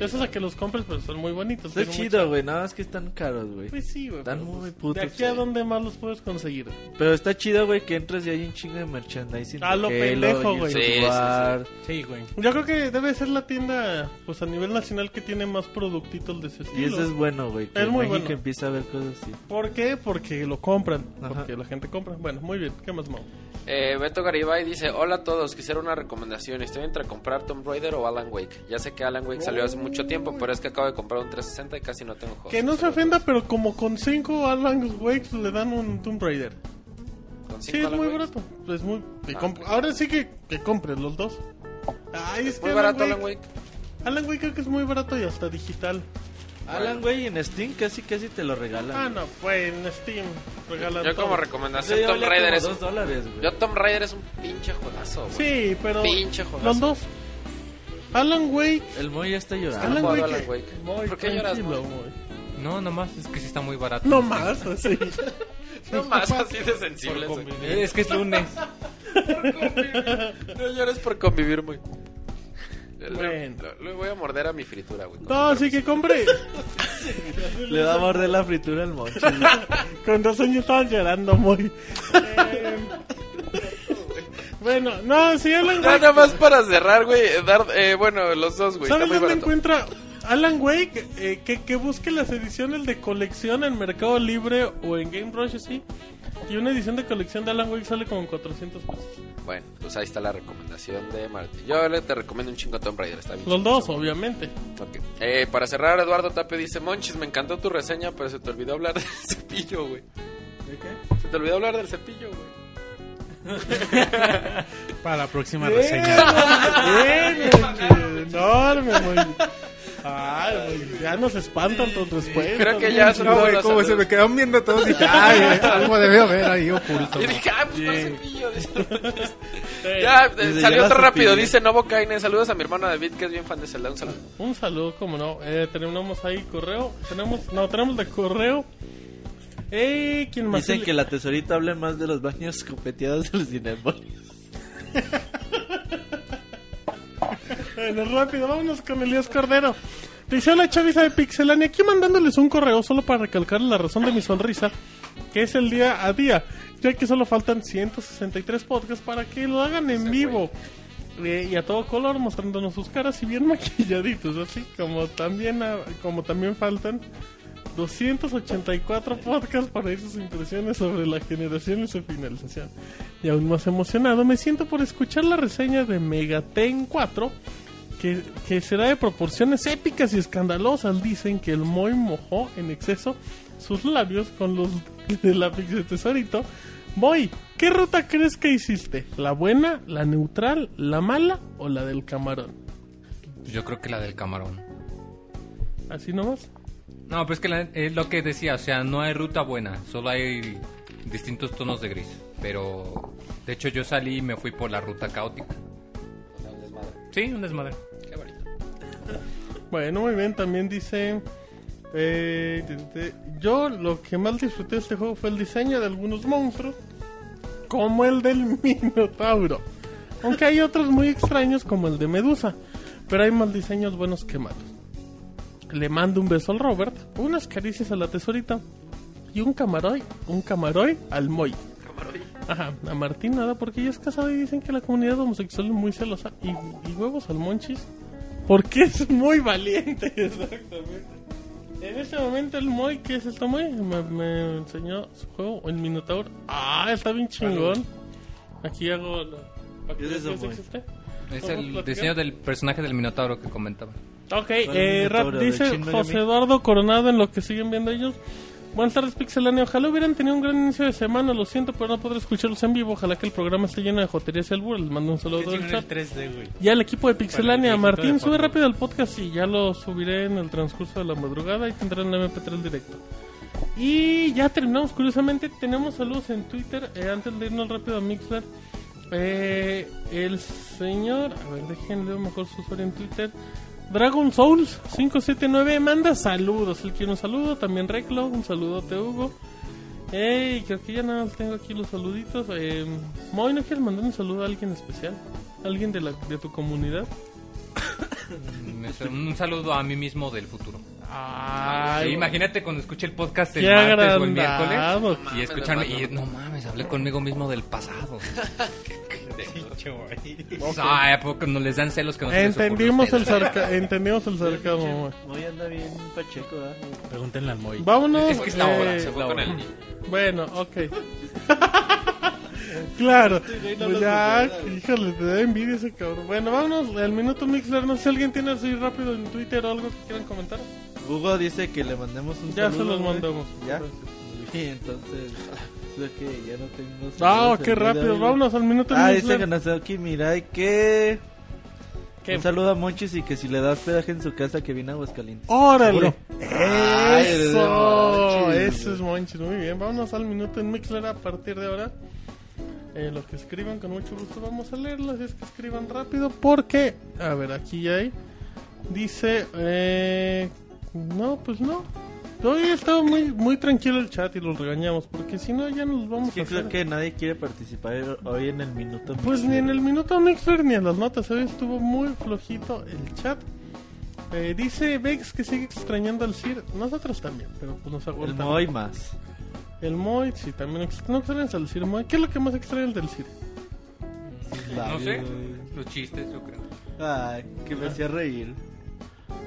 Sí, Eso es a que los compres, pero son muy bonitos. Está tienen chido, güey. Nada más que están caros, güey. Pues sí, güey. Están pero, muy pues, putos, ¿De aquí a dónde más los puedes conseguir? Pero está chido, güey, que entras y hay un chingo de merchandising. A lo de Halo, pendejo, güey. Sí, sí, sí. War. Sí, güey. Yo creo que debe ser la tienda, pues a nivel nacional, que tiene más productitos de ese Y estilo. eso es bueno, güey. Que Es muy bueno. empieza a ver cosas así. ¿Por qué? Porque lo compran. Ajá. Porque la gente compra. Bueno, muy bien. ¿Qué más, Mau? Eh, Beto Garibay dice, hola a todos, quisiera una recomendación, estoy entre comprar Tomb Raider o Alan Wake. Ya sé que Alan Wake salió hace mucho tiempo, pero es que acabo de comprar un 360 y casi no tengo juegos. Que no se ofenda, pero como con 5 Alan Wakes le dan un Tomb Raider. Con Sí, es muy Wakes. barato. Es muy... Ah, comp-. Ahora sí que, que compres los dos. Ay, es que Muy barato Alan Wake. Alan Wake creo que es muy barato y hasta digital. Alan, güey, en Steam casi casi te lo regalan. Ah, no, pues en Steam regalan Yo como todo. Recomendación valía Raider es... dos dólares. Yo Tomb Raider es un pinche juegazo, güey. Sí, pero... Pinche juegazo. Los dos. Alan Wake... El Moy ya está llorando. Alan Wake... Alan Wake. Muy ¿Por qué lloras, Moy? No, nomás es que sí está muy barato. No más, así. No más así de sensible. Eh, Es que es lunes. No llores por convivir, muy. Bueno. Le, le voy a morder a mi fritura, güey. No, así que compré. Le va a morder la fritura al Moy. Con dos años estaban llorando muy. Eh, bueno, no, sí, Alan Wake. nada más para cerrar, güey. Dar, eh, bueno, los dos, güey. ¿Sabes dónde barato. encuentra Alan Wake? Eh, que, que busque las ediciones de colección en Mercado Libre o en Game Rush, así. Y una edición de colección de Alan Wake sale como en 400 pesos. Bueno, pues ahí está la recomendación de Martín. Yo le te recomiendo un chingo Tomb Raider, está bien. Los dos, obviamente. Ok. Eh, para cerrar, Eduardo Tapio dice: Monchis, me encantó tu reseña, pero se te olvidó hablar del cepillo, güey. ¿De qué? Se te olvidó hablar del cepillo, güey. Para la próxima Bien, reseña. bien, enorme, muy. Ay, güey, ya nos espantan tus respuestas. Creo que ya son No, todos güey, como se me saludos. quedaron viendo todos y dije, ay, algo debe haber ahí oculto. Y dije, ah, pues ¿cuál Sí. cepillo? Eh, ya, eh, salió otro rápido. Dice Novo Kaine. Saludos a mi hermano David, que es bien fan de Zelda. Un saludo. Un saludo, como no. Eh, tenemos ahí correo. Tenemos, no, tenemos de correo. Eh, ¿quién más? Dicen que la tesorita habla más de los baños copeteados de los. Bueno, rápido, vámonos con Elías Cordero. Dice la chaviza de Pixelania, aquí mandándoles un correo solo para recalcar la razón de mi sonrisa, que es el día a día, ya que solo faltan 163 podcasts para que lo hagan en vivo. Eh, y a todo color, mostrándonos sus caras y bien maquilladitos, así como también, como también faltan 284 podcasts para oír sus impresiones sobre la generación y su finalización. Y aún más emocionado me siento por escuchar la reseña de Megaten 4, que, que será de proporciones épicas y escandalosas. Dicen que el Moy mojó en exceso sus labios con los de lápiz de tesorito. Moy, ¿qué ruta crees que hiciste? ¿La buena, la neutral, la mala o la del camarón? Yo creo que la del camarón. Así nomás. No, pues que la- es lo que decía, o sea, no hay ruta buena, solo hay distintos tonos de gris. Pero, de hecho, yo salí y me fui por la ruta caótica. Sí, un desmadre. Qué bonito. Bueno, muy bien, también dice... eh, te- te- yo lo que más disfruté de este juego fue el diseño de algunos monstruos, como el del Minotauro. Aunque hay otros muy extraños como el de Medusa, pero hay más diseños buenos que malos. Le mando un beso al Robert, unas caricias a la tesorita y un camaroy, un camaroy al Moy. Ajá, a Martín nada porque ella es casada y dicen que la comunidad homosexual es muy celosa. Y, y huevos al Monchis porque es muy valiente, exactamente. En este momento el Moy, ¿qué es esto Moy? Me, me enseñó su juego, el Minotaur. Ah, está bien chingón. Aquí hago... la- ¿Qué es eso, Moy? Es ¿Vamos el diseño del personaje del Minotauro que comentaba. Ok, ¿Cuál eh, rap, dice? José Eduardo Coronado en lo que siguen viendo ellos. Buenas tardes, Pixelania. Ojalá hubieran tenido un gran inicio de semana. Lo siento, pero no podré escucharlos en vivo. Ojalá que el programa esté lleno de joterías y albur. Les mando un saludo del chat. 3D, güey. Y al equipo de Pixelania, Martín, sube rápido el podcast y ya lo subiré en el transcurso de la madrugada y tendrán el MP3 directo. Y ya terminamos, curiosamente, tenemos saludos en Twitter. Eh, antes de irnos rápido a Mixler, eh, el señor, a ver, déjenme leer mejor su usuario en Twitter. Dragon Souls 579 manda saludos. Él quiere un saludo. También Reclo, un saludote Hugo. Ey, creo que ya nada más tengo aquí los saluditos. Eh, Moy, ¿no quieres mandar un saludo a alguien especial? ¿Alguien de, la, de tu comunidad? Un un saludo a mí mismo del futuro. Ay, Sí, imagínate cuando escuche el podcast el martes o el miércoles y escucharme y no mames, hablé conmigo mismo del pasado. Ay, ¿a poco no les dan celos que no se les ocurre a entendimos el, sarca entendimos el sarcasmo. güey. Moy anda bien pacheco, ¿verdad? Pregúntenle al Moy. Vámonos. Es que es la hora, eh, Se fue con el. Bueno, ok. claro. Pues ya, híjole, te da envidia ese cabrón. Bueno, vámonos. El minuto Mixler. No sé si alguien tiene así rápido en Twitter o algo que quieran comentar. Hugo dice que le mandemos un Ya se saludo. los güey. mandamos. Ya. Muy bien, entonces. Creo que ya no tengo. Ah, qué rápido. Vámonos al minuto Ah, dice. Ganazoki Mirai que. ¿Qué? Un saludo a Monchis y que si le da hospedaje en su casa que viene a Aguascalientes. ¡Órale! ¡Eso! Eso es Monchis. Muy bien. Vámonos al minuto en Mixler a partir de ahora. Eh, los que escriban con mucho gusto vamos a leerlos. Es que escriban rápido porque... A ver, aquí ya hay. Dice... Eh, no, pues no. Hoy ha estado muy, muy tranquilo el chat y los regañamos. Porque si no ya nos vamos Es que a creo hacer... que nadie quiere participar hoy en el minuto. Pues ni en el minuto Mixler ni en las notas. Hoy estuvo muy flojito el chat. Eh, dice Vex que sigue extrañando al Sir. Nosotros también, pero pues nos El aguantamos. Moy más. El Moy, sí, también. ¿No extrañas al Sir Moy? ¿Qué es lo que más extrañas del Sir? No sé, los chistes, yo creo. Ay, que me hacía reír.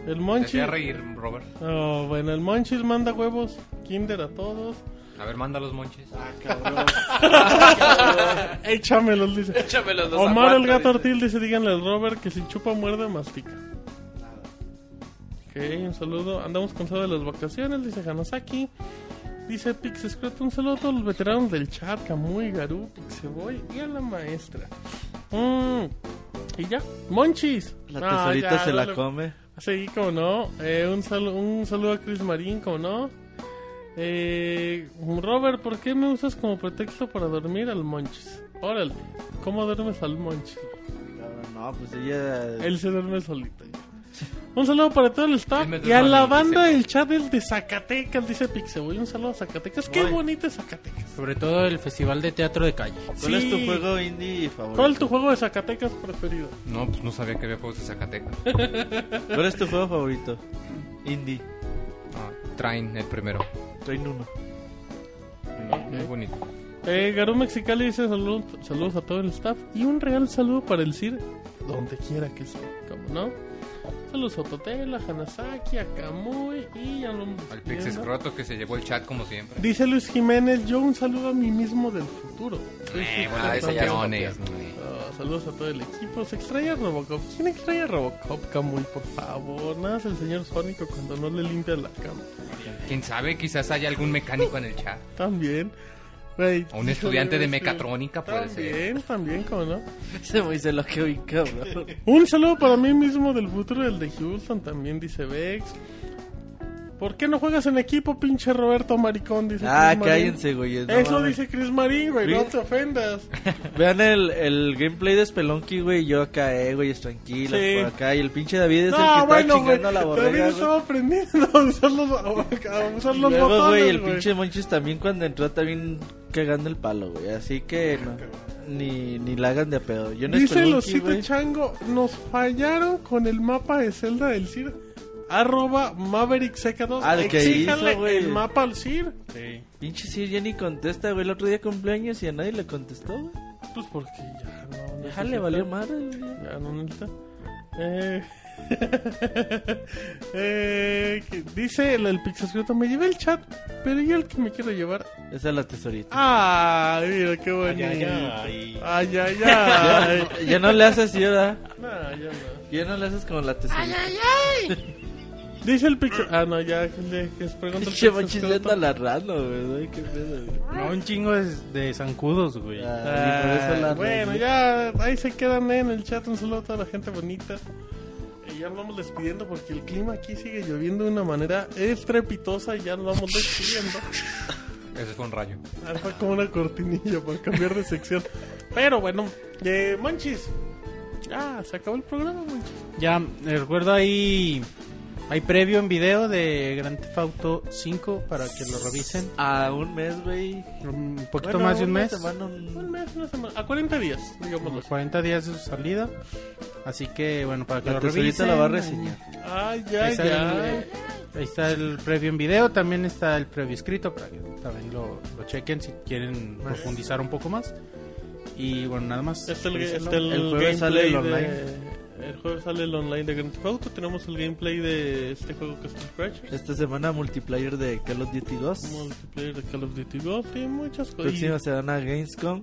El Te Monchi. hacía reír, Robert. Oh, bueno, el Monchis manda huevos Kinder a todos. A ver, manda los monches. Échamelos, dice. Échame los dos Omar el gato. Ortil dice: Díganle al Robert que si chupa, muerde, mastica. Ok, un saludo. Andamos con de las vacaciones, dice Hanasaki. Dice Pix Scrot, un saludo a todos los veteranos del chat, Camuy, Garú, Pixeboy y a la maestra. Mm, y ya, Monchis. La Ah, tesorita ya, se la come. Sí, como no. Eh, un, saludo, un saludo a Chris Marín, como no. Eh, Robert, ¿por qué me usas como pretexto para dormir al Monchis? Órale, ¿cómo duermes al Monchis? No, pues ella. Él se duerme solito. Un saludo para todo el staff y a la banda del chat del de Zacatecas, dice Pixeboy. Un saludo a Zacatecas. Qué bonito es Zacatecas. Sobre todo el Festival de Teatro de Calle. ¿Cuál es tu juego indie favorito? ¿Cuál es tu juego de Zacatecas preferido? No, pues no sabía que había juegos de Zacatecas. ¿Cuál es tu juego favorito? Indie. Ah, Train, el primero. Train 1. Muy bonito. Eh, Garú Mexicali dice salud- saludos a todo el staff y un real saludo para el CIR, donde quiera que esté, como no. Saludos a Totela, a Hanasaki, a Kamui y ya lo Al Pix Escroto que se llevó el chat como siempre. Dice Luis Jiménez, yo un saludo a mí mismo del futuro. Eh, bueno, fan ese ya también. es güey. Ah, saludos a todo el equipo. Se extraña Robocop. ¿Quién extraña Robocop, Kamui? Por favor, nada es el señor Sónico cuando no le limpia la cama. Quién sabe, quizás haya algún mecánico en el chat. También. Güey, O un estudiante de mecatrónica puede ser. También, también, como no. Se me dice lo que oí, cabrón. Un saludo para mí mismo del futuro del de Houston, también dice Vex. ¿Por qué no juegas en equipo, pinche Roberto Maricón? Dice Ah, Chris cállense, güey. no Eso mames. dice Chris Marín, güey, no te ofendas. Vean el, el gameplay de Spelunky, güey. Yo acá, eh, güey, es tranquilo. Sí. Por acá. Y el pinche David es el que No, está bueno, güey, chingando a la David borrega, estaba güey. aprendiendo a usar los, a usar Y los luego, botones, güey, el pinche Monchis también cuando entró también cagando el palo, güey. Así que no, ni, ni la hagan de a pedo. Yo no Dice Spelunky, Losito güey. Chango, nos fallaron con el mapa de Zelda del CIR. Arroba Maverick Seca2. Ah, el que Exíjanle hizo, el mapa al CIR. Pinche sí, ya ni contesta, güey. El otro día cumpleaños y a nadie le contestó, güey. Pues porque ya no. Ya necesita- le valió madre, güey. Ya no necesita. Eh, eh, dice el, el me llevé el chat, pero yo el que me quiero llevar. Esa es la tesorita. Ay, mira qué bonito. Ay, ay, Ay, ay, ay. Ya, ya no le haces ¿verdad? No, ya no. Ya no le haces como la tesorita. Dice el Pixel. Ah, no, ya le que se pregunta el Pinche güey. Qué pedo, güey. No, un chingo de, de zancudos, güey. Ah, Ah, la bueno, ya ahí se quedan eh, en el chat. Un saludo a toda la gente bonita. Y ya nos vamos despidiendo porque el clima aquí sigue lloviendo de una manera estrepitosa y ya nos vamos despidiendo. Ese fue un rayo. Ah, Fue como una cortinilla para cambiar de sección. Pero bueno, eh, Monchis. Ya, se acabó el programa, Monchis. Ya, les recuerdo ahí. Hay previo en video de Grand Theft Auto 5 para que lo revisen. A un mes, güey. Un poquito Bueno, más de un mes. semana, un- Un mes, una semana. A 40 días. Unos 40 días de su salida. Así que, bueno, para que La lo revisen. la va a reseñar. Ay, Ahí ay, está, el, eh, ahí está el previo en video, también está el previo escrito para que también lo, lo chequen si quieren profundizar un poco más. Y bueno, nada más. Está el, está el, El jueves sale el online. de- El jueves sale el online de Grand Theft Auto. Tenemos el gameplay de este juego que es Crashers. Esta semana multiplayer de Call of Duty 2. Multiplayer de Call of Duty Ghost y muchas cosas. Próxima semana Gamescom.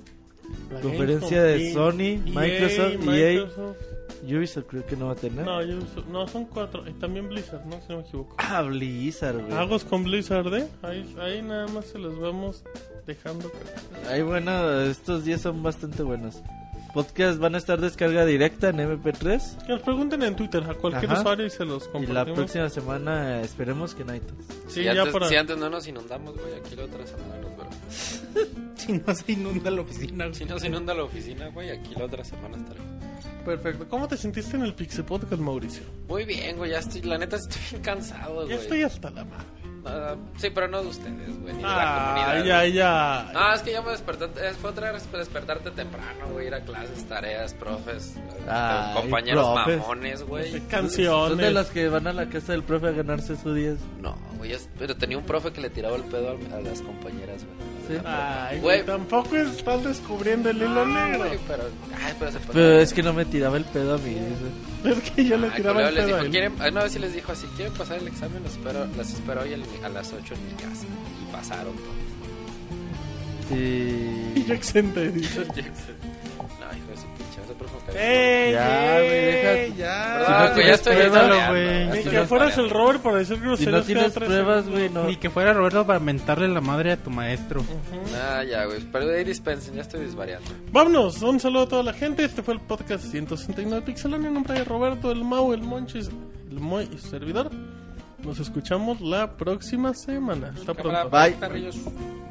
La conferencia Gamescom, de Sony, EA, Microsoft, EA. Microsoft. Ubisoft creo que no va a tener. No, Ubisoft- no, son cuatro. Y también Blizzard, ¿no? Si no me equivoco. Ah, Blizzard, güey. Hagos con Blizzard, ¿eh? Ahí, ahí nada más se los vamos dejando. Ay, bueno, estos días son bastante buenos. Podcast van a estar descarga directa en MP3. Que nos pregunten en Twitter a cualquier Ajá. usuario y se los Y compartimos. la próxima semana eh, esperemos que en iTunes. Sí, si, ya antes, para... si antes no nos inundamos, güey, aquí la otra semana nos. Si no se inunda la oficina. güey. Si no se inunda la oficina, güey, aquí la otra semana estaré. Perfecto. ¿Cómo te sentiste en el Pixel Podcast, Mauricio? Muy bien, güey, ya estoy, la neta estoy bien cansado, Ya güey. estoy hasta la madre. Ah, sí, pero no de ustedes, güey, ni de la Ah, comunidad. ya, ya. No, es que ya me desperté, es- fue otra vez despertarte temprano, güey, ir a clases, tareas, profes, Ay, compañeros profes. mamones, güey. Canciones. Son de las que van a la casa del profe a ganarse su 10. No, güey, pero tenía un profe que le tiraba el pedo a, a las compañeras, güey. Sí. Ay, Güey. tampoco están descubriendo el hilo negro. Güey, pero, ay, pero se. Pero es que no me tiraba el pedo a mí. dice. Es que yo le Ay, tiraba el pedo a dijo. ¿quieren, una vez sí les dijo así, ¿quieren pasar el examen? Los espero, las espero hoy a las 8 en mi casa. Y pasaron todos. Y Sí. yo exente, dice. No, hijo de su güey, deja- Si no tienes pruebas, güey. Ni que fueras el. Robert para decir Si groserías no cada tienes pruebas, güey, no. Ni que fuera Roberto para mentarle la madre a tu maestro. Ah, ya, güey. Pero ahí dispensen, ya estoy desvariando. Vámonos, un saludo a toda la gente. Este fue el podcast 169 Pixelania. En nombre de Roberto, el Mau, el Monchis, el Moy y su servidor. Nos escuchamos la próxima semana. Hasta pronto. Bye.